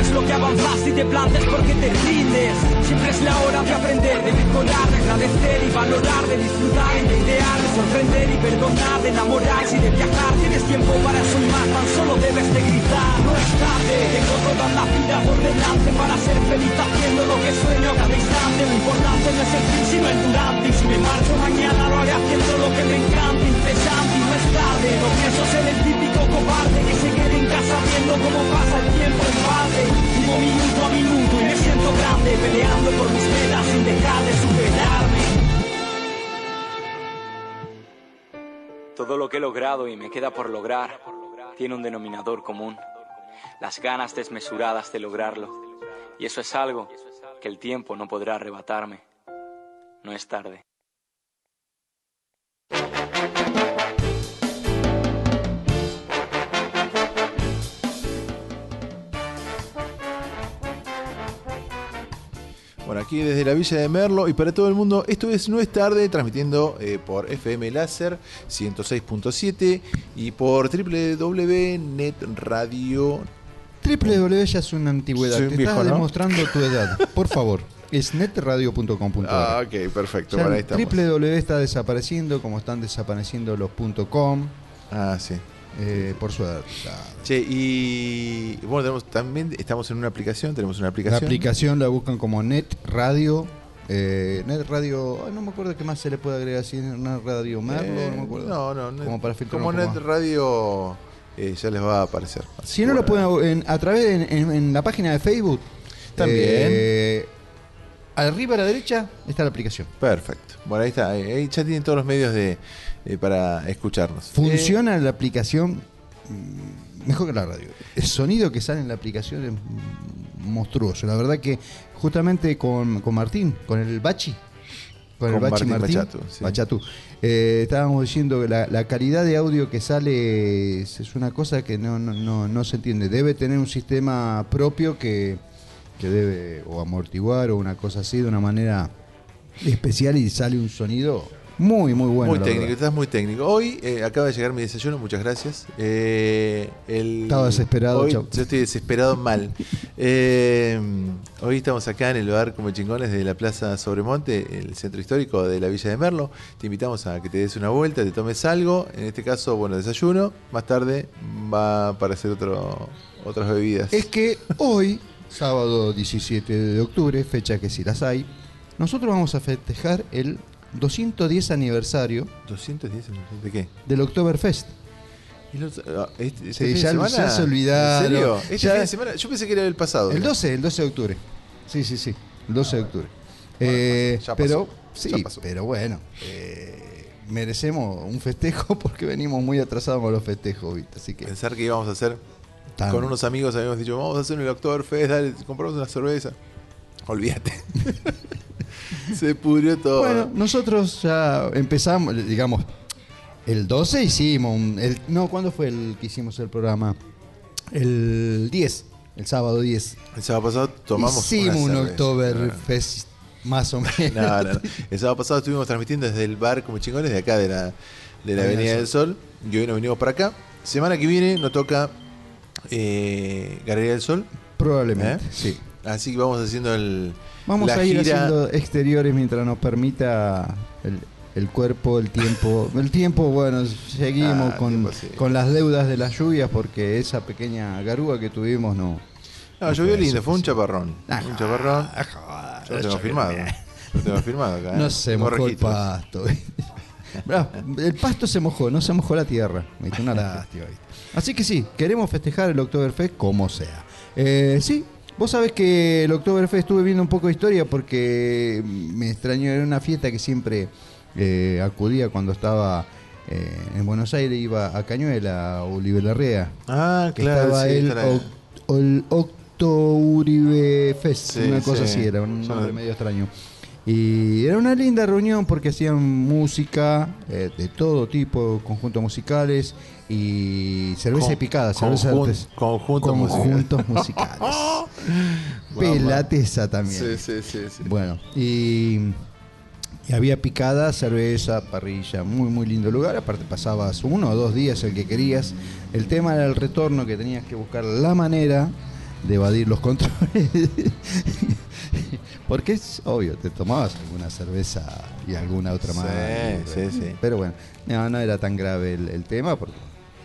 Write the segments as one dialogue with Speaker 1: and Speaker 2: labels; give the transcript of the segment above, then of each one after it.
Speaker 1: es lo que avanzas y te plantes porque te rindes. Siempre es la hora de aprender, de mejorar, de agradecer y valorar, de disfrutar de idear, de sorprender y perdonar, de enamorarse y de viajar. Tienes tiempo para más, tan solo debes de gritar. No es tarde, tengo toda la vida por delante para ser feliz haciendo lo que sueño cada instante. Lo importante no es el fin, sino el durante. Si me marcho mañana lo haré haciendo lo que me encanta, interesante es tarde. No pienso ser el típico cobarde que se quede en casa viendo cómo pasa el tiempo en balde. Vivo minuto a minuto y me siento grande, peleando por mis metas sin dejar de superarme. Todo lo que he logrado y me queda por lograr tiene un denominador común. Las ganas desmesuradas de lograrlo. Y eso es algo que el tiempo no podrá arrebatarme. No es tarde.
Speaker 2: Bueno, aquí desde la Villa de Merlo y para todo el mundo, esto es No es tarde, transmitiendo eh, por FM Láser 106.7 y por www.netradio.
Speaker 3: www ya es una antigüedad.
Speaker 2: Soy
Speaker 3: Te
Speaker 2: viejo,
Speaker 3: estás
Speaker 2: ¿no?
Speaker 3: demostrando tu edad. Por favor. Es netradio.com.ar.
Speaker 2: Ah, ok, perfecto.
Speaker 3: Ya
Speaker 2: Bueno, ahí
Speaker 3: www está desapareciendo, como están desapareciendo los .com,
Speaker 2: Ah, sí.
Speaker 3: eh, por su edad.
Speaker 2: Che, y bueno, tenemos, también estamos en una aplicación, tenemos una
Speaker 3: La
Speaker 2: aplicación.
Speaker 3: aplicación la buscan como Net Radio. eh, Net Radio, ay, no me acuerdo qué más se le puede agregar así, Net Radio Merlo,
Speaker 2: Eh,
Speaker 3: no me acuerdo.
Speaker 2: No, no, Net-
Speaker 3: Como para filtrar
Speaker 2: como Net. Radio eh, ya les va a aparecer. Así
Speaker 3: Si no lo pueden en- a través de, en, en la página de Facebook.
Speaker 2: También.
Speaker 3: eh, arriba a la derecha está la aplicación.
Speaker 2: Perfecto. Bueno, ahí está. Ahí, ya tienen todos los medios de eh, para escucharnos.
Speaker 3: Funciona la aplicación mejor que la radio. El sonido que sale en la aplicación es monstruoso. La verdad que justamente con, con Martín, con el Bachi, con, el Bachi
Speaker 2: Martín
Speaker 3: Martín,
Speaker 2: Bachatu, sí.
Speaker 3: Bachatu, eh, estábamos diciendo que la, la calidad de audio que sale es, es una cosa que no, no, no, no se entiende. Debe tener un sistema propio que, que debe o amortiguar o una cosa así de una manera especial y sale un sonido muy, muy bueno.
Speaker 2: muy técnico, estás muy técnico. Hoy eh, acaba de llegar mi desayuno, muchas gracias. Eh, el-
Speaker 3: Estaba desesperado,
Speaker 2: Hoy
Speaker 3: chau.
Speaker 2: yo estoy desesperado mal. Eh, hoy estamos acá en el bar Como Chingones de la Plaza Sobremonte, el centro histórico de la Villa de Merlo. Te invitamos a que te des una vuelta, te tomes algo. En este caso, bueno, desayuno. Más tarde va a aparecer otro, otras bebidas.
Speaker 3: Es que hoy, sábado 17 de octubre, fecha que si las hay, nosotros vamos a festejar el 210 aniversario
Speaker 2: 210 ¿De qué?
Speaker 3: del Oktoberfest.
Speaker 2: ¿Y los- ah, este- este
Speaker 3: Sí, ya-
Speaker 2: semana?
Speaker 3: ya se olvidaron.
Speaker 2: ¿En serio? Este
Speaker 3: Ya-
Speaker 2: fin de semana? Yo pensé que era el pasado.
Speaker 3: El
Speaker 2: era.
Speaker 3: 12, el 12 de octubre. Sí, sí, sí, el 12 de octubre. Eh,
Speaker 2: ya pasó,
Speaker 3: pero,
Speaker 2: ya
Speaker 3: sí,
Speaker 2: pasó.
Speaker 3: pero bueno, eh, merecemos un festejo porque venimos muy atrasados con los festejos, ¿viste? Así que
Speaker 2: Pensar que íbamos a hacer
Speaker 3: tan-
Speaker 2: con unos amigos, habíamos dicho, vamos a hacer un Oktoberfest, dale, compramos una cerveza. Olvídate. se pudrió todo.
Speaker 3: Bueno, nosotros ya empezamos, digamos, el 12 hicimos, un- el, no, ¿cuándo fue el que hicimos el programa? El 10, el sábado 10.
Speaker 2: el sábado pasado tomamos
Speaker 3: hicimos
Speaker 2: una
Speaker 3: un. Oktoberfest, más o menos.
Speaker 2: No, no, no. El sábado pasado estuvimos transmitiendo desde el bar como chingones de acá de la, de la
Speaker 3: Avenida del
Speaker 2: Sol. Y hoy nos venimos para acá. Semana que viene nos toca eh, Galería del Sol.
Speaker 3: Probablemente,
Speaker 2: ¿Eh?
Speaker 3: sí.
Speaker 2: Así que vamos haciendo el,
Speaker 3: Vamos
Speaker 2: la
Speaker 3: a ir
Speaker 2: gira.
Speaker 3: haciendo exteriores mientras nos permita el, el cuerpo, el tiempo. El tiempo, bueno, seguimos
Speaker 2: Ah,
Speaker 3: con, con las deudas de las lluvias porque esa pequeña garúa que tuvimos no.
Speaker 2: No, llovió
Speaker 3: fue
Speaker 2: lindo, fue un chaparrón.
Speaker 3: Ah,
Speaker 2: un chaparrón.
Speaker 3: ah,
Speaker 2: Yo lo tengo firmado. Lo tengo firmado acá. ¿eh?
Speaker 3: No se mojó el pasto. el pasto se mojó, no se mojó la tierra. Una lástima. Así que sí, queremos festejar el Oktoberfest como sea. Eh, sí, vos sabés que el Oktoberfest estuve viendo un poco de historia porque me extrañó, era una fiesta que siempre eh, acudía cuando estaba eh, en Buenos Aires, iba a Cañuela, o Oliver Larrea.
Speaker 2: Ah,
Speaker 3: que
Speaker 2: claro,
Speaker 3: estaba
Speaker 2: sí,
Speaker 3: el, Octo Uribe Fest,
Speaker 2: Sí,
Speaker 3: una cosa
Speaker 2: sí.
Speaker 3: así, era un nombre medio extraño. Y era una linda reunión porque hacían música eh, de todo tipo, conjuntos musicales y cerveza
Speaker 2: Con-
Speaker 3: picada, cerveza
Speaker 2: conjun- conjuntos
Speaker 3: conjuntos musicales.
Speaker 2: Bueno,
Speaker 3: Pelateza también.
Speaker 2: Sí, sí, sí, sí.
Speaker 3: Bueno, y, y había picada, cerveza, parrilla, muy, muy lindo lugar. Aparte pasabas uno o dos días el que querías. El tema era el retorno, que tenías que buscar la manera de evadir los controles. Porque es obvio, te tomabas alguna cerveza y alguna otra
Speaker 2: Sí,
Speaker 3: más.
Speaker 2: sí, sí.
Speaker 3: Pero bueno, no, no era tan grave el, el tema. Porque...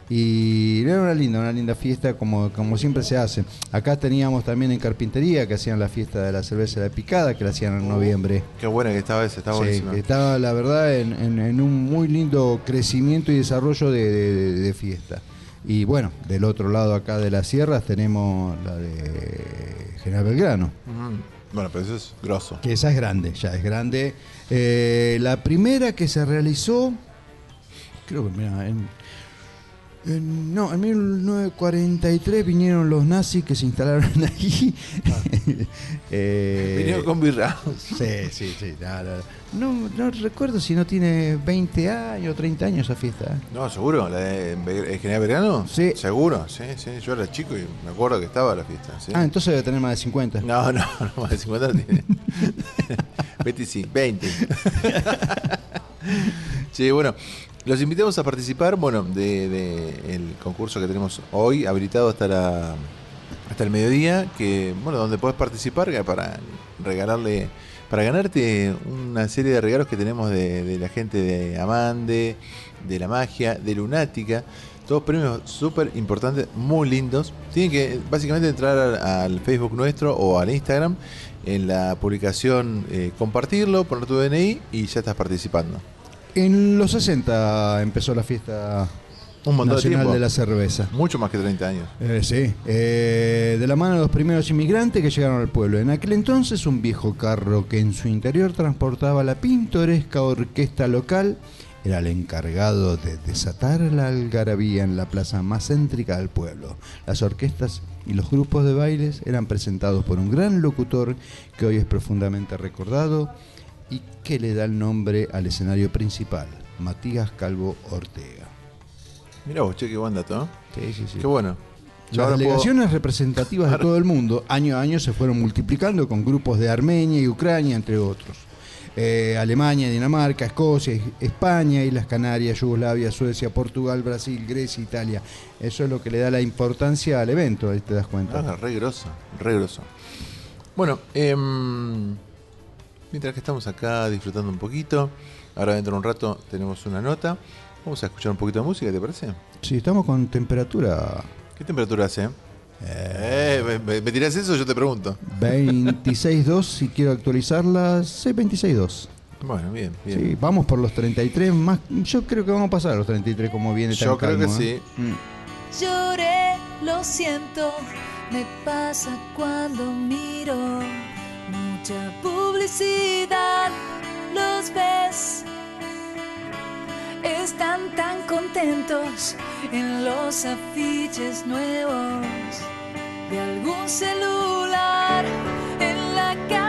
Speaker 3: Y era una linda, una linda fiesta como, como siempre se hace. Acá teníamos también en carpintería que hacían la fiesta de la cerveza de la picada, que la hacían en noviembre.
Speaker 2: Qué buena que estaba esa, está
Speaker 3: Sí, que estaba la verdad en, en- en un muy lindo crecimiento y desarrollo de, de- de- de fiesta. Y bueno, del otro lado acá de las sierras tenemos la de General Belgrano,
Speaker 2: Mm. Bueno, pero eso es grosso.
Speaker 3: que esa es grande, ya es grande. Eh, la primera que se realizó, creo que mira, en, en- no, en 1943 vinieron los nazis que se instalaron ahí. Eh,
Speaker 2: Vinieron con birra.
Speaker 3: Sí, sí, sí. No, no, no- no recuerdo si no tiene 20 años o 30 años esa fiesta. ¿eh?
Speaker 2: No, seguro, la de Be- ¿el General Verano.
Speaker 3: Sí.
Speaker 2: Seguro, sí, sí. Yo era chico y me acuerdo que estaba la fiesta. sí.
Speaker 3: Ah, entonces debe tener más de 50.
Speaker 2: No, no, no, más de 50 no tiene. 20 sí, 20. sí, bueno, los invitamos a participar, bueno, de, de el concurso que tenemos hoy, habilitado hasta la hasta el mediodía, que, bueno, donde podés participar para regalarle, para ganarte una serie de regalos que tenemos de, de la gente de Amande, de la magia, de Lunática. Todos premios súper importantes, muy lindos. Tienen que básicamente entrar al, al Facebook nuestro o al Instagram, en la publicación eh, compartirlo, poner tu DNI y ya estás participando.
Speaker 3: En los 60 empezó la fiesta
Speaker 2: Un montón de
Speaker 3: nacional
Speaker 2: tiempo.
Speaker 3: de la cerveza.
Speaker 2: Mucho más que 30 años.
Speaker 3: Eh, sí, eh, de la mano de los primeros inmigrantes que llegaron al pueblo. En aquel entonces un viejo carro que en su interior transportaba la pintoresca orquesta local era el encargado de desatar la algarabía en la plaza más céntrica del pueblo. Las orquestas y los grupos de bailes eran presentados por un gran locutor que hoy es profundamente recordado y que le da el nombre al escenario principal, Matías Calvo Ortega.
Speaker 2: Mira vos, che, qué buen dato, ¿no?
Speaker 3: Sí, sí, sí.
Speaker 2: Qué bueno. Yo
Speaker 3: Las
Speaker 2: puedo-
Speaker 3: delegaciones representativas de todo el mundo, año a año, se fueron multiplicando con grupos de Armenia y Ucrania, entre otros. Eh, Alemania, Dinamarca, Escocia, España, Islas Canarias, Yugoslavia, Suecia, Portugal, Brasil, Grecia, Italia. Eso es lo que le da la importancia al evento, ahí te das cuenta.
Speaker 2: Ah, re grosso, re grosso. Bueno, em, mientras que estamos acá disfrutando un poquito, ahora dentro de un rato tenemos una nota. Vamos a escuchar un poquito de música, ¿te parece?
Speaker 3: Sí, estamos con temperatura
Speaker 2: ¿Qué temperatura hace? Eh, ¿me, me, me tirás eso? Yo te pregunto.
Speaker 3: 26.2, si quiero actualizarla, sí, 26.2.
Speaker 2: Bueno, bien, bien.
Speaker 3: Sí, vamos por los 33 más. Yo creo que vamos a pasar a los 33 como viene tan
Speaker 2: Yo creo que
Speaker 3: calmo, ¿eh?
Speaker 2: sí.
Speaker 3: Mm.
Speaker 4: Lloré, lo siento, me pasa cuando miro mucha publicidad, los ves. Están tan contentos en los afiches nuevos de algún celular en la calle.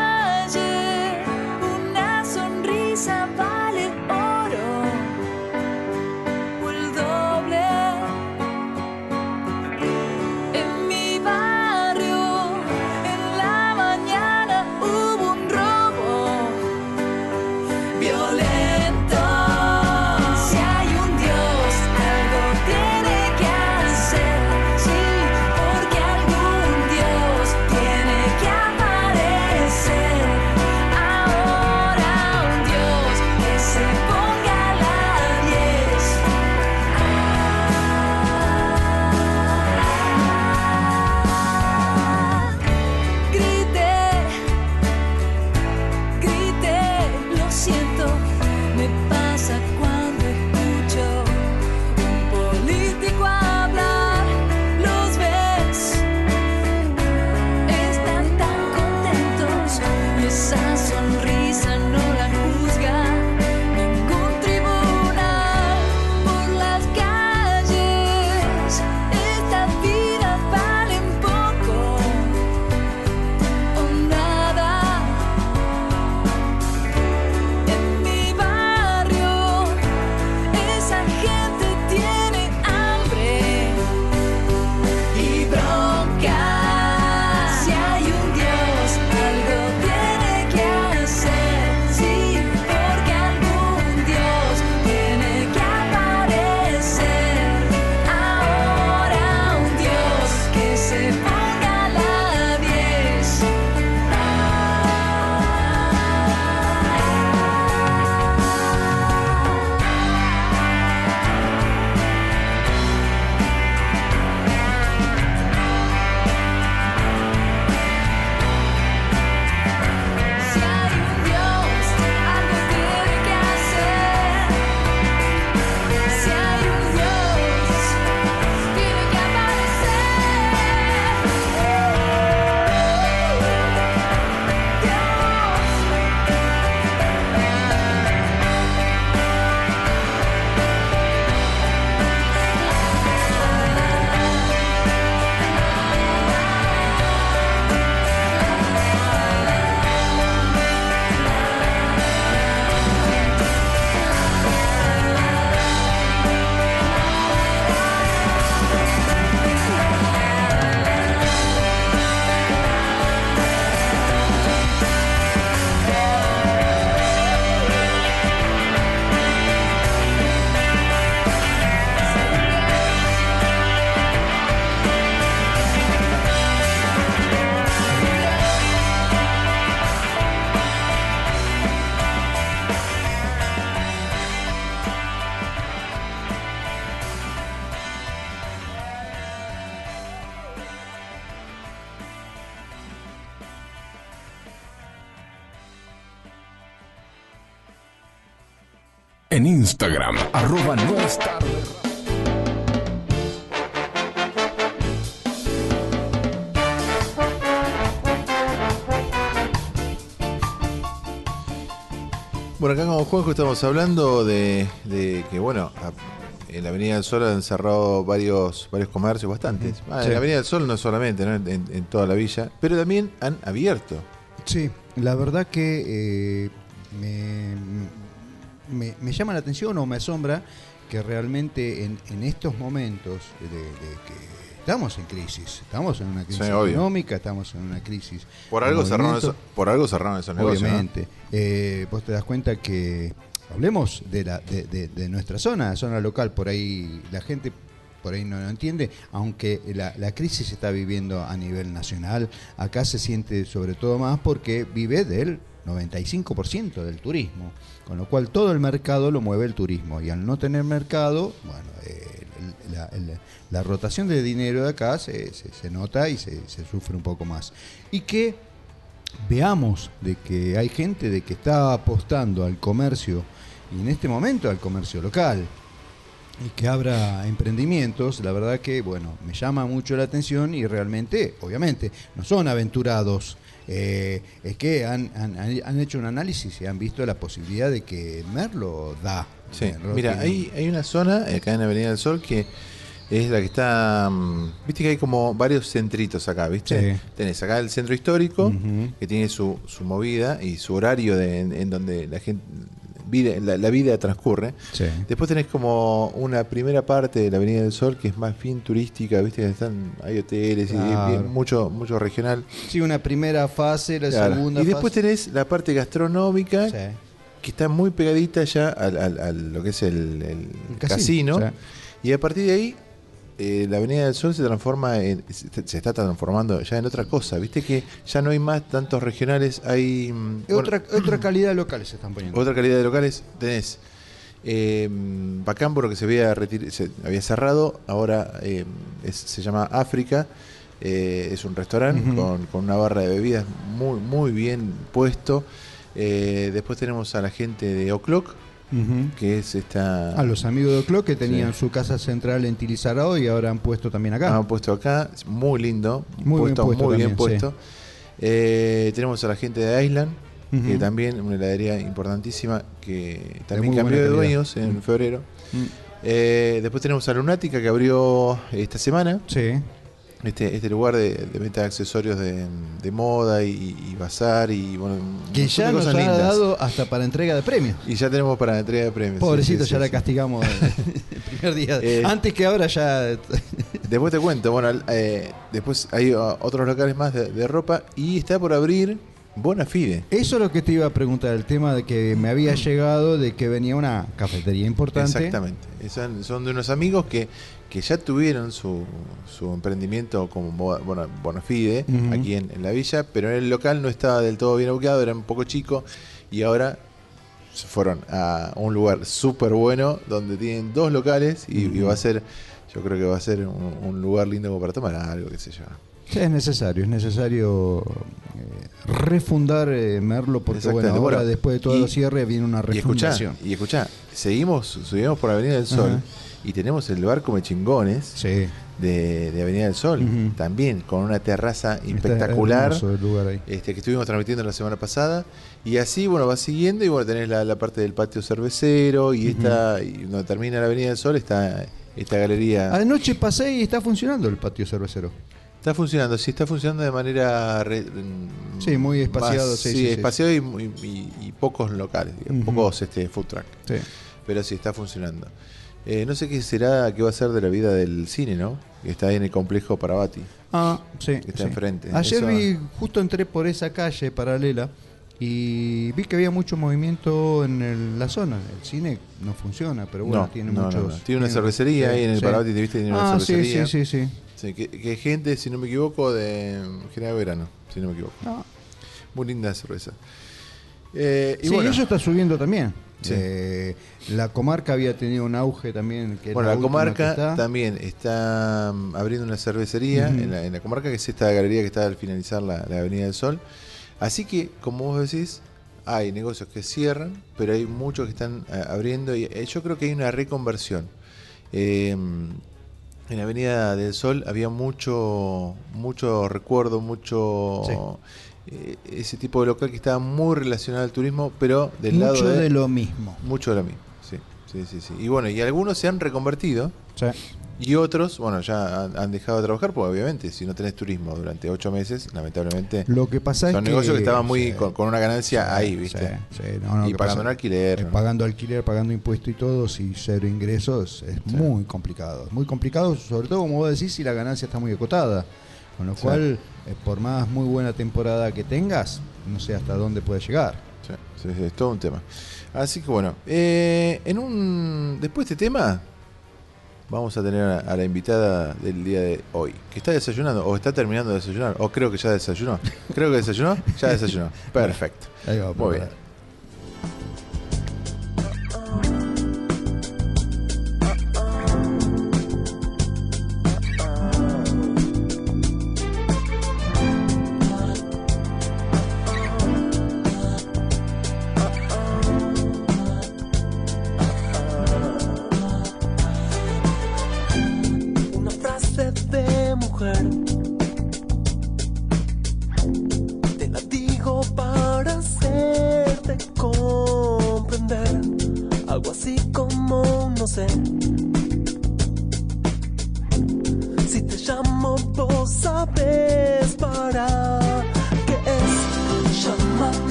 Speaker 5: Arroba no es tarde.
Speaker 2: Bueno, acá con Juanjo estamos hablando de, de que, bueno, a- en la Avenida del Sol han cerrado varios varios comercios, bastantes. Ah,
Speaker 3: Sí.
Speaker 2: En la Avenida del Sol no solamente, ¿no? En, en toda la villa, pero también han abierto.
Speaker 3: Sí, la verdad que eh, me, me- me llama la atención o me asombra que realmente en, en estos momentos de, de que estamos en crisis, estamos en una crisis
Speaker 2: Sí, obvio.
Speaker 3: económica, estamos en una crisis.
Speaker 2: Por algo cerraron eso, por algo cerraron esos negocios. ¿no?
Speaker 3: Obviamente. Eh, vos te das cuenta que hablemos de, la, de, de- de nuestra zona, zona local, por ahí la gente por ahí no lo entiende, aunque la, la crisis se está viviendo a nivel nacional, acá se siente sobre todo más porque vive del 95% del turismo, con lo cual todo el mercado lo mueve el turismo y al no tener mercado, bueno, la, rotación de dinero de acá se, se- se nota y se, se sufre un poco más. Y que veamos de que hay gente de que está apostando al comercio y en este momento al comercio local y que abra emprendimientos, la verdad que bueno, me llama mucho la atención y realmente, obviamente, no son aventurados, eh, es que han, han- han hecho un análisis y han visto la posibilidad de que Merlo da.
Speaker 2: Sí,
Speaker 3: Merlo
Speaker 2: mira,
Speaker 3: tiene-
Speaker 2: hay, hay una zona acá en Avenida del Sol que es la que está. mm, Viste que hay como varios centritos acá, ¿viste?
Speaker 3: Sí.
Speaker 2: Tenés acá el centro histórico, que tiene su, su movida y su horario de, en, en donde la gente. Vida, la, la vida transcurre.
Speaker 3: Sí.
Speaker 2: Después tenés como una primera parte de la Avenida del Sol que es más bien turística, viste están, hay hoteles y
Speaker 3: Claro.
Speaker 2: bien- mucho, mucho regional.
Speaker 3: Sí, una primera fase, la
Speaker 2: Claro.
Speaker 3: segunda
Speaker 2: Y después
Speaker 3: fase.
Speaker 2: tenés la parte gastronómica
Speaker 3: Sí.
Speaker 2: que está muy pegadita ya al- lo que es el, el
Speaker 3: El
Speaker 2: casino.
Speaker 3: casino,
Speaker 2: Y a partir de ahí, eh, la Avenida del Sol se transforma en, se, se está transformando ya en otra cosa. Viste que ya no hay más tantos regionales, hay mm, bueno,
Speaker 3: otra, otra calidad local se están poniendo.
Speaker 2: otra calidad de locales. Tenés eh, Bacamboro que se había, se había cerrado, ahora eh, es- se llama África. eh, es un restaurante con, con una barra de bebidas muy, muy bien puesto. Eh, después tenemos a la gente de O'Clock, Que es esta.
Speaker 3: A los amigos de O'Clock que tenían
Speaker 2: Sí.
Speaker 3: su casa central en Tilizarado y ahora han puesto también acá.
Speaker 2: Han puesto acá, muy lindo,
Speaker 3: Muy bien
Speaker 2: puesto,
Speaker 3: puesto
Speaker 2: muy bien puesto. Eh, tenemos a la gente de Island, que también una heladería importantísima que también cambió de dueños en febrero.
Speaker 3: Mm.
Speaker 2: Eh, después tenemos a Lunática que abrió esta semana,
Speaker 3: Sí.
Speaker 2: Este, este lugar de, de venta de accesorios de, de moda y, y bazar y bueno,
Speaker 3: Que ya nos ha
Speaker 2: lindas.
Speaker 3: dado hasta para entrega de premios.
Speaker 2: Y ya tenemos para la entrega de premios.
Speaker 3: Pobrecito,
Speaker 2: sí,
Speaker 3: ya
Speaker 2: sí,
Speaker 3: la castigamos el primer día.
Speaker 2: Eh,
Speaker 3: Antes que ahora ya.
Speaker 2: Después te cuento, bueno, eh, después hay otros locales más de, de ropa y está por abrir Bonafide.
Speaker 3: Eso es lo que te iba a preguntar, el tema de que me había llegado de que venía una cafetería importante.
Speaker 2: Exactamente. Son, son de unos amigos que, que ya tuvieron su, su emprendimiento como Bo- Bona- Bonafide
Speaker 3: Ujú.
Speaker 2: aquí en, en la villa, pero en el local no estaba del todo bien ubicado, era un poco chico y ahora se fueron a un lugar súper bueno donde tienen dos locales y, y va a ser, yo creo que va a ser un, un lugar lindo como para tomar algo, qué sé yo.
Speaker 3: Sí, es necesario, es necesario eh, refundar eh, Merlo porque bueno, ahora
Speaker 2: Bueno,
Speaker 3: después de todos los cierres viene una
Speaker 2: Y escuchá,
Speaker 3: refundación.
Speaker 2: y escuchá, seguimos, subimos por Avenida del Sol y tenemos el bar Come Chingones
Speaker 3: Sí.
Speaker 2: de, de Avenida del Sol, también con una terraza espectacular. Este, que estuvimos transmitiendo la semana pasada y así bueno va siguiendo y bueno tenés la, la parte del patio cervecero y esta y donde termina la Avenida del Sol está esta galería
Speaker 3: Anoche pasé y está funcionando el patio cervecero.
Speaker 2: Está funcionando sí está funcionando de manera re- mm,
Speaker 3: Sí, muy espaciado,
Speaker 2: más-
Speaker 3: sí,
Speaker 2: sí,
Speaker 3: sí, sí.
Speaker 2: espaciado y, muy- y- y pocos locales digamos, pocos este food truck
Speaker 3: Sí.
Speaker 2: pero sí está funcionando Eh, no sé qué será qué va a ser de la vida del cine no que está ahí en el complejo Parabati
Speaker 3: Ah, sí.
Speaker 2: Que está enfrente.
Speaker 3: Ayer
Speaker 2: Eso-
Speaker 3: vi, justo entré por esa calle paralela y vi que había mucho movimiento en el- la zona. El cine no funciona, pero bueno,
Speaker 2: no,
Speaker 3: tiene
Speaker 2: no,
Speaker 3: muchos.
Speaker 2: no. Tiene una cervecería ahí en el Parabati, ¿te viste? Tiene una
Speaker 3: ah, sí,
Speaker 2: cervecería.
Speaker 3: sí, sí, sí.
Speaker 2: Sí, que, que gente, si no me equivoco, de General Verano, si no me equivoco. Muy linda cerveza. Eh, y
Speaker 3: sí,
Speaker 2: bueno,
Speaker 3: eso está subiendo también.
Speaker 2: Sí.
Speaker 3: Eh, la comarca había tenido un auge también. Que
Speaker 2: bueno, la,
Speaker 3: última
Speaker 2: comarca
Speaker 3: está.
Speaker 2: también está mm, abriendo una cervecería en, la, en la comarca, que es esta galería que está al finalizar la, la Avenida del Sol. Así que, como vos decís,
Speaker 6: hay negocios que cierran, pero hay muchos que están eh, abriendo y yo creo que hay una reconversión. Eh, en Avenida del Sol había mucho, mucho recuerdo, mucho eh, ese tipo de local que estaba muy relacionado al turismo, pero del
Speaker 3: Mucho
Speaker 6: lado de,
Speaker 3: de lo mismo.
Speaker 6: mucho de lo mismo. Sí, sí, sí. Y bueno, y algunos se han reconvertido.
Speaker 3: Sí.
Speaker 6: Y otros, bueno, ya han, han dejado de trabajar, porque obviamente si no tenés turismo durante ocho meses, lamentablemente
Speaker 3: Lo que pasa
Speaker 6: son
Speaker 3: es que
Speaker 6: negocios que estaban muy
Speaker 3: sí,
Speaker 6: con, con una ganancia
Speaker 3: sí,
Speaker 6: ahí, ¿viste?
Speaker 3: sí, no, no,
Speaker 6: y pagando un alquiler.
Speaker 3: eh,
Speaker 6: ¿no?
Speaker 3: pagando alquiler, pagando impuestos y todo, si cero ingresos es muy complicado. Muy complicado, sobre todo como vos decís, si la ganancia está muy acotada. Con lo cual, eh, por más muy buena temporada que tengas, no sé hasta dónde puede llegar.
Speaker 6: Sí, sí, sí, es todo un tema. Así que bueno, eh, en un después de este tema vamos a tener a, a la invitada del día de hoy, que está desayunando o está terminando de desayunar, o creo que ya desayunó. Creo que desayunó, ya desayunó. Perfecto.
Speaker 3: Ahí va,
Speaker 6: Muy bien.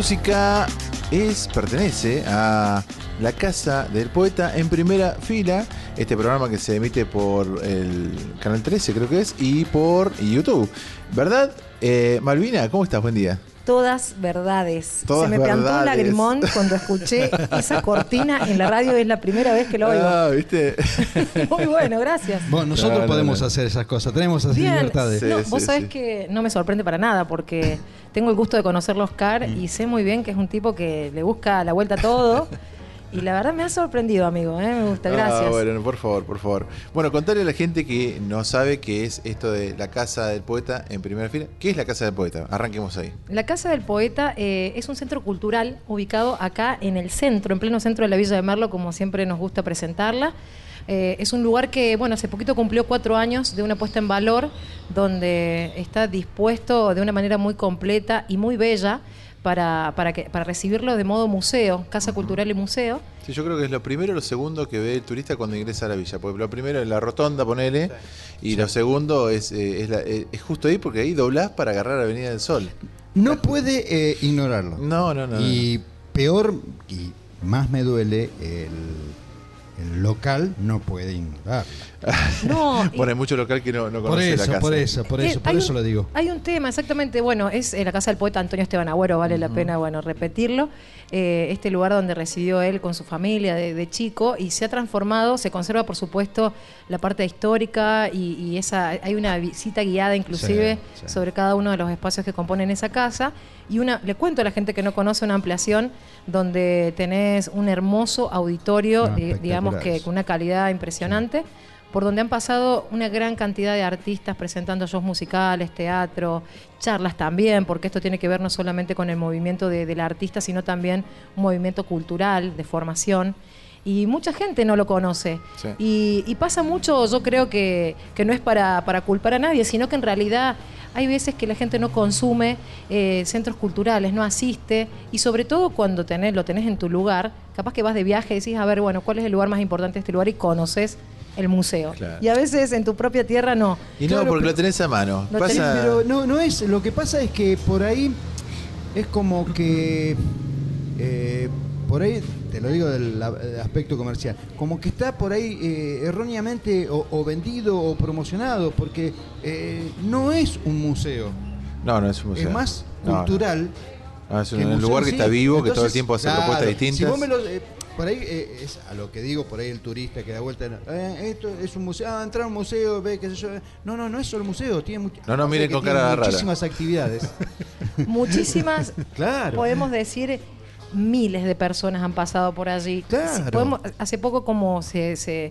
Speaker 6: Música es pertenece a La Casa del Poeta en primera fila, este programa que se emite por el canal 13 creo que es y por YouTube. ¿Verdad? Eh, Malvina, ¿cómo estás? Buen día.
Speaker 7: todas verdades.
Speaker 2: Todas
Speaker 7: Se me plantó un
Speaker 2: verdades.
Speaker 7: lagrimón cuando escuché esa cortina en la radio, es la primera vez que lo oigo.
Speaker 2: Ah, ¿viste?
Speaker 7: Muy bueno, gracias.
Speaker 3: Bueno, nosotros
Speaker 2: No, no,
Speaker 3: podemos
Speaker 2: no.
Speaker 3: hacer esas cosas, tenemos esas
Speaker 7: Bien,
Speaker 3: libertades.
Speaker 2: Sí,
Speaker 7: no,
Speaker 2: sí,
Speaker 7: vos sabés que no me sorprende para nada porque tengo el gusto de conocerlo Oscar
Speaker 2: Mm.
Speaker 7: y sé muy bien que es un tipo que le busca la vuelta a todo. y la verdad me ha sorprendido, amigo. ¿eh? Me gusta, gracias.
Speaker 2: Ah, bueno, por favor, por favor. Bueno, contarle a la gente que no sabe qué es esto de la Casa del Poeta en primera fila. ¿Qué es la Casa del Poeta? Arranquemos ahí.
Speaker 7: La Casa del Poeta eh, es un centro cultural ubicado acá en el centro, en pleno centro de la Villa de Merlo, como siempre nos gusta presentarla. Eh, es un lugar que, bueno, hace poquito cumplió cuatro años de una puesta en valor, donde está dispuesto de una manera muy completa y muy bella para, para, que, para recibirlo de modo museo, casa cultural y museo.
Speaker 2: Sí, yo creo que es lo primero y lo segundo que ve el turista cuando ingresa a la villa. Porque lo primero es la rotonda, ponele. Y lo segundo es, eh, es, la- eh, es justo ahí porque ahí doblás para agarrar Avenida del Sol.
Speaker 3: No puede eh, ignorarlo.
Speaker 2: No, no, no.
Speaker 3: Y peor, y más me duele, el, el local no puede ignorarlo.
Speaker 7: No,
Speaker 2: Bueno, hay mucho local que no, conoce la
Speaker 3: eso,
Speaker 2: casa.
Speaker 3: por eso, por
Speaker 7: Eh,
Speaker 3: eso, por eso
Speaker 7: un-
Speaker 3: lo digo.
Speaker 7: Hay un tema, exactamente. Bueno, es eh, la casa del poeta Antonio Esteban Agüero, vale la pena bueno repetirlo. Eh, este lugar donde residió él con su familia de, de chico y se ha transformado, se conserva por supuesto la parte histórica y, y esa hay una visita guiada inclusive
Speaker 3: Sí, sí.
Speaker 7: sobre cada uno de los espacios que componen esa casa y una le cuento a la gente que no conoce una ampliación donde tenés un hermoso auditorio,
Speaker 3: Ah,
Speaker 7: di- digamos que con una calidad impresionante, por donde han pasado una gran cantidad de artistas presentando shows musicales, teatro, charlas también, porque esto tiene que ver no solamente con el movimiento de- del artista, sino también un movimiento cultural, de formación. Y mucha gente no lo conoce.
Speaker 2: Sí.
Speaker 7: Y, y pasa mucho, yo creo que, que no es para, para culpar a nadie, sino que en realidad hay veces que la gente no consume eh, centros culturales, no asiste, y sobre todo cuando tenés, lo tenés en tu lugar, capaz que vas de viaje y decís, a ver, bueno, ¿cuál es el lugar más importante de este lugar? Y conoces el museo.
Speaker 2: Claro.
Speaker 7: Y a veces en tu propia tierra no.
Speaker 2: Y no,
Speaker 3: Claro,
Speaker 2: porque lo tenés a mano.
Speaker 7: Lo
Speaker 2: Pasa-
Speaker 7: tenés,
Speaker 3: Pero no, no es. Lo que pasa es que por ahí es como que. eh, por ahí, te lo digo del, aspecto comercial, como que está por ahí eh, erróneamente o, o vendido o promocionado, porque eh, no es un museo,
Speaker 2: No, no es un museo.
Speaker 3: es más
Speaker 2: No,
Speaker 3: cultural.
Speaker 2: No, es un,
Speaker 3: que
Speaker 2: un
Speaker 3: museo
Speaker 2: lugar que
Speaker 3: sí.
Speaker 2: está vivo, que todo el tiempo hace
Speaker 3: claro,
Speaker 2: propuestas distintas.
Speaker 3: Si vos me lo, eh, por ahí eh, es a lo que digo, por ahí el turista que da vuelta, eh, esto es un museo, ah, entrar a un museo, ve qué sé yo. No, no, no es solo museo, tiene much-
Speaker 2: No, no, miren
Speaker 3: que
Speaker 2: con
Speaker 3: tiene
Speaker 2: cara rara.
Speaker 3: muchísimas actividades.
Speaker 7: Muchísimas,
Speaker 3: Claro.
Speaker 7: podemos decir, miles de personas han pasado por allí.
Speaker 3: Claro.
Speaker 7: Si podemos- hace poco como se, se,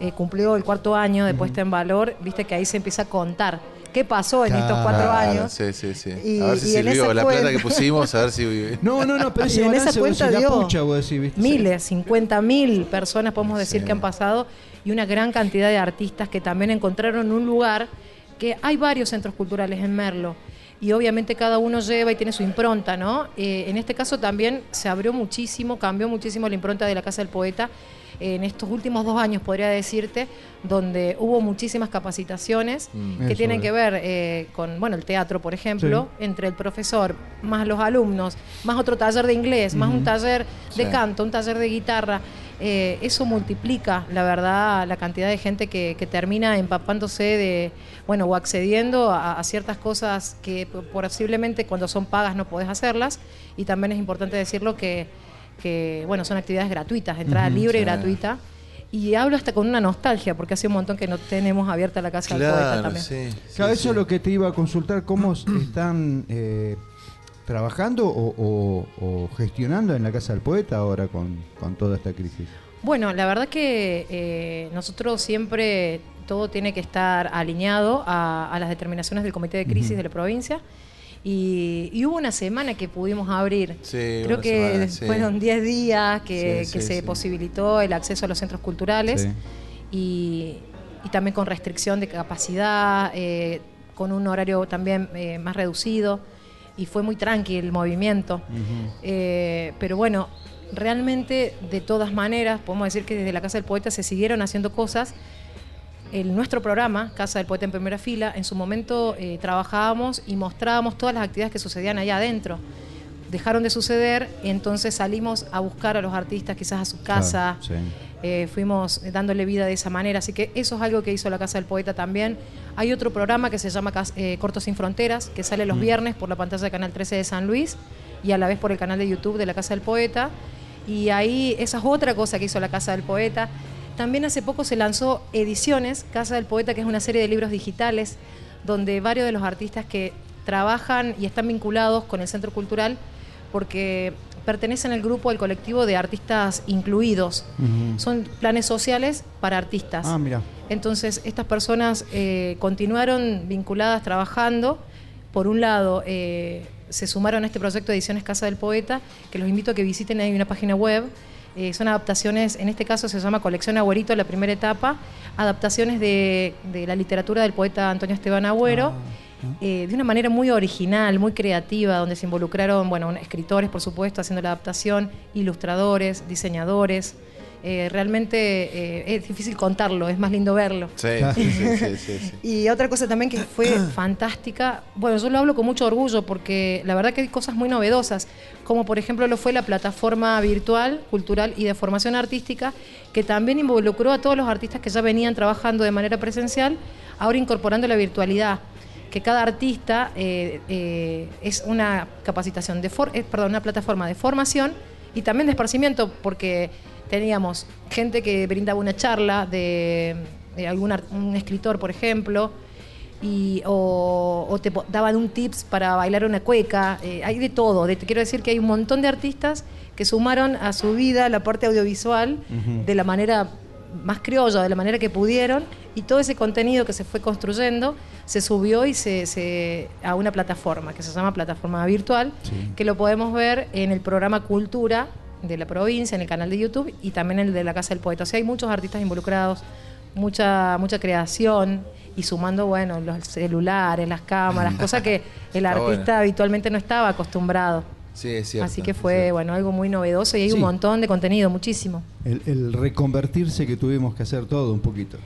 Speaker 7: eh, cumplió el cuarto año de puesta en valor, viste que ahí se empieza a contar qué pasó en estos cuatro
Speaker 2: Claro,
Speaker 7: años.
Speaker 2: Sí, sí, sí.
Speaker 7: Y-
Speaker 2: a ver si sirvió la plata que pusimos, a ver si.
Speaker 3: No, no, no, pero
Speaker 7: Y
Speaker 3: ese
Speaker 7: en esa cuenta dio
Speaker 3: pucha, vos decís, ¿viste?
Speaker 7: miles, 50 mil personas podemos decir que han pasado y una gran cantidad de artistas que también encontraron un lugar que hay varios centros culturales en Merlo y obviamente cada uno lleva y tiene su impronta, ¿no? Eh, en este caso también se abrió muchísimo, cambió muchísimo la impronta de la Casa del Poeta en estos últimos dos años, podría decirte, donde hubo muchísimas capacitaciones
Speaker 2: Mm.
Speaker 7: que tienen
Speaker 3: es.
Speaker 7: que ver eh, con, bueno, el teatro, por ejemplo, entre el profesor, más los alumnos, más otro taller de inglés, más un taller de
Speaker 2: Sí.
Speaker 7: canto, un taller de guitarra. eh, eso multiplica, la verdad, la cantidad de gente que, que termina empapándose de, bueno, o accediendo a, a ciertas cosas que posiblemente cuando son pagas no podés hacerlas. Y también es importante decirlo que, que bueno, son actividades gratuitas, entrada libre y
Speaker 2: sí.
Speaker 7: gratuita. Y hablo hasta con una nostalgia, porque hace un montón que no tenemos abierta la casa del poeta también.
Speaker 2: sí. sí,
Speaker 3: Claro,
Speaker 2: sí.
Speaker 3: eso es lo que te iba a consultar, cómo están eh, trabajando o, o- o gestionando en la Casa del Poeta ahora con, con toda esta crisis.
Speaker 7: Bueno, la verdad que eh, nosotros siempre todo tiene que estar alineado a, a las determinaciones del Comité de Crisis de la provincia. Y, y hubo una semana que pudimos abrir.
Speaker 2: Sí,
Speaker 7: Creo que
Speaker 2: semana, sí.
Speaker 7: fueron 10 días que,
Speaker 2: Sí,
Speaker 7: que
Speaker 2: sí,
Speaker 7: se
Speaker 2: sí.
Speaker 7: posibilitó el acceso a los centros culturales
Speaker 3: Sí.
Speaker 7: y, y también con restricción de capacidad, eh, con un horario también eh, más reducido y fue muy tranqui el movimiento. Eh, pero bueno, realmente de todas maneras podemos decir que desde la Casa del Poeta se siguieron haciendo cosas. El, nuestro programa, Casa del Poeta en Primera Fila, en su momento eh, trabajábamos y mostrábamos todas las actividades que sucedían allá adentro. dejaron de suceder, entonces salimos a buscar a los artistas quizás a su casa,
Speaker 3: Claro, sí.
Speaker 7: eh, fuimos dándole vida de esa manera, así que eso es algo que hizo la Casa del Poeta también. Hay otro programa que se llama eh, Cortos Sin Fronteras, que sale los viernes por la pantalla de Canal 13 de San Luis y a la vez por el canal de YouTube de la Casa del Poeta. Y ahí esa es otra cosa que hizo la Casa del Poeta. También hace poco se lanzó Ediciones, Casa del Poeta, que es una serie de libros digitales donde varios de los artistas que trabajan y están vinculados con el Centro Cultural porque pertenecen al grupo, al colectivo de artistas incluidos. Son planes sociales para artistas.
Speaker 3: Ah, mira.
Speaker 7: Entonces, estas personas eh, continuaron vinculadas trabajando. Por un lado, eh, se sumaron a este proyecto de Ediciones Casa del Poeta, que los invito a que visiten, hay una página web. Eh, son adaptaciones, en este caso se llama Colección Agüerito, la primera etapa, adaptaciones de, de la literatura del poeta Antonio Esteban Agüero, eh, de una manera muy original, muy creativa, donde se involucraron, bueno, escritores, por supuesto, haciendo la adaptación, ilustradores, diseñadores. Eh, realmente eh, es difícil contarlo, es más lindo verlo.
Speaker 2: Sí, sí, sí, sí, sí, sí.
Speaker 7: Y otra cosa también que fue fantástica, bueno, yo lo hablo con mucho orgullo porque la verdad que hay cosas muy novedosas, como por ejemplo lo fue la plataforma virtual, cultural y de formación artística, que también involucró a todos los artistas que ya venían trabajando de manera presencial, ahora incorporando la virtualidad que cada artista eh, eh, es una capacitación de for- eh, perdón, una plataforma de formación y también de esparcimiento, porque teníamos gente que brindaba una charla de, de algún un escritor, por ejemplo, y, o, o te daban un tips para bailar una cueca, eh, hay de todo, de- quiero decir que hay un montón de artistas que sumaron a su vida la parte audiovisual de la manera más criolla, de la manera que pudieron, y todo ese contenido que se fue construyendo se subió y se, se- a una plataforma que se llama Plataforma Virtual, que lo podemos ver en el programa Cultura de la provincia, en el canal de YouTube y también en el de la Casa del Poeta. O sea, hay muchos artistas involucrados, mucha, mucha creación y sumando, bueno, los celulares, las cámaras, cosa que el
Speaker 2: Está
Speaker 7: artista
Speaker 2: bueno.
Speaker 7: habitualmente no estaba acostumbrado.
Speaker 2: Sí, es cierto.
Speaker 7: Así que fue, bueno, algo muy novedoso y hay un montón de contenido, muchísimo.
Speaker 3: El, el reconvertirse que tuvimos que hacer todo un poquito.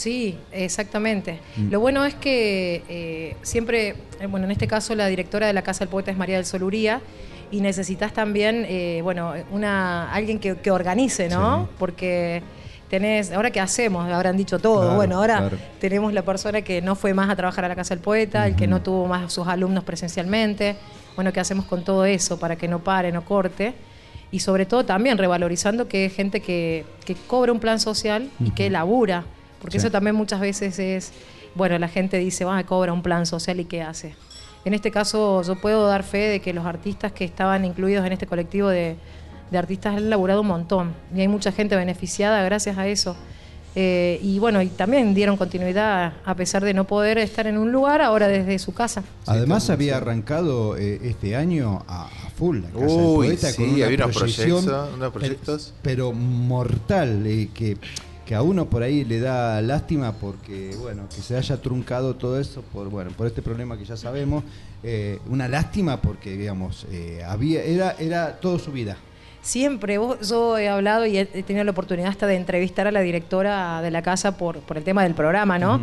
Speaker 7: Sí, exactamente.
Speaker 3: Mm.
Speaker 7: Lo bueno es que eh, siempre, eh, bueno, en este caso la directora de la Casa del Poeta es María del Soluría y necesitas también, eh, bueno, una alguien que, que organice, ¿no?
Speaker 3: Sí.
Speaker 7: Porque tenés, ahora qué hacemos, habrán dicho todo.
Speaker 3: Claro,
Speaker 7: bueno, ahora
Speaker 3: claro.
Speaker 7: tenemos la persona que no fue más a trabajar a la Casa del Poeta, el que no tuvo más a sus alumnos presencialmente. Bueno, ¿qué hacemos con todo eso para que no pare, no corte? Y sobre todo también revalorizando que es gente que, que cobra un plan social y que labura. Porque
Speaker 3: Sí.
Speaker 7: eso también muchas veces es, bueno, la gente dice, va, cobra un plan social y qué hace. En este caso yo puedo dar fe de que los artistas que estaban incluidos en este colectivo de, de artistas han laburado un montón. Y hay mucha gente beneficiada gracias a eso. Eh, y bueno, y también dieron continuidad a pesar de no poder estar en un lugar, ahora desde su casa.
Speaker 3: Además había arrancado eh, este año a, a full la Casa del
Speaker 2: Uy,
Speaker 3: Poeta
Speaker 2: sí,
Speaker 3: con una
Speaker 2: había unos
Speaker 3: proyección,
Speaker 2: proyectos, unos proyectos.
Speaker 3: Pero, pero mortal, eh, que, que a uno por ahí le da lástima porque, bueno, que se haya truncado todo eso por, bueno, por este problema que ya sabemos. eh, una lástima porque, digamos, eh, había, era, era todo su vida.
Speaker 7: Siempre, vos, yo he hablado y he tenido la oportunidad hasta de entrevistar a la directora de la casa por, por el tema del programa, ¿no?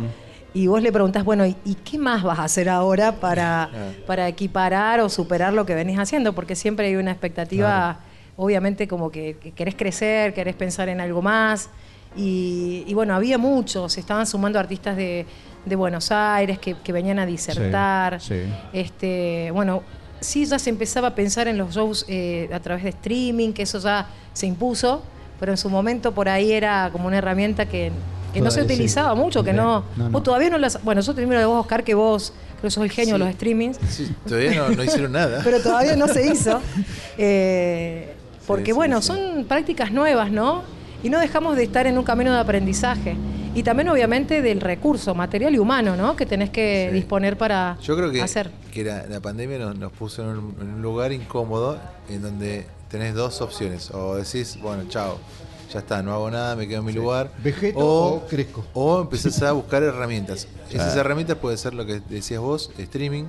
Speaker 7: Y vos le preguntás, bueno, ¿y, y qué más vas a hacer ahora para, para equiparar o superar lo que venís haciendo? Porque siempre hay una expectativa, obviamente, como que, que querés crecer, querés pensar en algo más. Y, y bueno, había muchos, se estaban sumando artistas de, de Buenos Aires que, que venían a disertar.
Speaker 3: sí.
Speaker 7: Este, bueno, sí ya se empezaba a pensar en los shows eh, a través de streaming, que eso ya se impuso, pero en su momento por ahí era como una herramienta que, que no se
Speaker 3: sí.
Speaker 7: utilizaba mucho, que no,
Speaker 3: No, no.
Speaker 7: vos todavía no las... Bueno, yo te primero de vos, Oscar, que vos creo que sos el genio de
Speaker 2: Sí.
Speaker 7: los streamings,
Speaker 2: Sí, todavía no, no hicieron nada.
Speaker 7: pero todavía no se hizo. Eh, porque
Speaker 2: sí,
Speaker 7: bueno,
Speaker 2: sí.
Speaker 7: son prácticas nuevas, ¿no? Y no dejamos de estar en un camino de aprendizaje. Y también obviamente del recurso material y humano, ¿no? Que tenés que
Speaker 2: Sí.
Speaker 7: disponer para
Speaker 2: Yo creo que,
Speaker 7: hacer.
Speaker 2: que la, la pandemia nos, nos puso en un, en un lugar incómodo en donde tenés dos opciones. O decís, bueno, chao, ya está, no hago nada, me quedo en mi lugar.
Speaker 3: Vegeto o crezco.
Speaker 2: O empezás a buscar herramientas. Esas herramientas pueden ser lo que decías vos, streaming,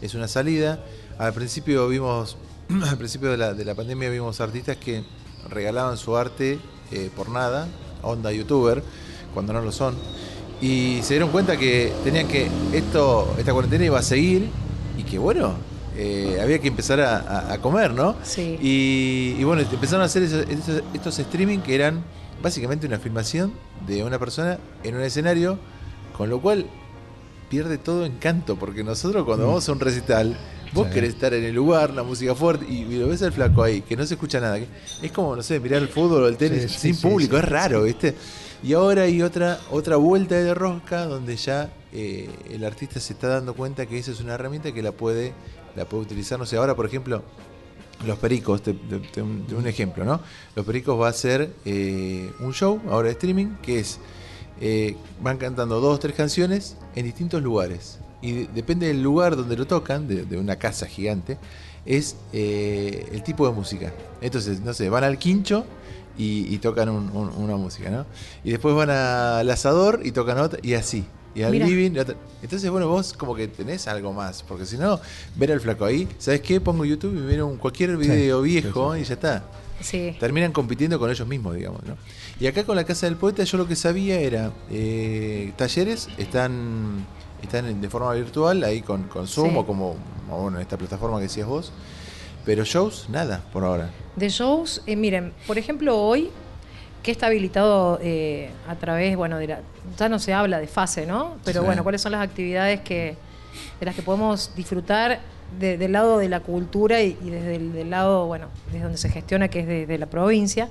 Speaker 2: es una salida. Al principio vimos, al principio de la, de la pandemia vimos artistas que regalaban su arte eh, por nada, onda youtuber, cuando no lo son. Y se dieron cuenta que tenían que esto, esta cuarentena iba a seguir y que bueno, eh, había que empezar a, comer, ¿no?
Speaker 7: Sí.
Speaker 2: Y, y bueno, empezaron a hacer esos- estos, estos streaming que eran básicamente una filmación de una persona en un escenario, con lo cual pierde todo encanto, porque nosotros cuando vamos a un recital, vos
Speaker 3: Sí.
Speaker 2: querés estar en el lugar, la música fuerte, y, y lo ves al flaco ahí, que no se escucha nada. que- Es como, no sé, mirar el fútbol o el tenis
Speaker 3: Sí, sí,
Speaker 2: sin público, es raro, ¿viste? Y ahora hay otra, otra vuelta de rosca donde ya eh, el artista se está dando cuenta que esa es una herramienta que la puede, la puede utilizar. No sé, ahora por ejemplo, los Pericos, de, de- de un, ejemplo, ¿no? Los Pericos va a ser eh, un show ahora de streaming que es, eh, van cantando dos o tres canciones en distintos lugares. Y de- depende del lugar donde lo tocan, de, de una casa gigante, es eh, el tipo de música. Entonces, no sé, van al quincho y, y tocan un- un- una música, ¿no? Y después van al asador y tocan otra, y así. Y al
Speaker 7: Mira.
Speaker 2: living. y otra. Entonces, bueno, vos como que tenés algo más. Porque si no, ver al flaco ahí, ¿sabes qué? Pongo YouTube y miro un, cualquier video viejo y ya está.
Speaker 7: Sí.
Speaker 2: Terminan compitiendo con ellos mismos, digamos, ¿no? Y acá con la Casa del Poeta yo lo que sabía era, eh, talleres están, están de forma virtual, ahí con, con Zoom
Speaker 7: Sí.
Speaker 2: o como, bueno, esta plataforma que decías vos, pero shows, nada, por ahora.
Speaker 7: De shows, eh, miren, por ejemplo, hoy, que está habilitado eh, a través, bueno, de la, ya no se habla de fase, ¿no? Pero
Speaker 2: Sí.
Speaker 7: bueno, ¿cuáles son las actividades que de las que podemos disfrutar de- del lado de la cultura y, y desde el del lado, bueno, desde donde se gestiona, que es desde la provincia?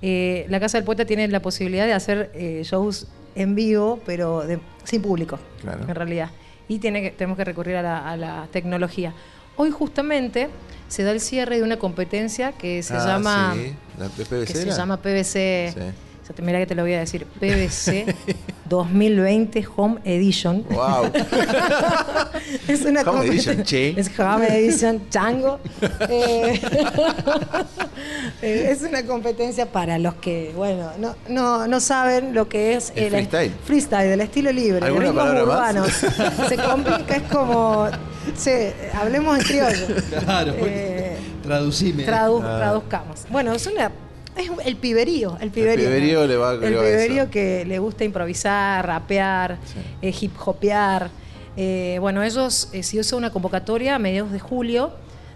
Speaker 7: Eh, la Casa del Poeta tiene la posibilidad de hacer shows en vivo, pero de- sin público,
Speaker 2: Claro.
Speaker 7: en realidad. Y tiene que, tenemos que recurrir a la, a la tecnología. Hoy justamente se da el cierre de una competencia que se
Speaker 2: Ah,
Speaker 7: llama
Speaker 2: sí, la PVC
Speaker 7: que se llama PVC.
Speaker 2: Sí.
Speaker 7: Sea, mira que te lo voy a decir, PVC 2020 Home Edition.
Speaker 2: Wow.
Speaker 7: es una
Speaker 2: Home Edition, che.
Speaker 7: Es Home Edition Chango. Eh, eh, es una competencia para los que, bueno, no, no, no saben lo que es
Speaker 2: El freestyle.
Speaker 7: freestyle, del estilo libre, de
Speaker 2: ¿Alguna
Speaker 7: ritmos
Speaker 2: más?
Speaker 7: urbanos. Se complica, es como, che, hablemos en criollo.
Speaker 3: Claro,
Speaker 7: Eh,
Speaker 3: traducime.
Speaker 7: Tradu-
Speaker 2: Ah.
Speaker 7: Traduzcamos. Bueno, es una. Es el piberío, el piberío.
Speaker 2: piberío le va-
Speaker 7: El piberío
Speaker 2: eso.
Speaker 7: que le gusta improvisar, rapear,
Speaker 2: Sí.
Speaker 7: eh, hip hopear. Eh, bueno, ellos eh, se hizo una convocatoria a mediados de julio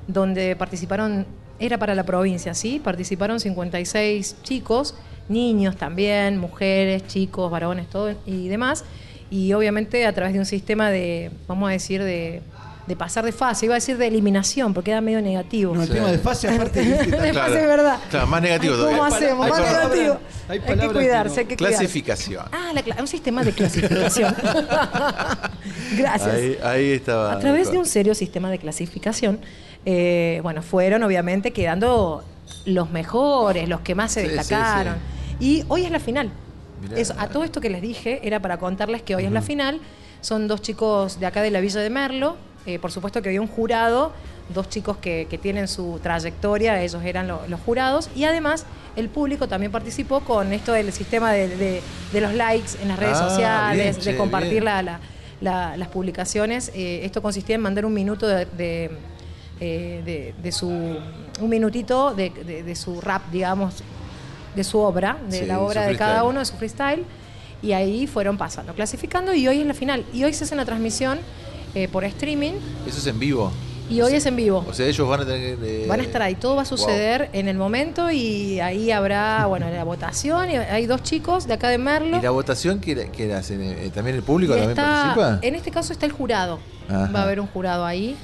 Speaker 7: donde participaron, era para la provincia, ¿sí? Participaron 56 chicos, niños también, mujeres, chicos, varones, todo y demás. Y obviamente a través de un sistema de, vamos a decir, de, de pasar de fase, iba a decir de eliminación, porque era medio negativo.
Speaker 3: No, el
Speaker 2: Sí.
Speaker 3: tema de fase aparte
Speaker 7: De
Speaker 2: Claro.
Speaker 7: fase, es verdad.
Speaker 2: Claro, más negativo
Speaker 7: ¿Cómo
Speaker 2: todavía.
Speaker 7: hacemos?
Speaker 3: Hay
Speaker 7: Más negativo.
Speaker 3: hay
Speaker 7: Hay, que cuidarse,
Speaker 3: no.
Speaker 7: hay que cuidarse.
Speaker 2: Clasificación.
Speaker 7: Ah, la un sistema de clasificación. Gracias.
Speaker 2: Ahí, ahí estaba.
Speaker 7: A través de un serio sistema de clasificación, eh, bueno, fueron obviamente quedando los mejores, los que más se
Speaker 2: Sí, sí,
Speaker 7: destacaron. Y hoy es la final.
Speaker 2: Mirá.
Speaker 7: Eso, a todo esto que les dije era para contarles que hoy es la final. Son dos chicos de acá de la Villa de Merlo. Eh, por supuesto que había un jurado, dos chicos que, que tienen su trayectoria, ellos eran lo- los jurados. Y además el público también participó con esto del sistema de, de- de los likes en las redes
Speaker 2: Ah,
Speaker 7: sociales,
Speaker 2: bien,
Speaker 7: de compartir
Speaker 2: bien.
Speaker 7: la- la- la- las publicaciones. Eh, esto consistía en mandar un minuto de, de, eh, de- de su un minutito de, su rap, digamos, de su obra, de
Speaker 2: Sí,
Speaker 7: la obra de cada uno, de su freestyle. Y ahí fueron pasando, clasificando y hoy es la final. Y hoy se hace una transmisión eh, por streaming
Speaker 2: Eso es en vivo.
Speaker 7: y hoy es en vivo.
Speaker 2: O sea, ellos van a tener que. eh,
Speaker 7: Van a estar ahí, todo va a
Speaker 2: wow.
Speaker 7: suceder en el momento y ahí habrá, bueno, la votación. Y hay dos chicos de acá de Merlo.
Speaker 2: ¿Y la votación que, que hacen? Eh, ¿También el público también
Speaker 7: está-
Speaker 2: participa?
Speaker 7: En este caso está el jurado.
Speaker 2: Ajá.
Speaker 7: Va a haber un jurado ahí.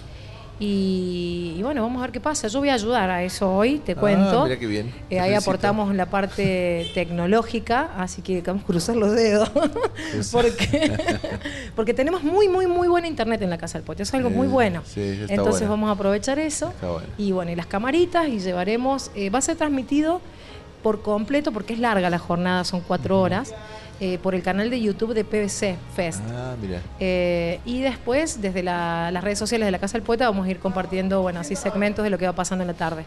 Speaker 7: Y, y bueno, vamos a ver qué pasa. Yo voy a ayudar a eso hoy, te
Speaker 2: Ah,
Speaker 7: cuento.
Speaker 2: mirá qué bien.
Speaker 7: Eh, ahí aportamos la parte tecnológica, así que vamos a cruzar los dedos. porque, porque tenemos muy, muy, muy buena internet en la Casa del Pote. Es algo muy bueno.
Speaker 2: sí,
Speaker 7: Entonces vamos a aprovechar eso.
Speaker 2: Bueno.
Speaker 7: Y bueno, y las camaritas y llevaremos. eh, va a ser transmitido por completo, porque es larga la jornada, son cuatro horas, eh, por el canal de YouTube de PBC Fest.
Speaker 2: Ah, mira.
Speaker 7: Eh, y después, desde la- las redes sociales de la Casa del Poeta, vamos a ir compartiendo, bueno, así segmentos de lo que va pasando en la tarde.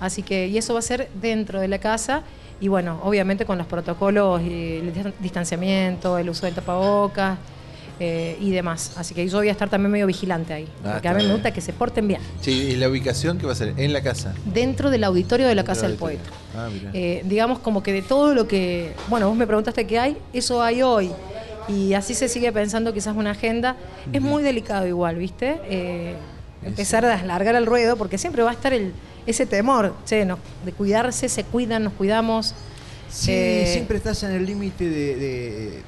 Speaker 7: Así que, y eso va a ser dentro de la casa, y bueno, obviamente con los protocolos, y el dis- distanciamiento, el uso del tapabocas eh, y demás. Así que yo voy a estar también medio vigilante ahí,
Speaker 2: Ah,
Speaker 7: porque a mí me
Speaker 2: bien.
Speaker 7: gusta que se porten bien.
Speaker 2: Sí, ¿y la ubicación qué va a ser? En la casa.
Speaker 7: Dentro del auditorio de la Casa del Poeta.
Speaker 2: Ah, mira.
Speaker 7: Eh, digamos como que de todo lo que, bueno, vos me preguntaste qué hay, eso hay hoy. Y así se sigue pensando quizás una agenda. Es muy delicado igual, ¿viste? Eh, empezar a largar al ruedo, porque siempre va a estar el, ese temor, che, no, de cuidarse, se cuidan, nos cuidamos.
Speaker 3: Sí,
Speaker 7: Eh,
Speaker 3: siempre estás en el límite de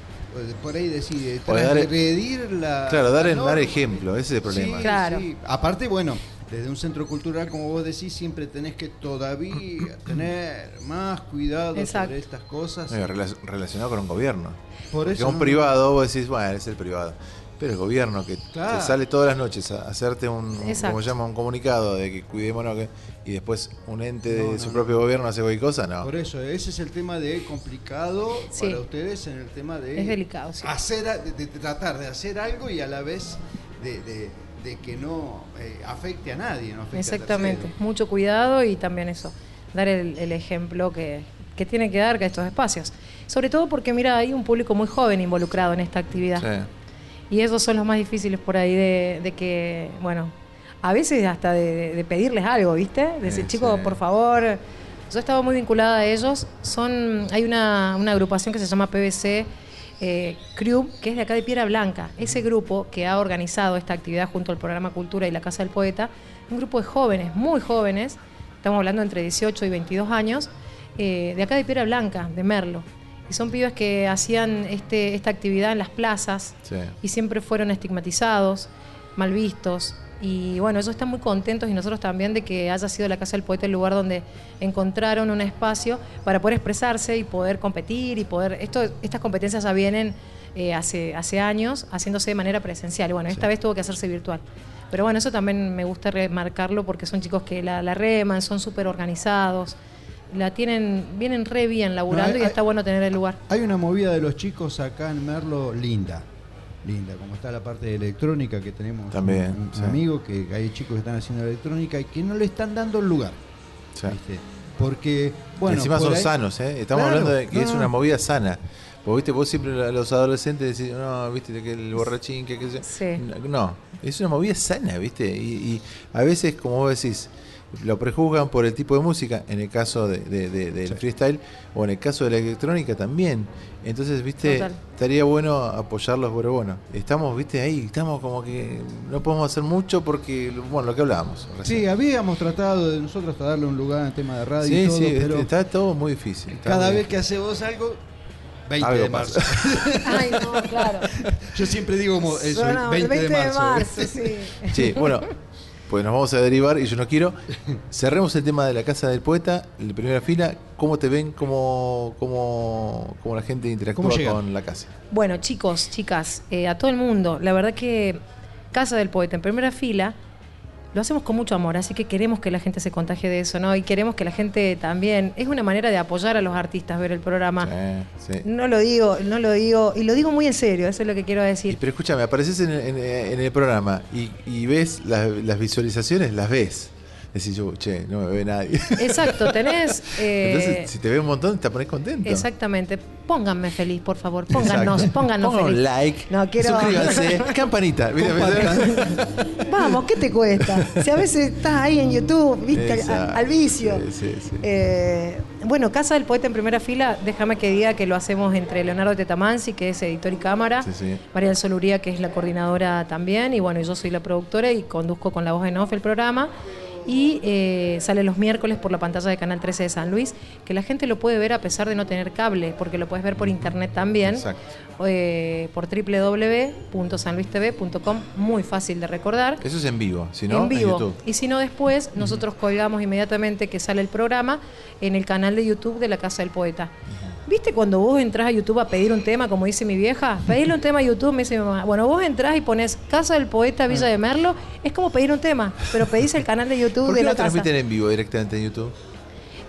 Speaker 3: por ahí decir, de
Speaker 2: O de dar-
Speaker 3: transgredir la.
Speaker 2: Claro, dar
Speaker 3: la
Speaker 2: el
Speaker 3: norma.
Speaker 2: ejemplo, ese es el problema.
Speaker 3: Sí,
Speaker 7: Claro.
Speaker 3: sí. Aparte, bueno, desde un centro cultural, como vos decís, siempre tenés que todavía tener más cuidado
Speaker 7: Exacto.
Speaker 3: sobre estas cosas.
Speaker 2: Eh, rela- relacionado con un gobierno.
Speaker 3: Por
Speaker 2: Porque
Speaker 3: eso
Speaker 2: un
Speaker 3: no-
Speaker 2: privado, vos decís, bueno, es el privado. Pero el gobierno que
Speaker 3: Claro.
Speaker 2: te sale todas las noches a hacerte un, como llama, un comunicado de que cuidémonos que- y después un ente de
Speaker 3: No, no,
Speaker 2: su
Speaker 3: no.
Speaker 2: propio gobierno hace cualquier cosa, no.
Speaker 3: Por eso, ese es el tema de complicado
Speaker 7: Sí.
Speaker 3: para ustedes en el tema de
Speaker 7: Es delicado, sí.
Speaker 3: hacer, a- de, de tratar de hacer algo y a la vez de, de- de que no eh, afecte a nadie, no afecte a
Speaker 7: Exactamente,
Speaker 3: terceros.
Speaker 7: mucho cuidado y también eso, dar el, el ejemplo que, que tiene que dar que estos espacios. Sobre todo porque, mira, hay un público muy joven involucrado en esta actividad.
Speaker 2: Sí.
Speaker 7: Y esos son los más difíciles por ahí de, de que, bueno, a veces hasta de, pedirles algo, ¿viste? De decir,
Speaker 2: Sí,
Speaker 7: chicos,
Speaker 2: sí.
Speaker 7: por favor. Yo he estado muy vinculada a ellos. Son, hay una, una agrupación que se llama PBC eh, Crew, que es de acá de Piedra Blanca. Ese grupo que ha organizado esta actividad junto al programa Cultura y la Casa del Poeta, un grupo de jóvenes, muy jóvenes, estamos hablando entre 18 y 22 años, eh, de acá de Piedra Blanca, de Merlo. Y son pibes que hacían este, esta actividad en las plazas,
Speaker 2: Sí.
Speaker 7: y siempre fueron estigmatizados, mal vistos. Y bueno, ellos están muy contentos y nosotros también de que haya sido la Casa del Poeta el lugar donde encontraron un espacio para poder expresarse y poder competir y poder... Esto, estas competencias ya vienen eh, hace, hace años haciéndose de manera presencial. Y bueno, esta vez tuvo que hacerse virtual. Pero bueno, eso también me gusta remarcarlo porque son chicos que la, la reman, son súper organizados, la tienen, vienen re bien laburando
Speaker 3: hay-
Speaker 7: y está bueno tener el lugar.
Speaker 3: Hay una movida de los chicos acá en Merlo linda. Linda, como está la parte de electrónica que tenemos
Speaker 2: También,
Speaker 3: un, un
Speaker 2: sí.
Speaker 3: amigo que hay chicos que están haciendo electrónica y que no le están dando el lugar.
Speaker 2: Sí.
Speaker 3: ¿viste? Porque,
Speaker 2: Y
Speaker 3: bueno,
Speaker 2: encima
Speaker 3: por
Speaker 2: son
Speaker 3: ahí-
Speaker 2: sanos, ¿eh? Estamos
Speaker 3: Claro,
Speaker 2: hablando de que
Speaker 3: no,
Speaker 2: es una movida sana. Porque viste, vos siempre a los adolescentes decís, no, viste que el borrachín, que qué sé yo".
Speaker 7: Sí.
Speaker 2: No, es una movida sana, viste. Y, y a veces, como vos decís, lo prejuzgan por el tipo de música, en el caso de, de- de- del freestyle, o en el caso de la electrónica también. Entonces, viste,
Speaker 7: Total.
Speaker 2: estaría bueno apoyarlos, pero bueno, estamos, viste, ahí, estamos como que no podemos hacer mucho porque, bueno, lo que hablábamos. recién.
Speaker 3: Sí, habíamos tratado de nosotros hasta darle un lugar en tema de radio
Speaker 2: sí,
Speaker 3: y todo,
Speaker 2: sí,
Speaker 3: pero
Speaker 2: está todo muy difícil.
Speaker 3: cada vez que hace vos algo, 20
Speaker 2: Algo
Speaker 3: de marzo.
Speaker 7: Ay, no, claro.
Speaker 3: Yo siempre digo como eso,
Speaker 7: No,
Speaker 3: 20, de marzo.
Speaker 7: sí.
Speaker 2: Sí, bueno, pues nos vamos a derivar y yo no quiero. Cerremos el tema de la casa del poeta, en primera fila. ¿Cómo te ven? ¿Cómo, cómo, cómo la gente interactúa con la casa?
Speaker 7: Bueno, chicos, chicas, eh, a todo el mundo, la verdad que Casa del Poeta en primera fila lo hacemos con mucho amor, así que queremos que la gente se contagie de eso, ¿no? Y queremos que la gente también, es una manera de apoyar a los artistas ver el programa.
Speaker 2: Sí, sí.
Speaker 7: No lo digo, no lo digo, y lo digo muy en serio, eso es lo que quiero
Speaker 2: Y,
Speaker 7: decir.
Speaker 2: pero escúchame, apareces en, en- en el programa y, y ves las, las visualizaciones, las ves. Decís yo, che, no me ve nadie.
Speaker 7: Exacto, tenés... eh,
Speaker 2: Entonces, si te ve un montón, te pones contento.
Speaker 7: Exactamente. Pónganme feliz, por favor. Póngannos,
Speaker 2: Exacto.
Speaker 7: póngannos
Speaker 2: Pongan un
Speaker 7: feliz.
Speaker 2: like,
Speaker 7: No, quiero-
Speaker 2: suscríbanse, campanita. ¿viste?
Speaker 7: Vamos, ¿qué te cuesta? Si a veces estás ahí en YouTube, viste, al, vicio.
Speaker 2: Sí, sí, sí.
Speaker 7: Eh, bueno, Casa del Poeta en primera fila, déjame que diga que lo hacemos entre Leonardo Tetamansi, que es editor y cámara,
Speaker 2: Sí, sí.
Speaker 7: María del Soluría, que es la coordinadora también, y bueno, yo soy la productora y conduzco con la voz en off el programa. Y eh, sale los miércoles por la pantalla de Canal 13 de San Luis, que la gente lo puede ver a pesar de no tener cable, porque lo puedes ver por internet también, eh, por www.sanluistv.com, muy fácil de recordar
Speaker 2: Eso es en vivo, si no,
Speaker 7: en vivo.
Speaker 2: YouTube.
Speaker 7: y si no, después nosotros colgamos inmediatamente que sale el programa en el canal de YouTube de la Casa del Poeta. ¿Viste cuando vos entras a YouTube a pedir un tema, como dice mi vieja? Pedirle un tema a YouTube, me dice mi mamá. Bueno, vos entras y pones Casa del Poeta Villa de Merlo, es como pedir un tema, pero pedís el canal de YouTube
Speaker 2: ¿Por
Speaker 7: de
Speaker 2: qué
Speaker 7: la
Speaker 2: lo
Speaker 7: casa.
Speaker 2: transmiten en vivo directamente en YouTube?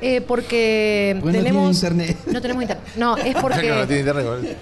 Speaker 7: Eh, porque
Speaker 3: Porque no
Speaker 7: tenemos.
Speaker 3: tiene internet.
Speaker 7: No tenemos internet. No, es porque.
Speaker 2: no tiene internet.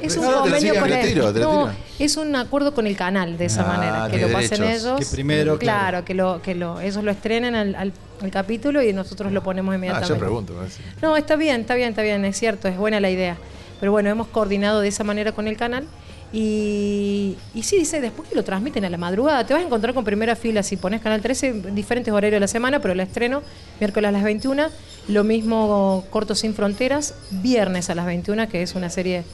Speaker 7: Es un
Speaker 2: No, te lo
Speaker 7: convenio con
Speaker 2: te lo
Speaker 7: el-
Speaker 2: tiro, te lo
Speaker 7: no,
Speaker 2: tiro.
Speaker 7: es un acuerdo con el canal de esa
Speaker 2: Ah,
Speaker 7: manera, que
Speaker 2: tiene
Speaker 7: lo pasen
Speaker 2: derechos.
Speaker 7: ellos.
Speaker 3: Que primero,
Speaker 7: claro,
Speaker 3: claro.
Speaker 7: que lo, que lo, ellos lo estrenen al, al- al capítulo y nosotros lo ponemos
Speaker 2: Ah,
Speaker 7: inmediatamente.
Speaker 2: yo pregunto. ¿no? Sí.
Speaker 7: No, está bien, está bien, está bien, es cierto, es buena la idea. Pero bueno, hemos coordinado de esa manera con el canal. Y, y sí, dice, después que lo transmiten a la madrugada, te vas a encontrar con primera fila si pones Canal 13, en diferentes horarios de la semana, pero el estreno, miércoles a las 21, lo mismo Corto Sin Fronteras, viernes a las 21, que es una serie,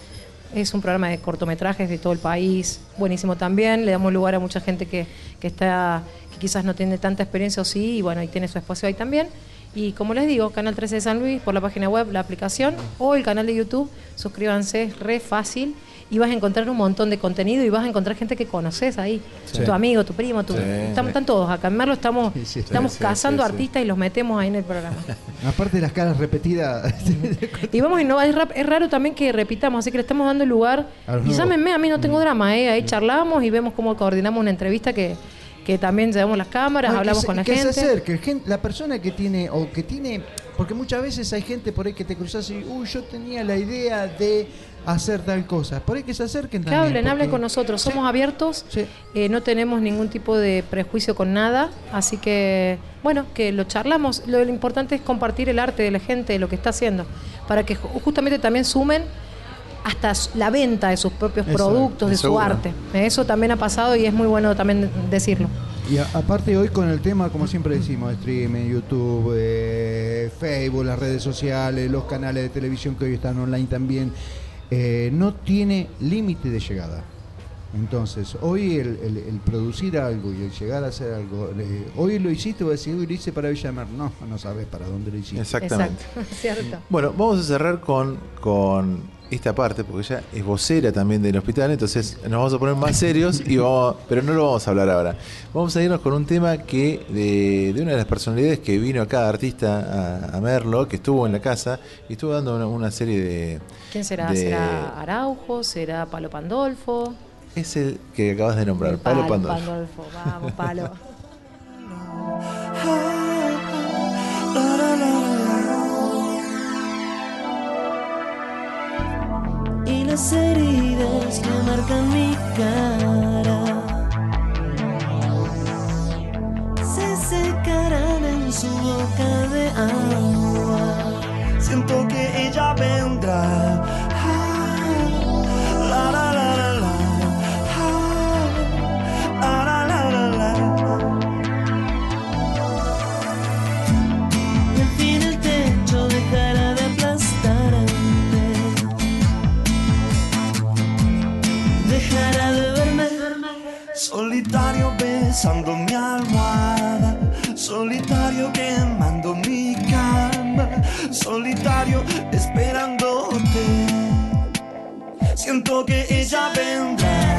Speaker 7: es un programa de cortometrajes de todo el país, buenísimo también, le damos lugar a mucha gente que, que está, que quizás no tiene tanta experiencia o sí, y bueno, y tiene su espacio ahí también. Y como les digo, Canal 13 de San Luis, por la página web, la aplicación o el canal de YouTube, suscríbanse, es re fácil y vas a encontrar un montón de contenido y vas a encontrar gente que conoces ahí,
Speaker 3: Sí.
Speaker 7: tu amigo, tu primo, tu,
Speaker 2: Sí,
Speaker 7: estamos,
Speaker 2: sí.
Speaker 7: están todos acá. En Merlo estamos, estamos cazando artistas y los metemos ahí en el programa.
Speaker 3: Aparte de las caras repetidas.
Speaker 7: Y vamos a innovar. Es, raro también que repitamos, así que le estamos dando lugar. Y llámenme, a mí no tengo drama, ¿eh? ahí charlamos y vemos cómo coordinamos una entrevista que, que también llevamos las cámaras, hablamos
Speaker 3: que se-
Speaker 7: con la
Speaker 3: que
Speaker 7: gente.
Speaker 3: se acerque, la persona que tiene, o que tiene, porque muchas veces hay gente por ahí que te cruzas y, uy, yo tenía la idea de hacer tal cosa. Por ahí que se acerquen
Speaker 7: Que
Speaker 3: también.
Speaker 7: hablen, hablen
Speaker 3: porque-
Speaker 7: con nosotros,
Speaker 3: Sí.
Speaker 7: somos abiertos,
Speaker 3: Sí.
Speaker 7: eh, no tenemos ningún tipo de prejuicio con nada, así que, bueno, que lo charlamos. Lo, lo importante es compartir el arte de la gente, lo que está haciendo, para que ju- justamente también sumen hasta la venta de sus propios
Speaker 3: Eso,
Speaker 7: productos, de su
Speaker 2: seguro.
Speaker 7: arte. Eso también ha pasado y es muy bueno también decirlo.
Speaker 3: Y a- aparte hoy con el tema, como siempre decimos, streaming, YouTube, eh, Facebook, las redes sociales, los canales de televisión que hoy están online también, eh, no tiene límite de llegada. Entonces, hoy el, el- el producir algo y el llegar a hacer algo, eh, hoy lo hiciste, voy a decir, hoy lo hice para Villamar. No, no sabes para dónde lo hiciste.
Speaker 2: Exactamente.
Speaker 7: Exacto, cierto.
Speaker 2: Bueno, vamos a cerrar con, con esta parte, porque ella es vocera también del hospital, entonces nos vamos a poner más serios, y vamos, pero no lo vamos a hablar ahora. Vamos a irnos con un tema que de, de una de las personalidades que vino acá, artista, a, a Merlo, que estuvo en la casa y estuvo dando una, una serie de...
Speaker 7: ¿Quién será?
Speaker 2: de-
Speaker 7: ¿Será Araujo? ¿Será Palo Pandolfo?
Speaker 2: Es el que acabas de nombrar,
Speaker 7: El
Speaker 2: Pablo Pandolfo.
Speaker 7: Pandolfo. Vamos, Palo.
Speaker 8: las heridas que marcan mi cara se secarán en su boca de agua. Siento que ella vendrá. Besando mi almohada, solitario quemando mi cama, solitario esperándote. Siento que ella vendrá.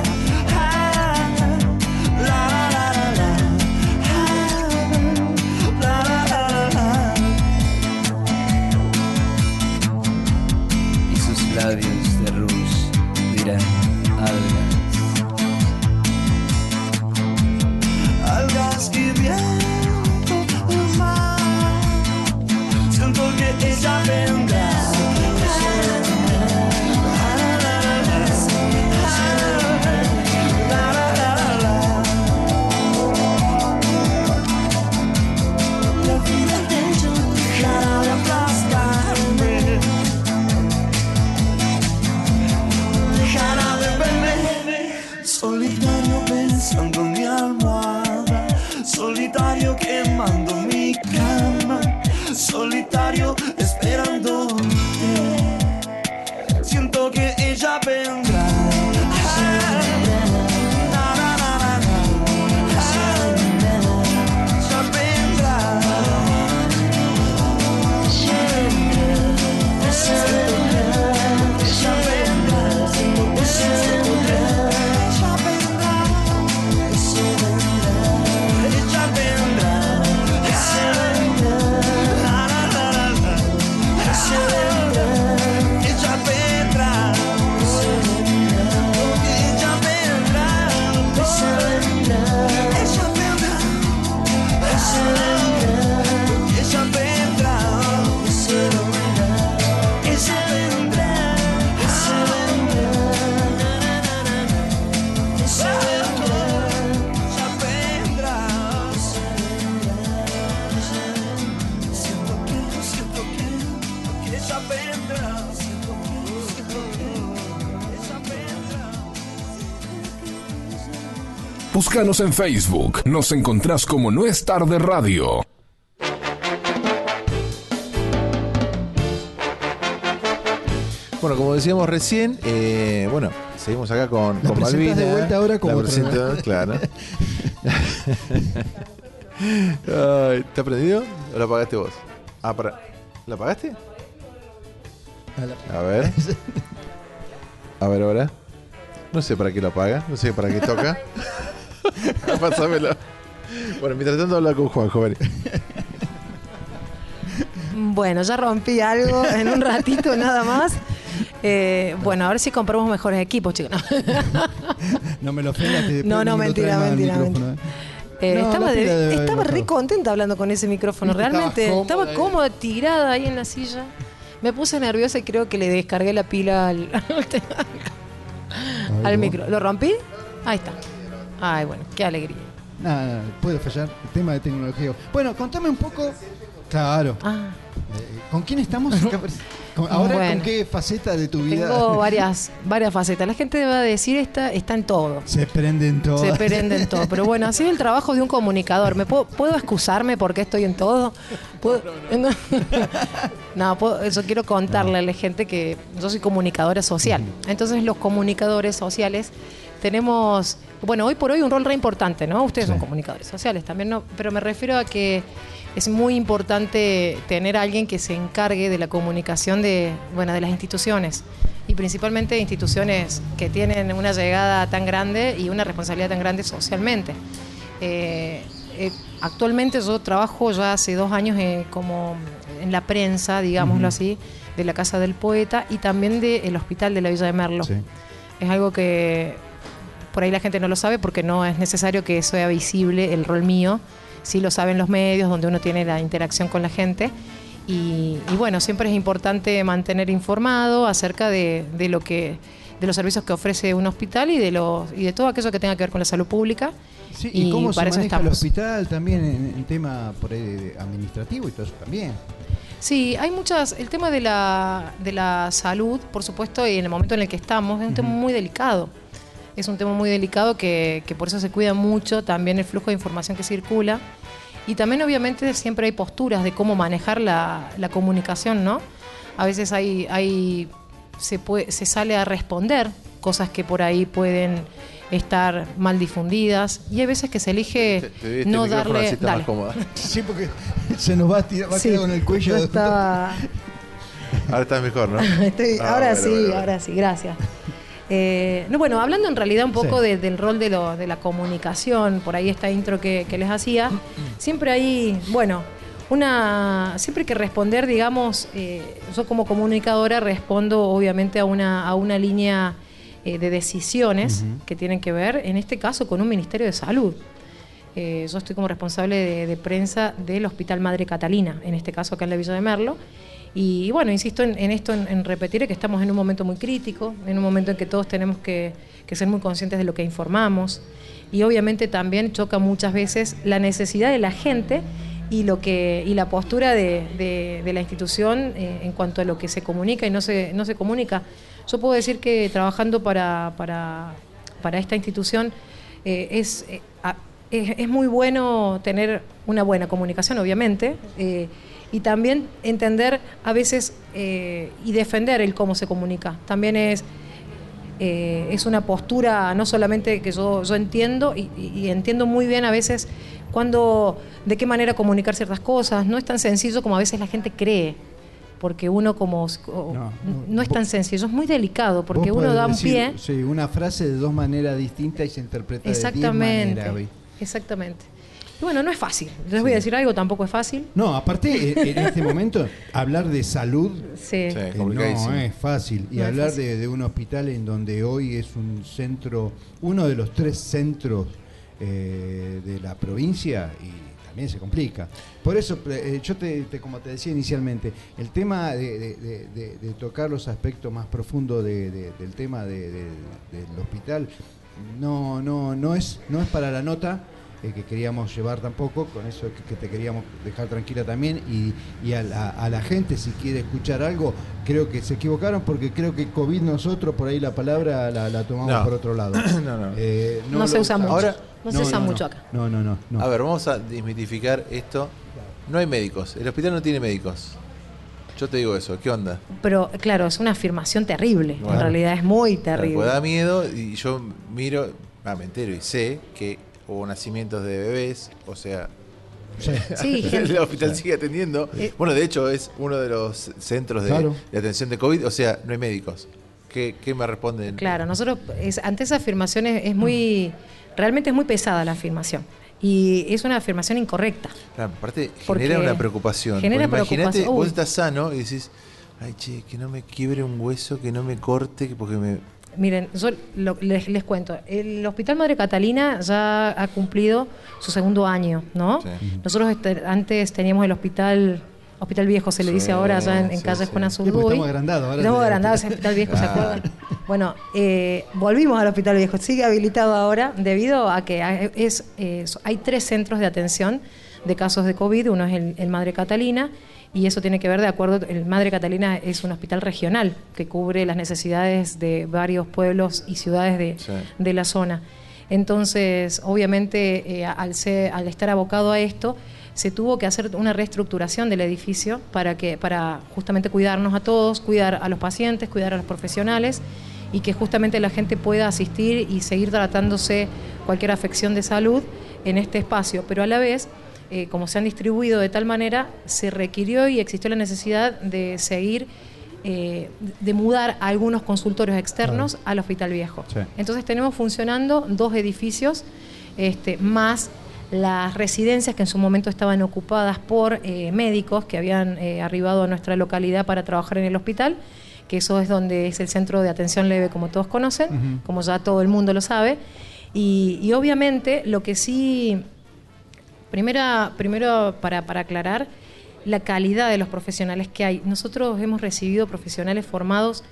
Speaker 9: Búscanos en Facebook. Nos encontrás como No es tarde radio.
Speaker 2: Bueno, como decíamos recién, eh, bueno, seguimos acá con,
Speaker 3: La
Speaker 2: con Malvina.
Speaker 3: de vuelta ahora como
Speaker 2: La presento, claro. Ay, ¿Está prendido o lo apagaste vos? Ah, para. ¿Lo apagaste? A ver. A ver ahora. No sé para qué lo apaga, no sé para qué toca. Pásamelo. Bueno, mientras tanto habla con Juan, joven.
Speaker 7: Bueno, ya rompí algo en un ratito nada más. Eh, bueno, a ver si compramos mejores equipos, chicos. No.
Speaker 3: No me lo ofendas que después
Speaker 7: No, no, mentira,
Speaker 3: al
Speaker 7: mentira, mentira.
Speaker 3: ¿eh?
Speaker 7: Eh,
Speaker 3: No,
Speaker 7: estaba de- estaba re contenta hablando con ese micrófono. Realmente
Speaker 3: cómoda
Speaker 7: estaba
Speaker 3: ahí.
Speaker 7: cómoda, tirada ahí en la silla. Me puse nerviosa y creo que le descargué la pila al, al
Speaker 3: Ay,
Speaker 7: micro. ¿Lo rompí? Ahí está. Ay, bueno, qué alegría.
Speaker 3: Nada, nada, puede fallar. El tema de tecnología. Bueno, contame un poco. Claro.
Speaker 7: Ah,
Speaker 3: Eh, ¿Con quién estamos? Con- Ahora,
Speaker 7: Bueno.
Speaker 3: ¿con qué faceta de tu vida?
Speaker 7: tengo varias, varias facetas. La gente va a decir esta, está en todo.
Speaker 3: Se prenden todas.
Speaker 7: Se prenden todo. Pero bueno, así es el trabajo de un comunicador. ¿Me puedo, ¿puedo excusarme porque estoy en todo? ¿Puedo- No, puedo- eso quiero contarle a la gente que yo soy comunicadora social. Entonces los comunicadores sociales tenemos, bueno, hoy por hoy un rol re importante, ¿no? Ustedes son comunicadores sociales también, ¿no? Pero me refiero a que es muy importante tener a alguien que se encargue de la comunicación de, bueno, de las instituciones y principalmente instituciones que tienen una llegada tan grande y una responsabilidad tan grande socialmente. Eh, eh, actualmente yo trabajo ya hace dos años eh, como en la prensa, digámoslo así, de la Casa del Poeta y también del Hospital de la Villa de Merlo.
Speaker 3: Sí.
Speaker 7: Es algo que por ahí la gente no lo sabe porque no es necesario que sea visible el rol mío. Sí lo saben los medios, donde uno tiene la interacción con la gente. Y, y bueno, siempre es importante mantener informado acerca de, de lo que de los servicios que ofrece un hospital y de los y de todo aquello que tenga que ver con la salud pública.
Speaker 3: Sí, ¿Y,
Speaker 7: Y
Speaker 3: cómo se
Speaker 7: para
Speaker 3: maneja el hospital también en, en tema por ahí de administrativo y todo eso también?
Speaker 7: Sí, hay muchas. El tema de la, de la salud, por supuesto, y en el momento en el que estamos, es un tema muy delicado. Es un tema muy delicado que, que por eso se cuida mucho también el flujo de información que circula. Y también, obviamente, siempre hay posturas de cómo manejar la, la comunicación, ¿no? A veces hay, hay se, puede, se sale a responder cosas que por ahí pueden estar mal difundidas y hay veces que se elige
Speaker 2: Te- te este
Speaker 7: no darle
Speaker 2: está
Speaker 7: dale.
Speaker 2: más cómoda.
Speaker 3: Sí, porque se nos va a, tirar, va
Speaker 7: Sí,
Speaker 3: con el cuello.
Speaker 7: yo estaba
Speaker 2: Ahora estás mejor, ¿no?
Speaker 7: Estoy-
Speaker 2: Ah,
Speaker 7: ahora
Speaker 2: bueno,
Speaker 7: sí,
Speaker 2: bueno, bueno.
Speaker 7: ahora sí, gracias. Eh, no, bueno, hablando en realidad un poco
Speaker 3: Sí.
Speaker 7: de- del rol de, lo- de la comunicación, por ahí esta intro que, que les hacía, siempre hay, bueno, una, siempre hay que responder, digamos, eh, yo como comunicadora respondo obviamente a una, a una línea eh, de decisiones que tienen que ver, en este caso, con un Ministerio de Salud. Eh, yo estoy como responsable de, de prensa del Hospital Madre Catalina, en este caso acá en la Villa de Merlo. Y, bueno, insisto en, esto, en, en repetir que estamos en un momento muy crítico, en un momento en que todos tenemos que, que ser muy conscientes de lo que informamos. Y obviamente también choca muchas veces la necesidad de la gente y lo que y la postura de, la institución eh, en cuanto a lo que se comunica y no se, no se comunica. Yo puedo decir que trabajando para, para, para esta institución eh, es, eh, es, es muy bueno tener una buena comunicación, obviamente, eh, y también entender a veces eh, y defender el cómo se comunica. También es, eh, es una postura no solamente que yo, yo entiendo y, entiendo muy bien a veces cuando, de qué manera comunicar ciertas cosas. No es tan sencillo como a veces la gente cree. Porque uno como o-
Speaker 3: No,
Speaker 7: no, es
Speaker 3: vos-
Speaker 7: tan sencillo, es muy delicado porque uno da un pie.
Speaker 3: Sí, una frase de dos maneras distintas y se interpreta de diez
Speaker 7: Exactamente.
Speaker 3: maneras.
Speaker 7: Exactamente. Bueno, no es fácil. Les voy a decir algo, tampoco es fácil.
Speaker 3: No, aparte, en, en este momento, hablar de salud
Speaker 7: Sí.
Speaker 2: Sí.
Speaker 3: eh, no es fácil. Y
Speaker 7: No
Speaker 3: hablar
Speaker 7: fácil.
Speaker 3: De, de un hospital en donde hoy es un centro, uno de los tres centros eh, de la provincia y también se complica. Por eso, eh, yo te, te- como te decía inicialmente, el tema de, de- de- de- de tocar los aspectos más profundos de- de- del tema de- de- del hospital no, no, no, es, no es para la nota eh, que queríamos llevar tampoco, con eso que, que te queríamos dejar tranquila también y, y a, la, a la gente si quiere escuchar algo, creo que se equivocaron porque creo que COVID nosotros por ahí la palabra la, la tomamos
Speaker 2: No.
Speaker 3: por otro lado.
Speaker 2: No, no.
Speaker 3: Eh,
Speaker 7: No se
Speaker 3: lo
Speaker 7: usa mucho.
Speaker 2: Ahora-
Speaker 7: no se usa mucho acá.
Speaker 3: No, no, no. no.
Speaker 2: A ver, vamos a desmitificar esto. No hay médicos. El hospital no tiene médicos. Yo te digo eso. ¿Qué onda?
Speaker 7: Pero claro, es una afirmación terrible.
Speaker 2: Bueno.
Speaker 7: En realidad es muy terrible.
Speaker 2: porque da miedo y yo miro, ah, me entero y sé que o nacimientos de bebés, o sea,
Speaker 7: Sí,
Speaker 2: el hospital sigue atendiendo.
Speaker 7: Eh,
Speaker 2: bueno, de hecho es uno de los centros de,
Speaker 3: Claro.
Speaker 2: de atención de COVID, o sea, no hay médicos. ¿Qué, qué me responden?
Speaker 7: Claro, nosotros es- ante esa afirmación es, es muy, realmente es muy pesada la afirmación y es una afirmación incorrecta.
Speaker 2: Claro, aparte genera una preocupación.
Speaker 7: genera
Speaker 2: Porque Imagínate,
Speaker 7: preocupación.
Speaker 2: vos estás sano y decís, ay, che, que no me quiebre un hueso, que no me corte, que porque me...
Speaker 7: Miren, yo lo- les, les cuento, el Hospital Madre Catalina ya ha cumplido su segundo año, ¿no?
Speaker 2: Sí.
Speaker 7: Nosotros este, antes teníamos el hospital Hospital Viejo, se le dice
Speaker 2: Sí,
Speaker 7: ahora allá en, en
Speaker 2: sí,
Speaker 7: calle
Speaker 2: sí.
Speaker 7: Juana Zurduy.
Speaker 3: estamos agrandados ahora.
Speaker 7: Estamos agrandados, ese Hospital Viejo, ¿se
Speaker 2: Claro.
Speaker 7: acuerdan? Bueno, eh, volvimos al Hospital Viejo, sigue habilitado ahora debido a que hay- es, eh, hay tres centros de atención de casos de COVID, uno es el, el Madre Catalina, y eso tiene que ver de acuerdo, el Madre Catalina es un hospital regional que cubre las necesidades de varios pueblos y ciudades de,
Speaker 2: Sí.
Speaker 7: de la zona. Entonces, obviamente, eh, al, ser- al estar abocado a esto, se tuvo que hacer una reestructuración del edificio para que para justamente cuidarnos a todos, cuidar a los pacientes, cuidar a los profesionales y que justamente la gente pueda asistir y seguir tratándose cualquier afección de salud en este espacio, pero a la vez eh, como se han distribuido de tal manera, se requirió y existió la necesidad de seguir, eh, de mudar a algunos consultorios externos al Hospital Viejo.
Speaker 3: Sí.
Speaker 7: Entonces tenemos funcionando dos edificios, este, más las residencias que en su momento estaban ocupadas por eh, médicos que habían arribado a nuestra localidad para trabajar en el hospital, que eso es donde es el centro de atención leve, como todos conocen, como ya todo el mundo lo sabe. Y, y obviamente lo que sí Primera, primero, para, para aclarar, la calidad de los profesionales que hay. Nosotros hemos recibido profesionales formados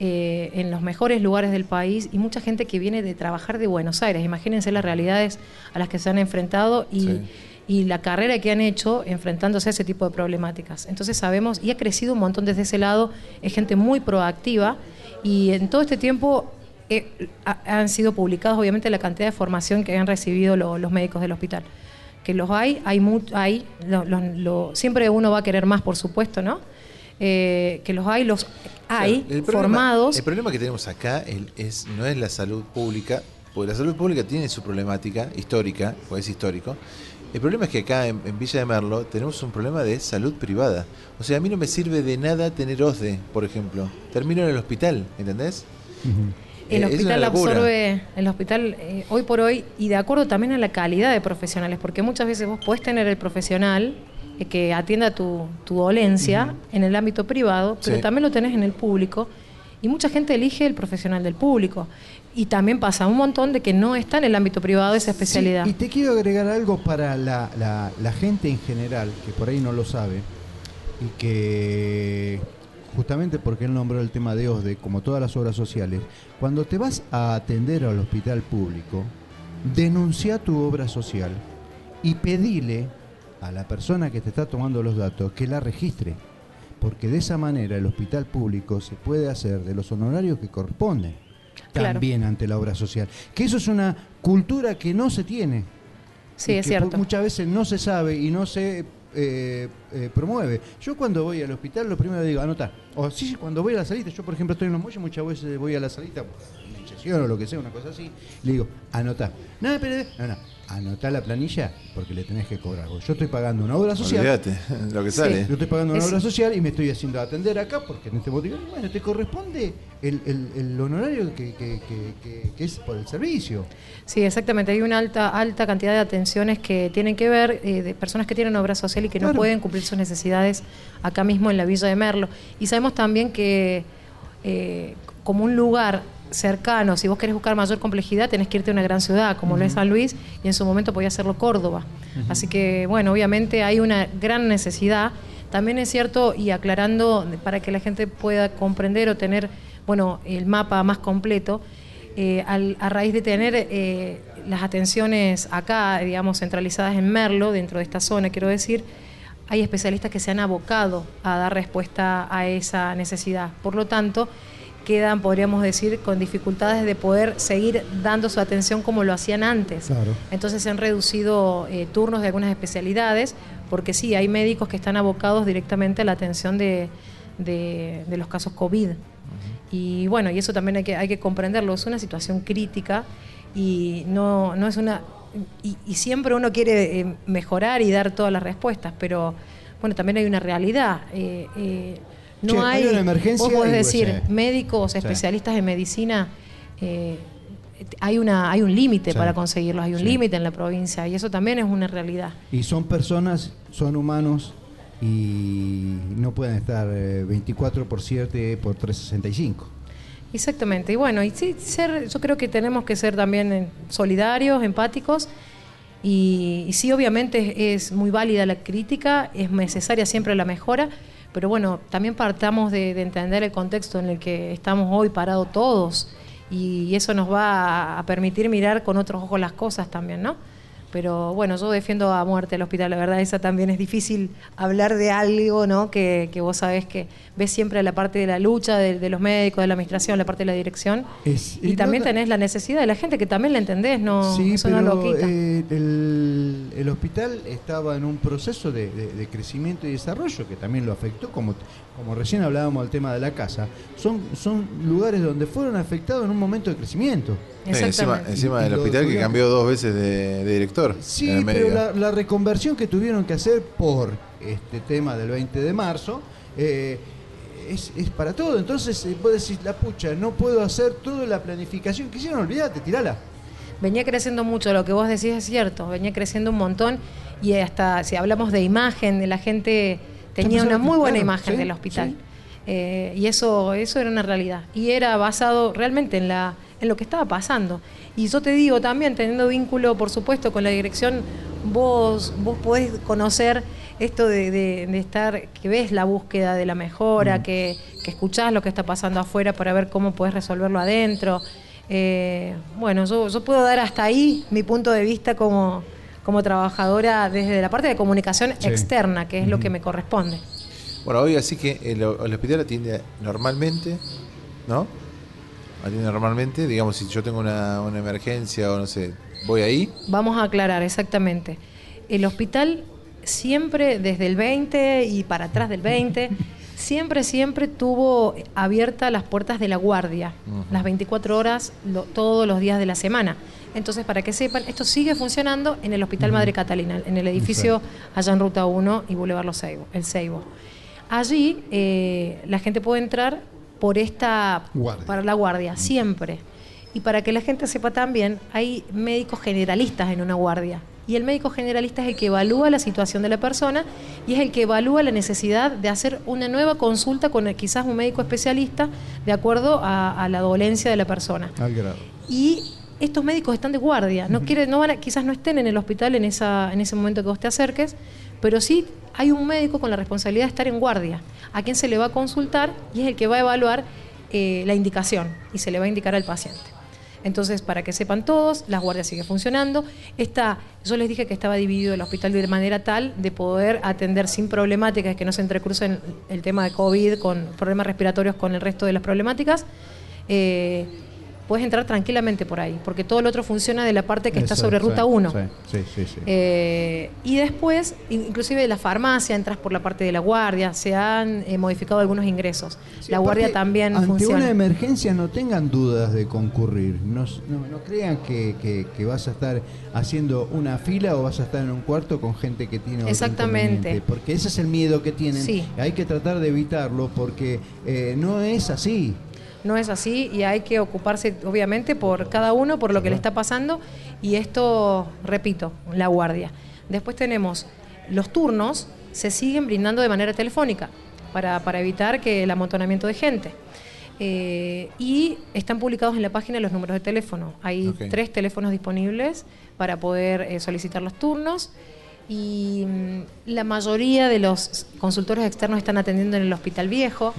Speaker 7: eh, en los mejores lugares del país y mucha gente que viene de trabajar de Buenos Aires. Imagínense las realidades a las que se han enfrentado y,
Speaker 2: Sí.
Speaker 7: y la carrera que han hecho enfrentándose a ese tipo de problemáticas. Entonces sabemos, y ha crecido un montón desde ese lado, es gente muy proactiva y en todo este tiempo eh, ha- han sido publicados obviamente la cantidad de formación que han recibido lo- los médicos del hospital. Que los hay, hay, mu- hay lo- lo- lo- siempre uno va a querer más, por supuesto, ¿no? Eh, que los hay, los hay
Speaker 2: Claro, el problema-
Speaker 7: formados.
Speaker 2: El problema que tenemos acá el- es, no es la salud pública, porque la salud pública tiene su problemática histórica, pues es histórico. El problema es que acá en, en Villa de Merlo tenemos un problema de salud privada. O sea, a mí no me sirve de nada tener OSDE, por ejemplo. Termino en el hospital, ¿entendés? Eh, es una
Speaker 7: hospital absorbe, el hospital eh, hoy por hoy, y de acuerdo también a la calidad de profesionales, porque muchas veces vos podés tener el profesional eh, que atienda tu, tu dolencia en el ámbito privado, pero
Speaker 2: Sí.
Speaker 7: también lo tenés en el público, y mucha gente elige el profesional del público. Y también pasa un montón de que no está en el ámbito privado esa especialidad.
Speaker 3: Sí, y te quiero agregar algo para la, la- la gente en general, que por ahí no lo sabe, y que justamente porque él nombró el tema de OSDE, como todas las obras sociales, cuando te vas a atender al hospital público, denuncia tu obra social y pedile a la persona que te está tomando los datos que la registre. Porque de esa manera el hospital público se puede hacer de los honorarios que corresponden
Speaker 7: Claro.
Speaker 3: también ante la obra social. Que eso es una cultura que no se tiene.
Speaker 7: sí, es
Speaker 3: que
Speaker 7: cierto.
Speaker 3: Muchas veces no se sabe y no se eh, eh, promueve. Yo cuando voy al hospital lo primero digo, anota. O sí, cuando voy a la salita, yo por ejemplo estoy en los muelles, muchas veces voy a la salita, una inyección o lo que sea, una cosa así, le digo, anota. No, pero, no, no, anota la planilla porque le tenés que cobrar. Porque Yo estoy pagando una obra social.
Speaker 2: Olvídate, lo que sale.
Speaker 3: Yo estoy pagando una
Speaker 7: Es-
Speaker 3: obra social y me estoy haciendo atender acá porque en este motivo, bueno, te corresponde el, el- el honorario que, que- que- que- que es por el servicio.
Speaker 7: Sí, exactamente. Hay una alta alta cantidad de atenciones que tienen que ver eh, de personas que tienen obra social y que no pueden cumplir sus necesidades acá mismo en la Villa de Merlo. Y sabemos también que eh, como un lugar cercano, si vos querés buscar mayor complejidad, tenés que irte a una gran ciudad como lo es San Luis y en su momento podía hacerlo Córdoba. Así que, bueno, obviamente hay una gran necesidad. También es cierto, y aclarando para que la gente pueda comprender o tener, bueno, el mapa más completo, eh, al- a raíz de tener eh, las atenciones acá, digamos, centralizadas en Merlo, dentro de esta zona, quiero decir, hay especialistas que se han abocado a dar respuesta a esa necesidad. Por lo tanto, quedan, podríamos decir, con dificultades de poder seguir dando su atención como lo hacían antes.
Speaker 3: Claro.
Speaker 7: Entonces se han reducido eh, turnos de algunas especialidades, porque sí, hay médicos que están abocados directamente a la atención de, de- de los casos COVID. Y bueno, y eso también hay que, hay que comprenderlo, es una situación crítica y no, no es una... y, y siempre uno quiere eh, mejorar y dar todas las respuestas, pero bueno, también hay una realidad. eh, no hay,
Speaker 3: hay una emergencia
Speaker 7: vos podés
Speaker 3: y,
Speaker 7: decir,
Speaker 3: sí.
Speaker 7: médicos,
Speaker 3: Sí.
Speaker 7: especialistas en medicina, eh, hay, una, hay un límite
Speaker 3: Sí.
Speaker 7: para conseguirlos, hay un límite en la provincia y eso también es una realidad.
Speaker 3: Y son personas, son humanos y no pueden estar eh, 24 por 7 por 365.
Speaker 7: Exactamente, y bueno, y sí, ser, yo creo que tenemos que ser también eh, solidarios, empáticos, y, y sí, obviamente es, es muy válida la crítica, es necesaria siempre la mejora, pero bueno, también partamos de, de entender el contexto en el que estamos hoy parados todos, y eso nos va a, permitir mirar con otros ojos las cosas también, ¿no? Pero bueno, yo defiendo a muerte el hospital, la verdad, esa también es difícil hablar de algo, ¿no? Que, que vos sabés que ves siempre la parte de la lucha de, de los médicos, de la administración, la parte de la dirección.
Speaker 3: Es-
Speaker 7: y
Speaker 3: y
Speaker 7: también tenés la necesidad de la gente, que también la entendés, no,
Speaker 3: sí,
Speaker 7: eso
Speaker 3: pero
Speaker 7: no lo quita.
Speaker 3: eh, el, el hospital estaba en un proceso de, de- de crecimiento y desarrollo que también lo afectó, como, como recién hablábamos del tema de la casa. Son, son lugares donde fueron afectados en un momento de crecimiento.
Speaker 2: Eh, encima
Speaker 7: Exactamente.
Speaker 2: encima
Speaker 3: Y- y
Speaker 2: del
Speaker 3: lo
Speaker 2: hospital que cambió dos veces de, de director. en
Speaker 3: Sí, pero la reconversión que tuvieron que hacer por este tema del 20 de marzo eh, es, es para todo. Entonces eh, vos decís, la pucha, no puedo hacer toda la planificación que hicieron, olvídate, tirala.
Speaker 7: Venía creciendo mucho, lo que vos decís es cierto, venía creciendo un montón y hasta si hablamos de imagen, la gente tenía una muy buena
Speaker 3: claro,
Speaker 7: imagen
Speaker 3: sí,
Speaker 7: del hospital.
Speaker 3: sí.
Speaker 7: Eh, y eso, eso era una realidad. Y era basado realmente en, la, en lo que estaba pasando. Y yo te digo también, teniendo vínculo, por supuesto, con la dirección, vos, vos podés conocer esto de, de- de estar, que ves la búsqueda de la mejora, que, que escuchás lo que está pasando afuera para ver cómo podés resolverlo adentro. Eh, bueno, yo, yo puedo dar hasta ahí mi punto de vista como, como trabajadora desde la parte de comunicación
Speaker 3: Sí.
Speaker 7: externa, que es lo que me corresponde.
Speaker 2: Bueno, hoy así que el, el hospital atiende normalmente, ¿no? Atiende normalmente, digamos, si yo tengo una, una emergencia o no sé, voy ahí.
Speaker 7: Vamos a aclarar exactamente. El hospital siempre, desde el 20 y para atrás del 20, siempre, siempre tuvo abiertas las puertas de la guardia, las 24 horas, lo- todos los días de la semana. Entonces, para que sepan, esto sigue funcionando en el Hospital Madre Catalina, en el edificio allá en Ruta 1 y Boulevard Los Seibo, el Seibo. Allí eh, la gente puede entrar por esta
Speaker 3: Guardia.
Speaker 7: para la guardia, siempre. Y para que la gente sepa también, hay médicos generalistas en una guardia. Y el médico generalista es el que evalúa la situación de la persona y es el que evalúa la necesidad de hacer una nueva consulta con quizás un médico especialista de acuerdo a, a la dolencia de la persona.
Speaker 3: Al grado.
Speaker 7: Y estos médicos están de guardia, no quiere, no van a- quizás no estén en el hospital en, esa, en ese momento que vos te acerques, pero sí hay un médico con la responsabilidad de estar en guardia, a quien se le va a consultar y es el que va a evaluar eh, la indicación y se le va a indicar al paciente. Entonces, para que sepan todos, la guardia sigue funcionando. Está, yo les dije que estaba dividido el hospital de manera tal de poder atender sin problemáticas, que no se entrecrucen el tema de COVID con problemas respiratorios con el resto de las problemáticas. Eh, puedes entrar tranquilamente por ahí, porque todo lo otro funciona de la parte que está sobre
Speaker 3: sí,
Speaker 7: ruta 1.
Speaker 3: Sí, sí, sí. sí.
Speaker 7: Eh, y después, in- inclusive de la farmacia, entras por la parte de la guardia, se han eh, modificado algunos ingresos.
Speaker 3: Sí,
Speaker 7: la guardia también
Speaker 3: ante
Speaker 7: funciona.
Speaker 3: una emergencia no tengan dudas de concurrir. No, no- no crean que, que- que vas a estar haciendo una fila o vas a estar en un cuarto con gente que tiene
Speaker 7: Exactamente.
Speaker 3: Porque ese es el miedo que tienen.
Speaker 7: Sí.
Speaker 3: Hay que tratar de evitarlo porque eh, no es así.
Speaker 7: No es así y hay que ocuparse, obviamente, por cada uno, por lo que le está pasando. Y esto, repito, la guardia. Después tenemos los turnos, se siguen brindando de manera telefónica para, para evitar que el amontonamiento de gente. Eh, y están publicados en la página los números de teléfono. Hay tres teléfonos disponibles para poder eh, solicitar los turnos. Y mm, la mayoría de los consultores externos están atendiendo en el hospital viejo.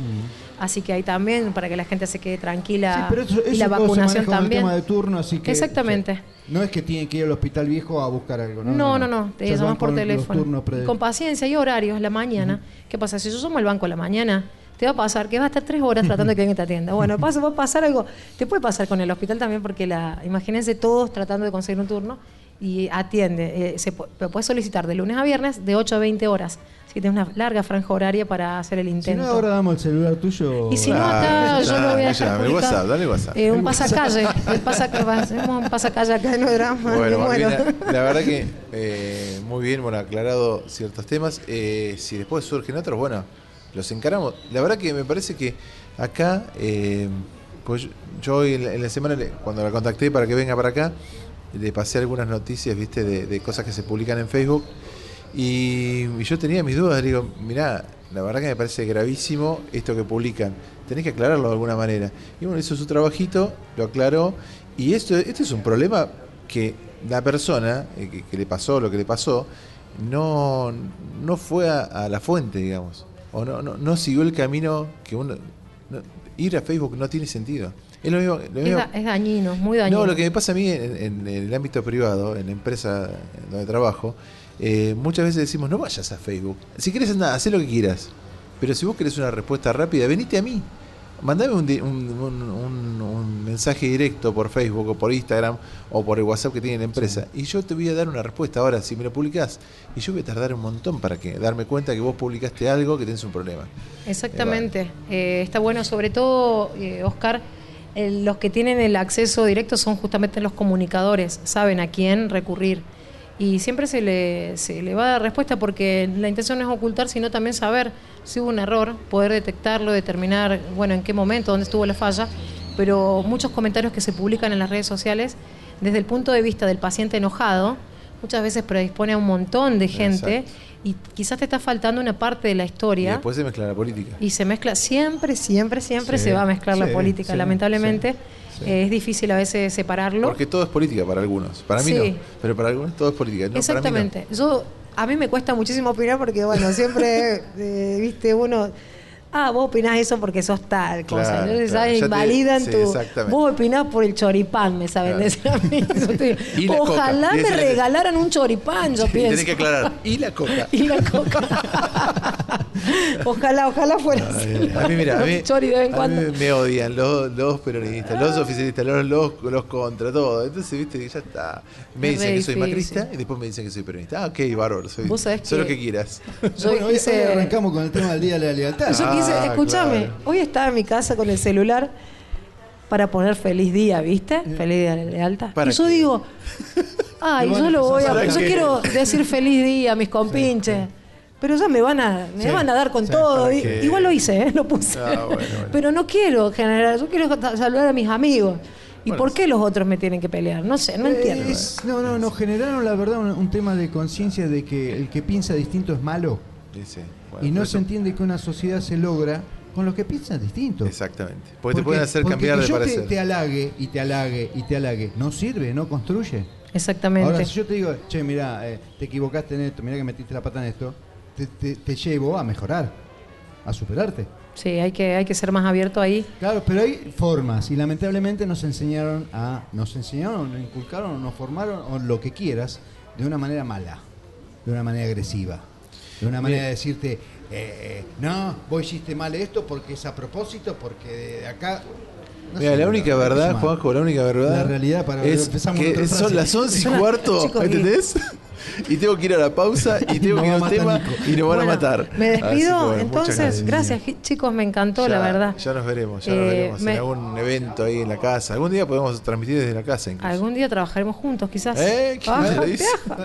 Speaker 7: Así que ahí también, para que la gente se quede tranquila.
Speaker 3: Sí, pero eso,
Speaker 7: y
Speaker 3: eso
Speaker 7: la
Speaker 3: todo se
Speaker 7: vacunación también.
Speaker 3: el tema de turno, así que
Speaker 7: Exactamente.
Speaker 3: o sea, no es que tienen que ir al hospital viejo a buscar algo, ¿no?
Speaker 7: No, no, no, te llamas por teléfono. Y con paciencia y horarios, la mañana. ¿Qué pasa? Si yo llamo al banco a la mañana, te va a pasar que vas a estar tres horas tratando de que alguien te atienda. Bueno, pasa, va a pasar algo. Te puede pasar con el hospital también, porque la, imagínense todos tratando de conseguir un turno y atiende. Eh, se pu- lo puedes solicitar de lunes a viernes de 8 a 20 horas. Así que tienes una larga franja horaria para hacer el
Speaker 3: Si
Speaker 7: intento.
Speaker 3: no, ahora damos el celular tuyo.
Speaker 7: Y si no,
Speaker 2: Ah,
Speaker 7: acá yo lo voy a dejar.
Speaker 2: WhatsApp, dale WhatsApp.
Speaker 7: Eh, un pasacalle. El pasacalle. Hacemos un pasacalle acá en el drama.
Speaker 2: Bueno. Malvina, la verdad que eh, muy bien, bueno, aclarado ciertos temas. Eh, si después surgen otros, bueno, los encaramos. La verdad que me parece que acá, eh, pues yo- yo hoy en la, en la semana, cuando la contacté para que venga para acá, le pasé algunas noticias, viste, de, de cosas que se publican en Facebook. Y, yo tenía mis dudas, digo, mirá, la verdad que me parece gravísimo esto que publican. Tenés que aclararlo de alguna manera. Y bueno, hizo su trabajito, lo aclaró. Y esto, esto es un problema que la persona eh, que, le pasó lo que le pasó no, no fue a, la fuente, digamos. O no, no, no siguió el camino que uno... no- ir a Facebook no tiene sentido. Es lo mismo... lo
Speaker 7: Es,
Speaker 2: mismo-
Speaker 7: da- es dañino, muy dañino.
Speaker 2: no, lo que me pasa a mí en, en- en el ámbito privado, en la empresa donde trabajo, eh, muchas veces decimos, no vayas a Facebook. Si quieres nada, haz lo que quieras. Pero si vos querés una respuesta rápida, venite a mí. Mandame un, di- un- un- un- un mensaje directo por Facebook o por Instagram o por el WhatsApp que tiene la empresa. Y yo te voy a dar una respuesta. Ahora, si me lo publicás, y yo voy a tardar un montón para que darme cuenta que vos publicaste algo que tenés un problema.
Speaker 7: Exactamente. Eh, está bueno, sobre todo, eh, Oscar, el- los que tienen el acceso directo son justamente los comunicadores, saben a quién recurrir. Y siempre se le, se le va a dar respuesta porque la intención no es ocultar, sino también saber si hubo un error, poder detectarlo, determinar, bueno, en qué momento, dónde estuvo la falla. Pero muchos comentarios que se publican en las redes sociales, desde el punto de vista del paciente enojado, muchas veces predispone a un montón de gente. Y quizás te está faltando una parte de la
Speaker 2: Y
Speaker 7: historia.
Speaker 2: después se mezcla la política.
Speaker 7: Y se mezcla, siempre, siempre, siempre
Speaker 2: Sí,
Speaker 7: se va a mezclar la política.
Speaker 2: sí,
Speaker 7: Lamentablemente eh, es difícil a veces separarlo.
Speaker 2: Porque todo es política para algunos. Para mí
Speaker 7: Sí.
Speaker 2: no. Pero para algunos todo es política. No, para mí no.
Speaker 7: Exactamente. Yo a mí me cuesta muchísimo opinar porque bueno, siempre eh, viste uno Ah, vos opinás eso porque sos tal cosa.
Speaker 2: Claro,
Speaker 7: Entonces
Speaker 2: claro.
Speaker 7: Ya
Speaker 2: te-
Speaker 7: invalidan
Speaker 2: sí,
Speaker 7: tu. Vos opinás por el choripán, me saben
Speaker 2: Claro.
Speaker 7: decir a mí. Te-
Speaker 2: coca.
Speaker 7: Ojalá me regalaran un choripán, yo pienso.
Speaker 2: tenés que aclarar. Y la coca.
Speaker 7: Y la coca. ojalá, ojalá fuera así.
Speaker 2: A mí, mira, a mí,
Speaker 7: Chori de vez en
Speaker 2: a mí me odian los, los peronistas, los oficialistas, los, los, los contra, todo. Entonces, viste, ya está. Me
Speaker 7: Es
Speaker 2: dicen que soy macrista y después me dicen que soy peronista. Ah, ok, bárbaro. Soy,
Speaker 7: Vos sabés
Speaker 2: soy lo
Speaker 7: que-
Speaker 2: que quieras.
Speaker 7: Yo
Speaker 3: Bueno,
Speaker 7: quise-
Speaker 3: hoy arrancamos con el tema del Día de la Lealtad.
Speaker 7: Yo quise,
Speaker 2: Ah,
Speaker 7: escúchame,
Speaker 2: claro.
Speaker 7: hoy estaba en mi casa con el celular para poner feliz día, ¿viste? Feliz día de.
Speaker 2: ¿Para
Speaker 7: Y yo
Speaker 2: qué?
Speaker 7: digo, ay,
Speaker 3: van
Speaker 7: yo lo voy a,
Speaker 2: ¿Para
Speaker 7: yo
Speaker 2: qué?
Speaker 7: quiero decir feliz día a mis compinches. Pero ya me van a, me
Speaker 3: Sí,
Speaker 7: van a dar con
Speaker 2: sí,
Speaker 7: todo. Igual lo hice, ¿eh? lo puse.
Speaker 2: Ah, bueno, bueno.
Speaker 7: Pero no quiero generar, yo quiero saludar a mis amigos. ¿Y
Speaker 2: Bueno,
Speaker 7: por qué los otros me tienen que pelear? No sé, no entiendo.
Speaker 3: Es- no, no, nos generaron la verdad un, un tema de conciencia de que el que piensa distinto es malo.
Speaker 2: Bueno,
Speaker 3: y no se entiende que una sociedad se logra con los que piensan distinto.
Speaker 2: Exactamente. Porque, te pueden hacer cambiar de
Speaker 3: yo te,
Speaker 2: parecer.
Speaker 3: te halague y te halague y te halague. No sirve, no construye.
Speaker 7: Exactamente.
Speaker 3: Ahora, si yo te digo, che, mira, te equivocaste en esto, mira que metiste la pata en esto, te, te- te llevo a mejorar, a superarte.
Speaker 7: Sí, hay que, hay que ser más abierto ahí.
Speaker 3: Claro, pero hay formas y lamentablemente nos enseñaron a, nos enseñaron, nos inculcaron, nos formaron o lo que quieras de una manera mala, de una manera agresiva, de una manera de decirte, eh, no, vos hiciste mal esto porque es a propósito, porque de acá. No
Speaker 2: Mira, la única
Speaker 3: verdad.
Speaker 2: Juanjo, la única verdad.
Speaker 3: La realidad para-
Speaker 2: es
Speaker 3: empezamos
Speaker 2: que son las 11 y cuarto,
Speaker 7: chicos,
Speaker 2: ¿entendés? Y tengo que ir a la pausa y tengo que ir al
Speaker 3: matar
Speaker 2: tema
Speaker 3: Nico.
Speaker 2: y nos van a matar.
Speaker 7: Me
Speaker 2: que,
Speaker 7: despido.
Speaker 2: bueno,
Speaker 7: Entonces, gracias, chicos, me encantó,
Speaker 2: Ya-
Speaker 7: la verdad.
Speaker 2: Ya nos veremos, ya nos
Speaker 7: Eh,
Speaker 2: veremos
Speaker 7: me-
Speaker 2: en algún evento ahí en la casa. Algún día podemos transmitir desde la casa incluso.
Speaker 7: Algún día trabajaremos juntos, quizás.
Speaker 2: ¿Eh? ¿Quién
Speaker 7: Ah?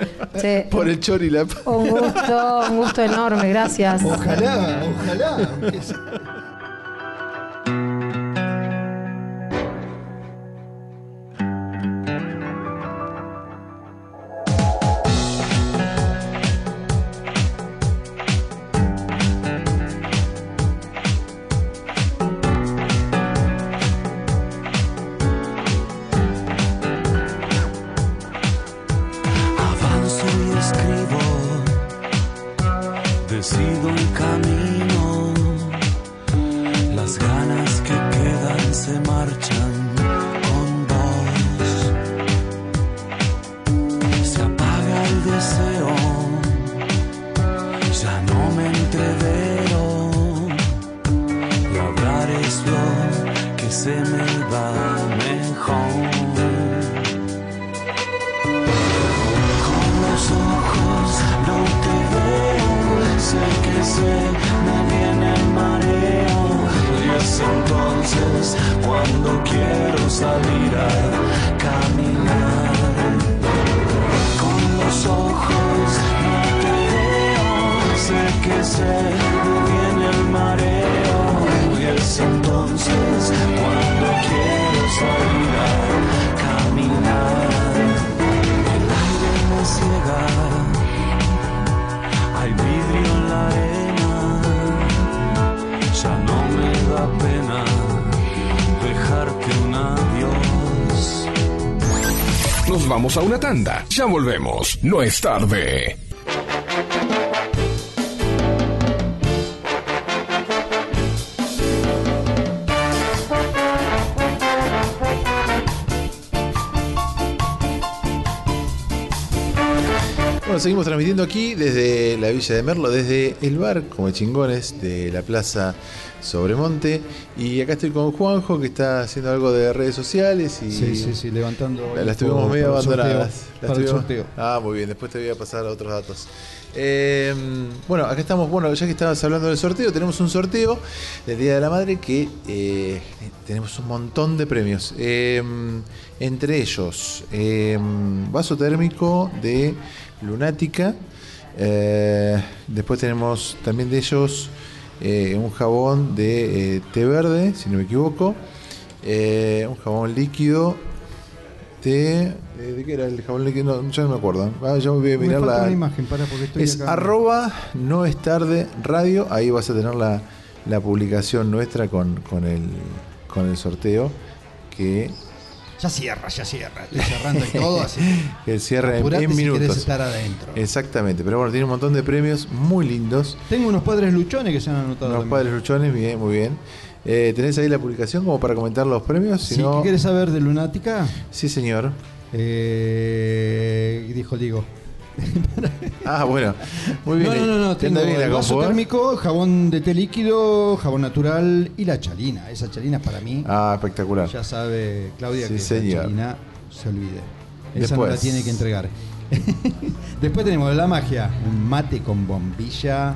Speaker 7: Sí.
Speaker 2: Por el chori la
Speaker 7: Un gusto, un gusto enorme, gracias.
Speaker 3: Ojalá, ojalá.
Speaker 10: Ya
Speaker 5: volvemos. No es tarde.
Speaker 2: Bueno, seguimos transmitiendo aquí desde la Villa de Merlo, desde el bar como chingones de la Plaza Sobremonte. Y acá estoy con Juanjo que está haciendo algo de redes sociales y
Speaker 3: Sí, sí, sí, levantando.
Speaker 2: las tuvimos medio abandonadas.
Speaker 3: El sorteo.
Speaker 2: Ah, muy bien, después te voy a pasar otros datos. Eh, bueno, acá estamos, bueno, ya que estabas hablando del sorteo, tenemos un sorteo del Día de la Madre que eh, tenemos un montón de premios. Eh, entre ellos, eh, vaso térmico de Lunática. eh, después tenemos también de ellos eh, un jabón de té verde, si no me equivoco. un jabón líquido de, de, de qué era el jabón líquido? No, ya no me acuerdo. Ah, ya voy a mirar la,
Speaker 3: una imagen, para, porque estoy
Speaker 2: es
Speaker 3: acá.
Speaker 2: arroba no es tarde radio. Ahí vas a tener la, la publicación nuestra con, con, el, con el sorteo que,
Speaker 3: Ya cierra, ya cierra. Estoy cerrando y todo así.
Speaker 2: que cierra en,
Speaker 3: Apurate
Speaker 2: en
Speaker 3: si querés
Speaker 2: minutos.
Speaker 3: estar adentro.
Speaker 2: Exactamente, pero bueno, tiene un montón de premios muy lindos.
Speaker 3: Tengo unos padres luchones que se han anotado. También.
Speaker 2: padres luchones, bien, muy bien. Eh, ¿Tenés ahí la publicación como para comentar los premios? Si
Speaker 3: Sí,
Speaker 2: no-
Speaker 3: ¿qué quieres saber de Lunática?
Speaker 2: sí, señor.
Speaker 3: Eh, dijo Digo.
Speaker 2: Ah, bueno, muy bien.
Speaker 3: No, no, no, no.
Speaker 2: ¿Te
Speaker 3: Tengo
Speaker 2: bien
Speaker 3: el vaso
Speaker 2: eh?
Speaker 3: térmico, jabón de té líquido, jabón natural y la chalina. Esa chalina para mí,
Speaker 2: Ah, espectacular.
Speaker 3: ya sabe Claudia
Speaker 2: Sí,
Speaker 3: que
Speaker 2: señor.
Speaker 3: la chalina se olvide. Esa no
Speaker 2: Después.
Speaker 3: la tiene que entregar. Después tenemos la magia, un mate con bombilla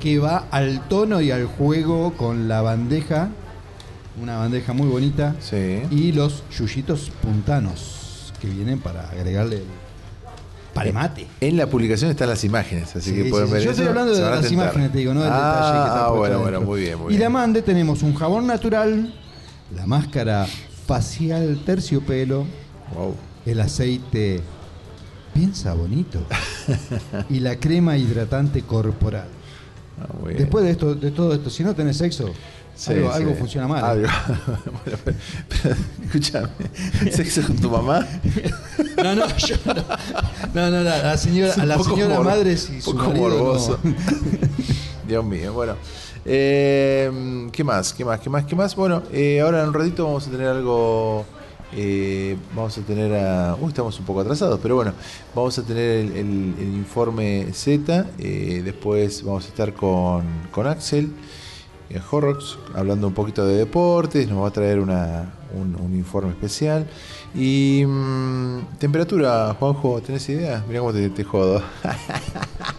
Speaker 3: que va al tono y al juego con la bandeja, una bandeja muy bonita,
Speaker 2: Sí.
Speaker 3: y los yuyitos puntanos que vienen para agregarle el palemate.
Speaker 2: En la publicación están las imágenes, así
Speaker 3: Sí,
Speaker 2: que
Speaker 3: sí,
Speaker 2: pueden
Speaker 3: sí.
Speaker 2: ver
Speaker 3: Yo estoy hablando de las
Speaker 2: tentar.
Speaker 3: imágenes, te digo, no del
Speaker 2: ah,
Speaker 3: detalle que está
Speaker 2: Ah,
Speaker 3: puesto
Speaker 2: bueno,
Speaker 3: adentro.
Speaker 2: bueno, muy bien, muy
Speaker 3: y
Speaker 2: bien.
Speaker 3: la mande tenemos un jabón natural, la máscara facial terciopelo,
Speaker 2: Wow.
Speaker 3: el aceite piensa bonito y la crema hidratante corporal.
Speaker 2: Ah.
Speaker 3: Después de esto, de todo esto, si no tenés sexo,
Speaker 2: Sí,
Speaker 3: algo,
Speaker 2: sí.
Speaker 3: algo funciona mal.
Speaker 2: Algo. bueno, pero, pero, escúchame, ¿sexo con tu mamá?
Speaker 3: No, no, yo no. No, no, la, señora, a la señora
Speaker 2: mor-
Speaker 3: madre si
Speaker 2: un
Speaker 3: su
Speaker 2: poco
Speaker 3: marido no-
Speaker 2: morboso. Dios mío, bueno. Eh, ¿Qué más? ¿Qué más? ¿Qué más? ¿Qué más? Bueno, eh, ahora en un ratito vamos a tener algo. eh, vamos a tener a. Uy, estamos un poco atrasados, pero bueno, vamos a tener el, el- el informe Z. eh, después vamos a estar con, con Axel Horrocks, hablando un poquito de deportes. Nos va a traer una, un, un informe especial. Y. mm, temperatura, Juanjo, ¿tenés idea? Mira cómo te, te jodo.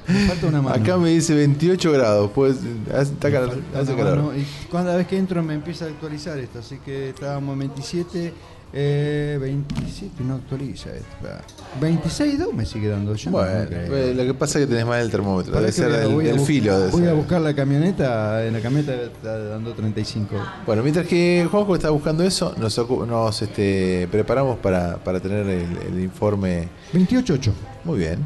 Speaker 3: Me falta una mano.
Speaker 2: Acá me dice 28 grados, pues está
Speaker 3: Me
Speaker 2: cal-
Speaker 3: falta
Speaker 2: hace calor.
Speaker 3: Y cada vez que entro me empieza a actualizar esto, así que estábamos 27, eh, 27 no actualiza esto. va. 26 2 me sigue dando yo. no
Speaker 2: Bueno,
Speaker 3: creo.
Speaker 2: pues, lo que pasa es que tenés mal el termómetro, debe ser
Speaker 3: a- a
Speaker 2: del
Speaker 3: bus-
Speaker 2: filo. debe
Speaker 3: Voy a
Speaker 2: ser.
Speaker 3: buscar la camioneta, en la camioneta está dando 35.
Speaker 2: Bueno, mientras que Juanjo está buscando eso, nos, nos este, preparamos para, para tener el, el informe
Speaker 3: 28.8.
Speaker 2: Muy bien,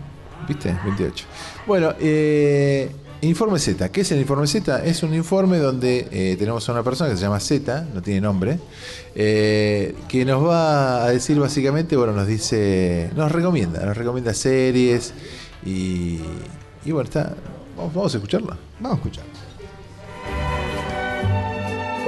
Speaker 2: ¿viste? 28. Bueno, eh, informe Z. ¿Qué es el informe Z? Es un informe donde eh, tenemos a una persona que se llama Z, no tiene nombre, eh, que nos va a decir básicamente, bueno, nos dice, nos recomienda, nos recomienda series y, y bueno, está, vamos, vamos a escucharla.
Speaker 3: Vamos a escuchar.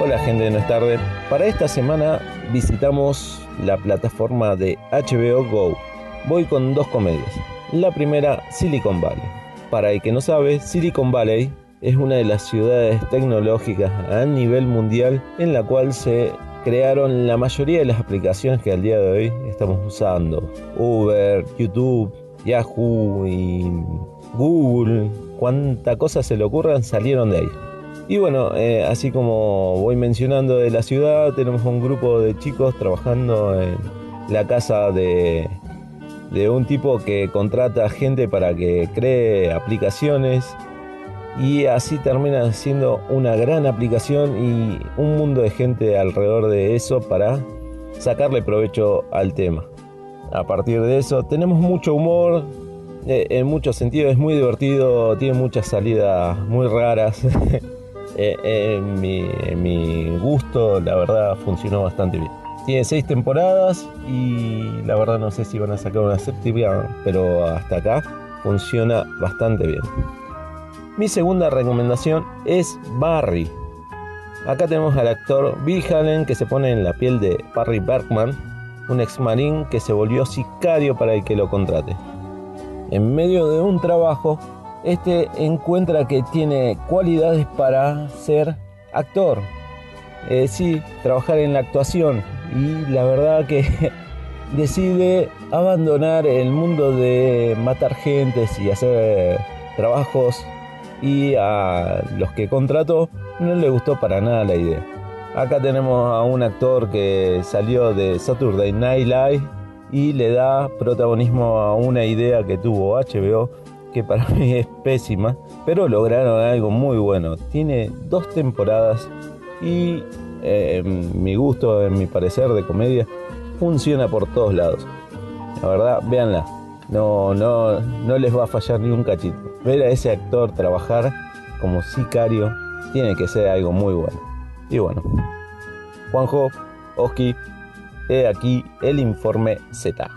Speaker 11: Hola gente de No es tarde. Para esta semana visitamos la plataforma de HBO Go. Voy con dos comedias. La primera, Silicon Valley. Para el que no sabe, Silicon Valley es una de las ciudades tecnológicas a nivel mundial en la cual se crearon la mayoría de las aplicaciones que al día de hoy estamos usando. Uber, YouTube, Yahoo y Google. Cuánta cosa se le ocurran salieron de ahí. Y bueno, eh, así como voy mencionando de la ciudad, tenemos un grupo de chicos trabajando en la casa de, de un tipo que contrata gente para que cree aplicaciones y así termina siendo una gran aplicación y un mundo de gente alrededor de eso para sacarle provecho al tema. A partir de eso tenemos mucho humor, eh, en muchos sentidos es muy divertido, tiene muchas salidas muy raras. Eh, en, mi, mi gusto, la verdad, funcionó bastante bien. Tiene seis temporadas y la verdad no sé si van a sacar una séptima, pero hasta acá funciona bastante bien. Mi segunda recomendación es Barry. Acá tenemos al actor Bill Hallen que se pone en la piel de Barry Bergman, un ex marín que se volvió sicario para el que lo contrate. En medio de un trabajo, este encuentra que tiene cualidades para ser actor. Eh, sí, trabajar en la actuación. Y la verdad que decide abandonar el mundo de matar gentes y hacer trabajos. Y a los que contrató no le gustó para nada la idea. Acá tenemos a un actor que salió de Saturday Night Live y le da protagonismo a una idea que tuvo HBO que para mí es pésima, pero lograron algo muy bueno. Tiene dos temporadas y eh, en mi gusto, en mi parecer de comedia, funciona por todos lados. La verdad, véanla. No, no, no les va a fallar ni un cachito. Ver a ese actor trabajar como sicario tiene que ser algo muy bueno. Y bueno, Juanjo, Oski, he aquí el informe Z.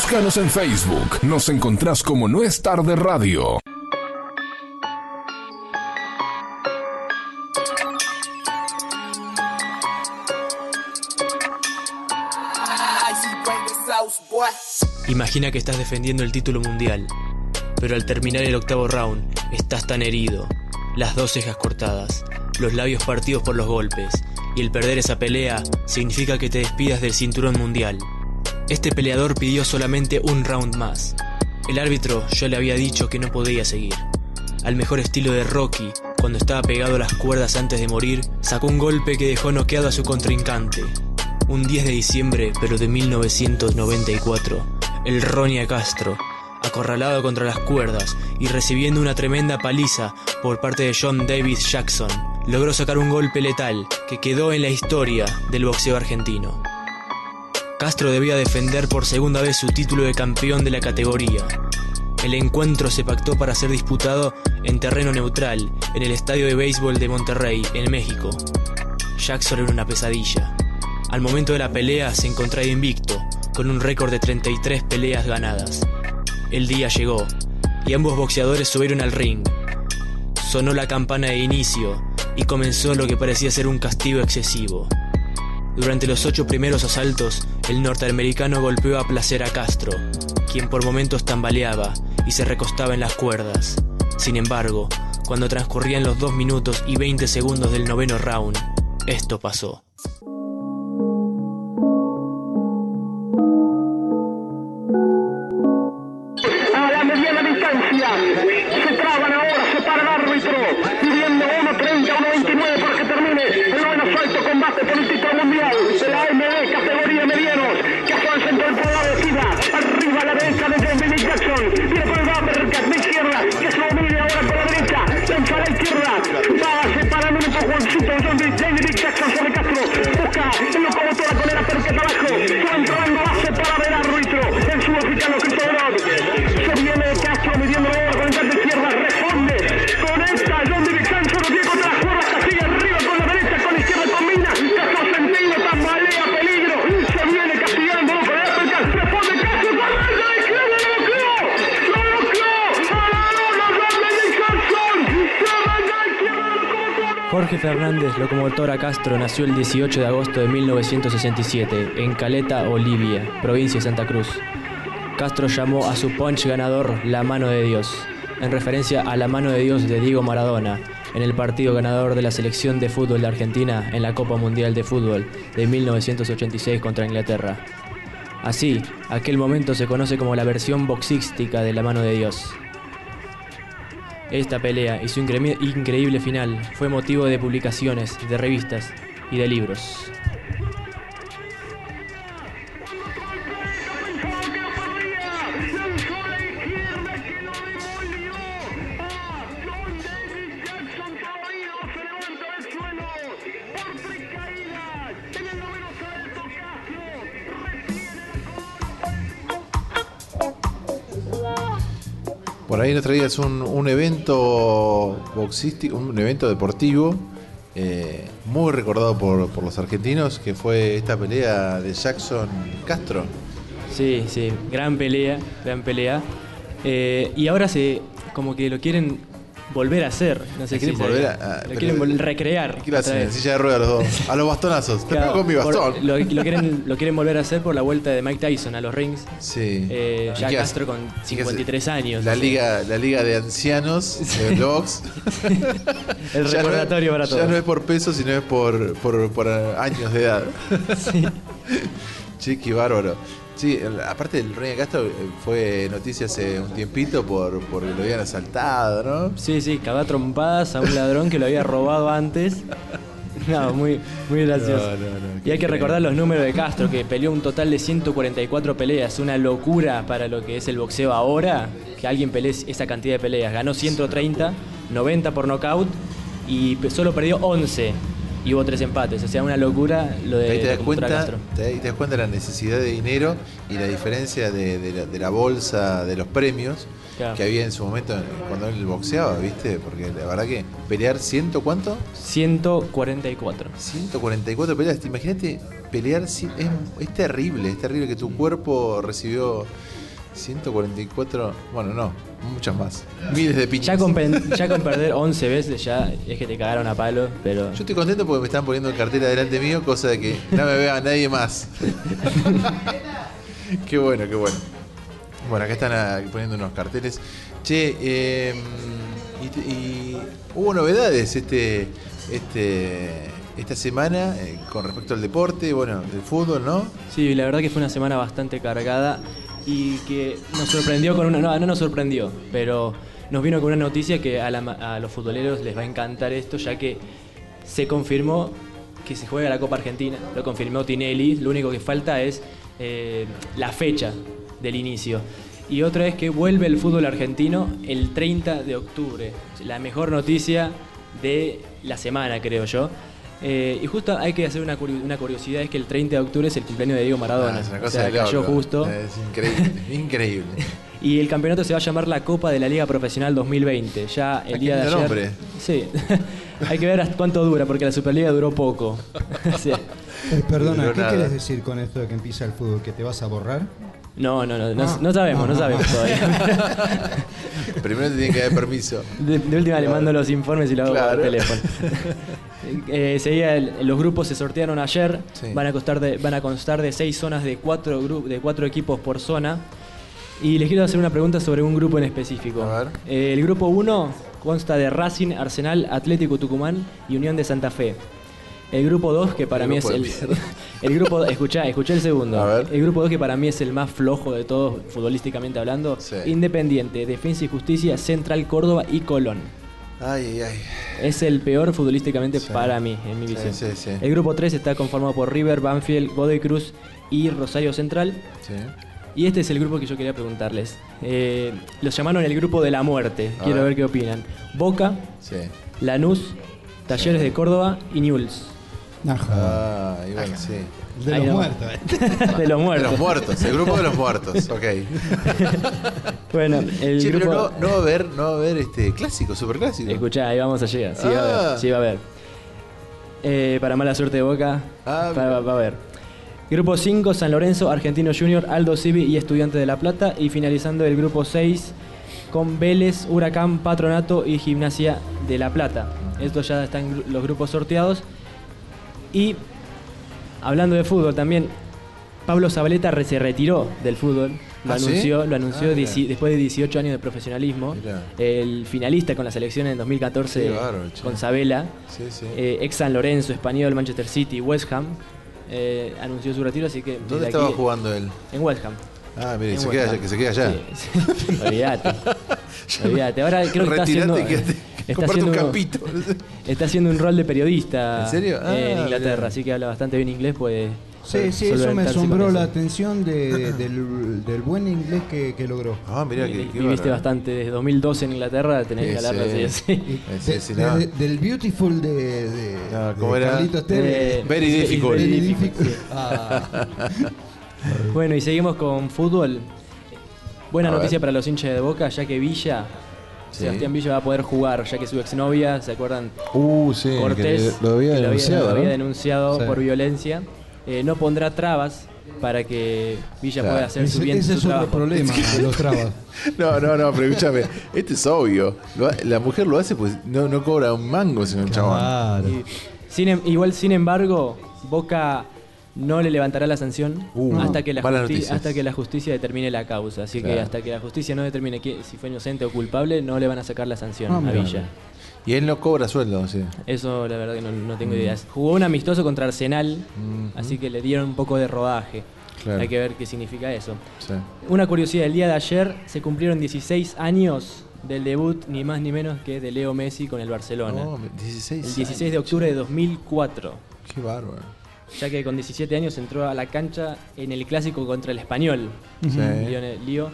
Speaker 5: Búscanos en Facebook. Nos encontrás como No es tarde radio.
Speaker 12: Imagina que estás defendiendo el título mundial, pero al terminar el octavo round estás tan herido, las dos cejas cortadas, los labios partidos por los golpes, y el perder esa pelea significa que te despidas del cinturón mundial. Este peleador pidió solamente un round más. El árbitro ya le había dicho que no podía seguir. Al mejor estilo de Rocky, cuando estaba pegado a las cuerdas antes de morir, sacó un golpe que dejó noqueado a su contrincante. Un 10 de diciembre, pero de 1994, el Ronia Castro, acorralado contra las cuerdas y recibiendo una tremenda paliza por parte de John David Jackson, logró sacar un golpe letal que quedó en la historia del boxeo argentino. Castro debía defender por segunda vez su título de campeón de la categoría. El encuentro se pactó para ser disputado en terreno neutral, en el estadio de béisbol de Monterrey, en México. Jackson era una pesadilla. Al momento de la pelea se encontraba invicto, con un récord de 33 peleas ganadas. El día llegó, y ambos boxeadores subieron al ring. Sonó la campana de inicio, y comenzó lo que parecía ser un castigo excesivo. Durante los ocho primeros asaltos, el norteamericano golpeó a placer a Castro, quien por momentos tambaleaba y se recostaba en las cuerdas. Sin embargo, cuando transcurrían los 2 minutos y 20 segundos del noveno round, esto pasó.
Speaker 13: Busca el locomotora con el uppercut abajo,
Speaker 12: Jorge Fernández Locomotora Castro nació el 18 de agosto de 1967 en Caleta, Olivia, provincia de Santa Cruz. Castro llamó a su punch ganador La Mano de Dios, en referencia a la mano de Dios de Diego Maradona en el partido ganador de la selección de fútbol de Argentina en la Copa Mundial de Fútbol de 1986 contra Inglaterra. Así, aquel momento se conoce como la versión boxística de La Mano de Dios. Esta pelea y su incre- increíble final fue motivo de publicaciones, de revistas y de libros.
Speaker 2: Por ahí nos traías un, un evento boxístico, un evento deportivo eh, muy recordado por, los argentinos, que fue esta pelea de Jackson Castro.
Speaker 12: Sí, sí, gran pelea, gran pelea. Eh, y ahora se como que lo quieren volver a hacer. No sé
Speaker 2: ¿Lo quieren
Speaker 12: si
Speaker 2: volver a- a-
Speaker 12: Lo quieren vol- recrear.
Speaker 2: ¿Qué lo hacen?
Speaker 12: otra
Speaker 2: En
Speaker 12: vez.
Speaker 2: silla de ruedas los dos. A los bastonazos. Te
Speaker 12: Claro,
Speaker 2: pego con mi
Speaker 12: por-
Speaker 2: bastón.
Speaker 12: lo, lo quieren, lo quieren volver a hacer por la vuelta de Mike Tyson a los rings.
Speaker 2: Sí.
Speaker 12: Eh,
Speaker 2: ¿Y
Speaker 12: ya
Speaker 2: qué hace?
Speaker 12: Castro con
Speaker 2: ¿Y qué hace?
Speaker 12: 53 años.
Speaker 2: La liga, la liga de ancianos de box.
Speaker 12: El
Speaker 2: Ya no-
Speaker 12: recordatorio para
Speaker 2: Ya
Speaker 12: todos.
Speaker 2: no es por peso, sino es por, por, por años de edad. Chiqui bárbaro. Sí, aparte el Rey de Castro eh, fue noticia hace un tiempito por porque lo habían asaltado, ¿no?
Speaker 12: Sí, sí, cagó trompadas a un ladrón que lo había robado antes. No, muy, muy gracioso.
Speaker 2: No, no, no,
Speaker 12: y hay que recordar los números de Castro, que peleó un total de 144 peleas, una locura para lo que es el boxeo ahora, que alguien pelee esa cantidad de peleas. Ganó 130, 90 por nocaut y solo perdió 11. Y hubo tres empates. O sea, una locura lo de
Speaker 2: Ahí te das cuenta, te, ahí te das cuenta de la necesidad de dinero y la diferencia de, de la, de la bolsa de los premios
Speaker 12: Claro.
Speaker 2: que había en su momento cuando él boxeaba, ¿viste? Porque la verdad que pelear ciento cuánto?
Speaker 12: 144.
Speaker 2: 144 peleas. Imagínate pelear, es terrible, es terrible que tu cuerpo recibió 144, bueno, no, muchas más. Miles de piñas.
Speaker 12: Ya con, pen- ya con perder 11 veces ya es que te cagaron a palo, pero
Speaker 2: Yo estoy contento porque me están poniendo el cartel adelante mío, cosa de que no me vea nadie más. qué bueno, qué bueno. Bueno, acá están ah, poniendo unos carteles. Che, eh, y hubo novedades este, este, esta semana eh, con respecto al deporte, bueno, del fútbol, ¿no?
Speaker 12: sí, la verdad que fue una semana bastante cargada y que nos sorprendió con una... No, no nos sorprendió, pero nos vino con una noticia que a, la a los futboleros les va a encantar esto, ya que se confirmó que se juega la Copa Argentina, lo confirmó Tinelli, lo único que falta es eh, la fecha del inicio. Y otra es que vuelve el fútbol argentino el 30 de octubre. La mejor noticia de la semana, creo yo. Eh, y justo hay que hacer una, curi- una curiosidad, es que el 30 de octubre es el cumpleaños de Diego Maradona.
Speaker 2: Ah, es una
Speaker 12: O
Speaker 2: cosa
Speaker 12: sea,
Speaker 2: de
Speaker 12: cayó
Speaker 2: loco.
Speaker 12: justo.
Speaker 2: Es increíble, increíble.
Speaker 12: Y el campeonato se va a llamar la Copa de la Liga Profesional 2020. Ya el día de ayer.
Speaker 2: nombre.
Speaker 12: Sí. Hay que ver hasta cuánto dura, porque la Superliga duró poco. Sí.
Speaker 3: Eh, perdona, ¿qué
Speaker 2: nada.
Speaker 3: quieres decir con esto de que empieza el fútbol? ¿Que te vas a borrar?
Speaker 12: No, no, no, no,
Speaker 3: Ah.
Speaker 12: no sabemos, no
Speaker 3: No, no,
Speaker 12: sabemos todavía.
Speaker 2: Primero te tienen que dar permiso.
Speaker 12: De, de última le mando los informes y lo hago
Speaker 2: Claro.
Speaker 12: por teléfono. Eh, el- los grupos se sortearon ayer.
Speaker 2: Sí.
Speaker 12: Van a constar de, van a constar de seis zonas de cuatro gru- de cuatro equipos por zona. Y les quiero hacer una pregunta sobre un grupo en específico.
Speaker 2: A ver.
Speaker 12: Eh, el grupo 1 consta de Racing, Arsenal, Atlético Tucumán y Unión de Santa Fe. El grupo 2, que para
Speaker 2: El
Speaker 12: mí es
Speaker 2: grupo de
Speaker 12: el.
Speaker 2: mierda.
Speaker 12: El grupo. Escuchá, escuchá el segundo.
Speaker 2: A ver.
Speaker 12: El grupo 2, que para mí es el más flojo de todos, futbolísticamente hablando.
Speaker 2: Sí.
Speaker 12: Independiente, Defensa y Justicia, Central Córdoba y Colón.
Speaker 2: Ay, ay.
Speaker 12: Es el peor futbolísticamente
Speaker 2: Sí.
Speaker 12: para mí, en mi
Speaker 2: Sí,
Speaker 12: visión.
Speaker 2: sí, sí.
Speaker 12: El grupo 3 está conformado por River, Banfield, Godoy Cruz y Rosario Central.
Speaker 2: Sí.
Speaker 12: Y este es el grupo que yo quería preguntarles. Eh, los llamaron el grupo de la muerte.
Speaker 2: A
Speaker 12: Quiero
Speaker 2: ver.
Speaker 12: ver qué opinan. Boca,
Speaker 2: Sí.
Speaker 12: Lanús, Talleres de Córdoba y Newell's.
Speaker 3: Ajá.
Speaker 2: Ah, y bueno, sí.
Speaker 3: De
Speaker 12: Ahí
Speaker 3: los
Speaker 12: no.
Speaker 3: muertos. eh.
Speaker 12: de los
Speaker 2: De
Speaker 12: muertos.
Speaker 2: los muertos, el grupo de los muertos, ok.
Speaker 12: Bueno, el
Speaker 2: Che,
Speaker 12: grupo...
Speaker 2: pero no, no va a haber, no va a haber este clásico, super clásico.
Speaker 12: Escuchá, ahí vamos a llegar. Sí, va a
Speaker 2: Ah.
Speaker 12: haber. Sí, va a haber. Eh, para mala suerte de Boca,
Speaker 2: Ah,
Speaker 12: va, va- a haber. Grupo 5, San Lorenzo, Argentino Junior, Aldo Civi y Estudiantes de La Plata. Y finalizando el grupo 6 con Vélez, Huracán, Patronato y Gimnasia de La Plata. Estos ya están los grupos sorteados. Y hablando de fútbol también, Pablo Zabaleta re- se retiró del fútbol. Lo
Speaker 2: ¿Ah, sí?
Speaker 12: anunció, lo anunció
Speaker 2: Ah,
Speaker 12: después de 18 años de profesionalismo.
Speaker 2: Mirá.
Speaker 12: El finalista con la selección en 2014
Speaker 2: Qué bárbaro, che.
Speaker 12: con Sabela.
Speaker 2: Sí, sí.
Speaker 12: Eh, ex San Lorenzo, Español, Manchester City, West Ham. eh, anunció su retiro, así que.
Speaker 2: ¿Dónde
Speaker 12: aquí-
Speaker 2: estaba jugando él?
Speaker 12: En West Ham.
Speaker 2: Ah, mire, que se queda allá.
Speaker 12: Olvídate. Olvídate. Ahora creo que está haciendo. Está
Speaker 2: comprate un
Speaker 12: haciendo,
Speaker 2: campito.
Speaker 12: está haciendo un rol de periodista
Speaker 2: ¿En serio? Ah,
Speaker 12: en Inglaterra,
Speaker 2: mirá.
Speaker 12: así que habla bastante bien inglés, puede.
Speaker 3: Sí, sí, eso me asombró
Speaker 12: eso.
Speaker 3: la atención de- del, del buen inglés que, que logró.
Speaker 2: Ah, mira
Speaker 12: Vi-
Speaker 2: que
Speaker 12: Viviste bastante desde 2012 en Inglaterra, tenés que hablar
Speaker 2: sí.
Speaker 12: así. sí.
Speaker 2: Eh, sí,
Speaker 3: De-
Speaker 2: sí,
Speaker 3: de-
Speaker 2: no.
Speaker 3: de- del Beautiful de, de,
Speaker 2: No,
Speaker 3: de
Speaker 2: ¿cómo era?
Speaker 3: Carlitos Tevez.
Speaker 12: Eh,
Speaker 2: Very difficult.
Speaker 12: very difficult.
Speaker 3: difficult. Ah,
Speaker 12: Bueno, y seguimos con fútbol. Buena
Speaker 2: A
Speaker 12: noticia
Speaker 2: ver.
Speaker 12: para los hinchas de Boca, ya que Villa,
Speaker 2: Sí.
Speaker 12: Sebastián Villa va a poder jugar, ya que su exnovia, ¿se acuerdan?
Speaker 2: Uh, sí,
Speaker 12: Cortés,
Speaker 2: que lo había
Speaker 12: que
Speaker 2: denunciado,
Speaker 12: lo había
Speaker 2: ¿no?
Speaker 12: denunciado
Speaker 3: Sí.
Speaker 12: por violencia, eh, no pondrá trabas para que Villa
Speaker 2: Claro.
Speaker 12: pueda hacer su bien
Speaker 3: ese
Speaker 12: su
Speaker 3: es otro
Speaker 12: trabajo.
Speaker 3: problema, los trabas.
Speaker 2: No, no, no, pero escúchame, este es obvio. La mujer lo hace, pues no, no cobra un mango, sino un chabón.
Speaker 3: Claro.
Speaker 12: Y sin em- igual, sin embargo, Boca no le levantará la sanción
Speaker 2: Uh,
Speaker 12: hasta, que la hasta que la justicia determine la causa. Así que hasta que la justicia no determine que- si fue inocente o culpable, no le van a sacar la sanción
Speaker 3: Ah,
Speaker 12: a. Villa.
Speaker 2: Y él no cobra sueldo, sí.
Speaker 12: Eso la verdad que no, no tengo ideas. Jugó un amistoso contra Arsenal,
Speaker 2: Mm,
Speaker 12: así que le dieron un poco de rodaje.
Speaker 2: Claro.
Speaker 12: Hay que ver qué significa eso.
Speaker 2: sí.
Speaker 12: Una curiosidad, el día de ayer se cumplieron 16 años del debut, ni más ni menos que de Leo Messi con el Barcelona.
Speaker 2: No, 16
Speaker 12: el 16 de octubre de 2004.
Speaker 2: Qué bárbaro.
Speaker 12: Ya que con 17 años entró a la cancha en el clásico contra el español.
Speaker 2: Sí.
Speaker 12: Lionel- Lío.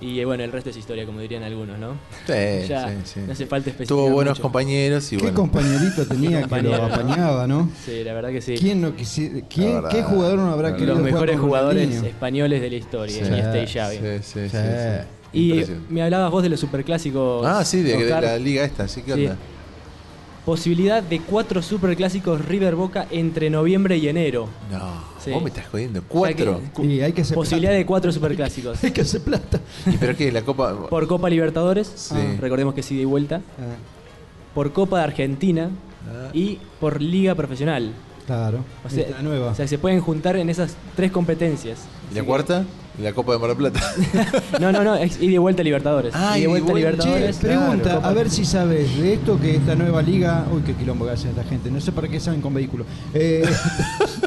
Speaker 12: Y eh, bueno, el resto es historia, como dirían algunos, ¿no?
Speaker 2: Sí,
Speaker 12: ya
Speaker 2: sí, sí.
Speaker 12: no hace falta especificar
Speaker 2: Tuvo buenos
Speaker 12: mucho.
Speaker 2: compañeros y
Speaker 3: Qué
Speaker 2: bueno.
Speaker 3: compañerito tenía que lo apañaba, ¿no?
Speaker 12: Sí, la verdad que sí.
Speaker 3: ¿Quién no quisi- quién-
Speaker 2: verdad,
Speaker 3: ¿Qué jugador no habrá querido
Speaker 12: Los mejores jugadores
Speaker 3: Ronaldinho?
Speaker 12: españoles de la historia,
Speaker 2: Sí.
Speaker 12: Iniesta y Xavi.
Speaker 2: Sí, sí, sí,
Speaker 3: Sí.
Speaker 2: sí.
Speaker 12: Y
Speaker 2: Impresionante.
Speaker 12: me hablabas vos de los superclásicos.
Speaker 2: Ah, sí, de, la liga esta, ¿sí? ¿Qué
Speaker 12: Sí.
Speaker 2: onda?
Speaker 12: Posibilidad de cuatro superclásicos River Boca entre noviembre y enero.
Speaker 2: No,
Speaker 12: Sí.
Speaker 2: vos me estás jodiendo.
Speaker 12: O sea
Speaker 2: ¿Cuatro?
Speaker 12: que-
Speaker 3: Y hay que hacer
Speaker 12: Posibilidad
Speaker 3: plata.
Speaker 12: de cuatro superclásicos.
Speaker 3: Hay que hacer plata.
Speaker 2: ¿Y pero qué? ¿La Copa?
Speaker 12: Por Copa Libertadores,
Speaker 2: Sí.
Speaker 12: recordemos que sí de vuelta.
Speaker 3: Ah,
Speaker 12: Por Copa de Argentina
Speaker 2: Ah.
Speaker 12: y por Liga Profesional.
Speaker 3: claro.
Speaker 12: O sea,
Speaker 3: Esta nueva.
Speaker 12: o sea, se pueden juntar en esas tres competencias.
Speaker 2: ¿Y la cuarta? ¿La Copa de Mar del Plata?
Speaker 12: No, no, no, es y vuelta a Libertadores.
Speaker 2: Ah,
Speaker 12: y
Speaker 2: y
Speaker 12: vuelta a.
Speaker 3: Che,
Speaker 12: Libertadores.
Speaker 3: pregunta, a ver si sabes de esto que esta nueva liga. Uy, qué quilombo que hace esta gente. No sé para qué saben con vehículos. Eh,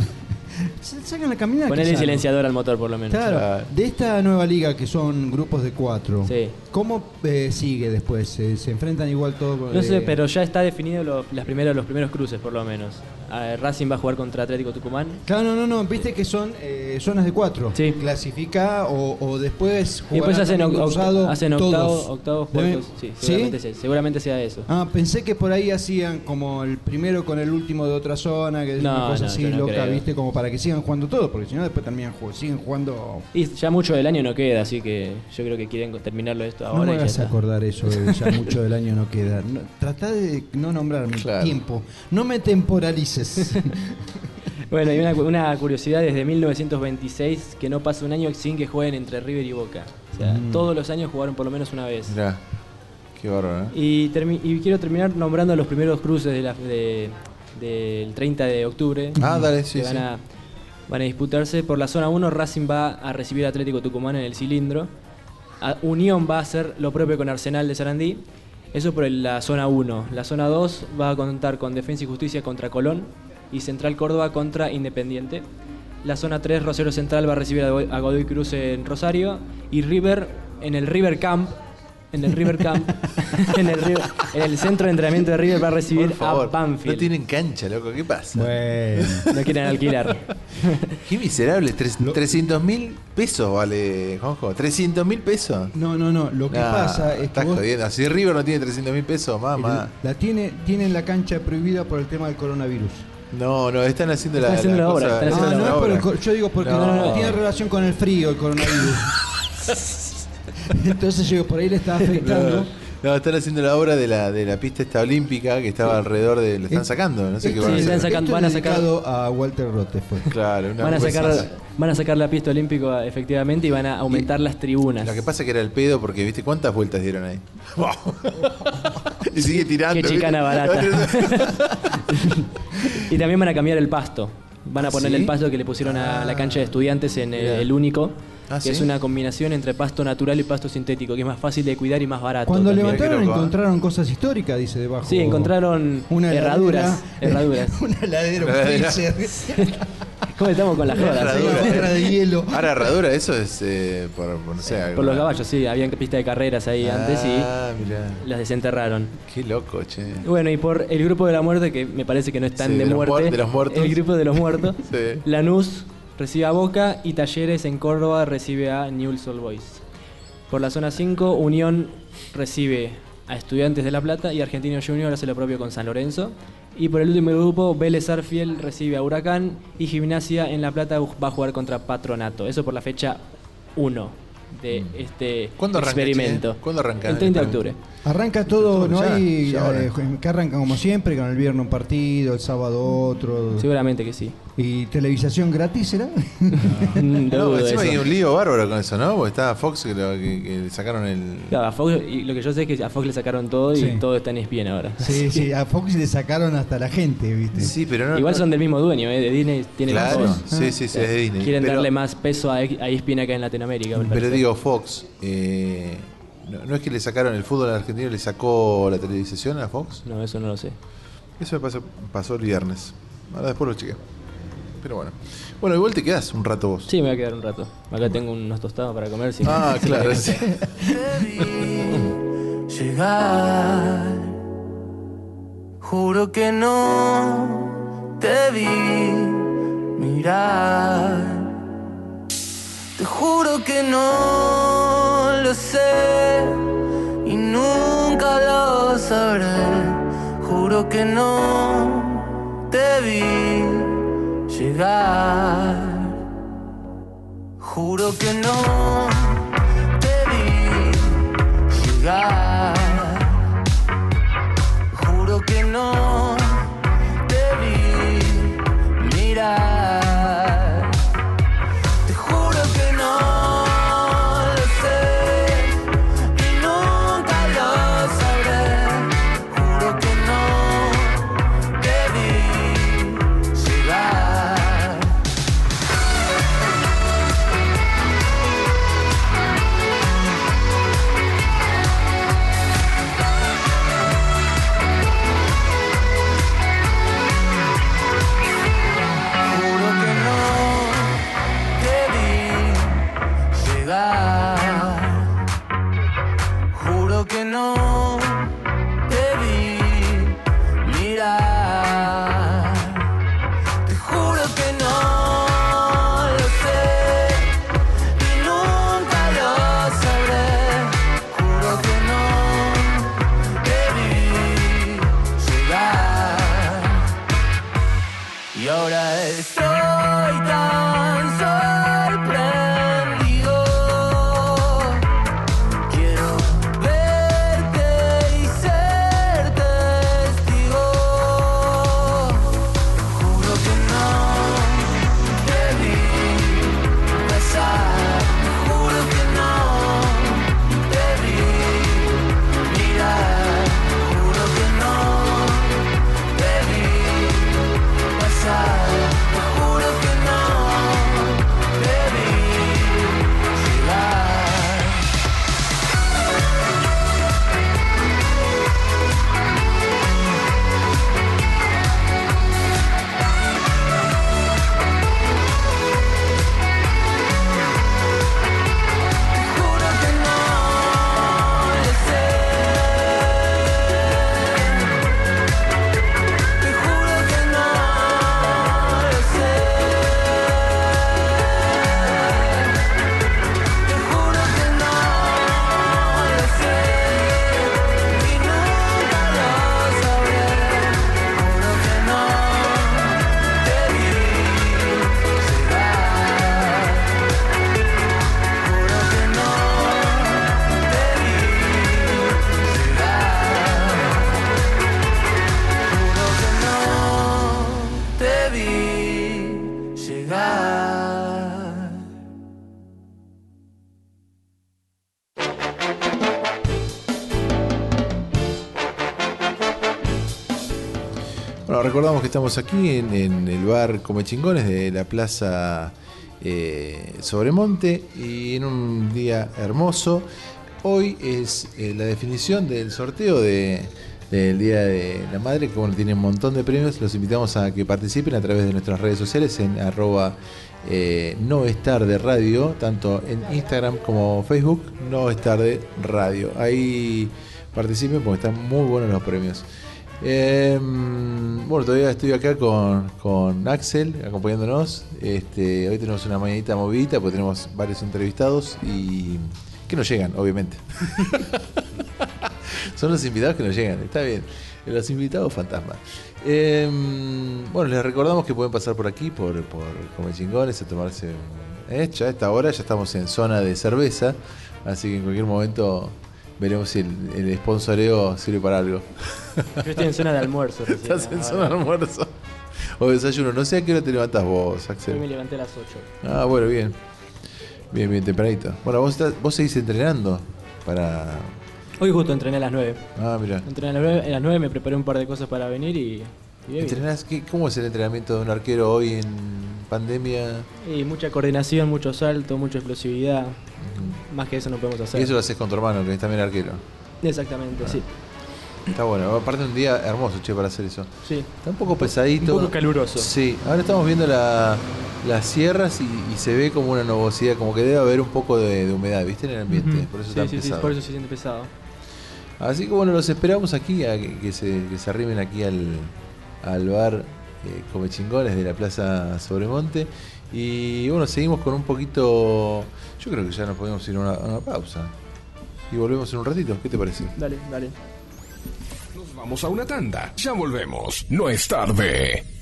Speaker 3: sacan la caminata. ¿no?
Speaker 12: silenciador al motor, por lo menos.
Speaker 3: Claro,
Speaker 2: Claro.
Speaker 3: de esta nueva liga que son grupos de cuatro,
Speaker 12: Sí.
Speaker 3: ¿Cómo eh, sigue después? ¿Se, se enfrentan igual todos?
Speaker 12: No sé,
Speaker 3: eh,
Speaker 12: pero ya está definido lo- las primeras, los primeros cruces, por lo menos. A- Racing va a jugar contra Atlético Tucumán.
Speaker 3: Claro, no, no, no, viste que son eh, zonas de cuatro.
Speaker 12: Sí.
Speaker 3: Clasifica o, o después
Speaker 12: Y después
Speaker 3: jugarán
Speaker 12: hacen,
Speaker 3: también
Speaker 12: oct-
Speaker 3: cruzado
Speaker 12: hacen
Speaker 3: todos.
Speaker 12: octavos, octavos,
Speaker 3: Deben-
Speaker 12: cuartos. Sí, seguramente, sea- seguramente sea eso.
Speaker 3: Ah, pensé que por ahí hacían como el primero con el último de otra zona, que es
Speaker 12: No,
Speaker 3: una cosa
Speaker 12: no,
Speaker 3: así
Speaker 12: yo no
Speaker 3: loca,
Speaker 12: creo.
Speaker 3: viste, como para que sigan jugando todo, porque si no después terminan jugando, siguen jugando.
Speaker 12: Y ya mucho del año no queda, así que yo creo que quieren terminarlo esto
Speaker 3: No me
Speaker 12: ya
Speaker 3: hagas acordar eso, de ya mucho del año no queda. No, tratá de no nombrarme
Speaker 2: Claro.
Speaker 3: tiempo. No me temporalices.
Speaker 12: Bueno, y una, una curiosidad desde 1926 que no pasa un año sin que jueguen entre River y Boca. O sea,
Speaker 3: Mm.
Speaker 12: todos los años jugaron por lo menos una vez.
Speaker 2: Mirá, qué bárbaro, ¿eh?
Speaker 12: Y, quiero terminar nombrando los primeros cruces de la- de- del 30 de octubre.
Speaker 2: Ah, dale, sí,
Speaker 12: que van,
Speaker 2: sí.
Speaker 12: A, van a disputarse. Por la zona 1, Racing va a recibir a Atlético Tucumán en el cilindro. Unión va a hacer lo propio con Arsenal de Sarandí. Eso por la zona 1. La zona 2 va a contar con Defensa y Justicia contra Colón y Central Córdoba contra Independiente. La zona 3, Rosero Central va a recibir a Godoy Cruz en Rosario y River en el River Camp. En el River Camp, en, el River- en el centro de entrenamiento de River va a recibir
Speaker 2: Por favor,
Speaker 12: a Banfield.
Speaker 2: no tienen cancha, loco, ¿qué pasa?
Speaker 3: bueno.
Speaker 12: No quieren alquilar.
Speaker 2: Qué miserable, tres-
Speaker 3: Lo-
Speaker 2: 300 mil pesos vale, Juanjo. 300 mil pesos.
Speaker 3: No, no, no. Lo que
Speaker 2: Nah,
Speaker 3: pasa es que
Speaker 2: estás
Speaker 3: vos-
Speaker 2: jodiendo. Si River no tiene 300 mil pesos, mamá.
Speaker 3: la tiene, tienen la cancha prohibida por el tema del coronavirus.
Speaker 2: No, no, están haciendo
Speaker 12: Están
Speaker 2: la,
Speaker 12: haciendo la
Speaker 2: cosa-
Speaker 12: obra, están
Speaker 3: Ah,
Speaker 12: haciendo
Speaker 3: no
Speaker 12: la
Speaker 3: es por el co- yo digo porque
Speaker 2: No.
Speaker 3: no, no tiene relación con el frío el coronavirus. Entonces yo digo, por ahí le está afectando.
Speaker 2: No, están haciendo la obra de la, de la pista esta olímpica que estaba alrededor de. Lo están
Speaker 3: Es-
Speaker 2: sacando, no sé qué
Speaker 3: Esto
Speaker 2: van a
Speaker 12: Sí,
Speaker 3: es-
Speaker 12: están
Speaker 2: hacer.
Speaker 12: van a
Speaker 3: es
Speaker 12: sacar-
Speaker 3: a Walter Rotefort.
Speaker 2: Claro, una
Speaker 12: Van a, sacar, van a sacar la pista olímpica efectivamente y van a aumentar las tribunas.
Speaker 2: Lo que pasa que era el pedo porque, ¿viste cuántas vueltas dieron ahí? y sigue tirando.
Speaker 12: Qué chicana barata. y también van a cambiar el pasto. Van a
Speaker 2: ¿Ah,
Speaker 12: ponerle
Speaker 2: sí?
Speaker 12: el pasto que le pusieron a la cancha de estudiantes en el, único.
Speaker 2: Ah,
Speaker 12: que es una combinación entre pasto natural y pasto sintético, que es más fácil de cuidar y más barato.
Speaker 3: Cuando
Speaker 12: también.
Speaker 3: levantaron encontraron cosas históricas, dice debajo.
Speaker 12: Sí, encontraron
Speaker 3: una
Speaker 12: herraduras.
Speaker 3: heladera,
Speaker 12: herraduras.
Speaker 2: Una heladera.
Speaker 12: ¿Cómo estamos con las jodas?
Speaker 2: herradura.
Speaker 3: de hielo.
Speaker 2: Ahora, herradura, eso es eh, por, no sé,
Speaker 12: Por
Speaker 2: alguna-
Speaker 12: los caballos, sí, habían pista de carreras ahí antes
Speaker 2: Ah, mirá.
Speaker 12: y las desenterraron.
Speaker 2: Qué loco, che.
Speaker 12: Bueno, y por el grupo de la muerte, que me parece que no están
Speaker 2: Sí,
Speaker 12: de,
Speaker 2: de los
Speaker 12: muerte.
Speaker 2: muer- de los muertos.
Speaker 12: El grupo de los muertos.
Speaker 2: Sí.
Speaker 12: Lanús recibe a Boca y Talleres en Córdoba recibe a Newell's Old Boys. Por la zona 5, Unión recibe a Estudiantes de La Plata y Argentino Junior hace lo propio con San Lorenzo. Y por el último grupo, Vélez Arfiel recibe a Huracán y Gimnasia en La Plata va a jugar contra Patronato. Eso por la fecha 1 de este
Speaker 2: ¿Cuándo
Speaker 12: experimento.
Speaker 2: ¿Cuándo arranca
Speaker 12: El 30 de octubre.
Speaker 3: Arranca todo, no
Speaker 2: Ya,
Speaker 3: hay
Speaker 2: ya
Speaker 3: eh, que arranca como siempre, con el viernes un partido, el sábado otro.
Speaker 12: Seguramente que sí.
Speaker 3: ¿Y televisación gratis será?
Speaker 2: No, encima
Speaker 12: eso.
Speaker 2: hay un lío bárbaro con eso, ¿no? Porque está Fox que, lo- que- que le sacaron el.
Speaker 12: Claro, a Fox, y lo que yo sé es que a Fox le sacaron todo y
Speaker 3: Sí.
Speaker 12: todo está en ESPN ahora.
Speaker 3: sí, sí, a Fox le sacaron hasta la gente, ¿viste?
Speaker 2: Sí, pero no.
Speaker 12: Igual
Speaker 2: no-
Speaker 12: son del mismo dueño, ¿eh? de Disney tienen
Speaker 2: Claro, sí, sí, sí, es de Disney.
Speaker 12: Quieren
Speaker 2: Pero-
Speaker 12: darle más peso a, a ESPN acá en Latinoamérica. me
Speaker 2: Pero
Speaker 12: parece.
Speaker 2: digo, Fox, eh, no, no es que le sacaron el fútbol argentino, le sacó la televisación a Fox.
Speaker 12: No, eso no lo sé.
Speaker 2: Eso me pasó, pasó el viernes. Ahora después lo chequé. Pero bueno. Bueno, igual te quedas un rato vos.
Speaker 12: Sí, me voy a quedar un rato. Acá tengo unos tostados para comer. si-
Speaker 2: Ah,
Speaker 12: si
Speaker 2: claro, sí.
Speaker 10: llegar. Juro que no te vi mirar. Te juro que no lo sé y nunca lo sabré. Juro que no te vi llegar. Juro que no te vi llegar.
Speaker 2: Recordamos que estamos aquí en, el bar Come Chingones de la Plaza eh, Sobremonte y en un día hermoso. Hoy es eh, la definición del sorteo de, del Día de la Madre, que tiene un montón de premios. Los invitamos a que participen a través de nuestras redes sociales en arroba eh, tanto en Instagram como Facebook, no radio. Ahí participen porque están muy buenos los premios. Eh, bueno, todavía estoy acá con, con Axel acompañándonos. Este, hoy tenemos una mañanita movidita porque tenemos varios entrevistados y que no llegan, obviamente. Son los invitados que no llegan, está bien. Los invitados fantasmas. Eh, bueno, les recordamos que pueden pasar por aquí, por, por Come Chingones, a tomarse. eh, ya a esta hora ya estamos en zona de cerveza, así que en cualquier momento veremos si el, el sponsoreo sirve para algo.
Speaker 12: Yo estoy en zona de almuerzo. recién,
Speaker 2: Estás en
Speaker 12: ahora.
Speaker 2: zona de almuerzo. O desayuno. No sé a qué hora te levantas vos,
Speaker 12: Hoy me
Speaker 2: Axel.
Speaker 12: levanté a las 8.
Speaker 2: Ah, bueno, bien. Bien, bien, tempranito. Bueno, vos, estás, vos seguís entrenando para.
Speaker 12: Hoy justo entrené a las 9.
Speaker 2: Ah, mira.
Speaker 12: Entrené a las 9, a las 9 me preparé un par de cosas para venir y... y.
Speaker 2: ¿Qué- ¿Cómo es el entrenamiento de un arquero hoy en pandemia?
Speaker 12: Y mucha coordinación, mucho salto, mucha explosividad. Más que eso no podemos hacer.
Speaker 2: Y eso lo haces con tu hermano, que es también arquero.
Speaker 12: Exactamente, sí.
Speaker 2: Está bueno. Aparte, un día hermoso, che, para hacer eso.
Speaker 12: Sí.
Speaker 2: Está un poco pesadito.
Speaker 12: Un poco caluroso.
Speaker 2: Sí, ahora estamos viendo la- las sierras y, y se ve como una nubosidad, como que debe haber un poco de, de humedad, ¿viste? En el ambiente. Por eso
Speaker 12: sí,
Speaker 2: está
Speaker 12: sí, sí,
Speaker 2: pesado.
Speaker 12: por eso se siente pesado.
Speaker 2: Así que bueno, los esperamos aquí, a que, que se, que se arrimen aquí al, al bar eh, Come Chingones de la Plaza Sobremonte. Y bueno, seguimos con un poquito. Yo creo que ya nos podemos ir a una, a una pausa. y volvemos en un ratito. ¿Qué te parece?
Speaker 14: Dale, dale.
Speaker 5: Vamos a una tanda. Ya volvemos. No es tarde.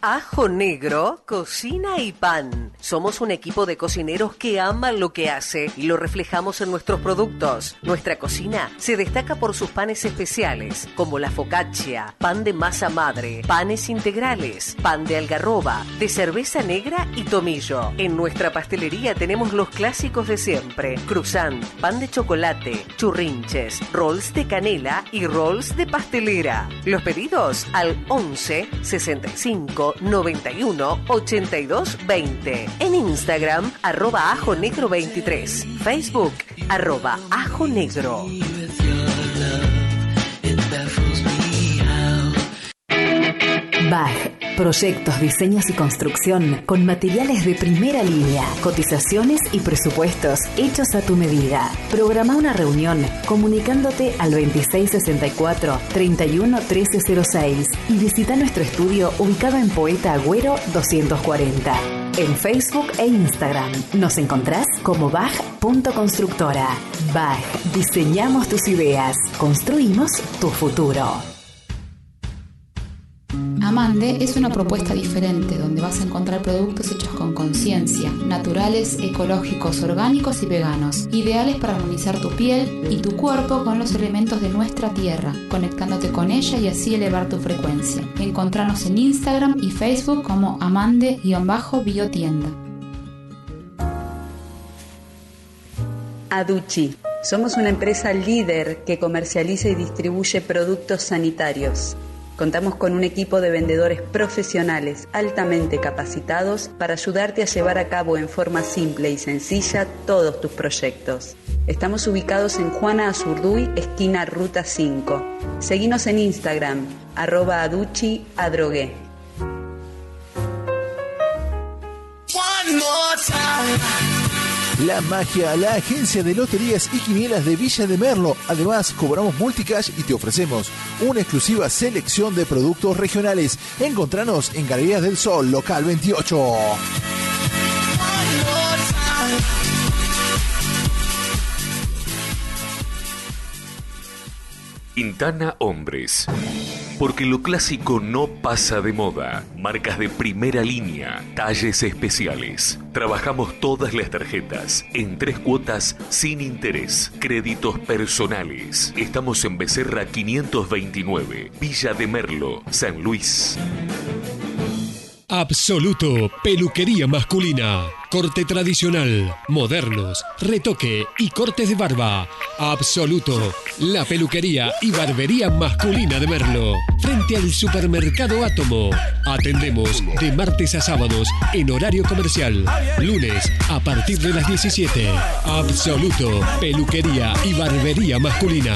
Speaker 15: Ajo Negro, cocina y pan. Somos un equipo de cocineros que aman lo que hace y lo reflejamos en nuestros productos. Nuestra cocina se destaca por sus panes especiales, como la focaccia, pan de masa madre, panes integrales, pan de algarroba, de cerveza negra y tomillo. En nuestra pastelería tenemos los clásicos de siempre: croissant, pan de chocolate, churrinches, rolls de canela y rolls de pastelera. Los pedidos al 11 65 91 82 20. En Instagram, arroba ajo negro 23. Facebook, arroba ajo negro.
Speaker 16: BAG. Proyectos, diseños y construcción con materiales de primera línea, cotizaciones y presupuestos hechos a tu medida. Programa una reunión comunicándote al 2664 31 1306 y visita nuestro estudio ubicado en Poeta Agüero 240. En Facebook e Instagram nos encontrás como BAG.constructora. BAG. Diseñamos tus ideas. Construimos tu futuro.
Speaker 17: Amande es una propuesta diferente donde vas a encontrar productos hechos con conciencia, naturales, ecológicos, orgánicos y veganos, ideales para armonizar tu piel y tu cuerpo con los elementos de nuestra tierra, conectándote con ella y así elevar tu frecuencia. Encontranos en Instagram y Facebook como amande-biotienda.
Speaker 18: Aduchi. Somos una empresa líder que comercializa y distribuye productos sanitarios. Contamos con un equipo de vendedores profesionales altamente capacitados para ayudarte a llevar a cabo en forma simple y sencilla todos tus proyectos. Estamos ubicados en Juana Azurduy, esquina Ruta 5. Seguinos en Instagram, arroba aduchi adrogué.
Speaker 19: La Magia, la agencia de loterías y quinielas de Villa de Merlo. Además, cobramos multicash y te ofrecemos una exclusiva selección de productos regionales. Encontranos en Galerías del Sol, local 28.
Speaker 20: Quintana Hombres. Porque lo clásico no pasa de moda. Marcas de primera línea, talles especiales. Trabajamos todas las tarjetas en tres cuotas sin interés. Créditos personales. Estamos en Becerra 529, Villa de Merlo, San Luis.
Speaker 9: Absoluto, peluquería masculina. Corte tradicional, modernos, retoque y cortes de barba. Absoluto, la peluquería y barbería masculina de Merlo. Frente al supermercado Átomo. Atendemos de martes a sábados en horario comercial. Lunes a partir de las 17. Absoluto, peluquería y barbería masculina.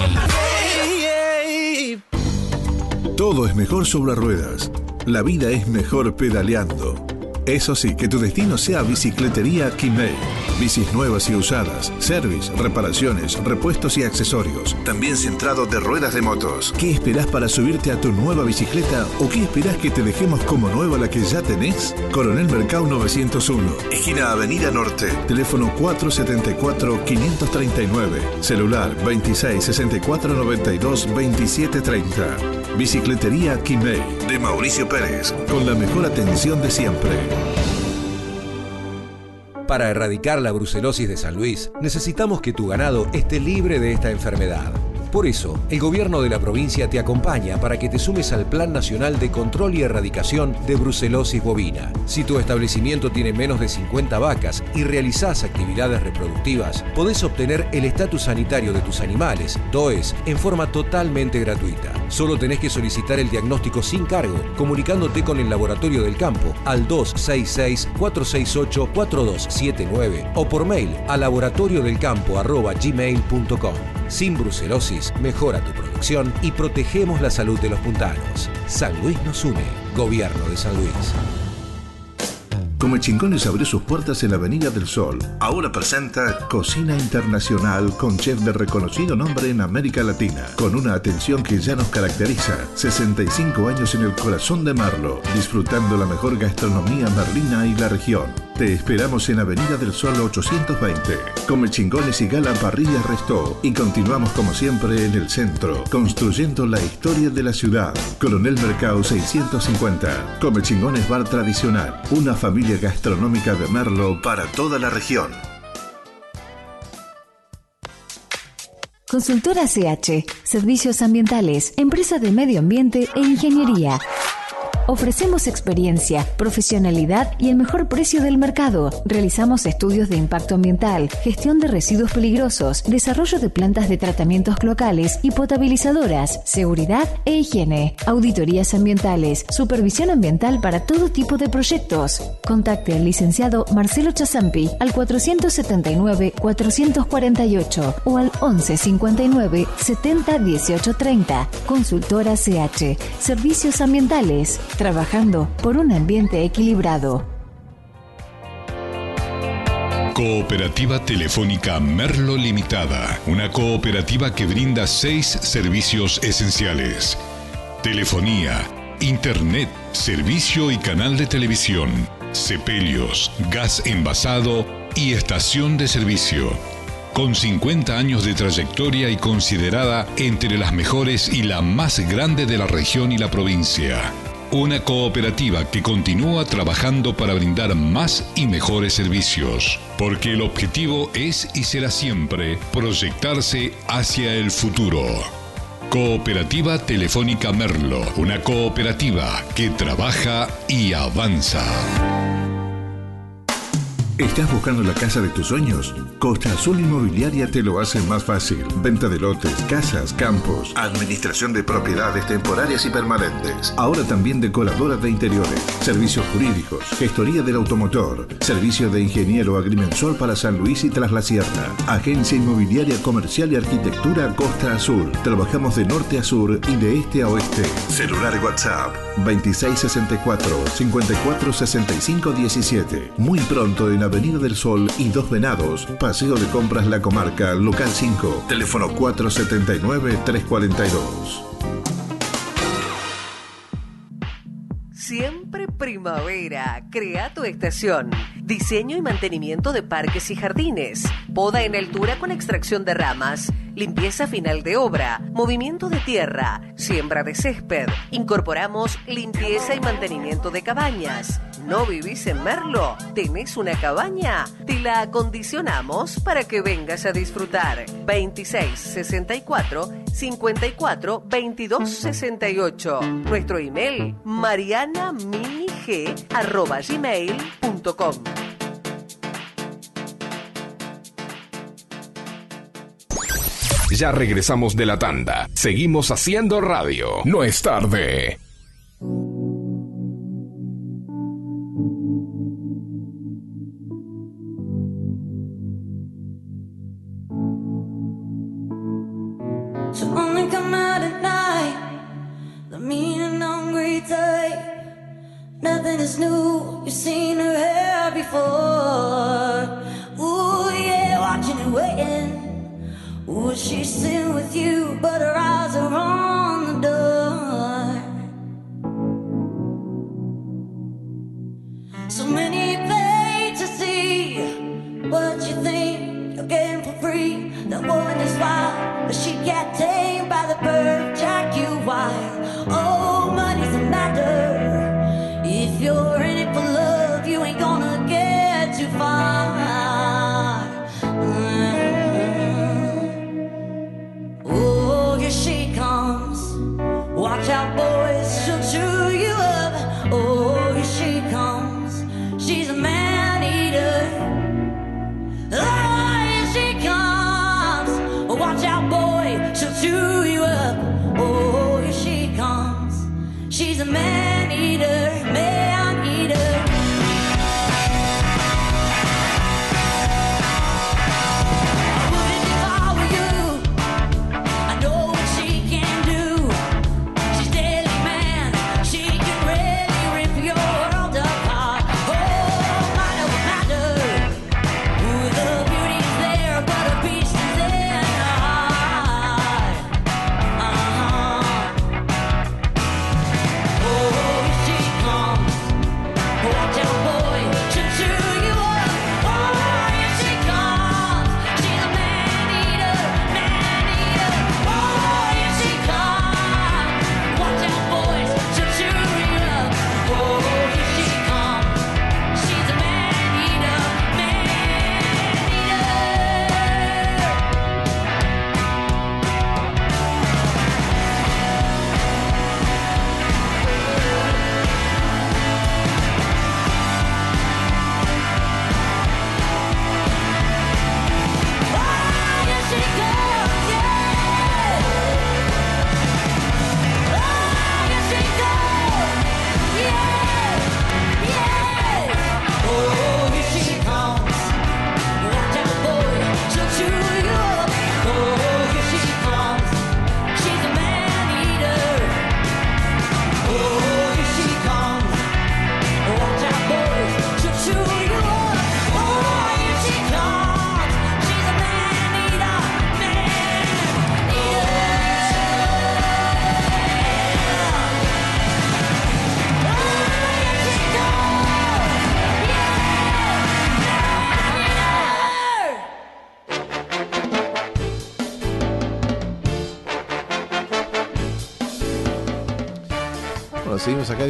Speaker 21: Todo es mejor sobre ruedas. La vida es mejor pedaleando. Eso sí, que tu destino sea Bicicletería Kimei. Bicis nuevas y usadas, service, reparaciones, repuestos y accesorios. También centrado de ruedas de motos. ¿Qué esperás para subirte a tu nueva bicicleta o qué esperás que te dejemos como nueva la que ya tenés? Coronel Mercado 901, esquina Avenida Norte, teléfono 474-539, celular 2664-92-2730. Bicicletería Kimei de Mauricio Pérez, con la mejor atención de siempre.
Speaker 22: Para erradicar la brucelosis de San Luis, necesitamos que tu ganado esté libre de esta enfermedad. Por eso, el gobierno de la provincia te acompaña para que te sumes al Plan Nacional de Control y Erradicación de Brucelosis Bovina. Si tu establecimiento tiene menos de 50 vacas y realizás actividades reproductivas, podés obtener el estatus sanitario de tus animales, DOES, en forma totalmente gratuita. Solo tenés que solicitar el diagnóstico sin cargo, comunicándote con el laboratorio del campo al 266-468-4279 o por mail a laboratoriodelcampo.gmail.com. Sin brucelosis, mejora tu producción y protegemos la salud de los puntanos. San Luis nos une. Gobierno de San Luis.
Speaker 21: Come Chingones abrió sus puertas en la Avenida del Sol. Ahora presenta Cocina Internacional con chef de reconocido nombre en América Latina, con una atención que ya nos caracteriza. 65 años en el corazón de Marlo, disfrutando la mejor gastronomía merlina y la región. Te esperamos en Avenida del Sol 820. Come chingones y gala parrilla restó. Y continuamos como siempre en el centro, construyendo la historia de la ciudad. Coronel Mercado 650. Come chingones bar tradicional. Una familia gastronómica de Merlo para toda la región.
Speaker 16: Consultora CH, Servicios Ambientales, Empresa de Medio Ambiente e Ingeniería. Ofrecemos experiencia, profesionalidad y el mejor precio del mercado. Realizamos estudios de impacto ambiental, gestión de residuos peligrosos, desarrollo de plantas de tratamientos locales y potabilizadoras, seguridad e higiene, auditorías ambientales, supervisión ambiental para todo tipo de proyectos. Contacte al licenciado Marcelo Chazampi al 479-448 o al 1159 70 18 30. Consultora CH, Servicios Ambientales trabajando por un ambiente equilibrado.
Speaker 14: Cooperativa Telefónica Merlo Limitada, una cooperativa que brinda seis servicios esenciales. Telefonía, Internet, servicio y canal de televisión, sepelios, gas envasado y estación de servicio. Con 50 años de trayectoria y considerada entre las mejores y la más grande de la región y la provincia. Una cooperativa que continúa trabajando para brindar más y mejores servicios, porque el objetivo es y será siempre proyectarse hacia el futuro. Cooperativa Telefónica Merlo, una cooperativa que trabaja y avanza.
Speaker 21: ¿Estás buscando la casa de tus sueños? Costa Azul Inmobiliaria te lo hace más fácil. Venta de lotes, casas, campos, administración de propiedades temporarias y permanentes. Ahora también decoradora de interiores, servicios jurídicos, gestoría del automotor, servicio de ingeniero agrimensor para San Luis y Tras la Sierra. Agencia Inmobiliaria Comercial y Arquitectura Costa Azul. Trabajamos de norte a sur y de este a oeste. Celular WhatsApp 2664 5465 17. Muy pronto en Avenida del Sol y Dos Venados, Paseo de Compras La Comarca, Local 5, teléfono 479-342.
Speaker 15: Siempre primavera. Crea tu estación. Diseño y mantenimiento de parques y jardines. Poda en altura con extracción de ramas. Limpieza final de obra. Movimiento de tierra. Siembra de césped. Incorporamos limpieza y mantenimiento de cabañas. ¿No vivís en Merlo? ¿Tenés una cabaña? Te la acondicionamos para que vengas a disfrutar. 26 64 54 22 68. Nuestro email marianaminig arroba gmail.com.
Speaker 9: Ya regresamos de la tanda. Seguimos haciendo radio. No es tarde.
Speaker 5: Is new, you've seen her hair before. Ooh, yeah, watching and waiting. Ooh, she's sitting with you, but her eyes are on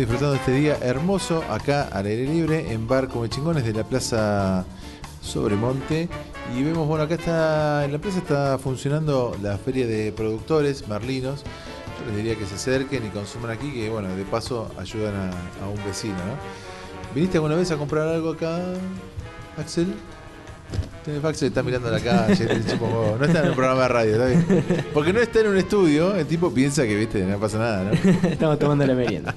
Speaker 2: disfrutando este día hermoso, acá al aire libre, en Bar Come Chingones de la Plaza Sobremonte. Y vemos, bueno, acá está, en la plaza está funcionando la feria de productores merlinos. Yo les diría que se acerquen y consuman aquí, que bueno, de paso ayudan a, a un vecino, ¿no? ¿Viniste alguna vez a comprar algo acá, Axel? Está mirando la calle, no está en un programa de radio, ¿está bien? Porque no está en un estudio, el tipo piensa que, viste, no pasa nada, ¿no?
Speaker 23: Estamos tomando la merienda.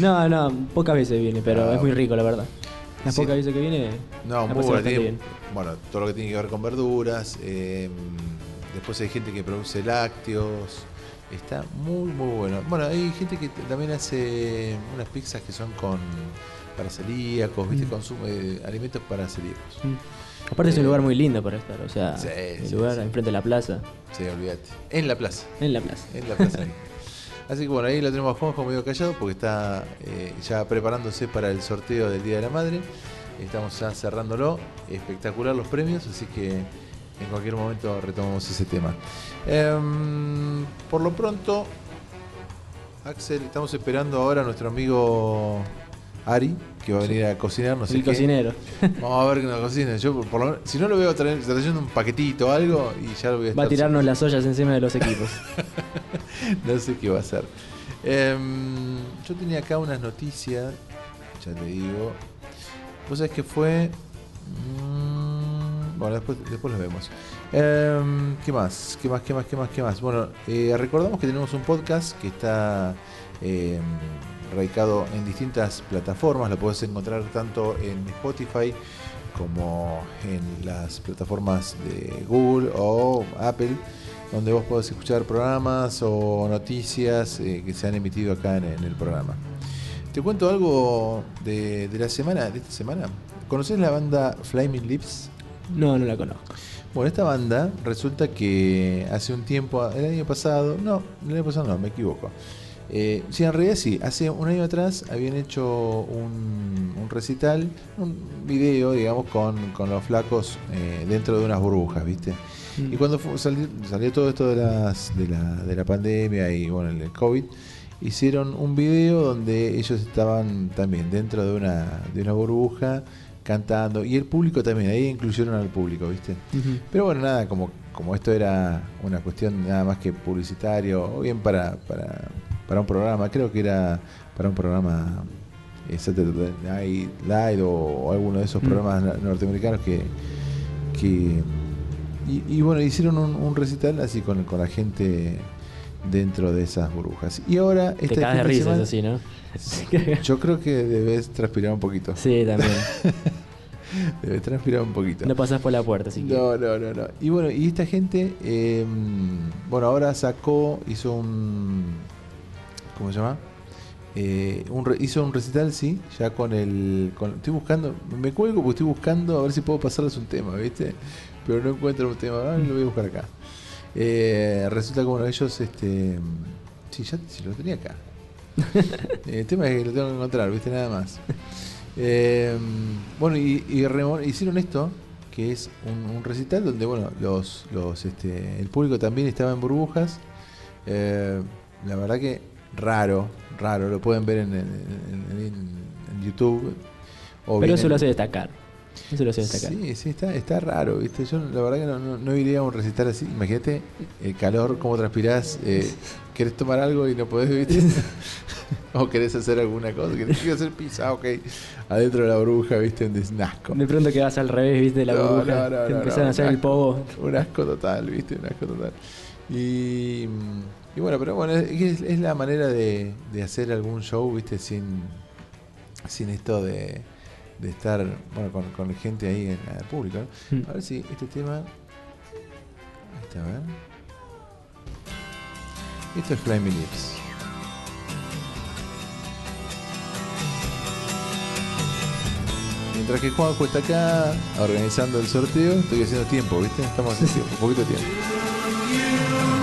Speaker 23: no, no, pocas veces viene, pero
Speaker 2: Ah,
Speaker 23: es muy rico, la verdad. Las
Speaker 2: Sí.
Speaker 23: pocas veces que viene,
Speaker 2: No, muy bueno. tiene-
Speaker 23: bien.
Speaker 2: bueno, todo lo que tiene que ver con verduras. eh, después hay gente que produce lácteos. Está muy, muy bueno. Bueno, hay gente que también hace unas pizzas que son con para celíacos, ¿viste?
Speaker 23: Mm.
Speaker 2: Consume eh, alimentos para celíacos.
Speaker 23: Mm. Aparte es un lugar muy lindo para estar, o sea,
Speaker 2: Sí,
Speaker 23: el
Speaker 2: sí,
Speaker 23: lugar
Speaker 2: sí.
Speaker 23: enfrente de la plaza.
Speaker 2: Sí, olvídate. En la plaza.
Speaker 23: En la plaza.
Speaker 2: En la plaza. Así que bueno, ahí lo tenemos a Juanjo medio callado porque está eh, ya preparándose para el sorteo del Día de la Madre. Estamos ya cerrándolo. Espectacular los premios, así que en cualquier momento retomamos ese tema. Em, por lo pronto, Axel, estamos esperando ahora a nuestro amigo Ari, que va a venir a cocinar, no sé
Speaker 23: El
Speaker 2: qué.
Speaker 23: cocinero.
Speaker 2: Vamos a ver que nos cocine. Yo, por, lo menos- si no lo veo trayendo un paquetito o algo, y ya lo voy a
Speaker 23: Va a
Speaker 2: estar
Speaker 23: tirarnos las ollas encima de los equipos.
Speaker 2: no sé qué va a hacer. Em, yo tenía acá unas noticias, ya te digo. Vos sabés que fue. mm, bueno, después, después lo vemos. Em, ¿Qué más? ¿Qué más? ¿Qué más? ¿Qué más? ¿Qué más? Bueno, eh, recordamos que tenemos un podcast que está em, radicado en distintas plataformas. Lo podés encontrar tanto en Spotify como en las plataformas de Google o Apple, donde vos podés escuchar programas o noticias eh, que se han emitido acá en, en el programa. Te cuento algo de, de la semana, de esta semana. ¿Conoces la banda Flaming Lips?
Speaker 23: No, no la conozco.
Speaker 2: Bueno, esta banda resulta que hace un tiempo, el año pasado, no, el año pasado no, me equivoco. Eh, sí, en realidad sí, hace un año atrás habían hecho un, un recital, un video, digamos, con, con los flacos eh, dentro de unas burbujas, ¿viste?
Speaker 23: Mm.
Speaker 2: Y cuando salió, salió todo esto de, las, de, la, de la pandemia y bueno, el COVID, hicieron un video donde ellos estaban también dentro de una, de una burbuja cantando y el público también, ahí incluyeron al público, ¿viste? Pero bueno, nada, como, como esto era una cuestión nada más que publicitario, o bien para, para, para un programa, creo que era para un programa eh, Saturday Night Live o, o alguno de esos
Speaker 23: Mm.
Speaker 2: programas norteamericanos que... que y, y bueno, hicieron un, un recital así con, con la gente dentro de esas burbujas. Y ahora...
Speaker 23: Te cagas de risas así, ¿no?
Speaker 2: Yo creo que debes transpirar un poquito.
Speaker 23: Sí, también.
Speaker 2: debes transpirar un poquito.
Speaker 23: No pasás por la puerta, así que.
Speaker 2: No, no, no, no. Y bueno, y esta gente, eh, bueno, ahora sacó, hizo un, ¿cómo se llama? Eh, un hizo un recital, sí, ya con el, con- estoy buscando, me cuelgo porque estoy buscando a ver si puedo pasarles un tema, ¿viste? Pero no encuentro un tema, ah, lo voy a buscar acá. Eh, resulta que bueno, ellos, este, sí, ya sí, lo tenía acá. El tema es que lo tengo que encontrar, ¿viste? Nada más. Eh, bueno, y, hicieron esto, que es un, un recital donde, bueno, los, los, este, el público también estaba en burbujas. La verdad que raro, raro, lo pueden ver en, en- en- YouTube. o
Speaker 23: Pero eso lo hace destacar. Eso lo hace destacar.
Speaker 2: Sí, sí, está, está raro, ¿viste? Yo la verdad que no, no, no iría a un recital así. Imagínate el calor, cómo transpirás, eh, querés tomar algo y no podés, ¿viste? o querés hacer alguna cosa, querés hacer pizza, ok. Adentro de la bruja, ¿viste? Un asco.
Speaker 23: De pronto quedas al revés, viste, de la
Speaker 2: No,
Speaker 23: burbuja.
Speaker 2: no, no,
Speaker 23: te
Speaker 2: no,
Speaker 23: a hacer el pogo.
Speaker 2: Un asco total, ¿viste? Un asco total. Y, y bueno, pero bueno, es, es la manera de, de hacer algún show, ¿viste? Sin, sin esto de, de estar bueno, con, con gente ahí en el público. ¿no?
Speaker 23: Mm.
Speaker 2: A ver si este tema. Ahí está, a ver. Esto es Flaming Lips. Mientras que Juanjo está acá organizando el sorteo, estoy haciendo tiempo, ¿viste? Estamos haciendo tiempo, un poquito de tiempo.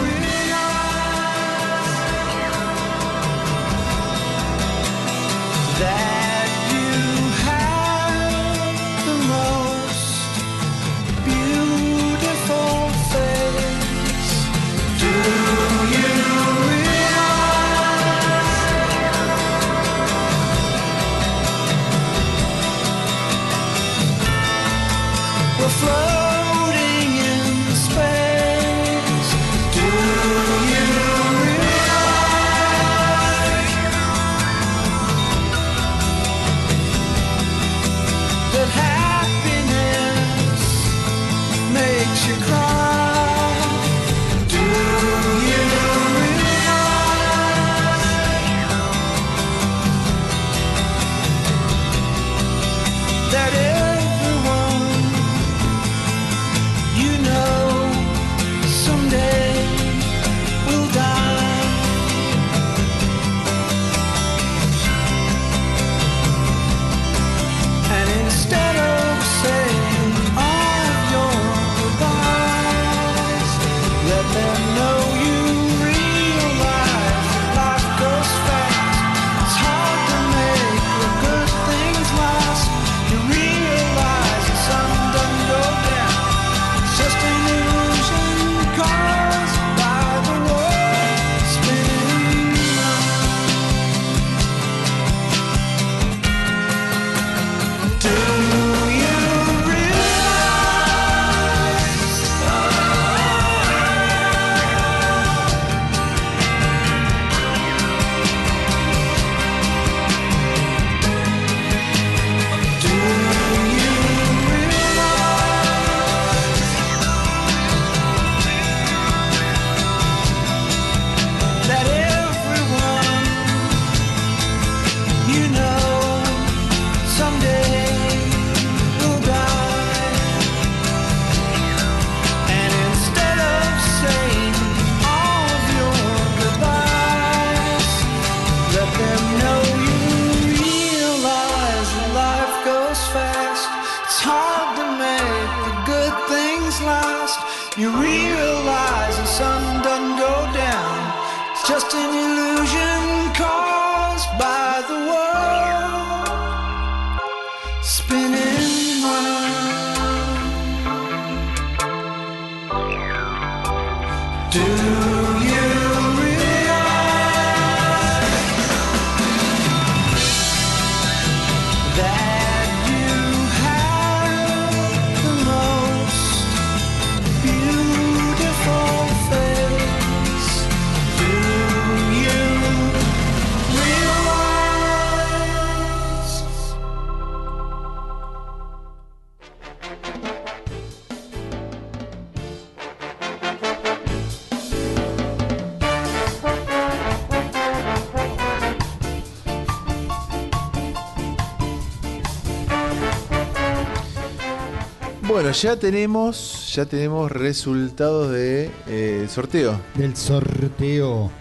Speaker 2: Ya tenemos, ya tenemos resultados de eh, sorteo.
Speaker 3: Del sorteo.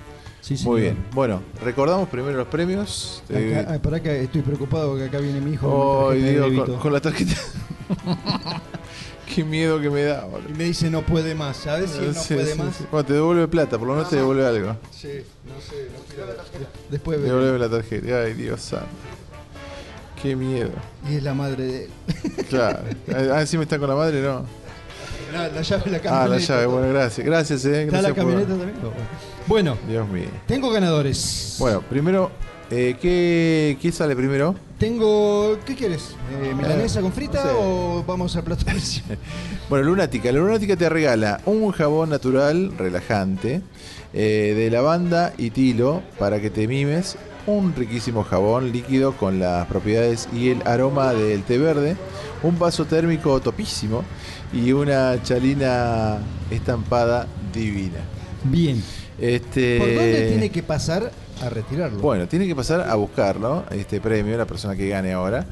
Speaker 3: Sí,
Speaker 2: Muy bien. Bueno, recordamos primero los premios. Eh,
Speaker 3: Acá, ah, pará que estoy preocupado porque acá viene mi hijo. Tarjeta
Speaker 2: Dios,
Speaker 3: débito.
Speaker 2: con, con la tarjeta. Qué miedo que me da. boludo.
Speaker 3: Y me dice no puede más, ¿sabes si no
Speaker 2: Sí,
Speaker 3: puede
Speaker 2: sí,
Speaker 3: más?
Speaker 2: Bueno, te devuelve plata, por lo menos te devuelve algo.
Speaker 3: Sí, no sé, no quiero Después veré.
Speaker 2: Devuelve la tarjeta. Ay, Dios santo. Qué miedo.
Speaker 3: Y es la madre de él.
Speaker 2: Claro. Ah, encima está con la madre, ¿no?
Speaker 3: La, la llave la
Speaker 2: Ah,
Speaker 3: camioneta.
Speaker 2: la llave. Bueno, gracias. Gracias, eh.
Speaker 3: ¿Está
Speaker 2: Gracias
Speaker 3: la
Speaker 2: por-
Speaker 3: camioneta también? Bueno,
Speaker 2: Dios mío.
Speaker 3: tengo ganadores.
Speaker 2: Bueno, primero, eh, ¿qué, ¿qué sale primero?
Speaker 3: Tengo. ¿Qué quieres? Eh, ¿Milanesa con frita
Speaker 2: no sé.
Speaker 3: o vamos a plato?
Speaker 2: Bueno, Lunática. La Lunática te regala un jabón natural relajante eh, de lavanda y tilo para que te mimes. Un riquísimo jabón líquido con las propiedades y el aroma del té verde. Un vaso térmico topísimo y una chalina estampada divina.
Speaker 3: Bien.
Speaker 2: Este,
Speaker 3: ¿Por dónde tiene que pasar a retirarlo?
Speaker 2: Bueno, tiene que pasar a buscarlo, este premio, la persona que gane ahora,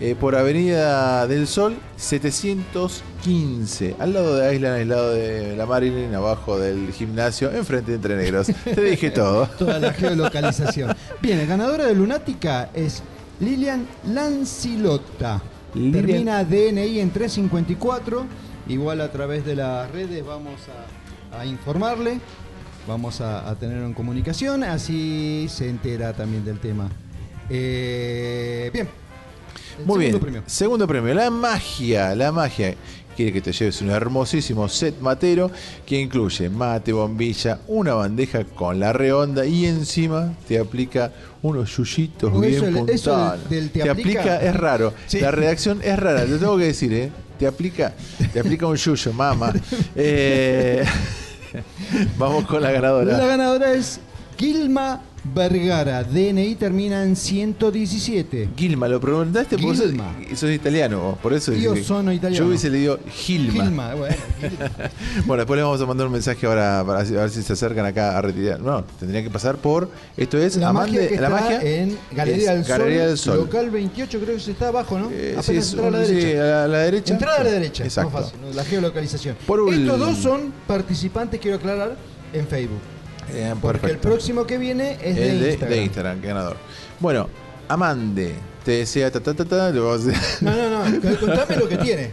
Speaker 2: eh, por Avenida del Sol 715, al lado de Island, al lado de la Marilyn, abajo del gimnasio, enfrente de Entre Negros. Te dije todo.
Speaker 3: Toda la geolocalización. Bien, el ganadora de Lunática es Lilian Lancilotta.
Speaker 2: Lilian-
Speaker 3: Termina DNI en 354. Igual a través de las redes vamos a, a informarle. Vamos a, a tenerlo en comunicación. Así se entera también del tema. Eh, bien.
Speaker 2: Muy bien.
Speaker 3: segundo premio.
Speaker 2: Segundo premio, la magia, la magia. Quiere que te lleves un hermosísimo set matero que incluye mate, bombilla, una bandeja con la redonda y encima te aplica unos yuyitos bien
Speaker 3: eso- eso
Speaker 2: puntados.
Speaker 3: del- del te
Speaker 2: te
Speaker 3: aplica-
Speaker 2: aplica es raro.
Speaker 3: Sí.
Speaker 2: La redacción es rara, te tengo que decir, ¿eh? Te aplica, te aplica un yuyo, mama. Eh, vamos con la ganadora.
Speaker 3: La ganadora es Gilma Vergara. DNI termina en 117.
Speaker 2: Gilma, lo preguntaste por
Speaker 3: Gilma.
Speaker 2: eso sos italiano, vos, por eso dice que-
Speaker 3: sono italiano.
Speaker 2: Yo hubiese leído Gilma.
Speaker 3: Gilma, bueno.
Speaker 2: Bueno, después le vamos a mandar un mensaje ahora para a ver si se acercan acá a retirar. No, tendrían que pasar por. Esto es
Speaker 3: La
Speaker 2: Amande-
Speaker 3: magia que
Speaker 2: la
Speaker 3: está
Speaker 2: magia
Speaker 3: en Galería
Speaker 2: es
Speaker 3: del Sol,
Speaker 2: Galería del Sol.
Speaker 3: local 28 creo que se está abajo, ¿no?
Speaker 2: Eh,
Speaker 3: Apenas
Speaker 2: sí, es
Speaker 3: entrar a la
Speaker 2: un- sí,
Speaker 3: derecha.
Speaker 2: a la, a la derecha.
Speaker 3: Entrada a la derecha,
Speaker 2: Exacto.
Speaker 3: más fácil, ¿no? la geolocalización.
Speaker 2: Por un-
Speaker 3: Estos dos son participantes, quiero aclarar, en Facebook.
Speaker 2: Eh,
Speaker 3: Porque el próximo que viene es de,
Speaker 2: El de,
Speaker 3: Instagram.
Speaker 2: de Instagram, ganador. Bueno, Amande, te desea ta ta ta ta, lo vamos a hacer.
Speaker 3: No, no, no, contame lo que tiene.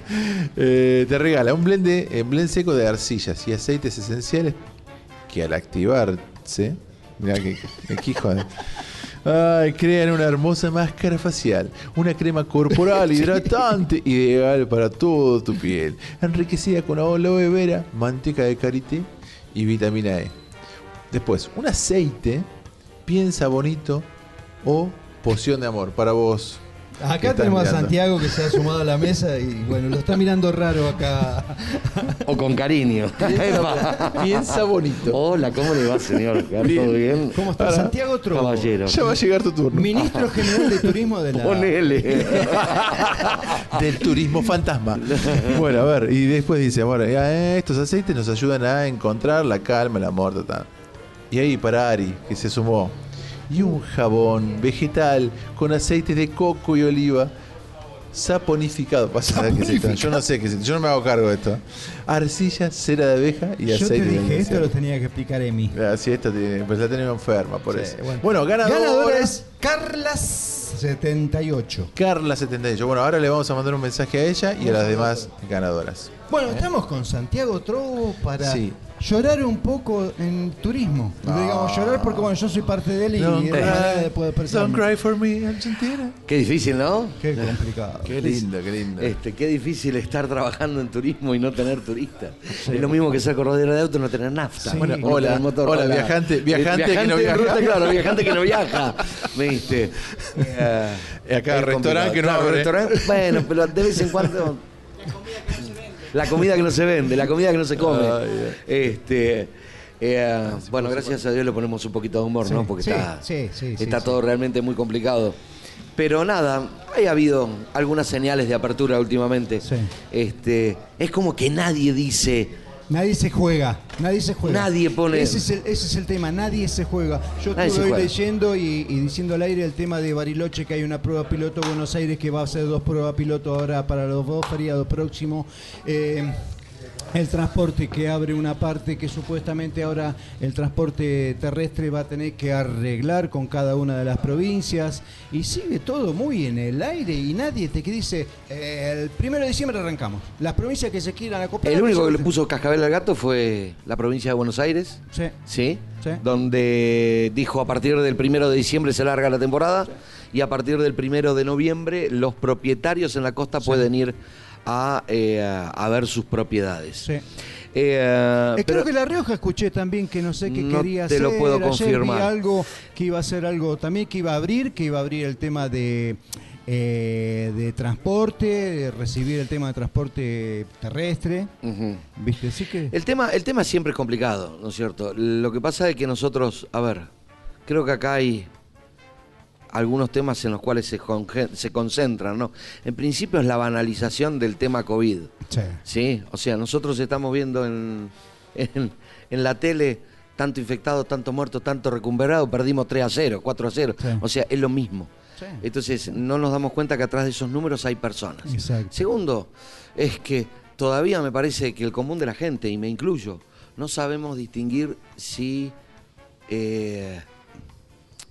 Speaker 2: Eh, te regala un blend, de, blend seco de arcillas y aceites esenciales que al activarse, mira que, que- que hijo de- Ay, crean una hermosa máscara facial, una crema corporal hidratante ideal para toda tu piel, enriquecida con aloe vera, manteca de karité y vitamina E. Después, un aceite, piensa bonito o poción de amor para vos.
Speaker 3: Acá tenemos a. Santiago que se ha sumado a la mesa y bueno, lo está mirando raro acá.
Speaker 24: O con cariño.
Speaker 2: Piensa- piensa bonito.
Speaker 24: Hola, ¿cómo le va, señor? ¿Todo bien?
Speaker 3: ¿Cómo está?
Speaker 2: Ahora,
Speaker 3: Santiago Trovo.
Speaker 24: Caballero.
Speaker 2: Ya va a llegar tu turno.
Speaker 3: Ministro General de Turismo de la...
Speaker 24: Ponele.
Speaker 2: Del turismo fantasma. Bueno, a ver, y después dice, bueno, eh, estos aceites nos ayudan a encontrar la calma, el amor, ta, ta. Y ahí para Ari, que se sumó. Y un jabón vegetal con aceite de coco y oliva saponificado. Pasa es esto. Yo no sé qué es esto. Yo no me hago cargo de esto. Arcilla, cera de abeja y
Speaker 3: Yo te
Speaker 2: aceite de
Speaker 3: dije, esto lo tenía que explicar Emi.
Speaker 2: Ah, sí, esta tiene, pues la tenemos enferma, por
Speaker 3: Sí,
Speaker 2: eso.
Speaker 3: bueno.
Speaker 2: Bueno, ganadora,
Speaker 3: Ganadora es Carlas78.
Speaker 2: Carla78. Bueno, ahora le vamos a mandar un mensaje a ella y a las demás ganadoras.
Speaker 3: Bueno, estamos con Santiago Trovo para
Speaker 2: Sí.
Speaker 3: Llorar un poco en turismo. Digamos, llorar porque bueno, yo soy parte de él y
Speaker 2: Don't cry, don't cry for me, Argentina.
Speaker 24: Qué difícil, ¿no?
Speaker 3: Qué complicado.
Speaker 2: Qué lindo, qué lindo.
Speaker 24: Este, qué difícil estar trabajando en turismo y no tener turistas. Es lo mismo que ser corredor de auto y no tener nafta.
Speaker 2: Sí. Bueno,
Speaker 24: no
Speaker 2: hola,
Speaker 24: motor.
Speaker 2: hola, viajante- viajante que no viaja.
Speaker 24: ruta, claro, viajante que no viaja. ¿Viste? Eh,
Speaker 2: Acá,
Speaker 24: es
Speaker 2: restaurante que no
Speaker 24: complicado.
Speaker 2: abre.
Speaker 24: restaurante- bueno, pero de vez en cuando. La comida que no se vende, la comida que no se come. Este. eh, bueno, gracias a Dios le ponemos un poquito de humor, ¿no? Porque está, está todo realmente muy complicado. Pero nada, ha habido algunas señales de apertura últimamente. Este, es como que nadie dice,
Speaker 3: Nadie se juega, nadie se juega.
Speaker 24: Nadie pone-
Speaker 3: Ese es el, ese es el tema, nadie se juega. Yo
Speaker 24: Nadie
Speaker 3: estuve hoy
Speaker 24: juega.
Speaker 3: leyendo y, y diciendo al aire el tema de Bariloche, que hay una prueba piloto Buenos Aires que va a hacer dos pruebas piloto ahora para los dos feriados próximos. Eh, el transporte que abre una parte que supuestamente ahora el transporte terrestre va a tener que arreglar con cada una de las provincias y sigue todo muy en el aire y nadie te que dice eh, el primero de diciembre arrancamos. Las provincias que se quieran acoplar.
Speaker 24: el único que le puso cascabel al gato fue la provincia de Buenos Aires.
Speaker 3: Sí.
Speaker 24: ¿Sí?
Speaker 3: Sí.
Speaker 24: Donde dijo a partir del primero de diciembre se larga la temporada y a partir del primero de noviembre los propietarios en la costa pueden ir a, eh, a- ver sus propiedades.
Speaker 3: Sí.
Speaker 24: Eh,
Speaker 3: Eh,
Speaker 24: pero-
Speaker 3: creo que La Rioja escuché también que no sé qué
Speaker 24: No
Speaker 3: quería
Speaker 24: te
Speaker 3: hacer.
Speaker 24: lo puedo
Speaker 3: Ayer
Speaker 24: confirmar.
Speaker 3: vi algo que iba a hacer algo también que iba a abrir, que iba a abrir el tema de eh, de transporte, de recibir el tema de transporte terrestre. ¿Viste? Así que
Speaker 24: El tema, el tema siempre es complicado, ¿no es cierto? Lo que pasa es que nosotros, a ver, creo que acá hay algunos temas en los cuales se, se concentran, ¿no? En principio es la banalización del tema COVID,
Speaker 3: Sí.
Speaker 24: ¿sí? O sea, nosotros estamos viendo en, en, en la tele tanto infectado, tanto muerto, tanto recuperado, perdimos 3 a 0, 4 a 0,
Speaker 3: Sí.
Speaker 24: o sea, es lo mismo.
Speaker 3: Sí.
Speaker 24: Entonces, no nos damos cuenta que atrás de esos números hay personas.
Speaker 3: Exacto.
Speaker 24: Segundo, es que todavía me parece que el común de la gente, y me incluyo, no sabemos distinguir si eh,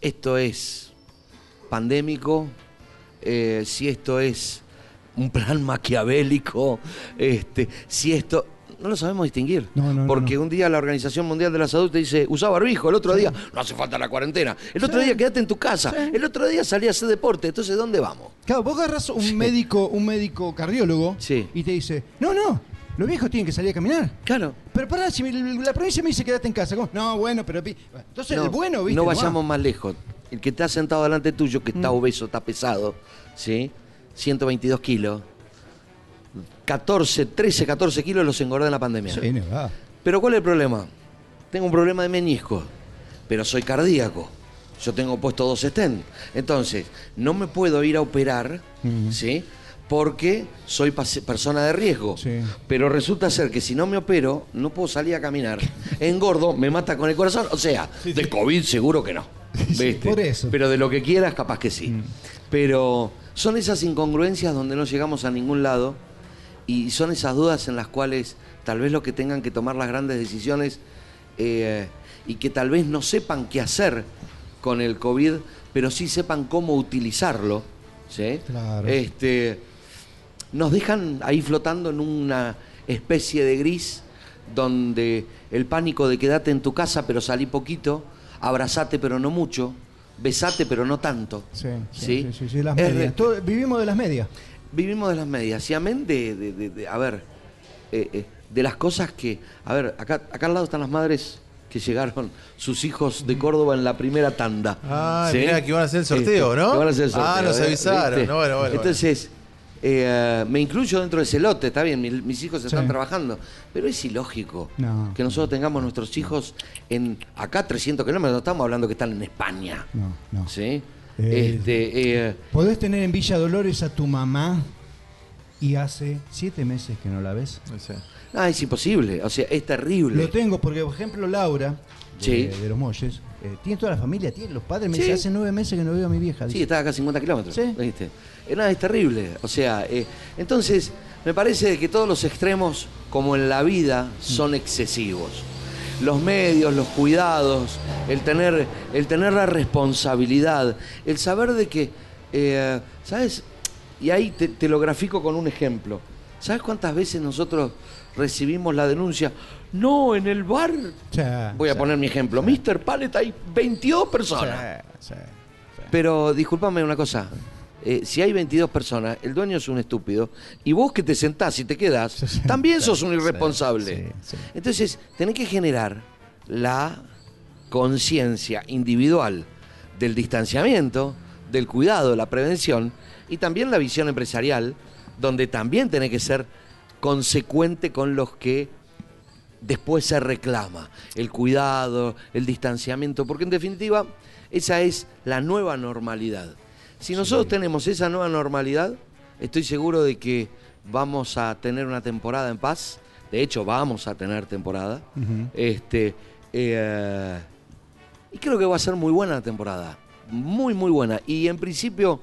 Speaker 24: esto es pandémico, eh, si esto es un plan maquiavélico, este, si esto... No lo sabemos distinguir.
Speaker 3: No, no, no,
Speaker 24: porque un día la Organización Mundial de la Salud te dice, usa barbijo, el otro día, no hace falta la cuarentena, el otro día quédate en tu casa, el otro día salí a hacer deporte, entonces ¿dónde vamos?
Speaker 3: Claro, vos agarras un médico, un médico cardiólogo
Speaker 24: Sí.
Speaker 3: y te dice, no, no, los viejos tienen que salir a caminar.
Speaker 24: Claro.
Speaker 3: Pero pará, si la provincia me dice quédate en casa. ¿Cómo? No, bueno, pero... Entonces, el bueno, ¿viste?
Speaker 24: No vayamos más lejos. El que está sentado delante tuyo, que
Speaker 3: Mm.
Speaker 24: está obeso, está pesado, ¿sí? 122 kilos. 14, 13, 14 kilos los engordé en la pandemia.
Speaker 3: Sí, no va.
Speaker 24: Pero ¿cuál es el problema? Tengo un problema de menisco, pero soy cardíaco. Yo tengo puesto dos stents. Entonces, no me puedo ir a operar, ¿sí? Porque soy persona de riesgo. Pero resulta ser que si no me opero, no puedo salir a caminar. Engordo, me mata con el corazón. O sea, de COVID seguro que no. ¿Viste?
Speaker 3: por eso.
Speaker 24: Pero de lo que quieras, capaz que sí. Pero son esas incongruencias donde no llegamos a ningún lado y son esas dudas en las cuales tal vez los que tengan que tomar las grandes decisiones eh, y que tal vez no sepan qué hacer con el COVID, pero sí sepan cómo utilizarlo, ¿sí?
Speaker 3: Claro.
Speaker 24: Este, nos dejan ahí flotando en una especie de gris donde el pánico de quedate en tu casa pero salí poquito, abrazate pero no mucho, besate pero no tanto.
Speaker 3: Sí,
Speaker 24: ¿sí?
Speaker 3: sí, sí, las medias. Todo- vivimos de las medias.
Speaker 24: Vivimos de las medias. Y amén de, de- de- de- a ver, eh, eh, de las cosas que, a ver, acá, acá al lado están las madres que llegaron sus hijos de Córdoba en la primera tanda.
Speaker 2: Ah,
Speaker 24: ¿sí?
Speaker 2: mirá, que iban a hacer el sorteo,
Speaker 24: Este,
Speaker 2: ¿no?
Speaker 24: que van a hacer el
Speaker 2: Ah,
Speaker 24: sorteo,
Speaker 2: nos
Speaker 24: ¿eh?
Speaker 2: avisaron. No, bueno, bueno,
Speaker 24: Entonces, eh, me incluyo dentro de ese lote, está bien, mi- mis hijos
Speaker 3: Sí.
Speaker 24: están trabajando, pero es ilógico
Speaker 3: No.
Speaker 24: que nosotros tengamos nuestros hijos en acá 300 kilómetros, no estamos hablando que están en España.
Speaker 3: No, no.
Speaker 24: ¿Sí?
Speaker 3: Eh,
Speaker 24: este, eh,
Speaker 3: Podés tener en Villa Dolores a tu mamá y hace siete meses que no la ves.
Speaker 24: ah, es imposible, o sea, es terrible.
Speaker 3: Lo tengo porque, por ejemplo, Laura, de,
Speaker 24: Sí.
Speaker 3: de los Molles, eh, tiene toda la familia, tiene los padres. Me
Speaker 24: Sí.
Speaker 3: dice, hace nueve meses que no veo a mi vieja.
Speaker 24: Sí, está acá a 50 kilómetros.
Speaker 3: Sí.
Speaker 24: ¿viste? Eh, nada, es terrible. O sea, eh, entonces, me parece que todos los extremos, como en la vida, son excesivos. Los medios, los cuidados, el tener, el tener la responsabilidad, el saber de que, eh, ¿sabes? Y ahí te, te lo grafico con un ejemplo. ¿Sabes cuántas veces nosotros recibimos la denuncia? No, en el bar. Voy a poner mi ejemplo. Mr. Pallet hay 22 personas. Pero discúlpame una cosa. Eh, si hay 22 personas, el dueño es un estúpido, y vos que te sentás y te quedás, también sos un irresponsable. Entonces, tenés que generar la conciencia individual del distanciamiento, del cuidado, la prevención, y también la visión empresarial, donde también tenés que ser consecuente con los que después se reclama, el cuidado, el distanciamiento, porque en definitiva esa es la nueva normalidad. Si nosotros tenemos esa nueva normalidad, estoy seguro de que vamos a tener una temporada en paz, de hecho vamos a tener temporada, este, eh, y creo que va a ser muy buena la temporada, muy muy buena, y en principio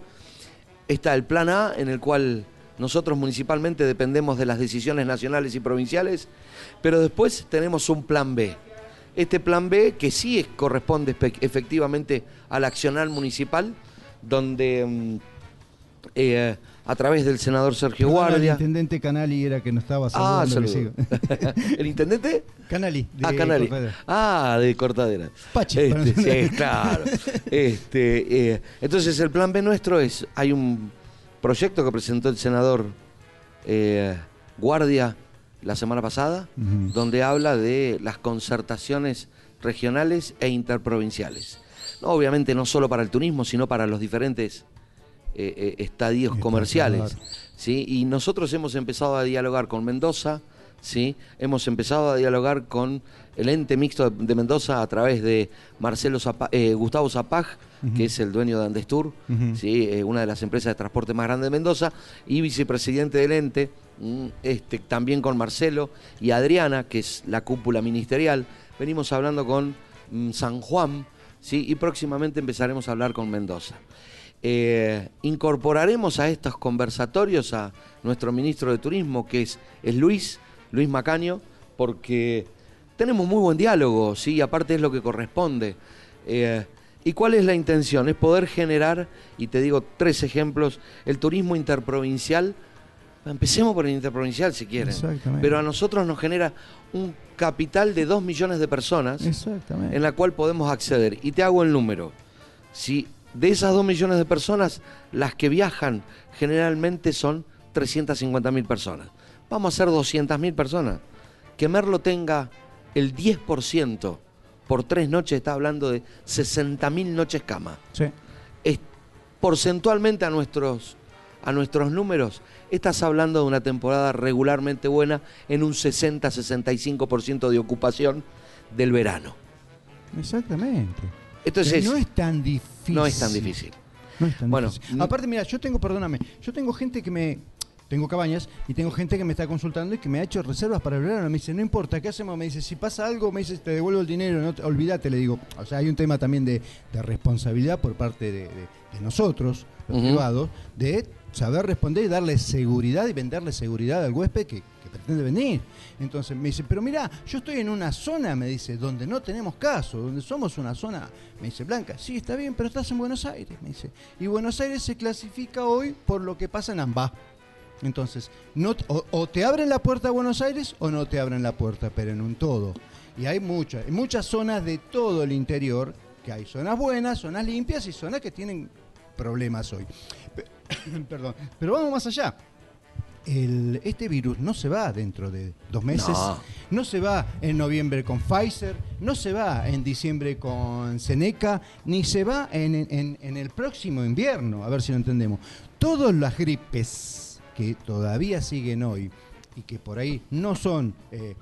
Speaker 24: está el plan A en el cual nosotros municipalmente dependemos de las decisiones nacionales y provinciales, pero después tenemos un plan B. Este plan B que sí es- corresponde efectivamente al accional municipal, donde mm, eh, a través del senador Sergio Guardia...
Speaker 3: El intendente Canali era que nos estaba
Speaker 24: Ah,
Speaker 3: saludando.
Speaker 24: saludo. ¿El intendente?
Speaker 3: Canali. de
Speaker 24: ah, Canali.
Speaker 3: Cortadera.
Speaker 24: Ah, de Cortadera.
Speaker 3: Pachi,
Speaker 24: Este, sí, claro. Este, eh, entonces, el plan B nuestro es, hay un proyecto que presentó el senador eh, Guardia la semana pasada, donde habla de las concertaciones regionales e interprovinciales. No, obviamente no solo para el turismo, sino para los diferentes eh, eh, estadios comerciales. ¿sí? Y nosotros hemos empezado a dialogar con Mendoza, ¿sí? hemos empezado a dialogar con el ente mixto de, de Mendoza a través de Marcelo Zapa- eh, Gustavo Zapag, que es el dueño de Andestur,
Speaker 3: Ujú.
Speaker 24: ¿sí? eh, una de las empresas de transporte más grandes de Mendoza, y vicepresidente del ente, mm, este, también con Marcelo y Adriana, que es la cúpula ministerial. Venimos hablando con mm, San Juan, ¿sí? y próximamente empezaremos a hablar con Mendoza. Eh, incorporaremos a estos conversatorios a nuestro ministro de Turismo, que es, Luis, Luis Macaño, porque tenemos muy buen diálogo, ¿sí? aparte es lo que corresponde. Eh, ¿Y cuál es la intención? Es poder generar, y te digo tres ejemplos, el turismo interprovincial. Empecemos por el interprovincial si quieren.
Speaker 3: Exactamente.
Speaker 24: Pero a nosotros nos genera un capital de 2 millones de personas
Speaker 3: Exactamente.
Speaker 24: en la cual podemos acceder. Y te hago el número. Si de esas 2 millones de personas, las que viajan generalmente son 350 mil personas. Vamos a ser 200 mil personas. Que Merlo tenga el 10% por tres noches, está hablando de 60 mil noches cama.
Speaker 3: Sí.
Speaker 24: Es, porcentualmente a nuestros, a nuestros números, estás hablando de una temporada regularmente buena en un 60-65% de ocupación del verano.
Speaker 3: Exactamente.
Speaker 24: Entonces,
Speaker 3: no es tan difícil.
Speaker 24: No es tan difícil.
Speaker 3: No es tan
Speaker 24: Bueno,
Speaker 3: difícil. Aparte, mira, yo tengo, perdóname, yo tengo gente que me. Tengo cabañas y tengo gente que me está consultando y que me ha hecho reservas para el verano. Me dice, no importa, ¿qué hacemos? Me dice, si pasa algo, me dice, te devuelvo el dinero, no te- olvídate, le digo. O sea, hay un tema también de, de responsabilidad por parte de, de- de nosotros, los privados, de saber responder y darle seguridad y venderle seguridad al huésped que, pretende venir. Entonces me dice, pero mira, yo estoy en una zona, me dice, donde no tenemos caso, donde somos una zona, me dice, Blanca, sí, está bien, pero estás en Buenos Aires, me dice. Y Buenos Aires se clasifica hoy por lo que pasa en Ambá. Entonces, no, o, o te abren la puerta a Buenos Aires o no te abren la puerta, pero en un todo. Y hay muchas, muchas zonas de todo el interior, que hay zonas buenas, zonas limpias y zonas que tienen problemas hoy. Pe- Perdón, pero vamos más allá. El- este virus no se va dentro de dos meses,
Speaker 24: No.
Speaker 3: no. se va en noviembre con Pfizer, no se va en diciembre con Seneca, ni se va en, en- en el próximo invierno, a ver si lo entendemos. Todas las gripes que todavía siguen hoy y que por ahí no son eh,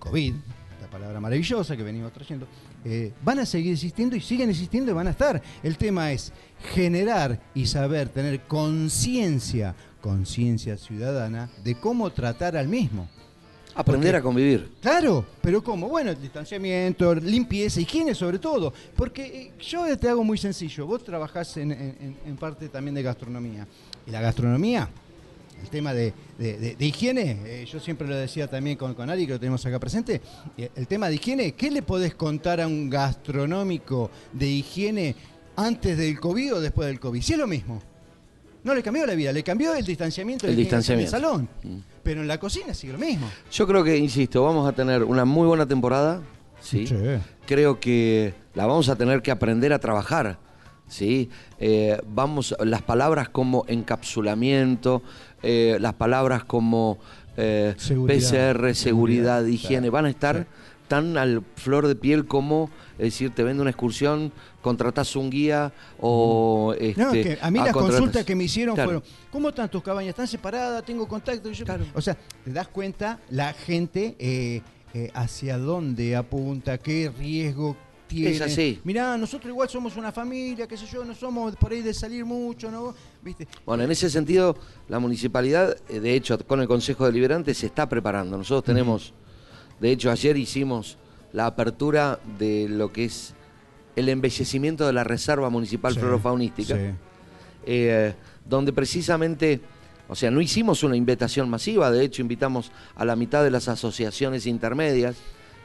Speaker 3: COVID, la palabra maravillosa que venimos trayendo, eh, van a seguir existiendo y siguen existiendo y van a estar. El tema es generar y saber tener conciencia, conciencia ciudadana de cómo tratar al mismo.
Speaker 24: aprender a convivir.
Speaker 3: Claro, pero ¿cómo? Bueno, distanciamiento, limpieza, higiene sobre todo. Porque eh, yo te hago muy sencillo. Vos trabajás en, en- en parte también de gastronomía. Y la gastronomía, el tema de, de- de- de higiene, eh, yo siempre lo decía también con, con Ari, que lo tenemos acá presente, eh, el tema de higiene, ¿qué le podés contar a un gastronómico de higiene antes del COVID o después del COVID? Si es lo mismo. No le cambió la vida, le cambió el distanciamiento
Speaker 24: El
Speaker 3: en
Speaker 24: distanciamiento.
Speaker 3: el salón. Pero en la cocina sigue lo mismo.
Speaker 24: Yo creo que, insisto, vamos a tener una muy buena temporada. ¿sí?
Speaker 3: Sí.
Speaker 24: Creo que la vamos a tener que aprender a trabajar. ¿sí? Eh, vamos, las palabras como encapsulamiento, eh, las palabras como eh,
Speaker 3: Seguridad.
Speaker 24: PCR, seguridad, higiene,
Speaker 3: claro.
Speaker 24: van a estar tan al flor de piel como, es decir, te vende una excursión, contratás un guía o... Este,
Speaker 3: No, que a mí las consultas que me hicieron
Speaker 24: Claro.
Speaker 3: fueron, ¿cómo están tus cabañas? ¿Están separadas? ¿Tengo contacto? Yo- O sea, te das cuenta la gente eh, eh, hacia dónde apunta, qué riesgo tiene.
Speaker 24: Es así.
Speaker 3: Mirá, nosotros igual somos una familia, qué sé yo, no somos por ahí de salir mucho, ¿no? ¿Viste?
Speaker 24: Bueno, en ese sentido, la municipalidad, eh, de hecho, con el Consejo Deliberante se está preparando. Nosotros tenemos, de hecho, ayer hicimos la apertura de lo que es el embellecimiento de la Reserva Municipal
Speaker 3: Sí,
Speaker 24: Florofaunística,
Speaker 3: sí.
Speaker 24: eh, donde precisamente, o sea, no hicimos una invitación masiva, de hecho, invitamos a la mitad de las asociaciones intermedias,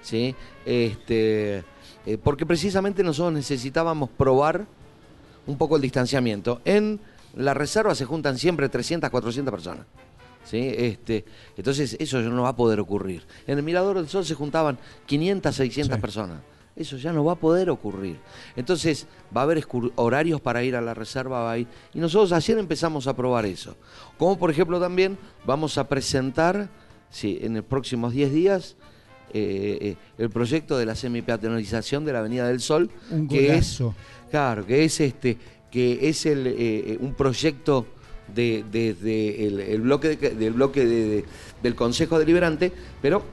Speaker 24: ¿sí? Este, eh, porque precisamente nosotros necesitábamos probar un poco el distanciamiento. En la reserva se juntan siempre 300, 400 personas. ¿sí? Este, entonces eso ya no va a poder ocurrir. En el Mirador del Sol se juntaban 500, 600 personas. Eso ya no va a poder ocurrir. Entonces va a haber horarios para ir a la reserva. Va a ir, y nosotros ayer empezamos a probar eso. Como por ejemplo también vamos a presentar sí, en los próximos 10 días eh, eh, el proyecto de la semipeatonalización de la Avenida del Sol,
Speaker 3: Un
Speaker 24: que es. Claro, que es este, que es el, eh, un proyecto de, de- de el, el bloque de- del bloque de- de- del Consejo Deliberante, pero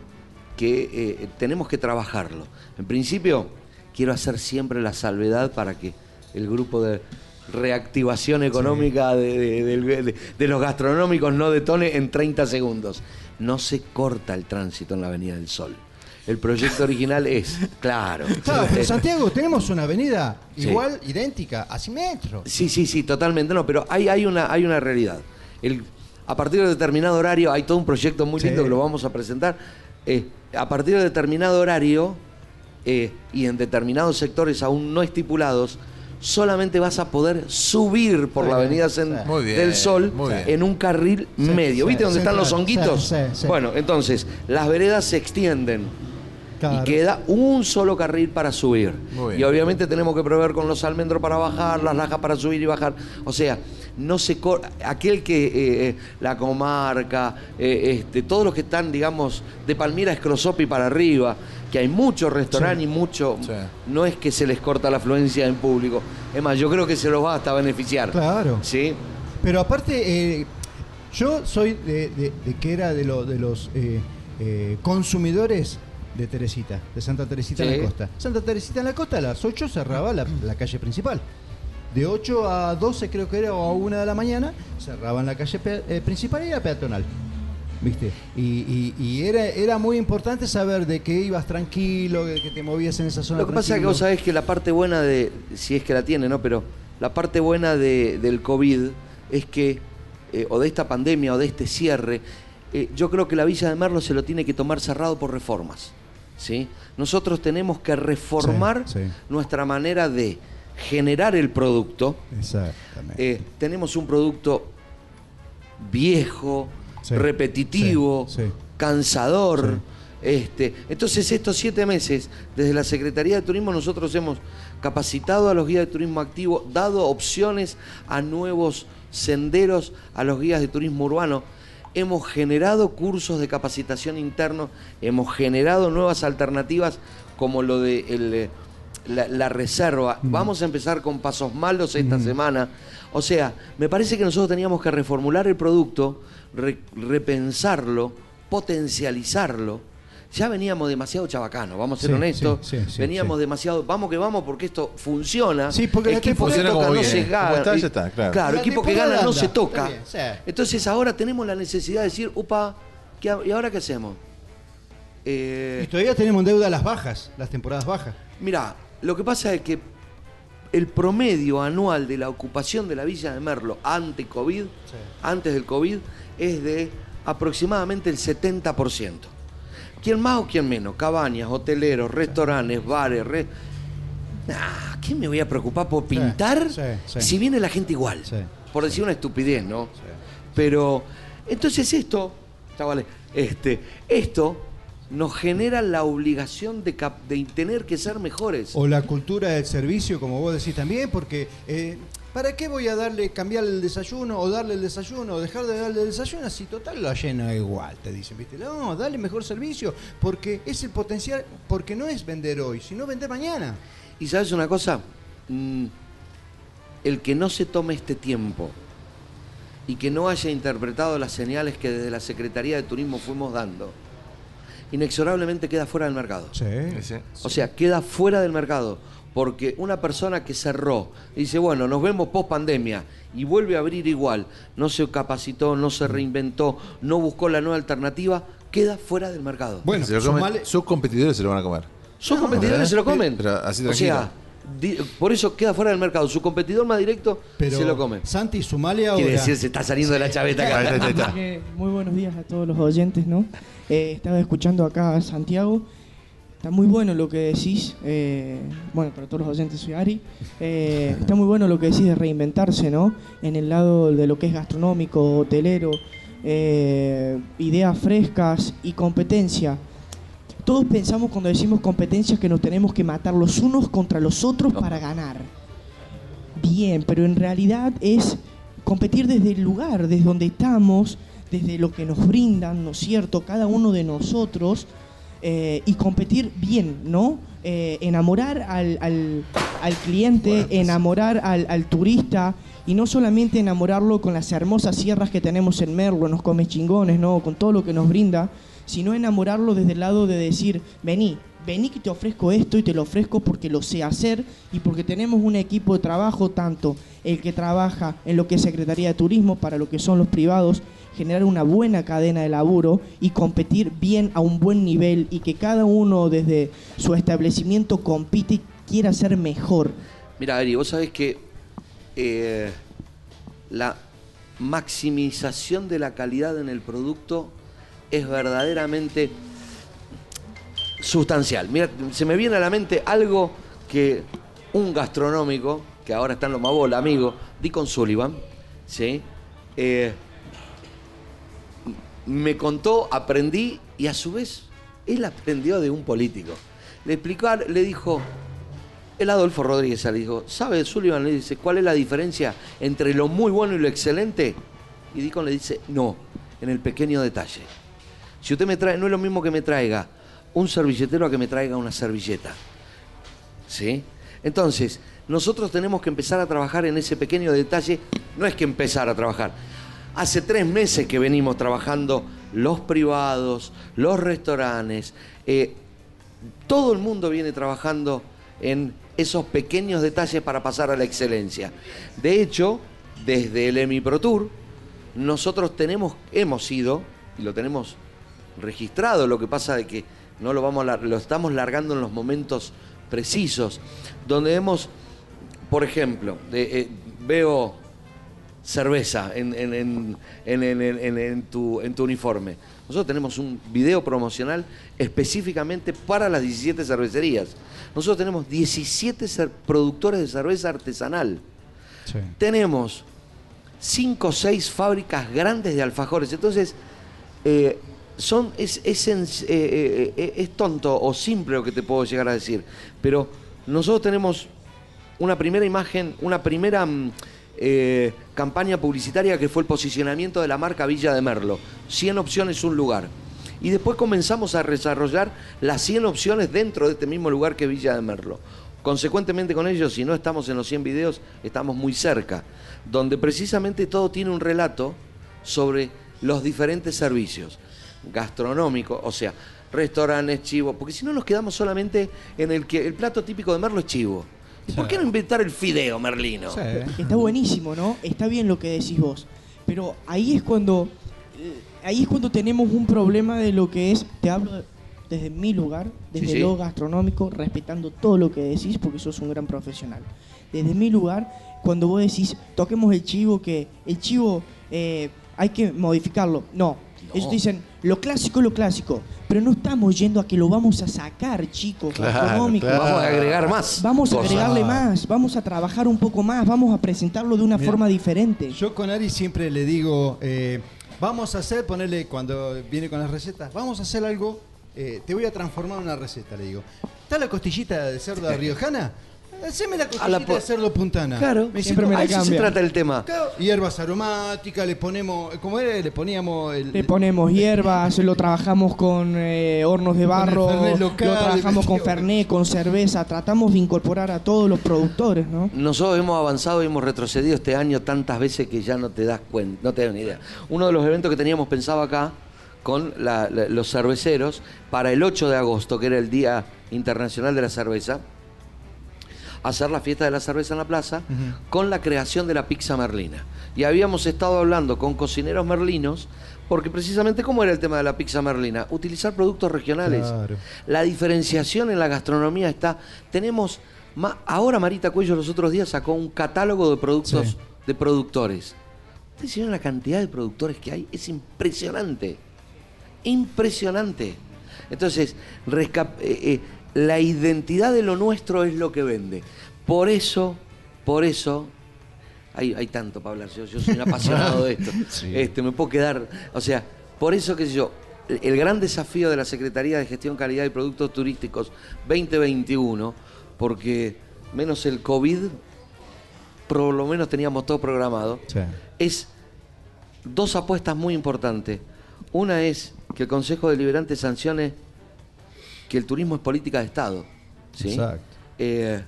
Speaker 24: que eh, tenemos que trabajarlo. En principio, quiero hacer siempre la salvedad para que el grupo de reactivación económica de los gastronómicos no detone en 30 segundos. No se corta el tránsito en la Avenida del Sol. El proyecto original es, claro.
Speaker 3: Claro, pero Santiago, tenemos una avenida
Speaker 24: Sí.
Speaker 3: igual, idéntica, a 100 metros.
Speaker 24: Sí, sí, sí, totalmente. No, pero hay, hay, una, hay una realidad. El, a partir de determinado horario, hay todo un proyecto muy lindo
Speaker 3: Sí.
Speaker 24: que lo vamos a presentar. Eh, a partir de determinado horario eh, y en determinados sectores aún no estipulados, solamente vas a poder subir por la avenida
Speaker 2: bien,
Speaker 24: del Sol en un carril medio.
Speaker 3: sí,
Speaker 24: ¿Viste dónde están los honguitos?
Speaker 3: sí, sí, sí.
Speaker 24: Bueno, entonces, las veredas se extienden.
Speaker 3: Claro.
Speaker 24: Y queda un solo carril para subir.
Speaker 2: Bien.
Speaker 24: Y obviamente tenemos que prever con los almendros para bajar, las lajas para subir y bajar. O sea, no se aquel que eh, eh, la comarca, eh, este, todos los que están, digamos, de Palmira a Escrosopi para arriba, que hay mucho restaurante y mucho. No es que se les corta la afluencia en público. Es más, yo creo que se los va hasta beneficiar.
Speaker 3: Claro.
Speaker 24: ¿Sí?
Speaker 3: Pero aparte, yo soy de, de- de que era de, lo- de los consumidores de Teresita, de Santa Teresita en
Speaker 24: Sí.
Speaker 3: la costa. Santa Teresita en la costa a las 8 cerraba la, la calle principal. De 8 a 12 creo que era, o a 1 de la mañana, cerraban la calle eh, principal y la peatonal. ¿Viste? Y, y- y era, era muy importante saber de que ibas tranquilo, de que te movías en esa zona
Speaker 24: Lo que pasa es que vos sabés que la parte buena de, si es que la tiene, ¿no? Pero la parte buena de- del COVID es que, eh, o de esta pandemia, o de este cierre, eh, yo creo que la Villa de Merlo se lo tiene que tomar cerrado por reformas. ¿Sí? Nosotros tenemos que reformar
Speaker 3: Sí, sí.
Speaker 24: nuestra manera de generar el producto.
Speaker 3: Exactamente.
Speaker 24: Eh, tenemos un producto viejo,
Speaker 3: Sí,
Speaker 24: repetitivo, cansador. Este, entonces estos siete meses, desde la Secretaría de Turismo, nosotros hemos capacitado a los guías de turismo activo, dado opciones a nuevos senderos a los guías de turismo urbano. Hemos generado cursos de capacitación interno, hemos generado nuevas alternativas como lo de el, eh, la, la reserva. Vamos a empezar con pasos malos esta semana. O sea, me parece que nosotros teníamos que reformular el producto, re- repensarlo, potencializarlo. Ya veníamos demasiado chabacanos, vamos a ser
Speaker 3: Sí,
Speaker 24: honestos.
Speaker 3: sí, sí, sí,
Speaker 24: veníamos
Speaker 3: sí.
Speaker 24: demasiado, vamos que vamos porque esto funciona.
Speaker 3: Sí, porque la
Speaker 24: equipo que toca no se gana.
Speaker 2: Como está, ya está, claro.
Speaker 3: La
Speaker 24: equipo que gana no se toca.
Speaker 3: bien, sí.
Speaker 24: Entonces ahora tenemos la necesidad de decir, upa, ¿qué ha- ¿y ahora qué hacemos? Eh,
Speaker 3: Y todavía tenemos en deuda las bajas, las temporadas bajas.
Speaker 24: Mira, lo que pasa es que el promedio anual de la ocupación de la Villa de Merlo ante COVID, antes del COVID, es de aproximadamente el 70%. ¿Quién más o quién menos? Cabañas, hoteleros, restaurantes, bares, re- Nah, ¿qué me voy a preocupar por pintar
Speaker 3: sí, sí.
Speaker 24: si viene la gente igual? Por decir una estupidez, ¿no? Pero, entonces esto Chavales, este, esto nos genera la obligación de tener que ser mejores.
Speaker 3: O la cultura del servicio, como vos decís también, porque eh, ¿para qué voy a darle, cambiarle el desayuno o darle el desayuno o dejar de darle el desayuno si total la llena igual? Te dicen, ¿viste? No, dale mejor servicio porque es el potencial, porque no es vender hoy, sino vender mañana.
Speaker 24: Y sabes una cosa, Mm, el que no se tome este tiempo y que no haya interpretado las señales que desde la Secretaría de Turismo fuimos dando, inexorablemente queda fuera del mercado. O sea, queda fuera del mercado. Porque una persona que cerró, dice, bueno, nos vemos post pandemia y vuelve a abrir igual, no se capacitó, no se reinventó, no buscó la nueva alternativa, queda fuera del mercado.
Speaker 2: Se lo comen- sus competidores se lo van a comer.
Speaker 24: Sus competidores se lo comen.
Speaker 2: Pero así
Speaker 24: o sea, di- por eso queda fuera del mercado. Su competidor más directo
Speaker 3: Pero
Speaker 24: se lo come.
Speaker 3: Santi, sumale ahora.
Speaker 24: Quiere decir, se está saliendo de la chaveta acá.
Speaker 25: Eh, muy buenos días a todos los oyentes, ¿no? Eh, estaba escuchando acá a Santiago. Está muy bueno lo que decís. eh, bueno, para todos los oyentes soy Ari. Eh, está muy bueno lo que decís de reinventarse, ¿no? En el lado de lo que es gastronómico, hotelero, eh, ideas frescas y competencia. Todos pensamos cuando decimos competencias que nos tenemos que matar los unos contra los otros para ganar. Bien, pero en realidad es competir desde el lugar, desde donde estamos, desde lo que nos brindan, ¿no es cierto? Cada uno de nosotros eh, y competir bien, ¿no? Eh, enamorar al, al- al cliente, enamorar al, al turista y no solamente enamorarlo con las hermosas sierras que tenemos en Merlo, nos come chingones, ¿no? Con todo lo que nos brinda, sino enamorarlo desde el lado de decir, vení, vení que te ofrezco esto y te lo ofrezco porque lo sé hacer y porque tenemos un equipo de trabajo, tanto el que trabaja en lo que es Secretaría de Turismo, para lo que son los privados, generar una buena cadena de laburo y competir bien a un buen nivel y que cada uno desde su establecimiento compite y quiera ser mejor.
Speaker 24: Mira, Ari, vos sabés que eh, la maximización de la calidad en el producto es verdaderamente sustancial. Mira, se me viene a la mente algo que un gastronómico, que ahora está en Lomabola, amigo, Deacon Sullivan, ¿sí? Eh, me contó, aprendí y a su vez él aprendió de un político. Le explicó, le dijo, el Adolfo Rodríguez le dijo, ¿sabe Sullivan? Le dice, ¿cuál es la diferencia entre lo muy bueno y lo excelente? Y Deacon le dice, no, en el pequeño detalle. Si usted me trae, no es lo mismo que me traiga un servilletero a que me traiga una servilleta. ¿Sí? Entonces, nosotros tenemos que empezar a trabajar en ese pequeño detalle. No es que empezar a trabajar. Hace tres meses que venimos trabajando los privados, los restaurantes, eh, todo el mundo viene trabajando en esos pequeños detalles para pasar a la excelencia. De hecho, desde el EMI Pro Tour, nosotros tenemos, hemos ido, y lo tenemos registrado, lo que pasa de que no lo vamos a lo estamos largando en los momentos precisos, donde hemos, por ejemplo, de- eh, veo cerveza en, en- en- en- en- en- en tu, en tu uniforme. Nosotros tenemos un video promocional específicamente para las 17 cervecerías. Nosotros tenemos 17 cer- productores de cerveza artesanal. Tenemos 5 o 6 fábricas grandes de alfajores. Entonces, eh, son, es, es, eh, eh, eh, es tonto o simple lo que te puedo llegar a decir. Pero nosotros tenemos una primera imagen, una primera mm, eh, campaña publicitaria que fue el posicionamiento de la marca Villa de Merlo. 100 opciones, un lugar. Y después comenzamos a desarrollar las 100 opciones dentro de este mismo lugar que Villa de Merlo. Consecuentemente con ello, si no estamos en los 100 videos, estamos muy cerca, donde precisamente todo tiene un relato sobre los diferentes servicios gastronómicos, o sea, restaurantes, chivo, porque si no nos quedamos solamente en el que el plato típico de Merlo es chivo. ¿Y por qué no inventar el fideo merlino?
Speaker 25: Está buenísimo, ¿no? Está bien lo que decís vos. Pero ahí es cuando. eh, Ahí es cuando tenemos un problema de lo que es. Te hablo de- desde mi lugar, desde
Speaker 24: Sí, sí.
Speaker 25: lo gastronómico, respetando todo lo que decís, porque sos un gran profesional. Desde mi lugar, cuando vos decís, toquemos el chivo, que el chivo eh, hay que modificarlo. No. Ellos dicen, lo clásico es lo clásico. Pero no estamos yendo a que lo vamos a sacar, chicos,
Speaker 24: Claro, claro. Vamos a agregar más
Speaker 25: Vamos a
Speaker 24: cosas.
Speaker 25: agregarle más, vamos a trabajar un poco más, vamos a presentarlo de una
Speaker 3: Mira,
Speaker 25: forma diferente.
Speaker 3: Yo con Ari siempre le digo, eh, Vamos a hacer, ponerle cuando viene con las recetas, vamos a hacer algo, eh, te voy a transformar en una receta, le digo. ¿Está la costillita de cerdo riojana? Haceme la costillita
Speaker 24: po-
Speaker 3: de cerdo puntana.
Speaker 24: Claro,
Speaker 3: Me
Speaker 24: siempre me
Speaker 3: "¿Cómo?
Speaker 24: la A eso se trata el tema.
Speaker 3: Claro, Hierbas aromáticas, le ponemos, ¿cómo era? Le poníamos el...
Speaker 25: Le ponemos hierbas, lo trabajamos con eh, hornos de
Speaker 3: Con el
Speaker 25: barro, lo trabajamos con. Fernet, con cerveza, tratamos de incorporar a todos los productores, ¿no?
Speaker 24: Nosotros hemos avanzado y hemos retrocedido este año tantas veces que ya no te das cuenta, no te das ni idea. Uno de los eventos que teníamos pensado acá con la- la- los cerveceros para el 8 de agosto, que era el Día Internacional de la Cerveza, hacer la fiesta de la cerveza en la plaza con la creación de la pizza merlina. Y habíamos estado hablando con cocineros merlinos, porque precisamente cómo era el tema de la pizza merlina, utilizar productos regionales.
Speaker 3: Claro.
Speaker 24: La diferenciación en la gastronomía está. Tenemos. ma- ahora Marita Cuello los otros días sacó un catálogo de productos
Speaker 3: Sí.
Speaker 24: de productores. Ustedes saben la cantidad de productores que hay, es impresionante. Impresionante. Entonces, eh, eh, la identidad de lo nuestro es lo que vende. Por eso, por eso, hay, hay tanto para hablar, yo, yo soy un apasionado de esto.
Speaker 3: Sí.
Speaker 24: Este, me puedo quedar, o sea, por eso que yo, el- el gran desafío de la Secretaría de Gestión, Calidad y Productos Turísticos 2021, porque menos el COVID, por lo menos teníamos todo programado, es dos apuestas muy importantes. Una es que el Consejo Deliberante sancione que el turismo es política de Estado. ¿sí?
Speaker 3: Exacto.
Speaker 24: Eh,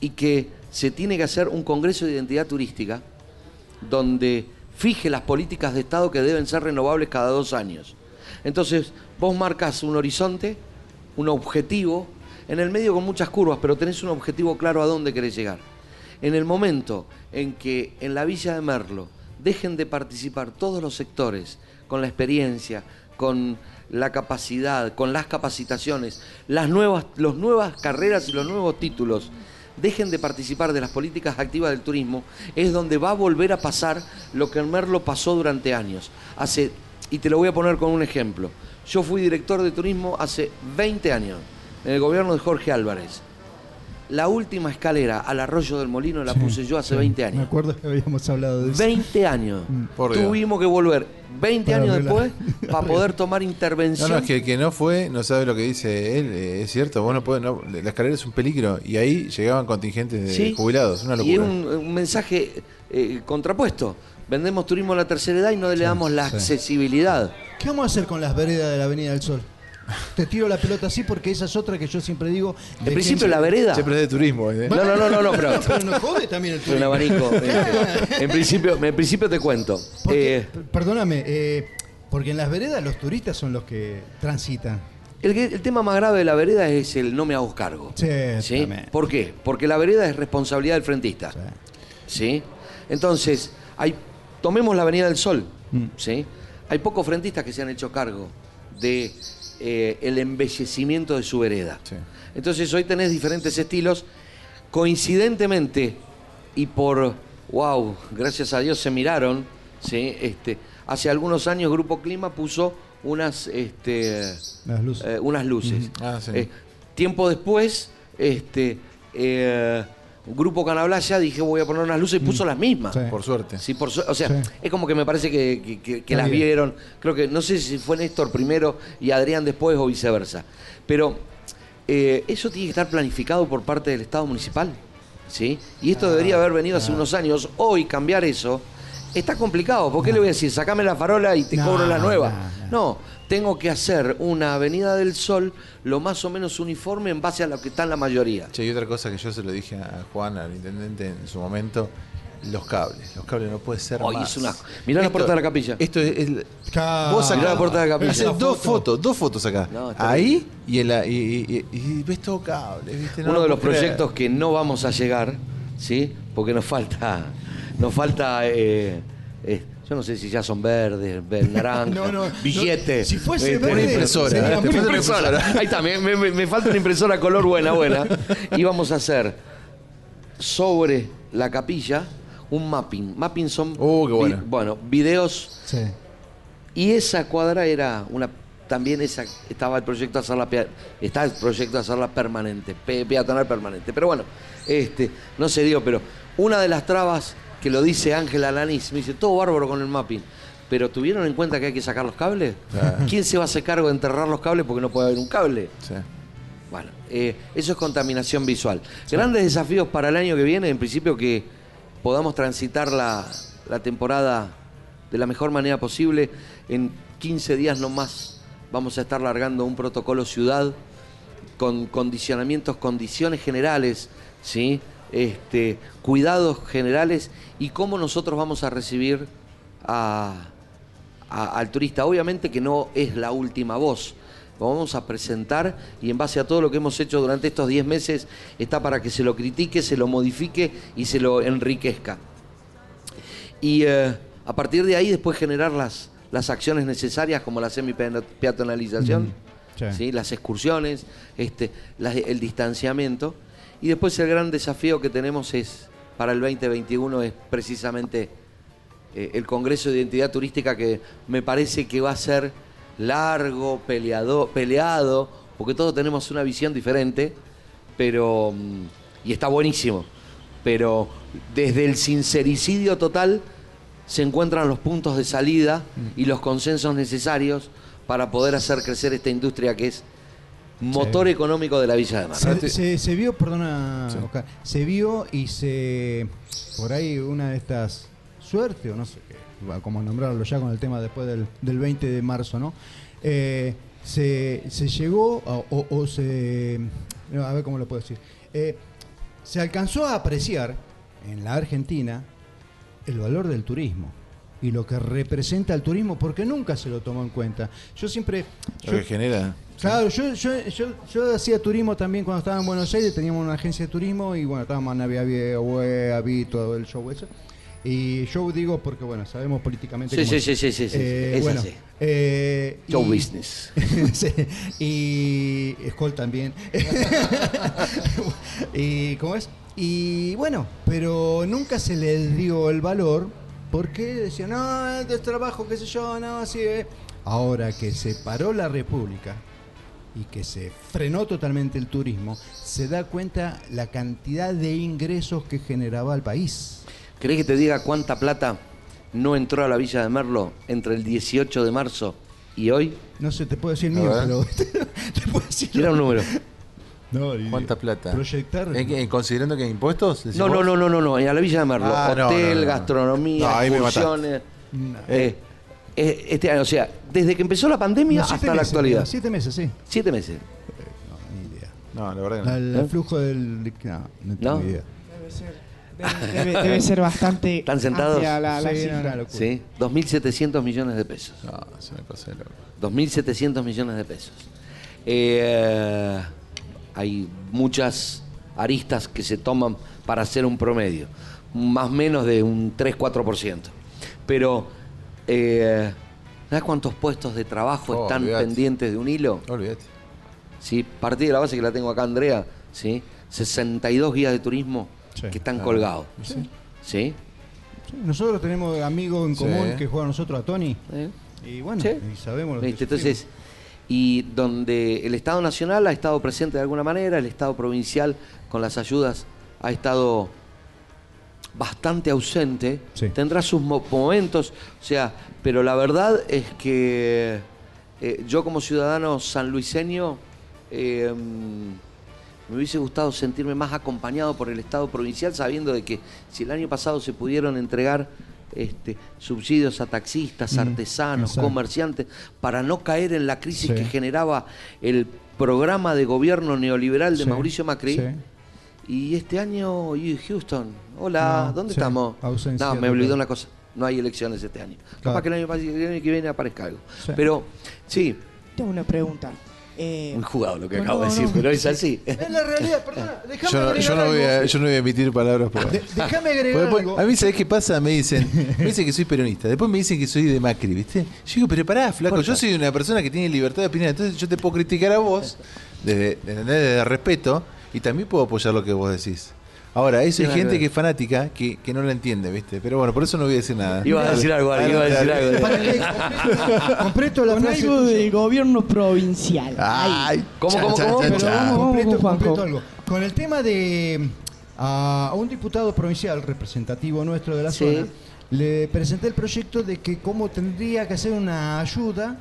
Speaker 24: y que se tiene que hacer un Congreso de Identidad Turística donde fije las políticas de Estado que deben ser renovables cada dos años. Entonces, vos marcas un horizonte, un objetivo, en el medio con muchas curvas, pero tenés un objetivo claro a dónde querés llegar. En el momento en que en la Villa de Merlo dejen de participar todos los sectores con la experiencia, con la capacidad, con las capacitaciones, las nuevas, las nuevas carreras y los nuevos títulos, dejen de participar de las políticas activas del turismo, es donde va a volver a pasar lo que en Merlo pasó durante años. Hace, y te lo voy a poner con un ejemplo. Yo fui director de turismo hace 20 años, en el gobierno de Jorge Álvarez. La última escalera al arroyo del molino la puse yo hace 20
Speaker 3: Me
Speaker 24: años.
Speaker 3: acuerdo que habíamos hablado de eso.
Speaker 24: 20 años.
Speaker 2: Por Dios.
Speaker 24: Tuvimos que volver 20
Speaker 2: Para
Speaker 24: años después para poder tomar
Speaker 2: No,
Speaker 24: intervención.
Speaker 2: no, es que el que no fue no sabe lo que dice él, eh, es cierto, vos no podés, no, la escalera es un peligro y ahí llegaban contingentes de
Speaker 24: Sí.
Speaker 2: jubilados, una
Speaker 24: Y es
Speaker 2: locura.
Speaker 24: un, un mensaje eh, contrapuesto. Vendemos turismo a la tercera edad y no le damos la
Speaker 3: sí.
Speaker 24: accesibilidad.
Speaker 3: ¿Qué vamos a hacer con las veredas de la Avenida del Sol? Te tiro la pelota así porque esa es otra que yo siempre digo.
Speaker 24: En principio la vereda.
Speaker 2: Siempre es de turismo. ¿eh?
Speaker 24: No, no, no, no, no, pero-
Speaker 3: Pero nos jode también el
Speaker 24: Un
Speaker 3: turismo.
Speaker 24: abanico. este, en, principio, en principio te cuento. Eh,
Speaker 3: Perdóname, eh, porque en las veredas los turistas son los que transitan.
Speaker 24: el, tema más grave de la vereda es el no me hago cargo.
Speaker 3: Sí,
Speaker 24: ¿Sí?
Speaker 3: también.
Speaker 24: ¿Por qué? Porque la vereda es responsabilidad del frentista. ¿Sí? Entonces, hay, tomemos la Avenida del Sol.
Speaker 3: Mm.
Speaker 24: ¿Sí? Hay pocos frentistas que se han hecho cargo de eh, el embellecimiento de su vereda. Entonces hoy tenés diferentes estilos. Coincidentemente, y por wow, gracias a Dios se miraron, ¿sí? este, hace algunos años Grupo Clima puso unas este,
Speaker 3: Las luces.
Speaker 24: eh, unas luces.
Speaker 2: Ujú. Ah, sí.
Speaker 24: Eh, tiempo después, este eh, Grupo Canablaya dije voy a poner unas luces y puso las mismas.
Speaker 2: Sí. Por suerte.
Speaker 24: Sí, por su- o sea,
Speaker 2: Sí.
Speaker 24: es como que me parece que, que- que- que
Speaker 2: Está
Speaker 24: las
Speaker 2: bien.
Speaker 24: vieron. Creo que, no sé si fue Néstor primero y Adrián después o viceversa. Pero eh, eso tiene que estar planificado por parte del Estado municipal. ¿sí? Y esto debería haber venido hace unos años. Hoy cambiar eso está complicado. ¿Por qué le voy a decir, sacame la farola y te
Speaker 3: No,
Speaker 24: cobro la nueva?
Speaker 3: no,
Speaker 24: No, tengo que hacer una Avenida del Sol lo más o menos uniforme en base a lo que está en la mayoría.
Speaker 2: Che, y otra cosa que yo se lo dije a Juan, al intendente en su momento, los cables. Los cables no puede ser más.
Speaker 24: es una- Mirá la puerta de la capilla.
Speaker 2: Esto es...
Speaker 3: Claro.
Speaker 2: vos sacás
Speaker 24: la puerta de la capilla.
Speaker 2: Hacés
Speaker 24: La
Speaker 2: dos
Speaker 24: foto.
Speaker 2: fotos, dos fotos acá.
Speaker 24: No,
Speaker 2: Ahí y, en la, y, y- y- y ves todo cable, ¿viste? No
Speaker 24: Uno
Speaker 2: lo
Speaker 24: de los
Speaker 2: creer.
Speaker 24: proyectos que no vamos a llegar, ¿sí? Porque nos falta, nos falta, eh, eh, yo no sé si ya son verdes, ver- naranja,
Speaker 3: No, no,
Speaker 24: billetes.
Speaker 3: no, si fuese
Speaker 24: este,
Speaker 3: verde,
Speaker 2: Una impresora.
Speaker 3: sería
Speaker 2: te
Speaker 3: muy
Speaker 2: falta una
Speaker 24: impresora.
Speaker 2: impresora.
Speaker 24: Ahí está, me, me- me falta una impresora color buena, buena. Y vamos a hacer sobre la capilla un mapping. Mapping son
Speaker 2: qué
Speaker 24: vi-
Speaker 2: bueno.
Speaker 24: videos
Speaker 3: Sí.
Speaker 24: y esa cuadra era una también esa estaba el proyecto de hacerla está el proyecto de hacerla permanente, pe- peatonal permanente. Pero bueno, este no se dio, pero una de las trabas que lo dice Ángela Lanís, me dice, todo bárbaro con el mapping, pero ¿tuvieron en cuenta que hay que sacar los cables?
Speaker 2: Claro.
Speaker 24: ¿Quién se va a hacer cargo de enterrar los cables porque no puede haber un cable?
Speaker 2: Sí.
Speaker 24: Bueno, eh, eso es contaminación visual. Grandes desafíos para el año que viene, en principio que podamos transitar la, la temporada de la mejor manera posible. En 15 días nomás vamos a estar largando un protocolo ciudad con condicionamientos, condiciones generales, ¿sí? Este, cuidados generales y cómo nosotros vamos a recibir a- a- al turista. Obviamente que no es la última voz. Lo vamos a presentar y en base a todo lo que hemos hecho durante estos 10 meses está para que se lo critique, se lo modifique y se lo enriquezca. Y eh, a partir de ahí después generar las, las acciones necesarias como la semi-peatonalización,
Speaker 3: Sí.
Speaker 24: ¿sí? las excursiones, este, el distanciamiento. Y después el gran desafío que tenemos es para el 2021 es precisamente eh, el Congreso de Identidad Turística que me parece que va a ser largo, peleado, peleado, porque todos tenemos una visión diferente, pero mm, y está buenísimo. Pero desde el sincericidio total se encuentran los puntos de salida y los consensos necesarios para poder hacer crecer esta industria que es motor económico de la Villa de Mar.
Speaker 3: Se, se- se vio, perdona, Oscar, se vio y se. Por ahí una de estas. Suerte, o no sé qué, va, como nombrarlo ya con el tema después del, del 20 de marzo, ¿no? Eh, se, se llegó, a- o, o se. a ver cómo lo puedo decir. Eh, se alcanzó a apreciar en la Argentina el valor del turismo y lo que representa el turismo, porque nunca se lo tomó en cuenta. Yo siempre.
Speaker 2: Lo
Speaker 3: yo-
Speaker 2: que genera.
Speaker 3: Claro, yo, yo, yo, yo hacía turismo también cuando estaba en Buenos Aires, teníamos una agencia de turismo y bueno, estábamos en Vieja, vi todo el show eso. Y show digo porque bueno, sabemos políticamente
Speaker 24: Sí,
Speaker 3: cómo
Speaker 24: sí,
Speaker 3: es.
Speaker 24: sí, sí, sí, sí,
Speaker 3: Eh,
Speaker 24: es
Speaker 3: bueno,
Speaker 24: así.
Speaker 3: eh,
Speaker 24: Show
Speaker 3: y-
Speaker 24: business.
Speaker 3: Sí, y Skoll también. y ¿cómo es? Y bueno, pero nunca se le dio el valor porque decían, no, es trabajo, qué sé yo, no, así es. Ahora que se paró la República y que se frenó totalmente el turismo, se da cuenta la cantidad de ingresos que generaba el país.
Speaker 24: ¿Querés que te diga cuánta plata no entró a la Villa de Merlo entre el 18 de marzo y hoy?
Speaker 3: No sé, te puedo decir mío, pero te puedo decir.
Speaker 24: Tira un número.
Speaker 3: No, ni
Speaker 2: ¿Cuánta plata?
Speaker 3: Proyectar.
Speaker 2: ¿En qué- considerando que hay impuestos?
Speaker 24: No, no, no, no, no, no, a la Villa de Merlo.
Speaker 2: Ah, no,
Speaker 24: Hotel,
Speaker 2: no, no, no.
Speaker 24: gastronomía,
Speaker 2: No,
Speaker 24: excursiones. eh, eh, este año, o sea, desde que empezó la pandemia
Speaker 3: No,
Speaker 24: hasta la actualidad.
Speaker 3: mira, Siete meses, sí.
Speaker 24: Siete meses.
Speaker 2: No, la verdad que no.
Speaker 3: El, el flujo del. No, no tengo
Speaker 24: ¿No?
Speaker 3: idea.
Speaker 25: Debe, debe- debe ser bastante.
Speaker 24: ¿Están sentados?
Speaker 25: La, la
Speaker 3: Sí, no.
Speaker 24: Sí, 2.700 millones de pesos.
Speaker 2: No, es una cosa de loco.
Speaker 24: 2.700 millones de pesos. Eh, hay muchas aristas que se toman para hacer un promedio, más o menos de un 3-4%. Pero, eh, ¿sabes cuántos puestos de trabajo
Speaker 2: Oh,
Speaker 24: están
Speaker 2: olvidate.
Speaker 24: pendientes de un hilo?
Speaker 2: Olvídate.
Speaker 24: ¿Sí? Partí de la base que la tengo acá, Andrea, ¿sí? 62 guías de turismo
Speaker 3: Sí.
Speaker 24: que están
Speaker 3: Ah,
Speaker 24: colgados.
Speaker 3: sí.
Speaker 24: ¿Sí?
Speaker 3: Sí, Nosotros tenemos amigos en
Speaker 24: Sí.
Speaker 3: común que juegan nosotros a Tony.
Speaker 24: ¿Eh?
Speaker 3: Y bueno,
Speaker 24: Sí.
Speaker 3: y sabemos lo que.
Speaker 24: Entonces, y donde el Estado Nacional ha estado presente de alguna manera, el Estado Provincial con las ayudas ha estado bastante ausente, tendrá sus mo- momentos, o sea, pero la verdad es que eh, yo como ciudadano sanluiseño eh, me hubiese gustado sentirme más acompañado por el Estado Provincial, sabiendo de que si el año pasado se pudieron entregar este, subsidios a taxistas,
Speaker 3: Mm,
Speaker 24: artesanos,
Speaker 3: exacto.
Speaker 24: comerciantes, para no caer en la crisis
Speaker 3: Sí.
Speaker 24: que generaba el programa de gobierno neoliberal de
Speaker 3: Sí,
Speaker 24: Mauricio Macri.
Speaker 3: sí.
Speaker 24: Y este año, Houston, hola,
Speaker 3: No,
Speaker 24: ¿dónde
Speaker 3: sí,
Speaker 24: estamos?
Speaker 3: ausencia
Speaker 24: no, me olvidé una cosa, no hay elecciones este año. Capaz
Speaker 3: Claro.
Speaker 24: que el año, pas- el año que viene aparezca algo.
Speaker 25: Sí.
Speaker 24: Pero, sí,
Speaker 25: Tengo una pregunta. Eh,
Speaker 24: muy jugado lo que
Speaker 25: no,
Speaker 24: acabo de decir,
Speaker 25: no.
Speaker 24: pero es así.
Speaker 3: Es la realidad, perdona, déjame
Speaker 2: Yo no,
Speaker 3: agregar
Speaker 2: yo, no voy a, yo no voy a emitir palabras por
Speaker 3: Déjame agregar
Speaker 2: después-
Speaker 3: algo.
Speaker 2: A mí, ¿sabés qué pasa? Me dicen, me dicen que soy peronista. Después me dicen que soy de Macri, ¿viste? Yo digo, pero pará, flaco, yo soy una persona que tiene libertad de opinión. Entonces yo te puedo criticar a vos desde, desde, desde respeto y también puedo apoyar lo que vos decís. Ahora, eso hay gente
Speaker 24: que
Speaker 2: es fanática que, que no lo entiende, ¿viste? Pero bueno, por eso no voy a decir nada.
Speaker 24: Iba a decir algo, Ari, iba a decir algo.
Speaker 3: Para que completo la
Speaker 25: con
Speaker 3: frase
Speaker 25: algo del gobierno provincial.
Speaker 2: Ay,
Speaker 24: ¿Cómo,
Speaker 2: chan,
Speaker 24: cómo,
Speaker 2: chan,
Speaker 24: cómo?
Speaker 25: Pero vamos, vamos
Speaker 3: completo,
Speaker 25: con Juanjo.
Speaker 3: completo algo. Con el tema de a, a un diputado provincial representativo nuestro de la
Speaker 24: Sí.
Speaker 3: zona, le presenté el proyecto de que cómo tendría que hacer una ayuda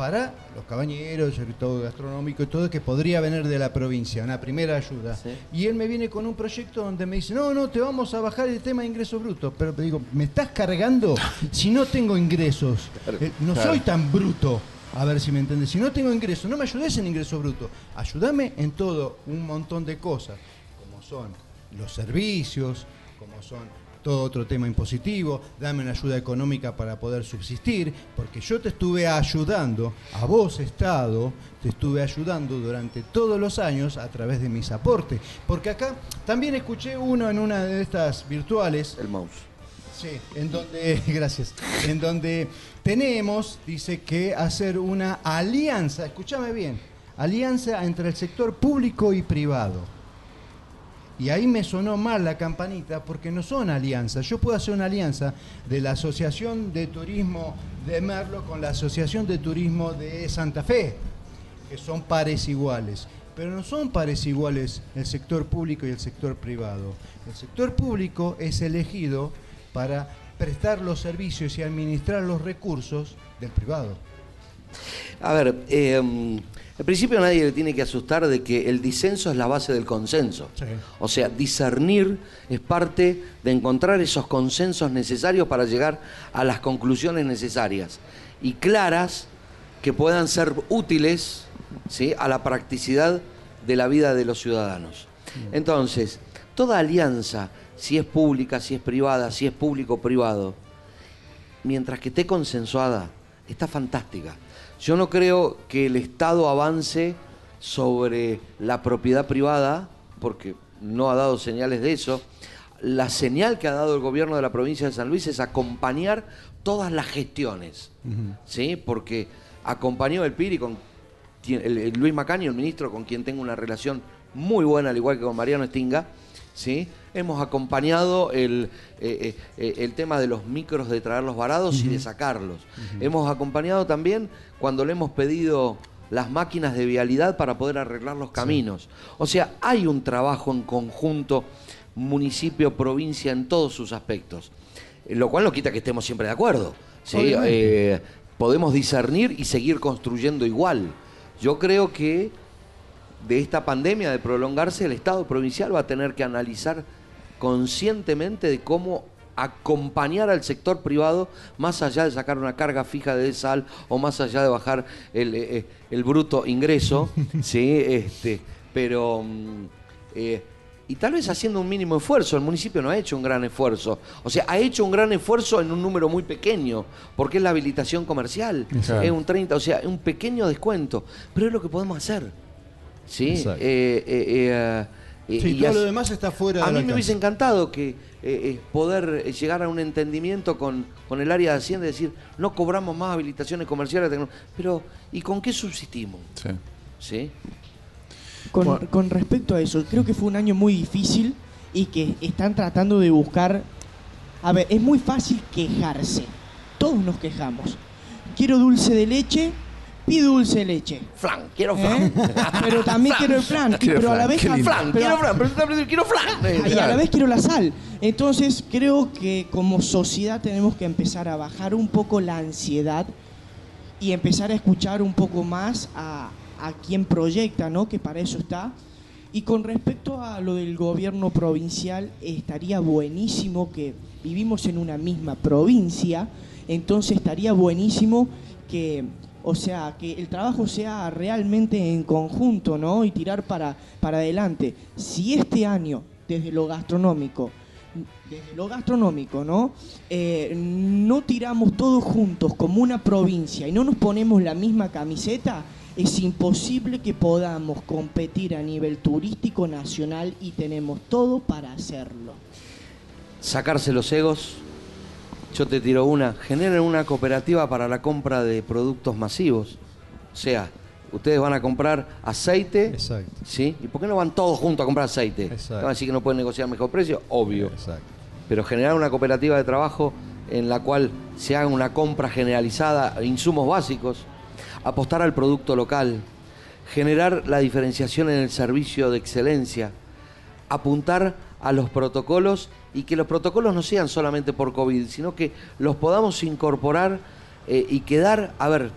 Speaker 3: para los cabañeros, el todo gastronómico y todo que podría venir de la provincia, una primera ayuda. Y él me viene con un proyecto donde me dice, no, no, te vamos a bajar el tema de ingresos brutos. Pero te digo, ¿me estás cargando si no tengo ingresos? Eh, no
Speaker 2: Claro.
Speaker 3: soy tan bruto. A ver si me entiendes. Si no tengo ingresos, no me ayudes en ingresos brutos. Ayúdame en todo un montón de cosas, como son los servicios, como son todo otro tema impositivo, dame una ayuda económica para poder subsistir, porque yo te estuve ayudando, a vos Estado, te estuve ayudando durante todos los años a través de mis aportes. Porque acá también escuché uno en una de estas virtuales.
Speaker 24: El mouse.
Speaker 3: Sí, en donde, gracias, en donde tenemos, dice que hacer una alianza, escúchame bien, alianza entre el sector público y privado. Y ahí me sonó mal la campanita porque no son alianzas. Yo puedo hacer una alianza de la Asociación de Turismo de Merlo con la Asociación de Turismo de Santa Fe, que son pares iguales. Pero no son pares iguales el sector público y el sector privado. El sector público es elegido para prestar los servicios y administrar los recursos del privado.
Speaker 24: A ver, eh, al principio nadie le tiene que asustar de que el disenso es la base del consenso. O sea, discernir es parte de encontrar esos consensos necesarios para llegar a las conclusiones necesarias y claras que puedan ser útiles ¿sí? a la practicidad de la vida de los ciudadanos. Entonces, toda alianza, si es pública, si es privada, si es público o privado, mientras que esté consensuada, está fantástica. Yo no creo que el Estado avance sobre la propiedad privada, porque no ha dado señales de eso. La señal que ha dado el gobierno de la provincia de San Luis es acompañar todas las gestiones, ¿sí? Porque acompañó el PIRI con quien- el- el Luis Macaño, el ministro, con quien tengo una relación muy buena, al igual que con Mariano Estinga, ¿sí? Hemos acompañado el, eh, eh, eh, el tema de los micros de traerlos varados y de sacarlos. Hemos acompañado también cuando le hemos pedido las máquinas de vialidad para poder arreglar los caminos. O sea, hay un trabajo en conjunto municipio, provincia, en todos sus aspectos. Lo cual no quita que estemos siempre de acuerdo. Eh, podemos discernir y seguir construyendo igual. Yo creo que de esta pandemia de prolongarse, el Estado provincial va a tener que analizar conscientemente de cómo acompañar al sector privado más allá de sacar una carga fija de sal o más allá de bajar el, eh, eh, el bruto ingreso, sí, este, pero mm, eh, y tal vez haciendo un mínimo esfuerzo. El municipio no ha hecho un gran esfuerzo. O sea, ha hecho un gran esfuerzo en un número muy pequeño, porque es la habilitación comercial.
Speaker 3: Exacto.
Speaker 24: Es un 30, o sea, es un pequeño descuento. Pero es lo que podemos hacer. ¿Sí? Eh, eh,
Speaker 3: Sí,
Speaker 24: y
Speaker 3: todo lo demás está fuera
Speaker 24: A mí me hubiese encantado que eh, eh, poder eh, llegar a un entendimiento con, con el área de Hacienda y decir, no cobramos más habilitaciones comerciales, pero ¿y con qué subsistimos? ¿Sí?
Speaker 25: Con, con respecto a eso, creo que fue un año muy difícil y que están tratando de buscar... A ver, es muy fácil quejarse. Todos nos quejamos. Quiero dulce de leche, pido dulce de leche.
Speaker 24: Flan, quiero
Speaker 25: flan. Pero también quiero el flan.
Speaker 24: Quiero
Speaker 25: pero a la
Speaker 24: flan,
Speaker 25: vez... pero-
Speaker 24: Quiero flan, pero quiero flan.
Speaker 25: y a la vez quiero la sal. Entonces creo que como sociedad tenemos que empezar a bajar un poco la ansiedad y empezar a escuchar un poco más a, a quien proyecta, ¿no? Que para eso está. Y con respecto a lo del gobierno provincial, estaría buenísimo que vivimos en una misma provincia, entonces estaría buenísimo que, o sea, que el trabajo sea realmente en conjunto, ¿no? Y tirar para, para adelante. Si este año, desde lo gastronómico, desde lo gastronómico, ¿no? Eh, no tiramos todos juntos como una provincia y no nos ponemos la misma camiseta, es imposible que podamos competir a nivel turístico nacional y tenemos todo para hacerlo.
Speaker 24: sacarse los egos. Yo te tiro una. Generen una cooperativa para la compra de productos masivos. O sea, ustedes van a comprar aceite. ¿Sí? ¿Y por qué no van todos juntos a comprar aceite? ¿Van a decir que no pueden negociar mejor precio? Obvio. Pero generar una cooperativa de trabajo en la cual se haga una compra generalizada de insumos básicos, apostar al producto local, generar la diferenciación en el servicio de excelencia, apuntar a los protocolos y que los protocolos no sean solamente por COVID, sino que los podamos incorporar eh, y quedar, a ver,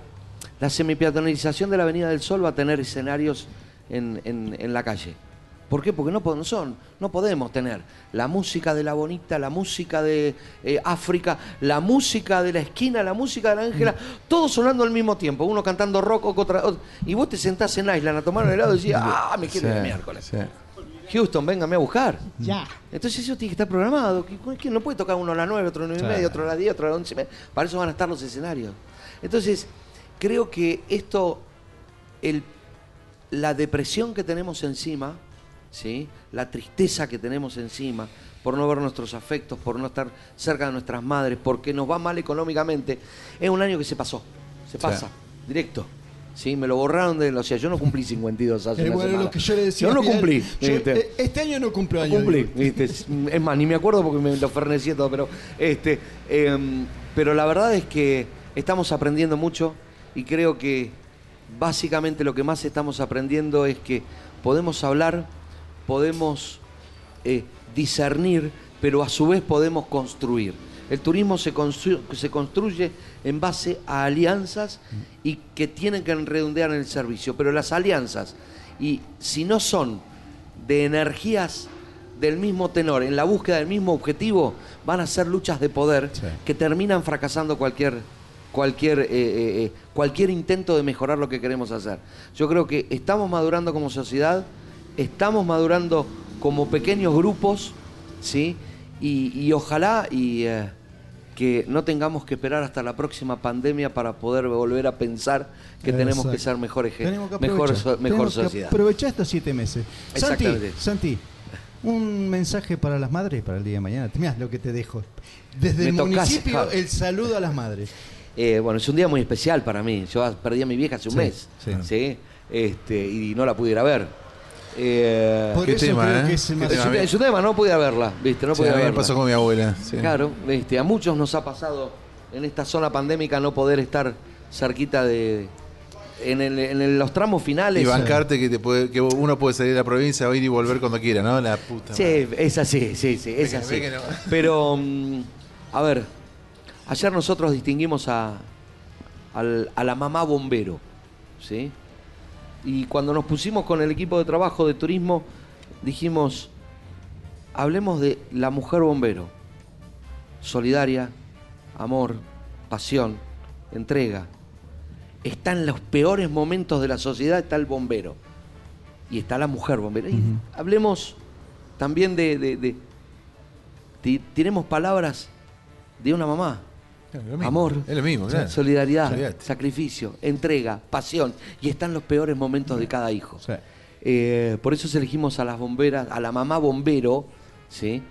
Speaker 24: la semipeatonalización de la Avenida del Sol va a tener escenarios en, en- en la calle. ¿Por qué? Porque no, son, no podemos tener la música de la bonita, la música de eh, África, la música de la esquina, la música de la Ángela, todo sonando al mismo tiempo, uno cantando rock, otra, otro, y vos te sentás en Island a tomar un helado y decís, ah, me quiero ir el
Speaker 2: Sí,
Speaker 24: miércoles.
Speaker 2: sí.
Speaker 24: Houston, véngame a buscar.
Speaker 25: Ya.
Speaker 24: Entonces eso tiene que estar programado. que- que No puede tocar uno a las 9, otro a las 9 y media, otro a las 10, otro a las 11 y media. Para eso van a estar los escenarios. Entonces, creo que esto, el, la depresión que tenemos encima, ¿sí? la tristeza que tenemos encima, por no ver nuestros afectos, por no estar cerca de nuestras madres, porque nos va mal económicamente, es un año que se pasó. Se pasa, directo. Sí, me lo borraron de... O sea, yo no cumplí 52 hace una
Speaker 3: bueno,
Speaker 24: semana.
Speaker 3: lo que yo le decía.
Speaker 24: Yo no
Speaker 3: Fidel,
Speaker 24: cumplí.
Speaker 3: eh, este año no cumplo
Speaker 24: No cumplí,
Speaker 3: digo.
Speaker 24: ¿viste? Es es más, ni me acuerdo porque me lo fernecí todo, pero este, em, pero la verdad es que estamos aprendiendo mucho y creo que básicamente lo que más estamos aprendiendo es que podemos hablar, podemos eh, discernir, pero a su vez podemos construir. El turismo se, constru- se construye en base a alianzas y que tienen que redondear en el servicio, pero las alianzas, y si no son de energías del mismo tenor, en la búsqueda del mismo objetivo, van a ser luchas de poder que terminan fracasando cualquier, cualquier, eh, eh, eh, cualquier intento de mejorar lo que queremos hacer. Yo creo que estamos madurando como sociedad, estamos madurando como pequeños grupos, ¿sí? Y, y ojalá y, eh, que no tengamos que esperar hasta la próxima pandemia para poder volver a pensar que tenemos que ser mejores, gen-
Speaker 3: Tenemos que
Speaker 24: mejor, so- mejor
Speaker 3: Tenemos que
Speaker 24: sociedad.
Speaker 3: aprovechar estos siete meses. Santi. Santi, un mensaje para las madres para el día de mañana. Mirá lo que te dejo. Desde
Speaker 24: Me
Speaker 3: el
Speaker 24: tocás,
Speaker 3: municipio,
Speaker 24: claro.
Speaker 3: el saludo a las madres.
Speaker 24: Eh, bueno, es un día muy especial para mí. Yo perdí a mi vieja hace un
Speaker 3: Sí,
Speaker 24: mes.
Speaker 3: sí.
Speaker 24: Sí. Este, y no la pude ir a ver. Eh,
Speaker 3: Por Qué eso tema, creo ¿eh? que es el
Speaker 24: es, un,
Speaker 2: tema.
Speaker 24: es un tema, no pude verla, ¿viste? No
Speaker 2: Sí,
Speaker 24: pude
Speaker 2: a mí me pasó con mi abuela. sí.
Speaker 24: Claro, este, a muchos nos ha pasado en esta zona pandémica no poder estar cerquita de. En, el- en el- los tramos finales.
Speaker 2: Y bancarte que, te puede, que uno puede salir de la provincia, o ir y volver cuando quiera, ¿no? La puta.
Speaker 24: Sí, es así, sí, sí, es así.
Speaker 2: no.
Speaker 24: Pero, mm, a ver, ayer nosotros distinguimos a, al- a la mamá bombero, ¿sí? Y cuando nos pusimos con el equipo de trabajo de turismo, dijimos, hablemos de la mujer bombero, solidaria, amor, pasión, entrega. Está en los peores momentos de la sociedad, está el bombero. Y está la mujer bombero. Y hablemos también de, de- de- tiremos palabras de una mamá.
Speaker 2: Mismo.
Speaker 24: Amor,
Speaker 2: Es lo mismo, claro.
Speaker 24: solidaridad, sacrificio, entrega, pasión. Y están los peores momentos de cada hijo. Eh, por eso elegimos a las bomberas, a la mamá bombero, ¿sí?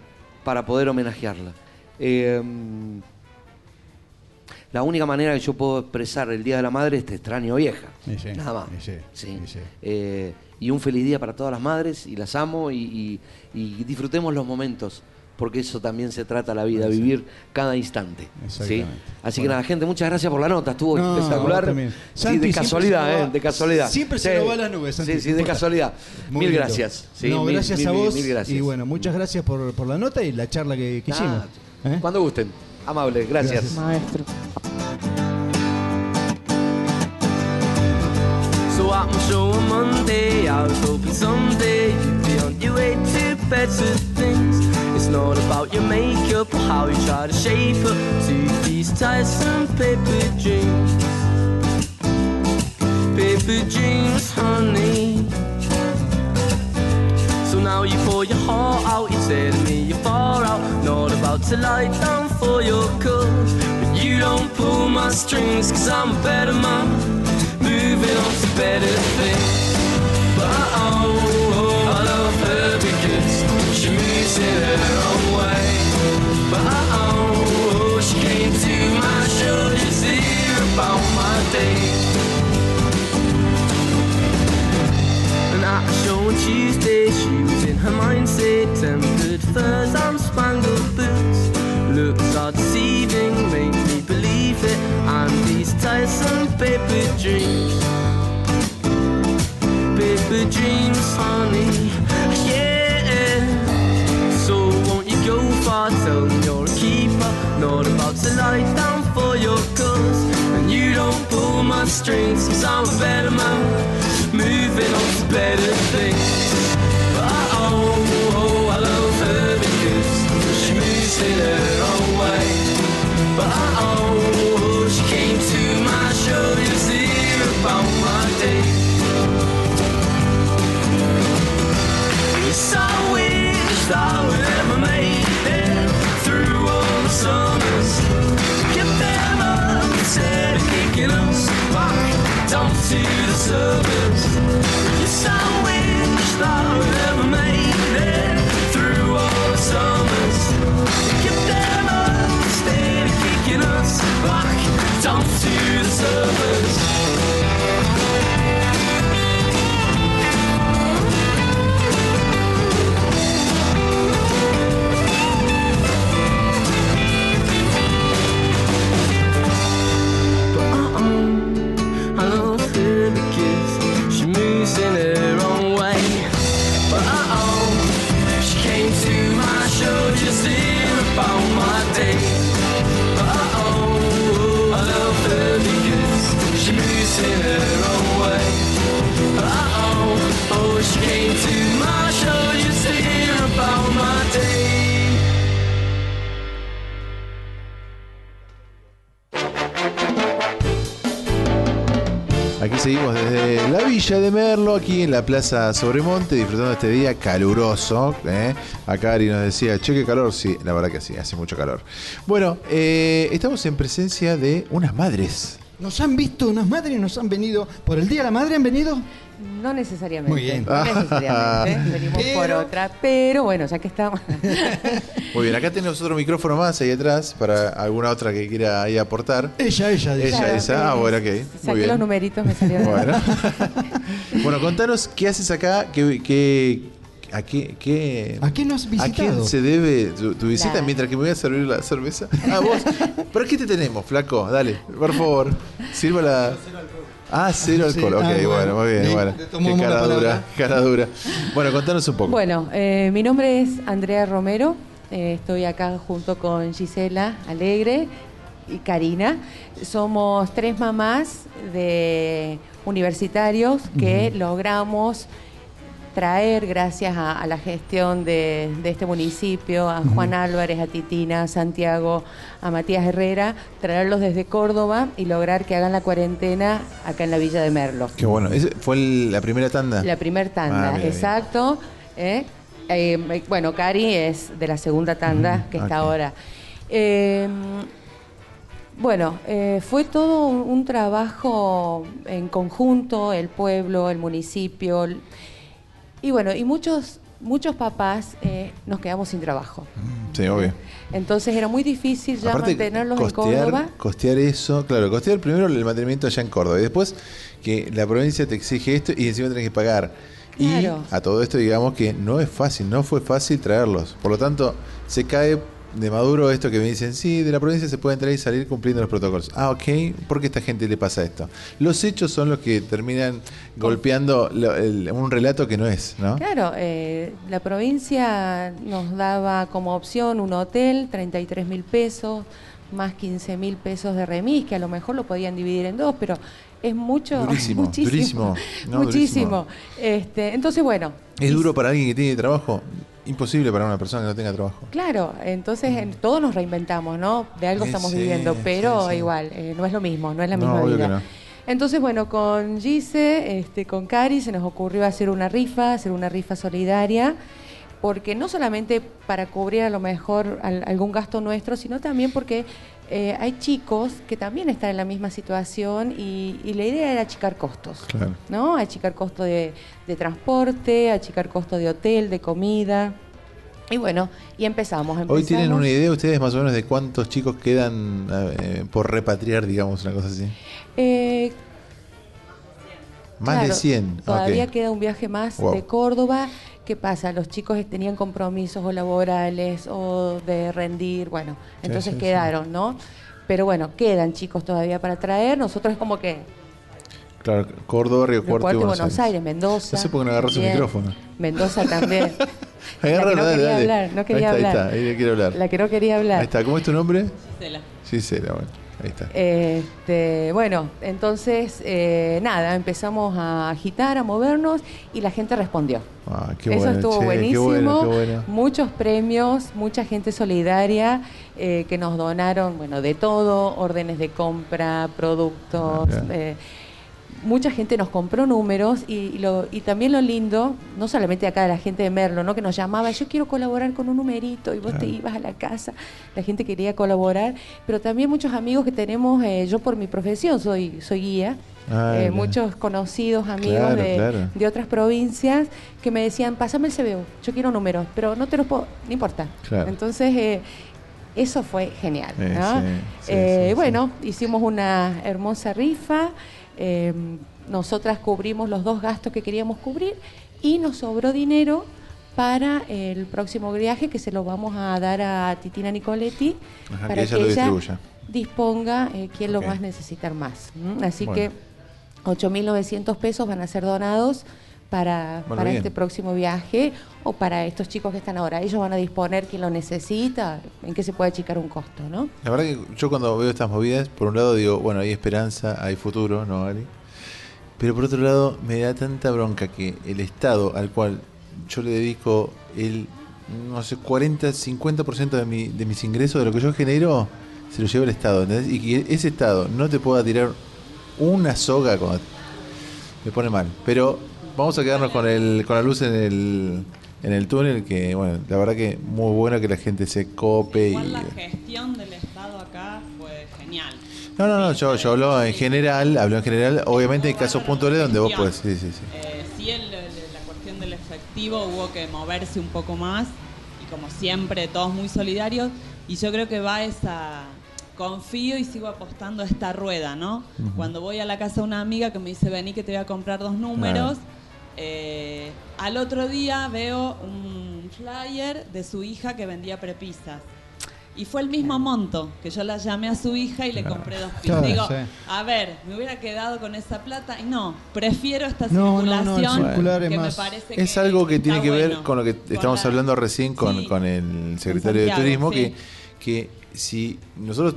Speaker 24: Para poder homenajearla. Eh, la única manera que yo puedo expresar el Día de la Madre es te extraño vieja.
Speaker 3: Sí,
Speaker 24: Nada más.
Speaker 3: y sí.
Speaker 24: Eh, y un feliz día para todas las madres y las amo y, y- y disfrutemos los momentos. Porque eso también se trata la vida, vivir cada instante. ¿sí? Así que nada, gente, muchas gracias por la nota. Estuvo
Speaker 3: No,
Speaker 24: espectacular. Sí, de casualidad, ¿eh? De casualidad.
Speaker 3: siempre se
Speaker 24: Sí.
Speaker 3: nos va a las nubes, Santi,
Speaker 24: Sí, sí, de casualidad.
Speaker 3: Muy
Speaker 24: mil
Speaker 3: lindo.
Speaker 24: gracias. Sí,
Speaker 3: no,
Speaker 24: mil-
Speaker 3: gracias
Speaker 24: mil-
Speaker 3: a vos.
Speaker 24: Mil gracias.
Speaker 3: Y bueno, muchas gracias por, por la nota y la charla que, que hicimos. ¿eh?
Speaker 24: Cuando gusten. Amable, gracias.
Speaker 25: Maestro.
Speaker 10: So I can show Monday. I was hoping someday you'd be on your way to better things. Not about your makeup or how you try to shape up to these tiresome paper dreams. Paper dreams, honey. So now you pour your heart out, you're telling me you're far out. Not about to lie down for your cause. But you don't pull my strings, cause I'm a better man. Moving on to better things. But oh, in her own way. But came to my my. And at a show on Tuesday, she was in her mindset. Tempered furs spangled boots. Looks are deceiving, make me believe it. And these tiresome paper dreams. Paper dreams, honey. own You're a keeper, not about to lie down for your cause. And you don't pull my strings Cause I'm a better man, moving on to better things. But oh, oh, I love her because She moves in her own way. But oh, oh, she came to my show To hear about my day. We so wish that said, kick it loose, fuck, don't do the service. If you wish that I'd ever made it through all the
Speaker 2: sun. Seguimos desde la villa de Merlo, aquí en la Plaza Sobremonte, disfrutando de este día caluroso. ¿eh? Acá Ari nos decía, che, qué calor. Sí, la verdad que sí, hace mucho calor. Bueno, eh, estamos en presencia de unas madres.
Speaker 3: Nos han visto unas madres, nos han venido. ¿Por el Día de la Madre han venido?
Speaker 26: No necesariamente.
Speaker 3: Muy bien.
Speaker 26: No necesariamente. Venimos por
Speaker 3: Pero-
Speaker 26: otra. Pero bueno, ya que estamos.
Speaker 2: Muy bien, acá tenemos otro micrófono más ahí atrás para alguna otra que quiera ahí aportar.
Speaker 3: Ella, ella, dice.
Speaker 2: Ella,
Speaker 26: Claro,
Speaker 2: esa. Ah, bueno, ok. Muy
Speaker 26: Saqué los numeritos, me salieron.
Speaker 2: Bueno. bueno, contanos qué haces acá, qué, qué, a qué, qué-
Speaker 3: ¿A qué nos has
Speaker 2: ¿A quién
Speaker 3: visitado?
Speaker 2: se debe tu, tu visita mientras que me voy a servir la cerveza? Ah, vos. ¿Pero qué te tenemos, flaco? Dale, por favor. Sirva la. Ah, cero
Speaker 3: Sí,
Speaker 2: alcohol. ok,
Speaker 3: ah,
Speaker 2: bueno,
Speaker 3: bueno.
Speaker 2: muy bien,
Speaker 3: Bien,
Speaker 2: bueno. Qué cara dura, cara dura. Bueno, contanos un poco.
Speaker 26: Bueno, eh, mi nombre es Andrea Romero. eh, estoy acá junto con Gisela Alegre y Karina. Somos tres mamás de universitarios que logramos traer, gracias a, a la gestión de, de este municipio, a Juan Álvarez, a Titina, a Santiago, a Matías Herrera, traerlos desde Córdoba y lograr que hagan la cuarentena acá en la Villa de Merlo.
Speaker 2: Qué bueno. ¿Ese ¿Fue el- la primera tanda?
Speaker 26: La primer tanda,
Speaker 2: Ah, bien.
Speaker 26: exacto. ¿eh? Eh, bueno, Cari es de la segunda tanda que está ahora. Eh, bueno, eh, fue todo un, un trabajo en conjunto, el pueblo, el municipio. Y bueno, y muchos, muchos papás eh, nos quedamos sin trabajo.
Speaker 2: Sí, obvio.
Speaker 26: Entonces era muy difícil ya
Speaker 2: Aparte,
Speaker 26: mantenerlos en
Speaker 2: costear,
Speaker 26: Córdoba.
Speaker 2: costear eso, claro, costear primero el mantenimiento allá en Córdoba y después que la provincia te exige esto y encima tenés que pagar.
Speaker 26: Claro.
Speaker 2: Y a todo esto digamos que no es fácil, no fue fácil traerlos. Por lo tanto, se cae de Maduro esto que me dicen, sí, de la provincia se puede entrar y salir cumpliendo los protocolos. Ah, ok, ¿por qué a esta gente le pasa esto? Los hechos son los que terminan golpeando lo- el- un relato que no es, ¿no?
Speaker 26: Claro, eh, la provincia nos daba como opción un hotel, 33 mil pesos, más 15 mil pesos de remis, que a lo mejor lo podían dividir en dos, pero es mucho,
Speaker 2: Durísimo,
Speaker 26: muchísimo,
Speaker 2: durísimo. No,
Speaker 26: muchísimo. Este, entonces, bueno,
Speaker 2: ¿Es duro para alguien que tiene trabajo? Imposible para una persona que no tenga trabajo.
Speaker 26: claro, entonces en- todos nos reinventamos, ¿no? De algo estamos
Speaker 2: sí,
Speaker 26: viviendo, pero
Speaker 2: sí, sí.
Speaker 26: igual, eh, no es lo mismo, no es la misma vida.
Speaker 2: que no.
Speaker 26: Entonces, bueno, con Gise, este, con Cari, se nos ocurrió hacer una rifa, hacer una rifa solidaria, porque no solamente para cubrir a lo mejor al- algún gasto nuestro, sino también porque eh, hay chicos que también están en la misma situación y, y la idea era achicar costos,
Speaker 2: Claro.
Speaker 26: ¿no? Achicar costo de, de transporte, achicar costo de hotel, de comida. Y bueno, y empezamos.
Speaker 2: Hoy tienen una idea ustedes más o menos de cuántos chicos quedan eh, por repatriar, digamos, una cosa así.
Speaker 26: Eh,
Speaker 2: Más
Speaker 26: Claro,
Speaker 2: de 100.
Speaker 26: Todavía queda un viaje más
Speaker 2: Wow.
Speaker 26: de Córdoba. ¿Qué pasa? Los chicos tenían compromisos o laborales o de rendir, bueno, entonces
Speaker 2: sí,
Speaker 26: quedaron, ¿no? Pero bueno, quedan chicos todavía para traer. Nosotros es como que
Speaker 2: Claro, Córdoba, Río Cuarto
Speaker 26: Cuarto y
Speaker 2: Buenos,
Speaker 26: Buenos Aires, Mendoza.
Speaker 2: No sé por qué no agarró su
Speaker 26: también.
Speaker 2: micrófono.
Speaker 26: Mendoza también.
Speaker 2: Agárralo,
Speaker 26: no
Speaker 2: dale,
Speaker 26: quería
Speaker 2: dale.
Speaker 26: hablar, no quería
Speaker 2: ahí está,
Speaker 26: hablar.
Speaker 2: Ahí está, ahí le quiero hablar.
Speaker 26: La que no quería hablar.
Speaker 2: Ahí está, ¿cómo es tu nombre?
Speaker 26: Gisela.
Speaker 2: Gisela, bueno. Ahí está.
Speaker 26: Este, bueno, entonces, eh, nada, empezamos a agitar, a movernos y la gente respondió.
Speaker 2: Ah, qué
Speaker 26: Eso
Speaker 2: bueno,
Speaker 26: estuvo
Speaker 2: che, qué
Speaker 26: buenísimo.
Speaker 2: bueno, qué bueno.
Speaker 26: Muchos premios, mucha gente solidaria eh, que nos donaron, bueno, de todo, órdenes de compra, productos.
Speaker 2: Ah,
Speaker 26: eh, mucha gente nos compró números y, y lo, y también lo lindo, no solamente acá de la gente de Merlo, ¿no? que nos llamaba, yo quiero colaborar con un numerito y vos te ibas a la casa, la gente quería colaborar, pero también muchos amigos que tenemos, eh, yo por mi profesión soy, soy guía,
Speaker 2: Ah,
Speaker 26: eh, muchos conocidos, amigos
Speaker 2: Claro,
Speaker 26: de,
Speaker 2: claro.
Speaker 26: de otras provincias que me decían, pásame el CBU, yo quiero números, pero no te los puedo, no importa. Entonces, eh, eso fue genial. ¿no?
Speaker 2: sí, sí, sí,
Speaker 26: bueno, hicimos una hermosa rifa, eh, nosotras cubrimos los dos gastos que queríamos cubrir y nos sobró dinero para el próximo viaje que se lo vamos a dar a Titina Nicoletti
Speaker 2: Ajá, que
Speaker 26: para
Speaker 2: ella
Speaker 26: disponga eh, quien
Speaker 2: Ok.
Speaker 26: lo más necesitar más. ¿m? Así
Speaker 2: Bueno.
Speaker 26: que 8.900 pesos van a ser donados para,
Speaker 2: Bueno,
Speaker 26: para
Speaker 2: bien.
Speaker 26: este próximo viaje o para estos chicos que están ahora. Ellos van a disponer quien lo necesita, en qué se puede achicar un costo, ¿no?
Speaker 2: La verdad que yo cuando veo estas movidas, por un lado digo, bueno, hay esperanza, hay futuro, ¿no, Ali? Pero por otro lado, me da tanta bronca que el Estado al cual yo le dedico el, no sé, 40, 50% de, mi, de mis ingresos, de lo que yo genero, se lo lleva el Estado, ¿entendés? Y que ese Estado no te pueda tirar una soga cuando me pone mal. Pero vamos a quedarnos con el con la luz en el en el túnel que bueno, la verdad que muy bueno que la gente se cope y
Speaker 27: Igual la gestión del Estado acá fue genial.
Speaker 2: No, no, no, yo, yo hablo en general, hablo en general, obviamente hay casos puntuales donde vos puedes, sí, sí, sí.
Speaker 27: Eh, sí, el- la cuestión del efectivo hubo que moverse un poco más y como siempre todos muy solidarios y yo creo que va esa confío y sigo apostando a esta rueda, ¿no? Cuando voy a la casa de una amiga que me dice vení que te voy a comprar dos números, eh, al otro día veo un flyer de su hija que vendía prepisas. Y fue el mismo monto, que yo la llamé a su hija y le compré dos.
Speaker 3: Claro,
Speaker 27: Digo,
Speaker 3: sí.
Speaker 27: a ver, me hubiera quedado con esa plata y no, prefiero esta
Speaker 3: No, no, no, el
Speaker 27: circulación
Speaker 3: circular
Speaker 27: que
Speaker 3: más-
Speaker 27: me parece
Speaker 2: Es algo que tiene que ver
Speaker 27: bueno.
Speaker 2: con lo que estamos
Speaker 27: la-
Speaker 2: hablando recién con, con el secretario de
Speaker 27: Santiago,
Speaker 2: Turismo,
Speaker 27: sí.
Speaker 2: que, que si nosotros,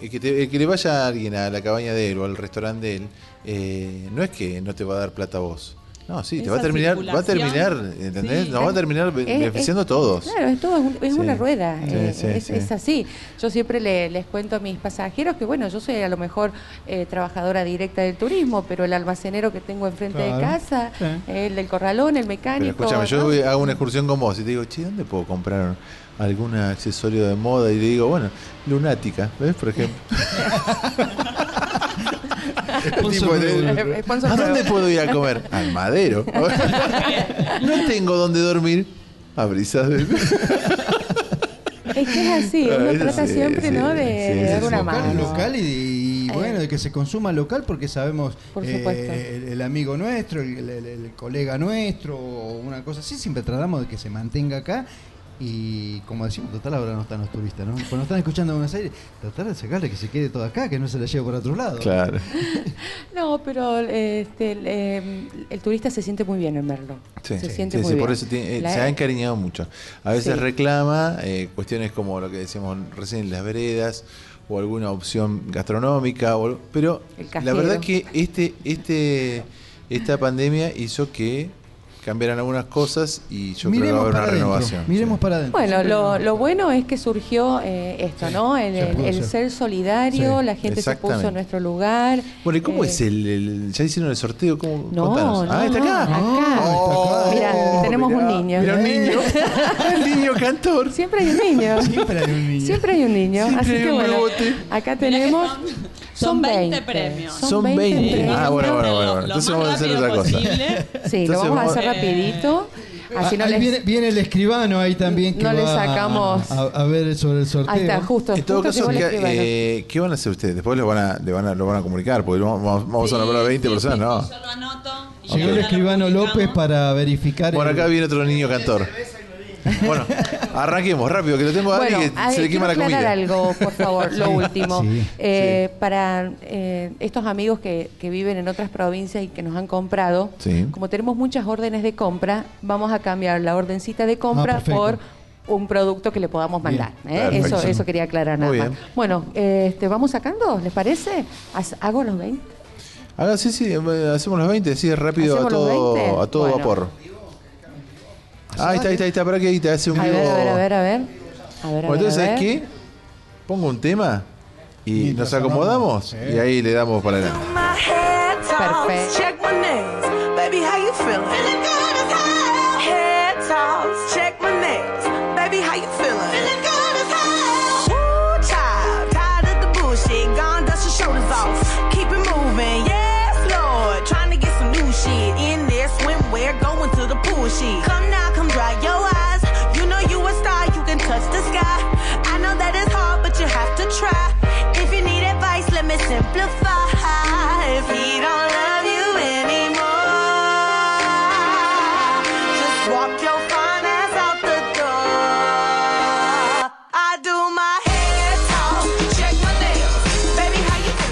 Speaker 2: el que, te- el que le vaya a alguien a la cabaña de él o al restaurante de él, eh, no es que no te va a dar plata a vos. No, sí, te va a terminar, va a terminar, ¿entendés?
Speaker 26: sí.
Speaker 2: Nos va a terminar beneficiando a todos.
Speaker 26: Claro, es todo, es,
Speaker 2: Sí.
Speaker 26: una rueda,
Speaker 2: Sí,
Speaker 26: eh, es,
Speaker 2: sí.
Speaker 26: es así. Yo siempre le- les cuento a mis pasajeros que, bueno, yo soy a lo mejor eh, trabajadora directa del turismo, pero el almacenero que tengo enfrente de casa, el del corralón, el
Speaker 2: Pero
Speaker 26: mecánico.
Speaker 2: escúchame, yo voy- hago una excursión con vos y te digo, che, ¿dónde puedo comprar algún accesorio de moda? Y le digo, bueno, lunática, ¿ves? Por ejemplo. Tipo de- ¿A dónde puedo ir a comer? Al madero. no tengo dónde dormir. A brisas de...
Speaker 26: Es que es así, uno
Speaker 2: Ah,
Speaker 26: trata siempre,
Speaker 2: sí,
Speaker 26: ¿no? De,
Speaker 2: sí,
Speaker 26: de dar una
Speaker 3: local,
Speaker 26: mano.
Speaker 3: local y, y, bueno, de que se consuma local porque sabemos
Speaker 26: Por
Speaker 3: eh,
Speaker 26: supuesto.
Speaker 3: el, el amigo nuestro, el, el- el colega nuestro o una cosa así, siempre tratamos de que se mantenga acá y como decimos, total ahora no están los turistas, ¿no? Cuando están escuchando en Buenos Aires, tratar de sacarle que se quede todo acá, que no se la lleve por otro lado.
Speaker 2: Claro.
Speaker 26: No, pero este, el, eh, el turista se siente muy bien en verlo.
Speaker 2: Sí,
Speaker 26: se
Speaker 2: sí,
Speaker 26: siente
Speaker 2: sí,
Speaker 26: muy
Speaker 2: sí,
Speaker 26: bien.
Speaker 2: por eso tiene- eh, se ha encariñado mucho. A veces
Speaker 26: Sí.
Speaker 2: reclama eh, cuestiones como lo que decíamos recién, las veredas o alguna opción gastronómica, o- pero la verdad que este, este, esta pandemia hizo que cambiaran algunas cosas y yo creo que va a
Speaker 3: Miremos
Speaker 2: haber una
Speaker 3: adentro.
Speaker 2: renovación.
Speaker 3: Miremos para adentro.
Speaker 26: Bueno, lo,
Speaker 3: no-
Speaker 26: lo bueno es que surgió eh, esto, ¿no? El,
Speaker 2: se
Speaker 26: el- ser solidario,
Speaker 2: Sí,
Speaker 26: la gente se puso en nuestro lugar.
Speaker 2: Bueno, ¿y cómo
Speaker 26: Eh,
Speaker 2: es el, el- ¿Ya hicieron el sorteo? ¿Cómo?
Speaker 26: No, no,
Speaker 2: ah, está acá.
Speaker 26: acá.
Speaker 2: Oh,
Speaker 26: Mira, tenemos
Speaker 2: mirá,
Speaker 26: un niño.
Speaker 2: Mira un niño. el niño cantor.
Speaker 26: Siempre hay un niño.
Speaker 3: Siempre hay un niño.
Speaker 26: Siempre hay un niño.
Speaker 2: Siempre
Speaker 26: Así
Speaker 2: hay
Speaker 26: que
Speaker 2: un
Speaker 26: bueno, acá tenemos.
Speaker 27: Son 20 premios.
Speaker 2: Son 20.
Speaker 26: premios.
Speaker 2: Ah, bueno, bueno, bueno.
Speaker 27: Lo-
Speaker 2: bueno.
Speaker 27: lo
Speaker 2: Entonces
Speaker 27: más
Speaker 2: vamos a hacer otra cosa.
Speaker 26: Sí, lo vamos a hacer rapidito. Así
Speaker 3: Ah,
Speaker 26: no
Speaker 3: ahí
Speaker 26: les...
Speaker 3: viene, viene el escribano ahí también que
Speaker 26: No le
Speaker 3: va a-
Speaker 26: sacamos-
Speaker 3: a, a ver sobre el sorteo.
Speaker 26: Ahí está, justo.
Speaker 2: En todo
Speaker 26: justo
Speaker 2: caso,
Speaker 26: llegó el
Speaker 2: ¿qué,
Speaker 26: escribano.
Speaker 2: eh, ¿qué van a hacer ustedes? Después lo van a, le van a, lo van a comunicar, porque vamos, vamos- a nombrar a 20 personas, ¿no?
Speaker 27: Yo lo anoto y
Speaker 3: Llegó el escribano. López para verificar.
Speaker 2: Por
Speaker 3: el-
Speaker 2: acá viene otro niño cantor. Bueno, arranquemos rápido, que lo tengo a
Speaker 26: Bueno,
Speaker 2: Adri que se le quema la
Speaker 26: quiero aclarar
Speaker 2: comida.
Speaker 26: algo, por favor, lo
Speaker 2: Sí,
Speaker 26: último.
Speaker 2: sí,
Speaker 26: Eh, Para eh, estos amigos que, que viven en otras provincias y que nos han comprado,
Speaker 2: Sí.
Speaker 26: como tenemos muchas órdenes de compra, vamos a cambiar la ordencita de
Speaker 3: Ah,
Speaker 26: compra por un producto que le podamos mandar. ¿eh? Eso, eso quería aclarar nada
Speaker 2: Muy
Speaker 26: más.
Speaker 2: bien.
Speaker 26: Bueno, este, ¿vamos sacando? ¿Les parece? ¿Hago los 20?
Speaker 2: Haga, sí, sí, eh, hacemos los 20, sí, rápido a
Speaker 26: ¿Hacemos los
Speaker 2: todo,
Speaker 26: 20?
Speaker 2: a todo
Speaker 26: Bueno.
Speaker 2: vapor. Ah, ahí está, ahí está, ahí está, para que ahí te hace un
Speaker 26: A
Speaker 2: vivo.
Speaker 26: ver, a ver, a ver, a ver. A ver, a
Speaker 2: Bueno,
Speaker 26: ver,
Speaker 2: entonces,
Speaker 26: a
Speaker 2: ¿sabes
Speaker 26: ver.
Speaker 2: qué? Pongo un tema y
Speaker 28: Mientras
Speaker 2: nos acomodamos y ahí le damos para adelante.
Speaker 26: Perfect.
Speaker 29: check my nails. Baby, how you feeling?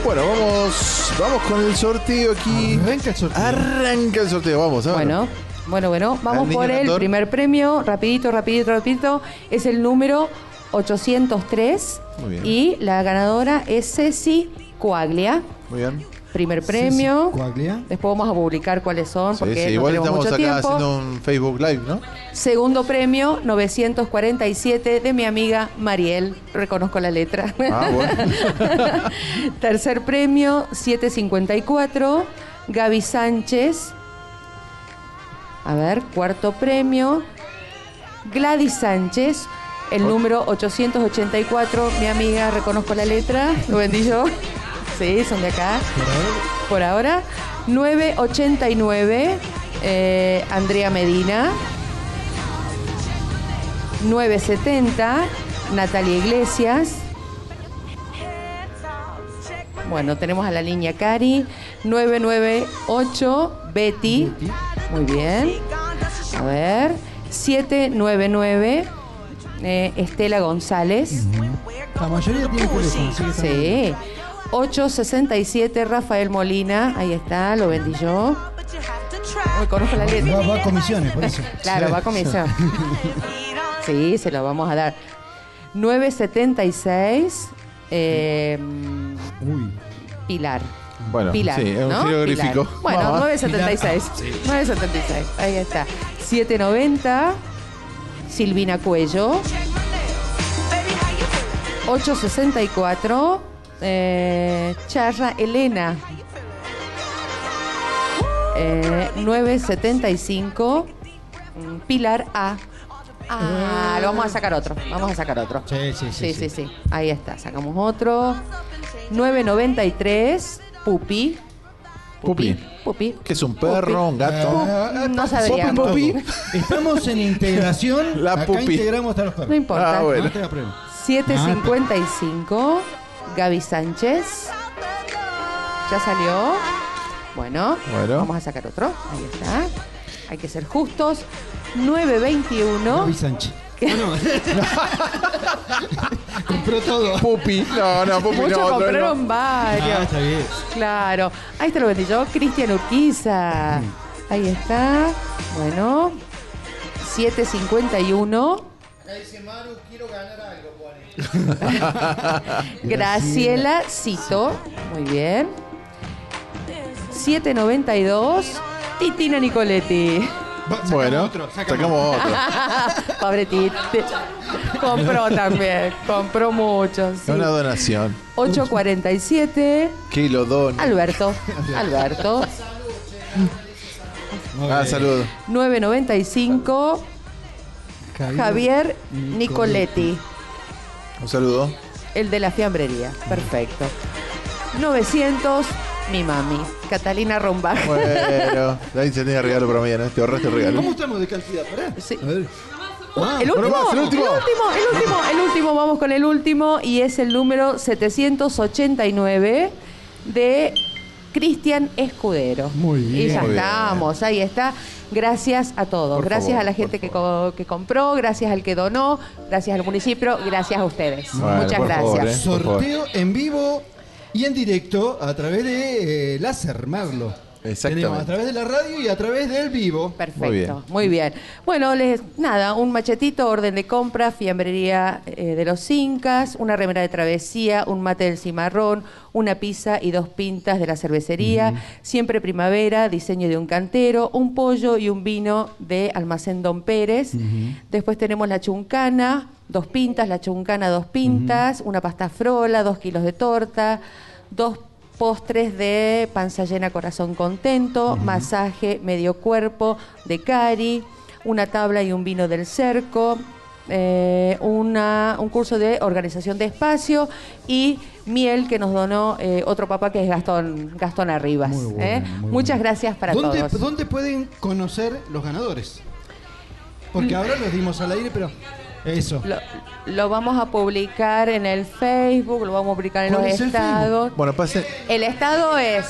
Speaker 2: Bueno, vamos, vamos con el sorteo aquí.
Speaker 3: Arranca el sorteo.
Speaker 2: Arranca el sorteo, vamos, a ver.
Speaker 26: Bueno, bueno, bueno. Vamos
Speaker 2: Al niño
Speaker 26: por el
Speaker 2: cantor.
Speaker 26: primer premio. Rapidito, rapidito, rapidito. Es el número 803.
Speaker 2: Muy bien.
Speaker 26: Y la ganadora es Ceci Coaglia.
Speaker 2: Muy bien.
Speaker 26: Primer premio.
Speaker 3: Coaglia.
Speaker 26: Después vamos a publicar cuáles son
Speaker 2: Sí,
Speaker 26: porque
Speaker 2: sí,
Speaker 26: no
Speaker 2: igual
Speaker 26: tenemos
Speaker 2: estamos
Speaker 26: mucho
Speaker 2: acá
Speaker 26: tiempo.
Speaker 2: haciendo un Facebook Live, ¿no?
Speaker 26: Segundo premio, 947 de mi amiga Mariel. Reconozco la letra.
Speaker 2: Ah, bueno.
Speaker 26: Tercer premio, 754, Gaby Sánchez. A ver, cuarto premio, Gladys Sánchez. El número 884, mi amiga, reconozco la letra. Lo vendí yo. Sí, son de acá. Por ahora. 989, eh, Andrea Medina. 970, Natalia Iglesias. Bueno, tenemos a la línea Cari. 998, Betty. Muy bien. A ver. 799, eh, Estela González.
Speaker 3: La mayoría tiene teléfono,
Speaker 26: Sí. 867, Rafael Molina. Ahí está, lo vendí yo. Uy, conozco la letra.
Speaker 3: Va, va a comisiones, por eso.
Speaker 26: Claro,
Speaker 3: Sí.
Speaker 26: va a comisión. Sí, se lo vamos a dar. 976, eh,
Speaker 3: Uy.
Speaker 26: Pilar.
Speaker 2: Bueno,
Speaker 26: Pilar,
Speaker 2: sí, es un
Speaker 26: ¿no?
Speaker 2: jeroglífico.
Speaker 26: Pilar. Bueno,
Speaker 2: Vamos.
Speaker 26: 976. 976. Ahí está. 790. Silvina Cuello. 864. Eh, Charra Elena. Eh, 975. mm, Pilar A. Ah, lo vamos a sacar otro. Vamos a sacar otro.
Speaker 3: Sí, sí, sí.
Speaker 26: Sí, sí, sí. Ahí está. Sacamos otro. 993. Pupi.
Speaker 2: Pupi.
Speaker 26: Pupi.
Speaker 2: Que es un perro, un gato.
Speaker 3: Ah,
Speaker 26: No sabría.
Speaker 2: Pupi, pupi.
Speaker 3: Estamos en integración.
Speaker 2: La
Speaker 3: Acá
Speaker 2: pupi.
Speaker 3: integramos hasta los perros.
Speaker 26: No importa.
Speaker 2: Ah, bueno.
Speaker 3: No te da problema.
Speaker 26: 755. Gaby Sánchez. Ya salió. Bueno,
Speaker 2: Bueno.
Speaker 26: vamos a sacar otro. Ahí está. Hay que ser justos. 921.
Speaker 3: Gaby Sánchez. Compró todo.
Speaker 2: Pupi. No, no, Pupi
Speaker 26: Muchos
Speaker 2: no, otro
Speaker 26: compraron
Speaker 2: no.
Speaker 26: varios.
Speaker 3: Ah, está bien.
Speaker 26: Claro. Ahí te lo vendí yo. Cristian Urquiza. Ahí está. Bueno. 751.
Speaker 3: Dice Maru, quiero ganar algo,
Speaker 26: Graciela Cito. Muy bien. 792. Titina Nicoletti.
Speaker 2: Bueno, sacamos otro.
Speaker 26: Pobre Titi. Compró también. Compró mucho. sí.
Speaker 2: Es una donación.
Speaker 26: 847.
Speaker 2: Que lo dona.
Speaker 26: Alberto. Alberto.
Speaker 2: Ah, saludos.
Speaker 26: 995. Javier Nicoletti.
Speaker 2: Un saludo.
Speaker 26: El de la fiambrería. Perfecto. 900. Mi mami. Catalina Rombach.
Speaker 2: Bueno, ahí se tenía regalo para mañana. Te ahorraste el regalo.
Speaker 3: ¿Cómo estamos de cantidad? Pará.
Speaker 26: Sí.
Speaker 3: A ver. Ah,
Speaker 26: El último,
Speaker 2: Bueno, más, el último.
Speaker 26: el último, el último, el último, vamos con el último y es el número 789 de Cristian Escudero.
Speaker 3: Muy bien.
Speaker 26: Y ya estamos, ahí está. Gracias a todos.
Speaker 2: Por
Speaker 26: gracias
Speaker 2: favor,
Speaker 26: a la gente que, co- que compró, gracias al que donó, gracias al municipio, gracias a ustedes. Muchas gracias.
Speaker 2: favor, ¿eh?
Speaker 3: Sorteo en vivo y en directo a través de eh, Láser Tenemos a través de la radio y a través del vivo.
Speaker 26: Perfecto, muy bien. Bueno, les nada, un machetito, orden de compra, fiambrería eh, de los Incas, una remera de travesía, un mate del cimarrón, una pizza y dos pintas de la cervecería, siempre primavera, diseño de un cantero, un pollo y un vino de Almacén Don Pérez. Después tenemos la chuncana, dos pintas, la chuncana dos pintas, una pasta frola, dos kilos de torta, dos postres de panza llena, corazón contento, masaje medio cuerpo de cari, una tabla y un vino del cerco, eh, una- un curso de organización de espacio y miel que nos donó eh, otro papá que es Gastón, Gastón Arribas.
Speaker 3: Muy bueno,
Speaker 26: ¿eh?
Speaker 3: muy
Speaker 26: Muchas gracias para
Speaker 3: ¿Dónde,
Speaker 26: todos.
Speaker 3: ¿Dónde pueden conocer los ganadores? Porque
Speaker 26: Mm.
Speaker 3: ahora los dimos al aire, pero eso.
Speaker 26: Lo, lo vamos a publicar en el Facebook, lo vamos a publicar en los
Speaker 2: ¿Cuál es el
Speaker 26: estados.
Speaker 2: Bueno, pase.
Speaker 26: El estado es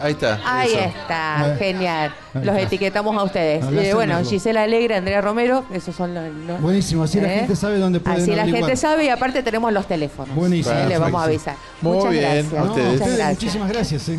Speaker 2: Ahí está.
Speaker 26: Ahí
Speaker 2: eso.
Speaker 26: está,
Speaker 2: Eh.
Speaker 26: genial.
Speaker 2: Ahí
Speaker 26: Los
Speaker 2: está.
Speaker 26: etiquetamos a ustedes. Eh,
Speaker 3: en
Speaker 26: bueno,
Speaker 3: algo.
Speaker 26: Gisela Alegre, Andrea Romero, esos son los. los-
Speaker 3: Buenísimo, así la
Speaker 26: ¿Eh?
Speaker 3: gente sabe dónde pueden
Speaker 26: Así la gente sabe y aparte tenemos los teléfonos.
Speaker 3: Buenísimo.
Speaker 26: Eh, Le vamos a avisar. Muchas gracias.
Speaker 3: No,
Speaker 26: Muchas
Speaker 3: ustedes,
Speaker 26: gracias.
Speaker 3: Muchísimas gracias.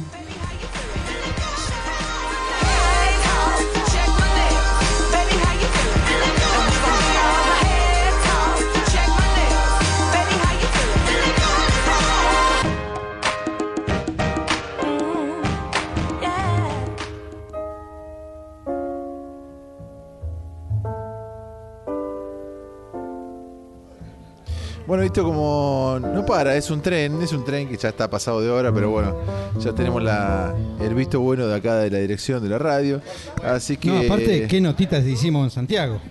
Speaker 2: Bueno, visto como no para, es un tren, es un tren que ya está pasado de hora, pero bueno, ya tenemos la, el visto bueno de acá de la dirección de la radio. Así que.
Speaker 3: No, aparte, ¿qué notitas hicimos en Santiago?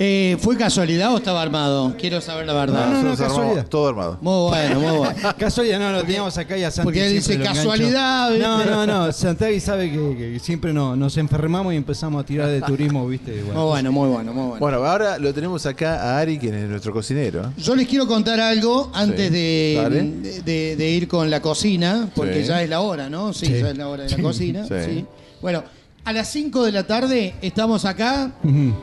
Speaker 30: Eh, ¿Fue casualidad o estaba armado? Quiero saber la verdad.
Speaker 3: No, no, no,
Speaker 2: Nosotros armamos
Speaker 3: casualidad.
Speaker 2: todo armado.
Speaker 30: Muy bueno, muy bueno.
Speaker 3: Casualidad, no, lo teníamos acá y a Santi
Speaker 30: Porque él
Speaker 3: siempre
Speaker 30: dice
Speaker 3: lo engancho.
Speaker 30: casualidad, ¿viste?
Speaker 3: No, no, no. Santiago sabe que, que siempre no, nos enfermamos y empezamos a tirar de turismo, ¿viste?
Speaker 30: Muy bueno, muy bueno, muy bueno.
Speaker 2: Bueno, ahora lo tenemos acá a Ari, quien es nuestro cocinero.
Speaker 30: Yo les quiero contar algo antes
Speaker 2: Sí.
Speaker 30: de,
Speaker 2: Dale.
Speaker 30: de- de- de ir con la cocina, porque
Speaker 2: Sí.
Speaker 30: ya es la hora, ¿no? Sí,
Speaker 2: Sí.
Speaker 30: ya es la hora de la
Speaker 2: Sí.
Speaker 30: cocina.
Speaker 2: Sí.
Speaker 30: sí. Bueno, a las 5 de la tarde estamos acá,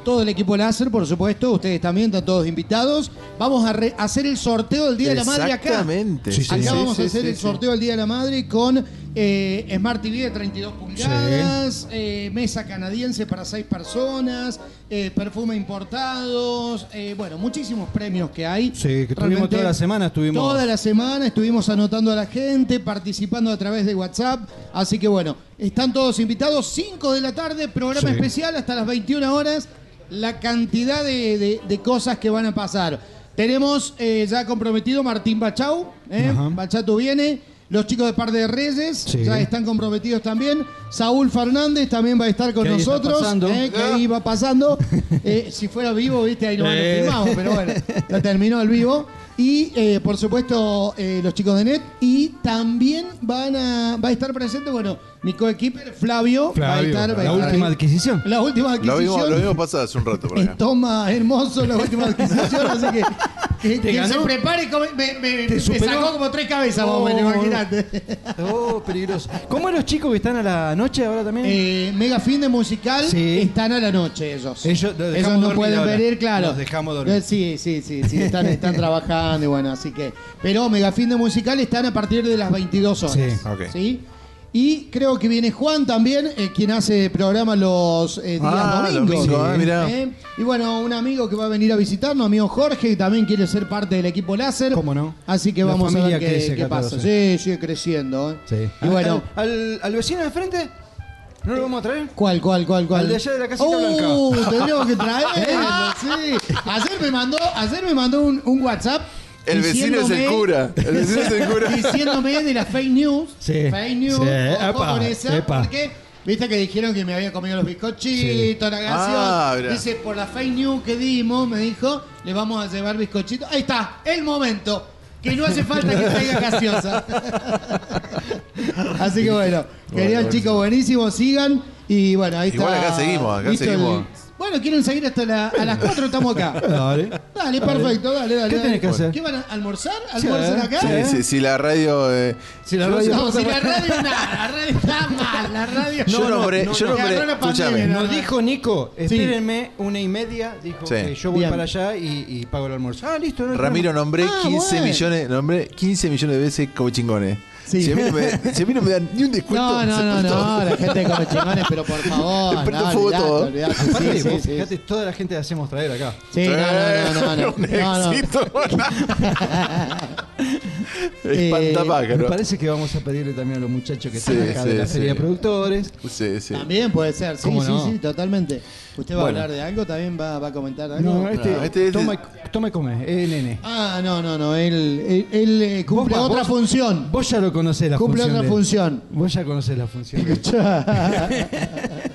Speaker 30: todo el equipo láser, por supuesto, ustedes también están todos invitados. Vamos a re- hacer el sorteo del Día de la Madre acá.
Speaker 2: Exactamente. Sí, sí,
Speaker 30: acá
Speaker 2: sí,
Speaker 30: vamos
Speaker 2: sí,
Speaker 30: a hacer
Speaker 2: sí,
Speaker 30: el
Speaker 2: sí.
Speaker 30: sorteo del Día de la Madre con eh, Smart TV de 32 pulgadas, eh, mesa canadiense para 6 personas, eh, perfume importados, bueno, muchísimos premios que hay.
Speaker 3: Sí, que estuvimos toda la semana, estuvimos.
Speaker 30: Toda la semana estuvimos anotando a la gente, participando a través de WhatsApp. Así que bueno, están todos invitados. 5 de la tarde, programa
Speaker 3: Sí.
Speaker 30: especial hasta las 21 horas. La cantidad de, de- de cosas que van a pasar. Tenemos ya comprometido Martín Bachau. Bachato viene. Los chicos de Par de Reyes
Speaker 3: Sí.
Speaker 30: ya están comprometidos también. Saúl Fernández también va a estar con nosotros. ¿eh? Que ahí va pasando. Eh, si fuera vivo, viste, ahí lo
Speaker 3: Eh.
Speaker 30: filmamos, pero bueno, ya terminó el vivo. Y eh, por supuesto, eh, los chicos de NET. Y también van a, va a estar presente, bueno, mi coequiper Flavio. va a
Speaker 3: Flavio,
Speaker 30: estar, va a
Speaker 3: la
Speaker 30: estar
Speaker 3: última
Speaker 30: ahí.
Speaker 3: adquisición.
Speaker 30: La última
Speaker 2: Lo
Speaker 30: adquisición.
Speaker 2: lo vimos pasar hace un rato por acá.
Speaker 30: Toma hermoso la última adquisición, así que que,
Speaker 3: ¿Te
Speaker 30: que
Speaker 3: ganó?
Speaker 30: se prepare y come- me, me-
Speaker 3: ¿Te
Speaker 30: me
Speaker 3: superó?
Speaker 30: sacó como tres cabezas, más o menos,
Speaker 3: Oh.
Speaker 30: imagínate.
Speaker 3: Oh, peligroso. ¿Cómo los chicos que están a la noche ahora también?
Speaker 30: Eh, mega fin de musical
Speaker 3: Sí.
Speaker 30: están a la noche ellos.
Speaker 3: Ellos los dejamos
Speaker 30: Ellos no
Speaker 3: dormir
Speaker 30: pueden
Speaker 3: ahora.
Speaker 30: venir, claro.
Speaker 3: Los dejamos dormir.
Speaker 30: Eh, Sí, sí, sí, sí, están, están trabajando y bueno, así que. Pero mega fin de musical están a partir de las 22 horas.
Speaker 3: Sí.
Speaker 2: Ok.
Speaker 30: ¿sí? Y creo que viene Juan también, eh, quien hace programa los eh, días
Speaker 2: Ah,
Speaker 30: domingos.
Speaker 2: domingo, ah, mirá.
Speaker 30: ¿Eh? Y bueno, un amigo que va a venir a visitarnos, amigo Jorge, que también quiere ser parte del equipo láser.
Speaker 3: ¿Cómo no?
Speaker 30: Así que
Speaker 3: La
Speaker 30: vamos a
Speaker 3: familia
Speaker 30: ver qué,
Speaker 3: crece
Speaker 30: qué pasa. Sí, sigue creciendo. ¿eh?
Speaker 3: Sí.
Speaker 30: Y bueno,
Speaker 3: ¿Al, al, al vecino de frente? ¿No lo vamos a traer?
Speaker 30: ¿Cuál, cuál, cuál, cuál?
Speaker 3: Al de allá de la casita
Speaker 30: uh,
Speaker 3: blanca.
Speaker 30: tendríamos que traerlo, sí. Ayer me mandó, ayer me mandó un, un WhatsApp.
Speaker 2: El vecino es el cura. El vecino es el cura.
Speaker 30: Diciéndome de las fake news.
Speaker 3: Sí.
Speaker 30: Fake news.
Speaker 3: Sí,
Speaker 30: ojo
Speaker 3: epa,
Speaker 30: con esa,
Speaker 3: epa.
Speaker 30: porque viste que dijeron que me había comido los bizcochitos, la canción.
Speaker 2: Ah, mirá.
Speaker 30: Dice, por la fake news que dimos, me dijo, le vamos a llevar bizcochitos. Ahí está, el momento. Que no hace falta que traiga gaseosa. Así que bueno, querían
Speaker 2: bueno,
Speaker 30: chicos buenísimos, sigan. Y bueno, ahí
Speaker 2: Igual
Speaker 30: está.
Speaker 2: acá seguimos, acá
Speaker 30: el-
Speaker 2: seguimos.
Speaker 30: Bueno, quieren seguir hasta la- a las 4, estamos acá.
Speaker 3: Dale.
Speaker 30: Dale, perfecto, dale, dale.
Speaker 3: ¿Qué
Speaker 30: dale.
Speaker 3: tenés que hacer?
Speaker 30: ¿Qué van a almorzar? ¿Almuerzan acá?
Speaker 2: Sí, sí, si la radio. eh,
Speaker 3: Si la
Speaker 2: yo-
Speaker 3: radio-
Speaker 30: No, si la radio nada, la radio está mal, la radio.
Speaker 2: Yo nombré-
Speaker 30: no,
Speaker 2: yo
Speaker 30: no,
Speaker 2: nombré-
Speaker 30: agarró la
Speaker 2: escúchame.
Speaker 30: pandemia,
Speaker 3: Nos
Speaker 30: no, no.
Speaker 3: dijo Nico, espérenme una y media. Dijo
Speaker 2: Sí.
Speaker 3: que yo voy
Speaker 30: Bien.
Speaker 3: para allá y, y pago el almuerzo. Ah, listo. No hay
Speaker 2: Ramiro, nombré
Speaker 30: Ah,
Speaker 2: 15
Speaker 30: bueno.
Speaker 2: millones, nombré 15 millones de veces como chingones.
Speaker 30: Sí.
Speaker 2: Si, a mí no me, si a mí no me dan ni un descuento.
Speaker 30: No, no,
Speaker 2: se
Speaker 30: no, no, la gente come chingones, pero por favor.
Speaker 2: Prende
Speaker 30: no,
Speaker 2: fuego
Speaker 30: olvidate,
Speaker 2: todo.
Speaker 30: olvidate.
Speaker 3: Aparte,
Speaker 30: Sí, sí,
Speaker 3: vos
Speaker 30: sí.
Speaker 3: fíjate, toda la gente la hacemos traer acá.
Speaker 30: Sí, no, no, no, no, no. No, no.
Speaker 3: Eh, me parece que vamos a pedirle también a los muchachos que
Speaker 2: Sí,
Speaker 3: están acá de
Speaker 2: sí,
Speaker 3: la
Speaker 2: sí.
Speaker 3: Feria de Productores.
Speaker 2: Sí, sí.
Speaker 30: También puede ser, sí,
Speaker 3: ¿Cómo
Speaker 30: sí,
Speaker 3: no?
Speaker 30: sí, totalmente. ¿Usted va
Speaker 3: Bueno.
Speaker 30: a hablar de algo? ¿También va, va a comentar algo?
Speaker 3: No, este,
Speaker 2: No, este es
Speaker 3: toma, y- toma y come, eh, nene.
Speaker 30: Ah, no, no, no, él, él, él, eh, cumple
Speaker 3: Vos,
Speaker 30: otra
Speaker 3: vos-
Speaker 30: función.
Speaker 3: Vos ya lo conocés la
Speaker 30: Cumple
Speaker 3: función.
Speaker 30: otra
Speaker 3: de-
Speaker 30: función.
Speaker 3: Vos ya conocés la función. de-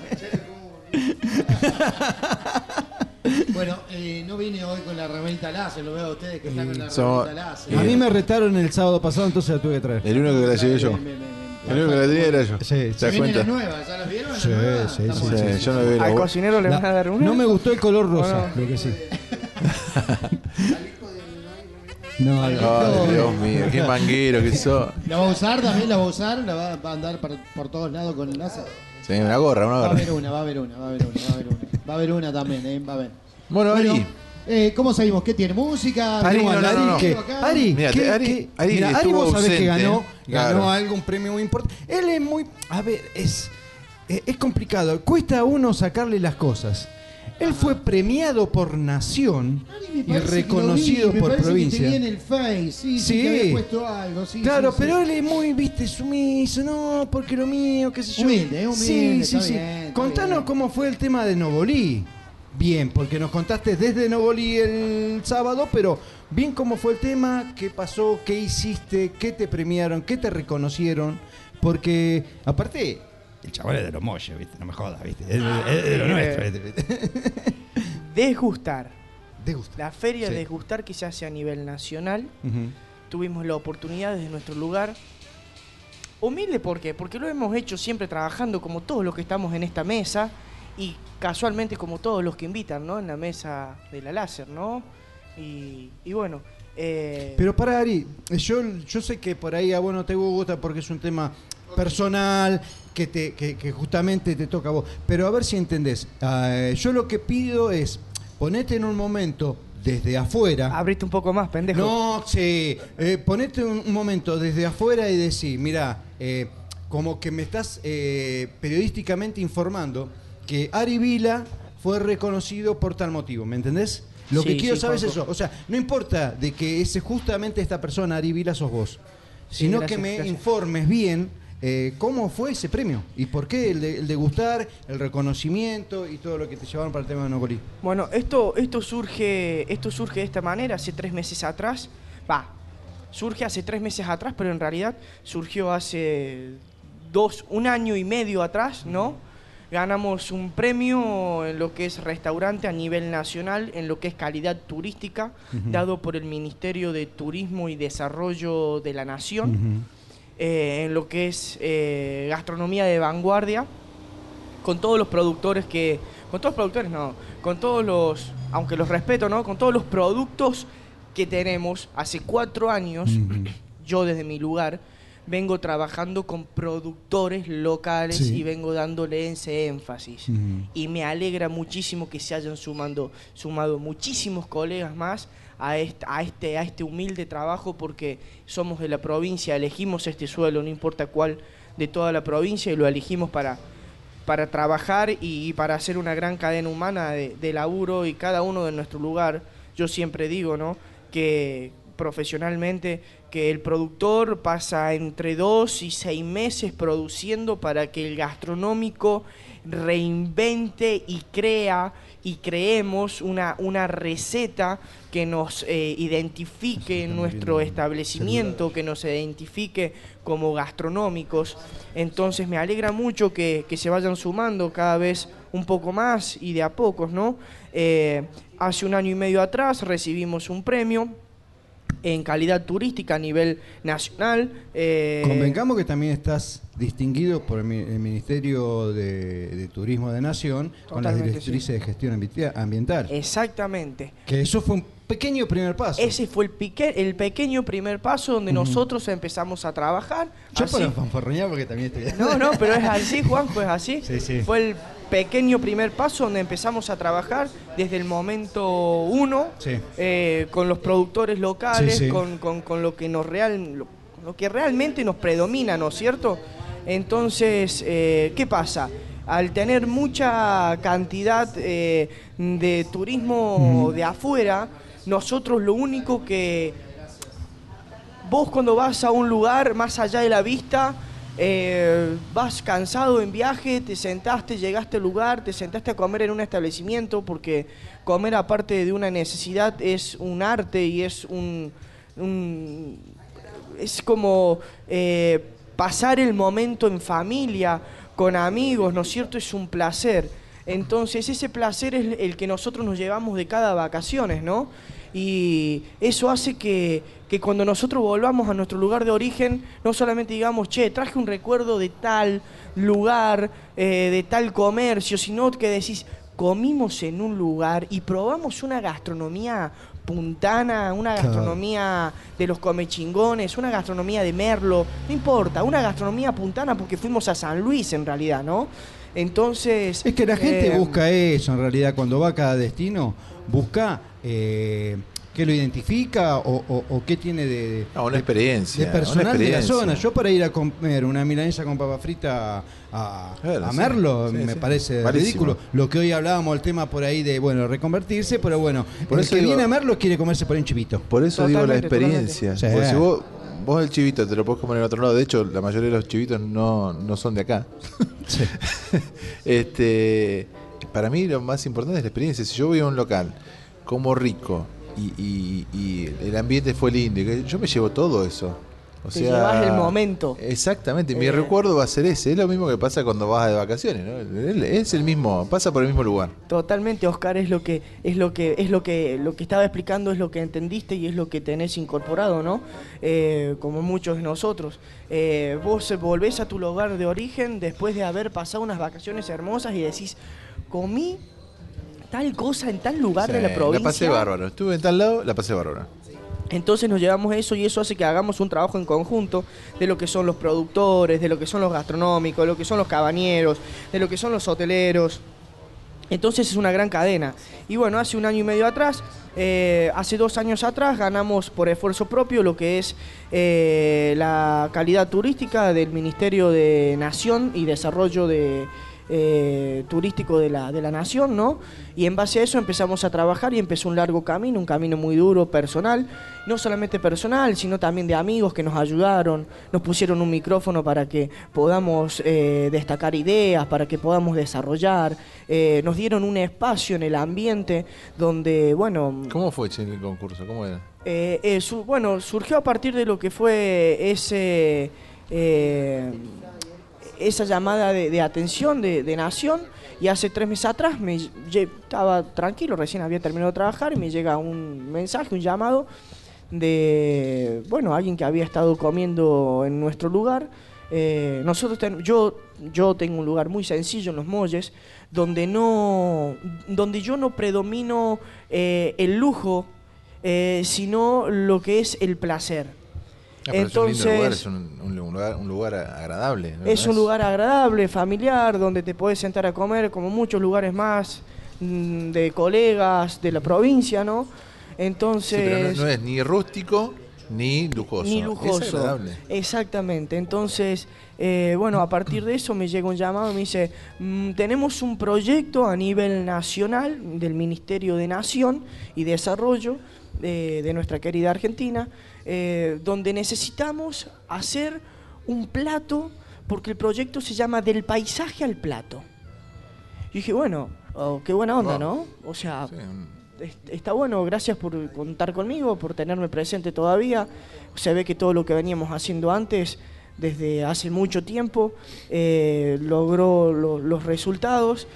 Speaker 30: bueno, eh, no vine hoy con la remerita láser, lo veo a ustedes que están con la
Speaker 2: Somos-
Speaker 30: remerita láser.
Speaker 3: A mí me retaron el sábado pasado, entonces la tuve que traer.
Speaker 2: El único que la llevé yo. El único que la tenía era yo.
Speaker 3: Sí,
Speaker 2: ¿Te das
Speaker 30: Vienen
Speaker 2: cuenta?
Speaker 30: las nuevas, ¿ya las vieron? las
Speaker 3: Sí,
Speaker 30: nuevas?
Speaker 3: sí,
Speaker 30: Estamos-
Speaker 3: sí,
Speaker 2: Sí, yo no la
Speaker 23: Al cocinero le van a dar una.
Speaker 3: no me gustó el color rosa, lo que sí. No,
Speaker 2: Ay,
Speaker 3: no.
Speaker 2: Dios mío, qué manguero que sos.
Speaker 30: ¿La va a usar también? ¿La va a usar? ¿La va, va a andar por, por todos lados con el láser?
Speaker 2: Sí, una gorra, una
Speaker 30: Va a
Speaker 2: gorra.
Speaker 30: haber una, va a haber una, va a haber una, va a haber una. Va a haber una también, ¿eh? Va a haber.
Speaker 2: Bueno, Ari.
Speaker 30: eh, ¿cómo seguimos? ¿Qué tiene? ¿Música?
Speaker 2: Ari,
Speaker 30: ¿Tenemos
Speaker 2: no, no,
Speaker 30: al
Speaker 2: no, no.
Speaker 3: Ari, ¿qué-
Speaker 2: Ari-
Speaker 3: qué-
Speaker 2: Ari
Speaker 3: mira, Ari
Speaker 2: estuvo
Speaker 3: vos sabés que
Speaker 2: ausente,
Speaker 3: ganó, ganó
Speaker 2: claro.
Speaker 3: algo, un premio muy importante. Él es muy, a ver, es, eh, es complicado. Cuesta a uno sacarle las cosas. Él fue premiado por nación y reconocido
Speaker 30: vi,
Speaker 3: por provincia.
Speaker 30: Que en el Face, sí, sí,
Speaker 3: Sí.
Speaker 30: que había puesto algo, sí.
Speaker 3: Claro,
Speaker 30: sí,
Speaker 3: pero
Speaker 30: sí.
Speaker 3: él es muy, viste, sumiso, no, porque lo mío, qué sé yo.
Speaker 30: Humilde, humilde,
Speaker 3: Sí, sí, sí.
Speaker 30: bien,
Speaker 3: Contanos
Speaker 30: bien.
Speaker 3: cómo fue el tema de Novolí. Bien, porque nos contaste desde Novolí el sábado, pero bien cómo fue el tema, qué pasó, qué hiciste, qué te premiaron, qué te reconocieron, porque aparte, el chaval es de los molles, viste, no me jodas, viste, es, de- es de lo nuestro. ¿viste?
Speaker 25: Desgustar.
Speaker 3: Desgustar.
Speaker 25: La feria
Speaker 3: Sí.
Speaker 25: Desgustar que se hace a nivel nacional. Tuvimos la oportunidad desde nuestro lugar. Humilde, ¿por qué? Porque lo hemos hecho siempre trabajando como todos los que estamos en esta mesa y casualmente como todos los que invitan, ¿no? En la mesa de la láser, ¿no? Y, y bueno, eh,
Speaker 3: Pero para Ari, yo, yo sé que por ahí a vos no te gusta porque es un tema personal que, te, que, que justamente te toca a vos. Pero a ver si entendés. Ah, yo lo que pido es ponete en un momento desde afuera.
Speaker 25: abriste un poco más, pendejo.
Speaker 3: No, sí. eh, ponete un, un momento desde afuera y decir, mira, eh, como que me estás eh, periodísticamente informando que Ari Vila fue reconocido por tal motivo, ¿me entendés? Lo que quiero
Speaker 25: sí,
Speaker 3: saber es eso. O sea, no importa de que ese justamente esta persona, Ari Vila, sos vos, sino
Speaker 25: gracias,
Speaker 3: que me
Speaker 25: gracias.
Speaker 3: informes bien eh, cómo fue ese premio y por qué el de, el de gustar, el reconocimiento y todo lo que te llevaron para el tema de Nogolí.
Speaker 25: Bueno, esto, esto, surge, esto surge de esta manera, hace tres meses atrás. Va, surge hace tres meses atrás, pero en realidad surgió hace dos, un año y medio atrás, ¿no? Ganamos un premio en lo que es restaurante a nivel nacional, en lo que es calidad turística, dado por el Ministerio de Turismo y Desarrollo de la Nación eh, en lo que es eh, gastronomía de vanguardia, con todos los productores que, con todos los productores no, con todos los, aunque los respeto, ¿no? Con todos los productos que tenemos. Hace cuatro años, yo desde mi lugar vengo trabajando con productores locales
Speaker 3: Sí.
Speaker 25: y vengo dándole ese énfasis. Y me alegra muchísimo que se hayan sumando, sumado muchísimos colegas más a este, a, este, a este humilde trabajo porque somos de la provincia, elegimos este suelo, no importa cuál, de toda la provincia y lo elegimos para, para trabajar y, para hacer una gran cadena humana de, de laburo y cada uno de nuestro lugar. Yo siempre digo, ¿no? Que profesionalmente que el productor pasa entre dos y seis meses produciendo para que el gastronómico reinvente y crea y creemos una, una receta que nos eh, identifique en nuestro establecimiento, que nos identifique como gastronómicos. Entonces me alegra mucho que, que se vayan sumando cada vez un poco más y de a pocos, ¿no? Eh, hace un año y medio atrás recibimos un premio en calidad turística a nivel nacional. eh,
Speaker 3: Convengamos que también estás distinguido por el, mi- el Ministerio de, de Turismo de Nación con las directrices de gestión ambi- ambiental.
Speaker 25: Exactamente.
Speaker 3: Que eso fue un pequeño primer paso.
Speaker 25: Ese fue el, pique- el pequeño primer paso donde nosotros empezamos a trabajar.
Speaker 3: Yo
Speaker 25: Así-
Speaker 3: para fanfarroñar porque también estoy...
Speaker 25: No, no, pero es así, Juanjo, es así.
Speaker 3: Sí, sí.
Speaker 25: Fue el pequeño primer paso donde empezamos a trabajar desde el momento uno
Speaker 3: Sí.
Speaker 25: eh, con los productores locales,
Speaker 3: Sí, sí.
Speaker 25: Con, con- con lo que nos real, lo- lo que realmente nos predomina, ¿no es cierto? Entonces, eh, ¿qué pasa? Al tener mucha cantidad eh, de turismo de afuera, nosotros lo único que vos cuando vas a un lugar más allá de la vista, eh, vas cansado en viaje, te sentaste, llegaste al lugar, te sentaste a comer en un establecimiento, porque comer aparte de una necesidad es un arte y es un... un- es como eh, pasar el momento en familia, con amigos, ¿no es cierto? Es un placer. Entonces ese placer es el que nosotros nos llevamos de cada vacaciones, ¿no? Y eso hace que, que cuando nosotros volvamos a nuestro lugar de origen, no solamente digamos, che, traje un recuerdo de tal lugar, eh, de tal comercio, sino que decís, comimos en un lugar y probamos una gastronomía puntana, una gastronomía de los comechingones, una gastronomía de Merlo, no importa, una gastronomía puntana porque fuimos a San Luis en realidad, ¿no? Entonces...
Speaker 3: Es que la gente
Speaker 25: eh,
Speaker 3: busca eso en realidad, cuando va a cada destino, busca eh, qué lo identifica o, o- o qué tiene de, de-
Speaker 2: Ah, una experiencia.
Speaker 3: de personal
Speaker 2: una
Speaker 3: de la zona. Yo para ir a comer una milanesa con papa frita a,
Speaker 2: Claro,
Speaker 3: a
Speaker 2: sí.
Speaker 3: Merlo
Speaker 2: Sí,
Speaker 3: me
Speaker 2: sí.
Speaker 3: parece
Speaker 2: Malísimo.
Speaker 3: ridículo. Lo que hoy hablábamos, el tema por ahí de, bueno, reconvertirse, pero bueno,
Speaker 2: Por
Speaker 3: el
Speaker 2: eso
Speaker 3: que
Speaker 2: digo-
Speaker 3: viene a Merlo quiere comerse por ahí un chivito.
Speaker 2: Por eso digo la
Speaker 3: Totalmente,
Speaker 2: experiencia.
Speaker 3: totalmente.
Speaker 2: Porque
Speaker 3: Sí.
Speaker 2: si vos, vos el chivito te lo podés comer en otro lado. De hecho, la mayoría de los chivitos no, no son de acá. este, para mí lo más importante es la experiencia. Si yo voy a un local, como rico y, y- y el ambiente fue lindo, yo me llevo todo eso. O
Speaker 25: Te
Speaker 2: sea,
Speaker 25: llevas el momento.
Speaker 2: Exactamente, mi
Speaker 25: Eh.
Speaker 2: recuerdo va a ser ese. Es lo mismo que pasa cuando vas de vacaciones, ¿no? Es el mismo, pasa por el mismo lugar.
Speaker 25: Totalmente, Oscar, es lo que es lo que es lo que lo que estaba explicando es lo que entendiste y es lo que tenés incorporado, ¿no? Eh, como muchos de nosotros. Eh, vos volvés a tu lugar de origen después de haber pasado unas vacaciones hermosas y decís, comí tal cosa en tal lugar de la provincia.
Speaker 2: pasé bárbaro. Estuve en tal lado, la pasé bárbaro.
Speaker 25: Entonces nos llevamos eso y eso hace que hagamos un trabajo en conjunto de lo que son los productores, de lo que son los gastronómicos, de lo que son los cabañeros, de lo que son los hoteleros. Entonces es una gran cadena. Y bueno, hace un año y medio atrás, eh, hace dos años atrás, ganamos por esfuerzo propio lo que es eh, la calidad turística del Ministerio de Nación y Desarrollo de, eh, Turístico de la, de la Nación, ¿no? Y en base a eso empezamos a trabajar y empezó un largo camino, un camino muy duro, personal, no solamente personal, sino también de amigos que nos ayudaron, nos pusieron un micrófono para que podamos eh, destacar ideas, para que podamos desarrollar, eh, nos dieron un espacio en el ambiente donde, bueno...
Speaker 2: ¿Cómo fue che, el concurso? ¿Cómo era?
Speaker 25: Eh, su- bueno, surgió a partir de lo que fue ese esa llamada de, atención de, Nación y hace tres meses atrás me estaba tranquilo, recién había terminado de trabajar y me llega un mensaje, un llamado de, bueno, alguien que había estado comiendo en nuestro lugar. Eh, nosotros yo, yo tengo un lugar muy sencillo en Los Molles, donde, no, donde yo no predomino eh, el lujo, eh, sino lo que es el placer.
Speaker 2: Ah,
Speaker 25: Entonces,
Speaker 2: es lugar, es un, un lugar, un lugar agradable. ¿no?
Speaker 25: es un lugar agradable, familiar, donde te puedes sentar a comer, como muchos lugares más mm, de colegas de la provincia, ¿no?
Speaker 2: Sí,
Speaker 25: Entonces,
Speaker 2: pero no, no es ni rústico ni lujoso.
Speaker 25: ni
Speaker 2: Es
Speaker 25: lujoso.
Speaker 2: agradable.
Speaker 25: Exactamente. Entonces, eh, bueno, a partir de eso me llega un llamado y me dice, "Mm, tenemos un proyecto a nivel nacional del Ministerio de Nación y Desarrollo eh, de nuestra querida Argentina, eh, donde necesitamos hacer un plato, porque el proyecto se llama Del paisaje al plato. Y dije, bueno, oh, qué buena onda, ¿no? O sea, est- está bueno, gracias por contar conmigo, por tenerme presente todavía. Se ve que todo lo que veníamos haciendo antes, desde hace mucho tiempo, eh, logró lo- los resultados,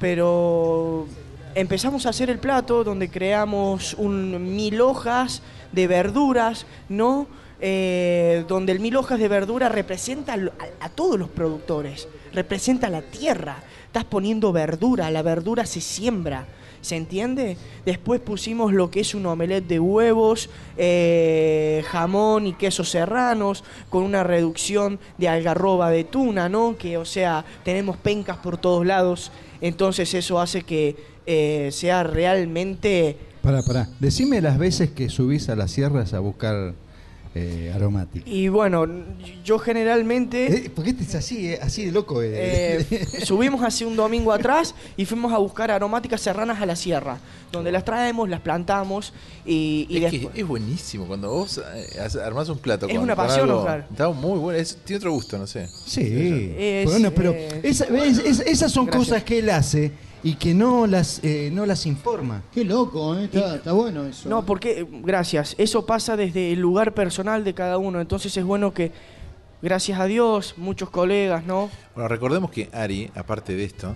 Speaker 25: pero empezamos a hacer el plato donde creamos un mil hojas de verduras, ¿no? Eh, donde el mil hojas de verdura representa a todos los productores, representa la tierra. Estás poniendo verdura, la verdura se siembra. ¿Se entiende? Después pusimos lo que es un omelette de huevos, eh, jamón y quesos serranos, con una reducción de algarroba de tuna, ¿no? Que, o sea, tenemos pencas por todos lados. Entonces eso hace que eh, sea realmente...
Speaker 3: Pará, pará. Decime las veces que subís a las sierras a buscar eh, aromática.
Speaker 25: Y bueno, yo generalmente...
Speaker 3: Eh, ¿Por qué estás así, eh? así de loco? eh?
Speaker 25: Eh, subimos hace un domingo atrás y fuimos a buscar aromáticas serranas a la sierra, donde las traemos, las plantamos y, y
Speaker 2: es,
Speaker 25: después-
Speaker 2: que es buenísimo cuando vos armás un plato.
Speaker 25: Es
Speaker 2: con-
Speaker 25: una pasión,
Speaker 2: algo-
Speaker 25: Oscar.
Speaker 2: Está muy bueno. es- tiene otro gusto, no sé.
Speaker 3: Sí.
Speaker 25: Es,
Speaker 3: bueno, pero
Speaker 25: eh,
Speaker 3: esa- es- es- esas son
Speaker 30: Gracias.
Speaker 3: cosas que él hace y que no las, eh, no las informa.
Speaker 30: Qué loco, ¿eh? está, está bueno eso.
Speaker 25: No, porque, gracias, eso pasa desde el lugar personal de cada uno, entonces es bueno que, gracias a Dios, muchos colegas, ¿no?
Speaker 2: Bueno, recordemos que Ari, aparte de esto,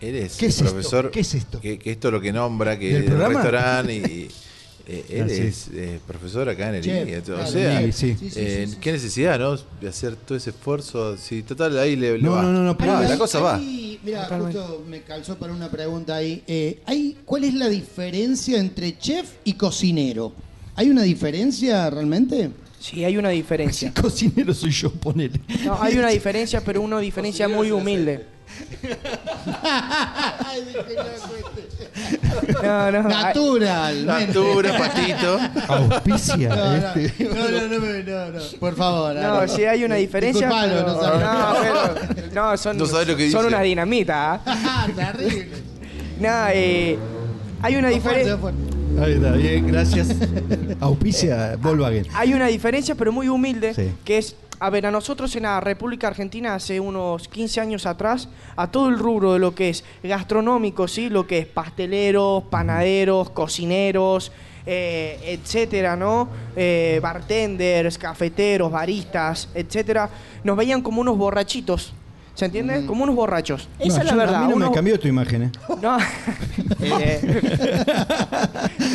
Speaker 2: él es
Speaker 3: ¿Qué es
Speaker 2: el
Speaker 3: esto?
Speaker 2: profesor.
Speaker 3: ¿Qué es esto?
Speaker 2: Que, que esto es lo que nombra, que
Speaker 3: ¿Del
Speaker 2: el
Speaker 3: programa?
Speaker 2: restaurante y. eh, él es eh, profesor acá en el
Speaker 3: Chef,
Speaker 2: INE, O
Speaker 3: claro,
Speaker 2: sea,
Speaker 3: sí, sí.
Speaker 30: Sí, sí,
Speaker 2: eh,
Speaker 30: sí, sí.
Speaker 2: qué necesidad, ¿no? De hacer todo ese esfuerzo. Si total ahí le, le
Speaker 3: No,
Speaker 2: va.
Speaker 3: no, no, no, pero
Speaker 2: la cosa va.
Speaker 30: Ahí, mira, justo me calzó para una pregunta ahí. Eh, ¿hay, ¿Cuál es la diferencia entre chef y cocinero? ¿Hay una diferencia realmente?
Speaker 25: Sí, hay una diferencia.
Speaker 3: Cocinero soy yo, ponele.
Speaker 25: No, hay una diferencia, pero una diferencia muy humilde. No, no,
Speaker 30: Natural.
Speaker 2: Natura, patito.
Speaker 3: Auspicia.
Speaker 30: No, no,
Speaker 3: este.
Speaker 30: no, no, no, no, no, no, por favor.
Speaker 25: No, sí hay una diferencia.
Speaker 30: Disculpalo,
Speaker 25: pero-
Speaker 30: no sabía.
Speaker 25: no, pero- no, son,
Speaker 2: No lo que
Speaker 25: son
Speaker 2: dice.
Speaker 25: unas dinamitas. ¿ah?
Speaker 30: Terrible.
Speaker 25: No, eh, hay una diferencia.
Speaker 3: Ahí está, bien, gracias. Auspicia Volkswagen.
Speaker 25: Hay una diferencia, pero muy humilde,
Speaker 3: Sí.
Speaker 25: que es, a ver, a nosotros en la República Argentina hace unos 15 años atrás, a todo el rubro de lo que es gastronómico, ¿sí? Lo que es pasteleros, panaderos, cocineros, eh, etcétera, ¿no? Eh, bartenders, cafeteros, baristas, etcétera, nos veían como unos borrachitos. ¿Se entiende? Como unos borrachos. Esa
Speaker 3: No,
Speaker 25: es la verdad.
Speaker 3: A mí no
Speaker 25: unos-
Speaker 3: me cambió tu imagen, ¿eh?
Speaker 25: no. Eh,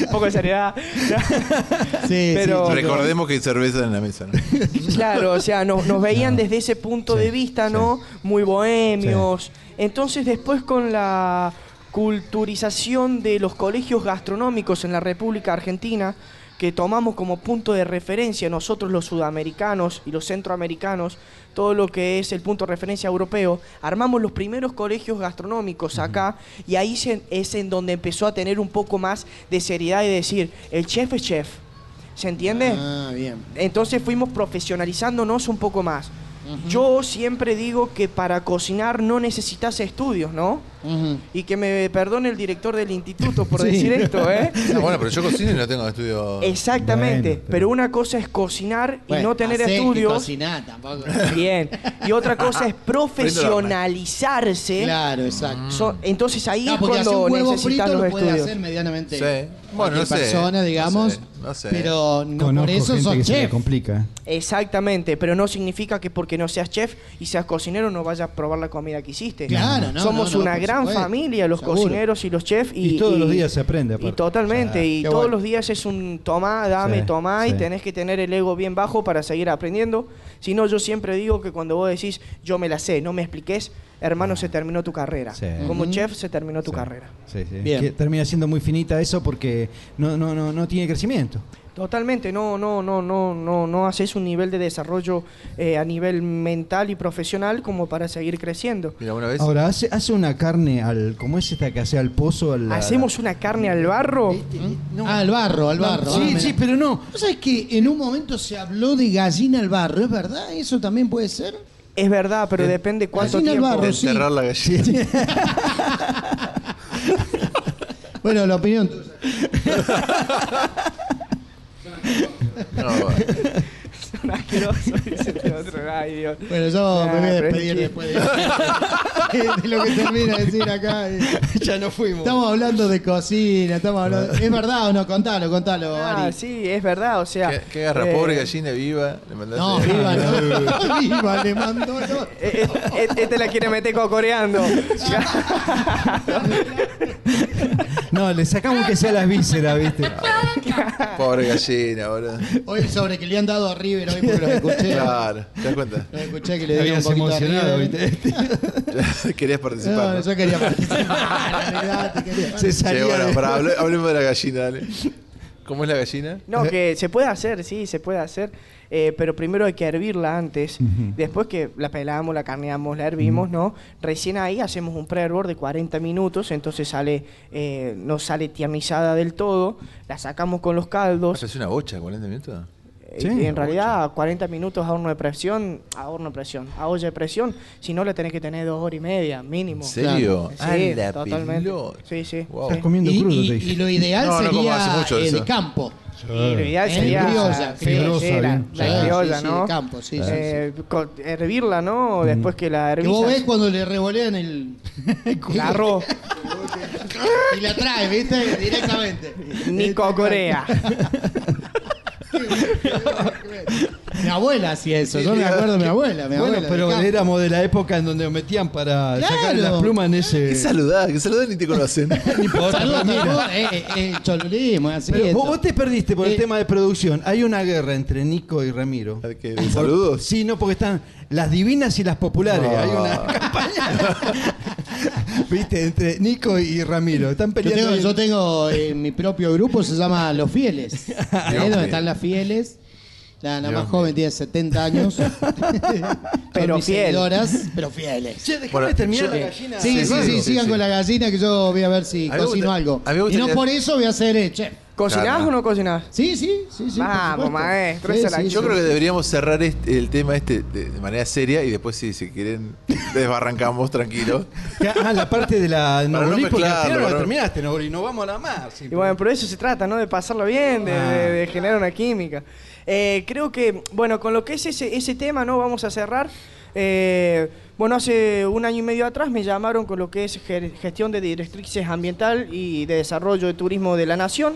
Speaker 25: un poco de seriedad.
Speaker 30: Sí,
Speaker 25: Pero-
Speaker 30: sí,
Speaker 2: Recordemos que hay cerveza en la mesa, ¿no?
Speaker 25: Claro, o sea, nos, nos veían desde ese punto de vista, ¿no? Muy bohemios. Entonces, después con la culturización de los colegios gastronómicos en la República Argentina, que tomamos como punto de referencia nosotros los sudamericanos y los centroamericanos, todo lo que es el punto de referencia europeo, armamos los primeros colegios gastronómicos acá y ahí se- es en donde empezó a tener un poco más de seriedad y decir, el chef es chef. ¿Se entiende?
Speaker 30: Ah, bien.
Speaker 25: Entonces fuimos profesionalizándonos un poco más. Yo siempre digo que para cocinar no necesitas estudios, ¿no? Y que me perdone el director del instituto por
Speaker 2: Sí.
Speaker 25: decir esto, ¿eh?
Speaker 2: No, bueno, pero yo cocino y no tengo estudio.
Speaker 25: Exactamente,
Speaker 2: Bueno,
Speaker 25: pero... una cosa es cocinar y
Speaker 30: Bueno,
Speaker 25: no tener estudios.
Speaker 30: cocinar tampoco.
Speaker 25: Bien. Y otra cosa es profesionalizarse.
Speaker 30: Claro, exacto.
Speaker 25: So- entonces ahí
Speaker 30: No,
Speaker 25: es cuando
Speaker 30: un huevo
Speaker 25: necesitas
Speaker 30: frito
Speaker 25: los
Speaker 30: lo puede
Speaker 25: estudios.
Speaker 30: hacer medianamente
Speaker 2: Sí. Bueno, no sé,
Speaker 30: persona,
Speaker 2: no
Speaker 30: digamos.
Speaker 2: sé, no sé.
Speaker 30: Pero no
Speaker 3: Conozco
Speaker 30: por eso
Speaker 3: gente
Speaker 30: sos
Speaker 3: que se le
Speaker 30: chef.
Speaker 3: complica.
Speaker 25: Exactamente, pero no significa que porque no seas chef y seas cocinero no vayas a probar la comida que hiciste.
Speaker 30: Claro, no,
Speaker 25: Somos
Speaker 30: no, no,
Speaker 25: una
Speaker 30: por
Speaker 25: gran
Speaker 30: supuesto.
Speaker 25: familia, los
Speaker 30: Seguro.
Speaker 25: cocineros y los chefs. Y,
Speaker 3: Y todos los días se aprende, aparte.
Speaker 25: Y totalmente,
Speaker 3: O sea,
Speaker 25: y todos
Speaker 3: bueno.
Speaker 25: los días es un tomá, dame,
Speaker 3: Sí,
Speaker 25: tomá, y
Speaker 3: sí.
Speaker 25: tenés que tener el ego bien bajo para seguir aprendiendo. Si no, yo siempre digo que cuando vos decís, yo me la sé, no me expliques, hermano, se terminó tu carrera.
Speaker 3: Sí.
Speaker 25: Como
Speaker 3: Ujú.
Speaker 25: chef se terminó tu carrera.
Speaker 3: Sí, sí.
Speaker 25: Bien.
Speaker 3: Que termina siendo muy finita eso porque no, no, no, no tiene crecimiento.
Speaker 25: Totalmente, no, no, no, no, no, no haces un nivel de desarrollo eh, a nivel mental y profesional como para seguir creciendo.
Speaker 2: Mira, una vez.
Speaker 3: Ahora, hace, hace una carne al. ¿Cómo es esta que hace al pozo? Al,
Speaker 25: ¿Hacemos una carne al barro?
Speaker 30: Ah, al barro, al
Speaker 3: No,
Speaker 30: barro.
Speaker 3: sí,
Speaker 30: ah,
Speaker 3: sí, pero no.
Speaker 30: ¿Vos sabés que en un momento se habló de gallina al barro? ¿Es verdad? ¿Eso también puede ser?
Speaker 25: Es verdad, pero
Speaker 2: De-
Speaker 25: depende cuánto
Speaker 30: Gallina al
Speaker 25: tiempo.
Speaker 30: barro, sí.
Speaker 2: Enterrar la gallina.
Speaker 30: Bueno, la opinión.
Speaker 2: No.
Speaker 25: Son asquerosos, dice el otro. Ay, Dios.
Speaker 30: Bueno, yo me voy a
Speaker 25: Ah, pero es
Speaker 30: despedir después de, de lo que termina de decir acá.
Speaker 3: ya no fuimos.
Speaker 30: Estamos hablando de cocina, estamos hablando... ¿Es verdad o no? Contalo, contalo,
Speaker 25: Ah,
Speaker 30: Ari.
Speaker 25: sí, es verdad, o sea.
Speaker 2: ¿Qué, qué agarra?
Speaker 25: eh,
Speaker 2: Pobre gallina viva. Le mandaste.
Speaker 30: No, viva, no. viva, le mandó... no.
Speaker 25: eh, eh, eh, Este la quiere meter cocoreando.
Speaker 3: No, le sacamos que sea las vísceras, ¿viste?
Speaker 2: Pobre gallina, boludo.
Speaker 30: Hoy sobre que le han dado a River hoy porque lo escuché.
Speaker 2: Claro, ¿te das cuenta?
Speaker 30: Lo escuché que le dieron un
Speaker 3: Habías
Speaker 30: poquito a
Speaker 3: emocionado,
Speaker 30: River.
Speaker 3: ¿viste?
Speaker 2: Querías participar.
Speaker 30: No, yo quería participar. te quería
Speaker 3: Se salía
Speaker 2: bueno, hable- hablemos de la gallina, dale. ¿Cómo es la gallina?
Speaker 25: No, que se puede hacer, sí, se puede hacer. Eh, pero primero hay que hervirla antes. Después que la pelamos, la carneamos, la hervimos, ¿no? Recién ahí hacemos un pre-hervor de 40 minutos, entonces sale, eh, no sale tiamizada del todo. La sacamos con los caldos.
Speaker 2: ¿Haces una bocha 40 minutos?
Speaker 3: Sí,
Speaker 25: y en realidad, 40 minutos a horno de presión, a horno de presión, a olla de presión, si no le tenés que tener dos horas y media, mínimo.
Speaker 2: ¿En serio?
Speaker 25: Sí, totalmente. Sí, sí.
Speaker 2: Wow.
Speaker 3: Estás comiendo
Speaker 30: Y,
Speaker 3: crudo,
Speaker 30: y-
Speaker 3: te dije.
Speaker 30: y lo ideal
Speaker 2: No, no como
Speaker 30: sería
Speaker 2: mucho
Speaker 30: el
Speaker 2: eso.
Speaker 30: campo.
Speaker 25: Y lo ideal sería
Speaker 30: criolla,
Speaker 25: sí,
Speaker 30: criolla,
Speaker 25: sí, la, criolla, ¿no?
Speaker 30: campo, sí, sí,
Speaker 25: Eh, hervirla, ¿no? Después que la
Speaker 30: Que
Speaker 25: hervís.
Speaker 30: vos ves cuando le revolean el.
Speaker 25: el arroz.
Speaker 30: y la trae, ¿viste? Directamente.
Speaker 25: Nico Corea.
Speaker 30: Mi abuela hacía eso, yo me acuerdo de mi abuela. Mi
Speaker 3: Bueno,
Speaker 30: abuela
Speaker 3: pero
Speaker 30: de
Speaker 3: éramos de la época en donde metían para
Speaker 30: Claro.
Speaker 3: sacar las plumas en ese.
Speaker 2: Qué saludada, que saludada ni te conocen.
Speaker 3: No importa,
Speaker 30: Saludos. Eh, eh, cholulismo, así.
Speaker 3: Pero vos, vos te perdiste por el
Speaker 30: Eh,
Speaker 3: tema de producción. Hay una guerra entre Nico y Ramiro.
Speaker 2: ¿Qué, de saludos?
Speaker 3: Sí, no, porque están las divinas y las populares. Hay una campaña. Viste, entre Nico y Ramiro. Están
Speaker 30: Yo
Speaker 3: peleando.
Speaker 30: tengo,
Speaker 3: ahí.
Speaker 30: yo tengo eh, mi propio grupo, se llama Los Fieles. ¿Eh? Donde están las fieles. La, la
Speaker 2: Dios
Speaker 30: más joven tiene 70 años.
Speaker 25: Pero
Speaker 30: mis
Speaker 25: fiel.
Speaker 30: seguidoras, pero fieles.
Speaker 3: Che, déjame
Speaker 2: Bueno,
Speaker 3: terminar
Speaker 2: yo-
Speaker 3: la gallina.
Speaker 30: Sí, sí, sí,
Speaker 2: sí,
Speaker 30: sigan
Speaker 2: sí.
Speaker 30: con la gallina que yo voy a ver si
Speaker 2: A mí me
Speaker 30: cocino
Speaker 2: gusta-
Speaker 30: algo.
Speaker 2: a mí me
Speaker 30: Y no por eso voy a ser eh, chef.
Speaker 25: ¿Cocinás
Speaker 2: Claro.
Speaker 25: o no cocinás?
Speaker 30: Sí, sí, sí, sí. por
Speaker 25: Vamos,
Speaker 30: supuesto.
Speaker 25: maestro, esa es la
Speaker 2: Yo
Speaker 30: sí.
Speaker 2: creo que deberíamos cerrar este- el tema este de, de manera seria y después si, si quieren desbarrancamos tranquilos.
Speaker 3: Ah, la parte de la
Speaker 2: no
Speaker 3: Nogolí, porque al
Speaker 2: mezclarlo,
Speaker 3: final no
Speaker 2: para
Speaker 3: la
Speaker 2: no-
Speaker 3: terminaste, Nogolí. No vamos a la más. sí,
Speaker 25: Y bueno, pero eso se trata, ¿no? De pasarlo bien, de,
Speaker 3: Ah.
Speaker 25: de- de generar una química. Eh, creo que, bueno, con lo que es ese, ese tema, ¿no? Vamos a cerrar. Eh, bueno, hace un año y medio atrás me llamaron con lo que es ge- gestión de directrices ambiental y de desarrollo de turismo de la nación.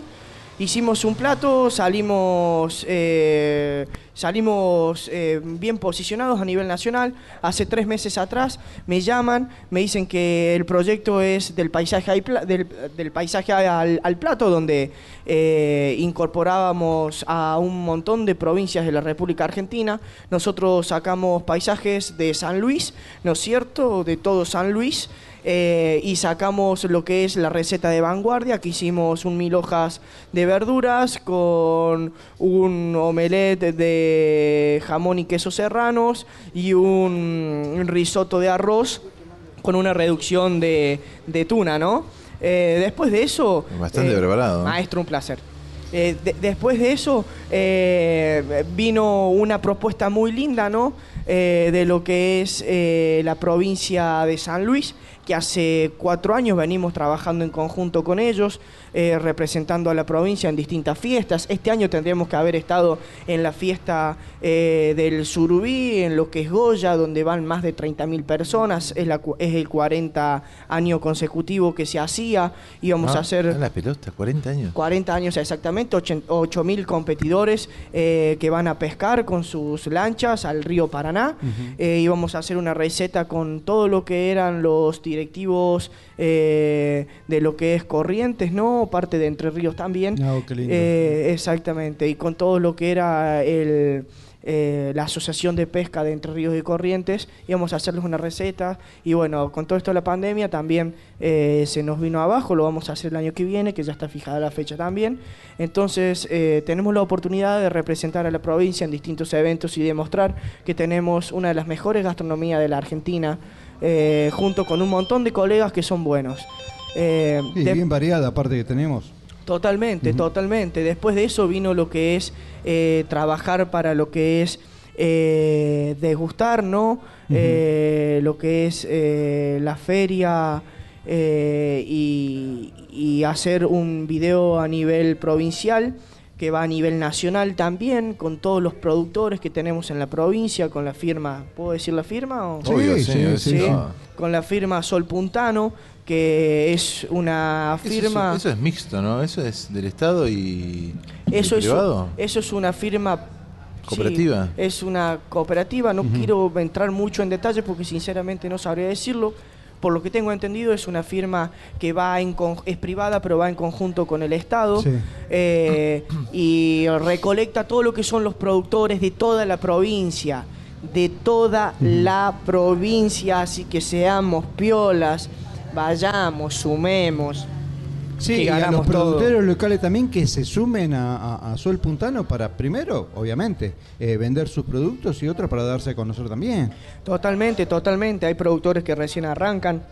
Speaker 25: Hicimos un plato, salimos, eh, salimos eh, bien posicionados a nivel nacional. Hace tres meses atrás me llaman, me dicen que el proyecto es del paisaje, al del, paisaje al, al plato, donde eh, incorporábamos a un montón de provincias de la República Argentina. Nosotros sacamos paisajes de San Luis, ¿no es cierto? De todo San Luis. Eh, y sacamos lo que es la receta de vanguardia, que hicimos un mil hojas de verduras con un omelette de jamón y quesos serranos y un, risotto de arroz con una reducción de, de tuna, ¿no? Eh, después de eso...
Speaker 2: Bastante
Speaker 25: eh,
Speaker 2: preparado.
Speaker 25: Maestro, un placer. Eh, de- después de eso eh, vino una propuesta muy linda, ¿no? Eh, de lo que es la provincia de San Luis, que hace cuatro años venimos trabajando en conjunto con ellos, eh, representando a la provincia en distintas fiestas. Este año tendríamos que haber estado en la fiesta eh, del Surubí, en lo que es Goya, donde van más de 30.000 personas. Es, la, es el 40 año consecutivo que se hacía. Íbamos
Speaker 2: Ah,
Speaker 25: a hacer...
Speaker 2: ah, la pelota, 40 años.
Speaker 25: 40 años exactamente, 8.000 competidores eh, que van a pescar con sus lanchas al río Paraná. Eh, íbamos a hacer una receta con todo lo que eran los directivos de lo que es Corrientes, ¿no? Parte de Entre Ríos también.
Speaker 3: Ah, qué lindo.
Speaker 25: Eh, exactamente, y con todo lo que era el, eh, la Asociación de Pesca de Entre Ríos y Corrientes, íbamos a hacerles una receta y bueno, con todo esto de la pandemia también eh, se nos vino abajo, lo vamos a hacer el año que viene, que ya está fijada la fecha también. Entonces eh, tenemos la oportunidad de representar a la provincia en distintos eventos y demostrar que tenemos una de las mejores gastronomías de la Argentina, junto con un montón de colegas que son buenos. Eh,
Speaker 3: Sí,
Speaker 25: de-
Speaker 3: bien variada, aparte que tenemos.
Speaker 25: Totalmente, totalmente. Después de eso vino lo que es eh, trabajar para lo que es eh, degustar, ¿no? Eh, lo que es eh, la feria eh, y, y hacer un video a nivel provincial que va a nivel nacional también, con todos los productores que tenemos en la provincia, con la firma, ¿puedo decir la firma? O?
Speaker 2: Sí, Sí,
Speaker 25: sí. con la firma Sol Puntano, que es una
Speaker 2: Eso es-
Speaker 25: firma...
Speaker 2: Eso, es mixto, ¿no? Eso es del Estado y,
Speaker 25: Eso es,
Speaker 2: privado.
Speaker 25: eso es una firma...
Speaker 2: ¿Cooperativa?
Speaker 25: sí, es una cooperativa, no quiero entrar mucho en detalles porque sinceramente no sabría decirlo. Por lo que tengo entendido es una firma que va en con- es privada pero va en conjunto con el Estado
Speaker 3: Sí.
Speaker 25: eh, y recolecta todo lo que son los productores de toda la provincia, de toda la provincia, así que seamos piolas, vayamos, sumemos.
Speaker 3: Sí, y a los
Speaker 25: todo.
Speaker 3: productores locales también que se sumen a, a- a Sol Puntano para, primero, obviamente, eh, vender sus productos y otro para darse a conocer también.
Speaker 25: Totalmente, totalmente. Hay productores que recién arrancan.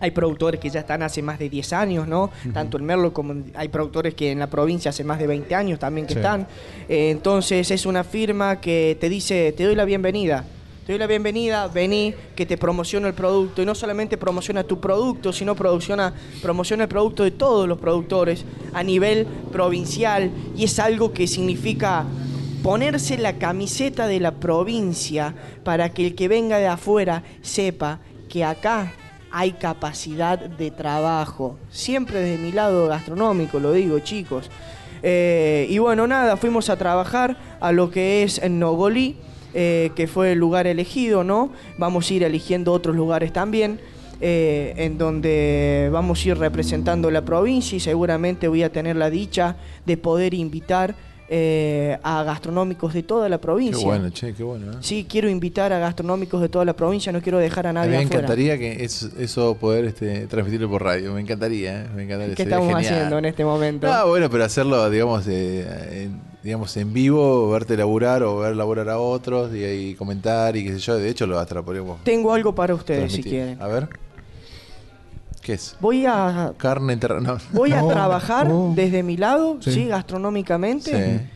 Speaker 25: Hay productores que ya están hace más de 10 años, ¿no? Tanto en Merlo como hay productores que en la provincia hace más de 20 años también que
Speaker 3: Sí.
Speaker 25: están. Eh, entonces es una firma que te dice, te doy la bienvenida. Te doy la bienvenida, vení, que te promociono el producto. Y no solamente promociona tu producto, sino promociona, promociona el producto de todos los productores a nivel provincial. Y es algo que significa ponerse la camiseta de la provincia para que el que venga de afuera sepa que acá hay capacidad de trabajo. Siempre desde mi lado gastronómico, lo digo chicos. Eh, y bueno, nada, fuimos a trabajar a lo que es en Nogolí, eh, que fue el lugar elegido, ¿no? Vamos a ir eligiendo otros lugares también. eh, en donde vamos a ir representando la provincia y seguramente voy a tener la dicha de poder invitar eh, a gastronómicos de toda la provincia.
Speaker 2: Qué bueno, che, qué bueno. ¿eh?
Speaker 25: Sí, quiero invitar a gastronómicos de toda la provincia, no quiero dejar a nadie
Speaker 2: me
Speaker 25: afuera.
Speaker 2: encantaría que eso, eso poder este, transmitirlo por radio. Me encantaría, ¿eh? me encantaría.
Speaker 25: ¿Qué estamos
Speaker 2: genial.
Speaker 25: haciendo en este momento?
Speaker 2: Ah, bueno, pero hacerlo, digamos, eh, en, digamos, en vivo, verte laburar o ver laburar a otros y, ahí comentar y qué sé yo. De hecho, lo hasta
Speaker 25: Tengo algo para ustedes si quieren.
Speaker 2: A ver. ¿Qué es?
Speaker 25: Voy a
Speaker 2: Carne enterrada. No.
Speaker 25: voy a
Speaker 2: No.
Speaker 25: trabajar desde mi lado,
Speaker 2: Sí.
Speaker 25: sí, gastronómicamente,
Speaker 2: Sí.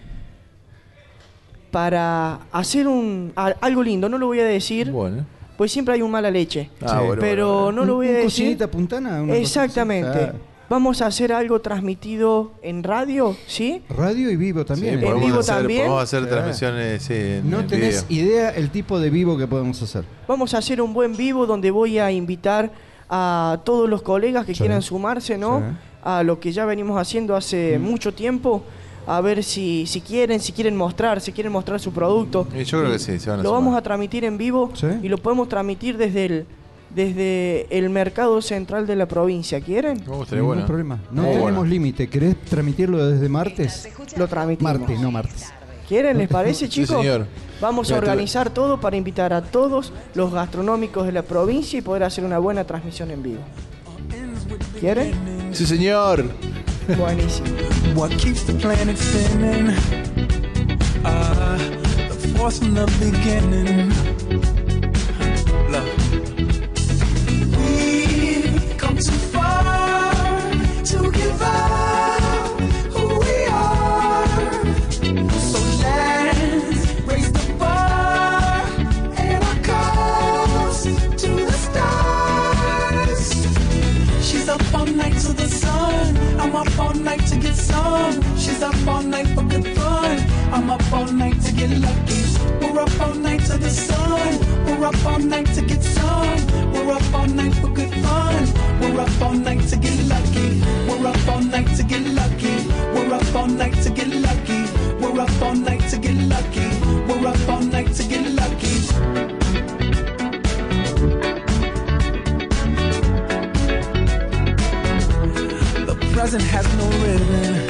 Speaker 25: para hacer un a- algo lindo. No lo voy a decir,
Speaker 2: Bueno.
Speaker 25: pues siempre hay un mala leche.
Speaker 2: Ah, Sí. bueno,
Speaker 25: pero
Speaker 2: bueno, bueno.
Speaker 25: no lo voy a
Speaker 3: un
Speaker 25: decir.
Speaker 3: cocinita puntana, una.
Speaker 25: Exactamente.
Speaker 3: Ah.
Speaker 25: Vamos a hacer algo transmitido en radio, ¿sí?
Speaker 3: Radio y vivo también.
Speaker 2: Sí, podemos
Speaker 25: vivo
Speaker 2: hacer,
Speaker 25: también?
Speaker 2: Podemos hacer transmisiones sí, en,
Speaker 3: No
Speaker 2: en
Speaker 3: tenés
Speaker 2: video.
Speaker 3: idea el tipo de vivo que podemos hacer.
Speaker 25: Vamos a hacer un buen vivo donde voy a invitar a todos los colegas que
Speaker 3: Sí.
Speaker 25: quieran sumarse, ¿no?
Speaker 3: Sí.
Speaker 25: A lo que ya venimos haciendo hace mucho tiempo, a ver si, si quieren, si quieren mostrar, si quieren mostrar su producto.
Speaker 2: Y yo creo que sí, se van a
Speaker 25: Lo
Speaker 2: sumar.
Speaker 25: vamos a transmitir en vivo y lo podemos transmitir desde el desde el mercado central de la provincia. ¿Quieren?
Speaker 3: Ningún problema. No tenemos límite. ¿Querés transmitirlo desde martes?
Speaker 25: Lo transmitimos.
Speaker 3: Martes, no martes.
Speaker 25: ¿Quieren? ¿Les parece,
Speaker 3: Sí,
Speaker 25: chicos?
Speaker 3: señor.
Speaker 25: Vamos a organizar todo para invitar a todos los gastronómicos de la provincia y poder hacer una buena transmisión en vivo. ¿Quieren?
Speaker 2: Sí, señor.
Speaker 25: Buenísimo.
Speaker 6: What keeps the planet spinning? Ah, the force from the beginning. She's up all night for good fun. I'm up all night to get lucky. We're up all night to the sun. We're up all night to get some. We're up all night for good fun. We're up all night to get lucky. We're up all night to get lucky. We're up all night to get lucky. We're up all night to get lucky. We're up all night to get lucky. The present has no ribbon.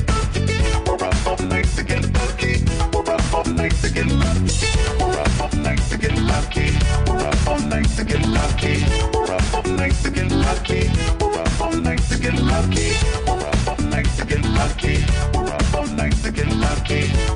Speaker 6: lucky. Nice to get lucky. Nice to get lucky. Nice to get lucky. Nice to get lucky.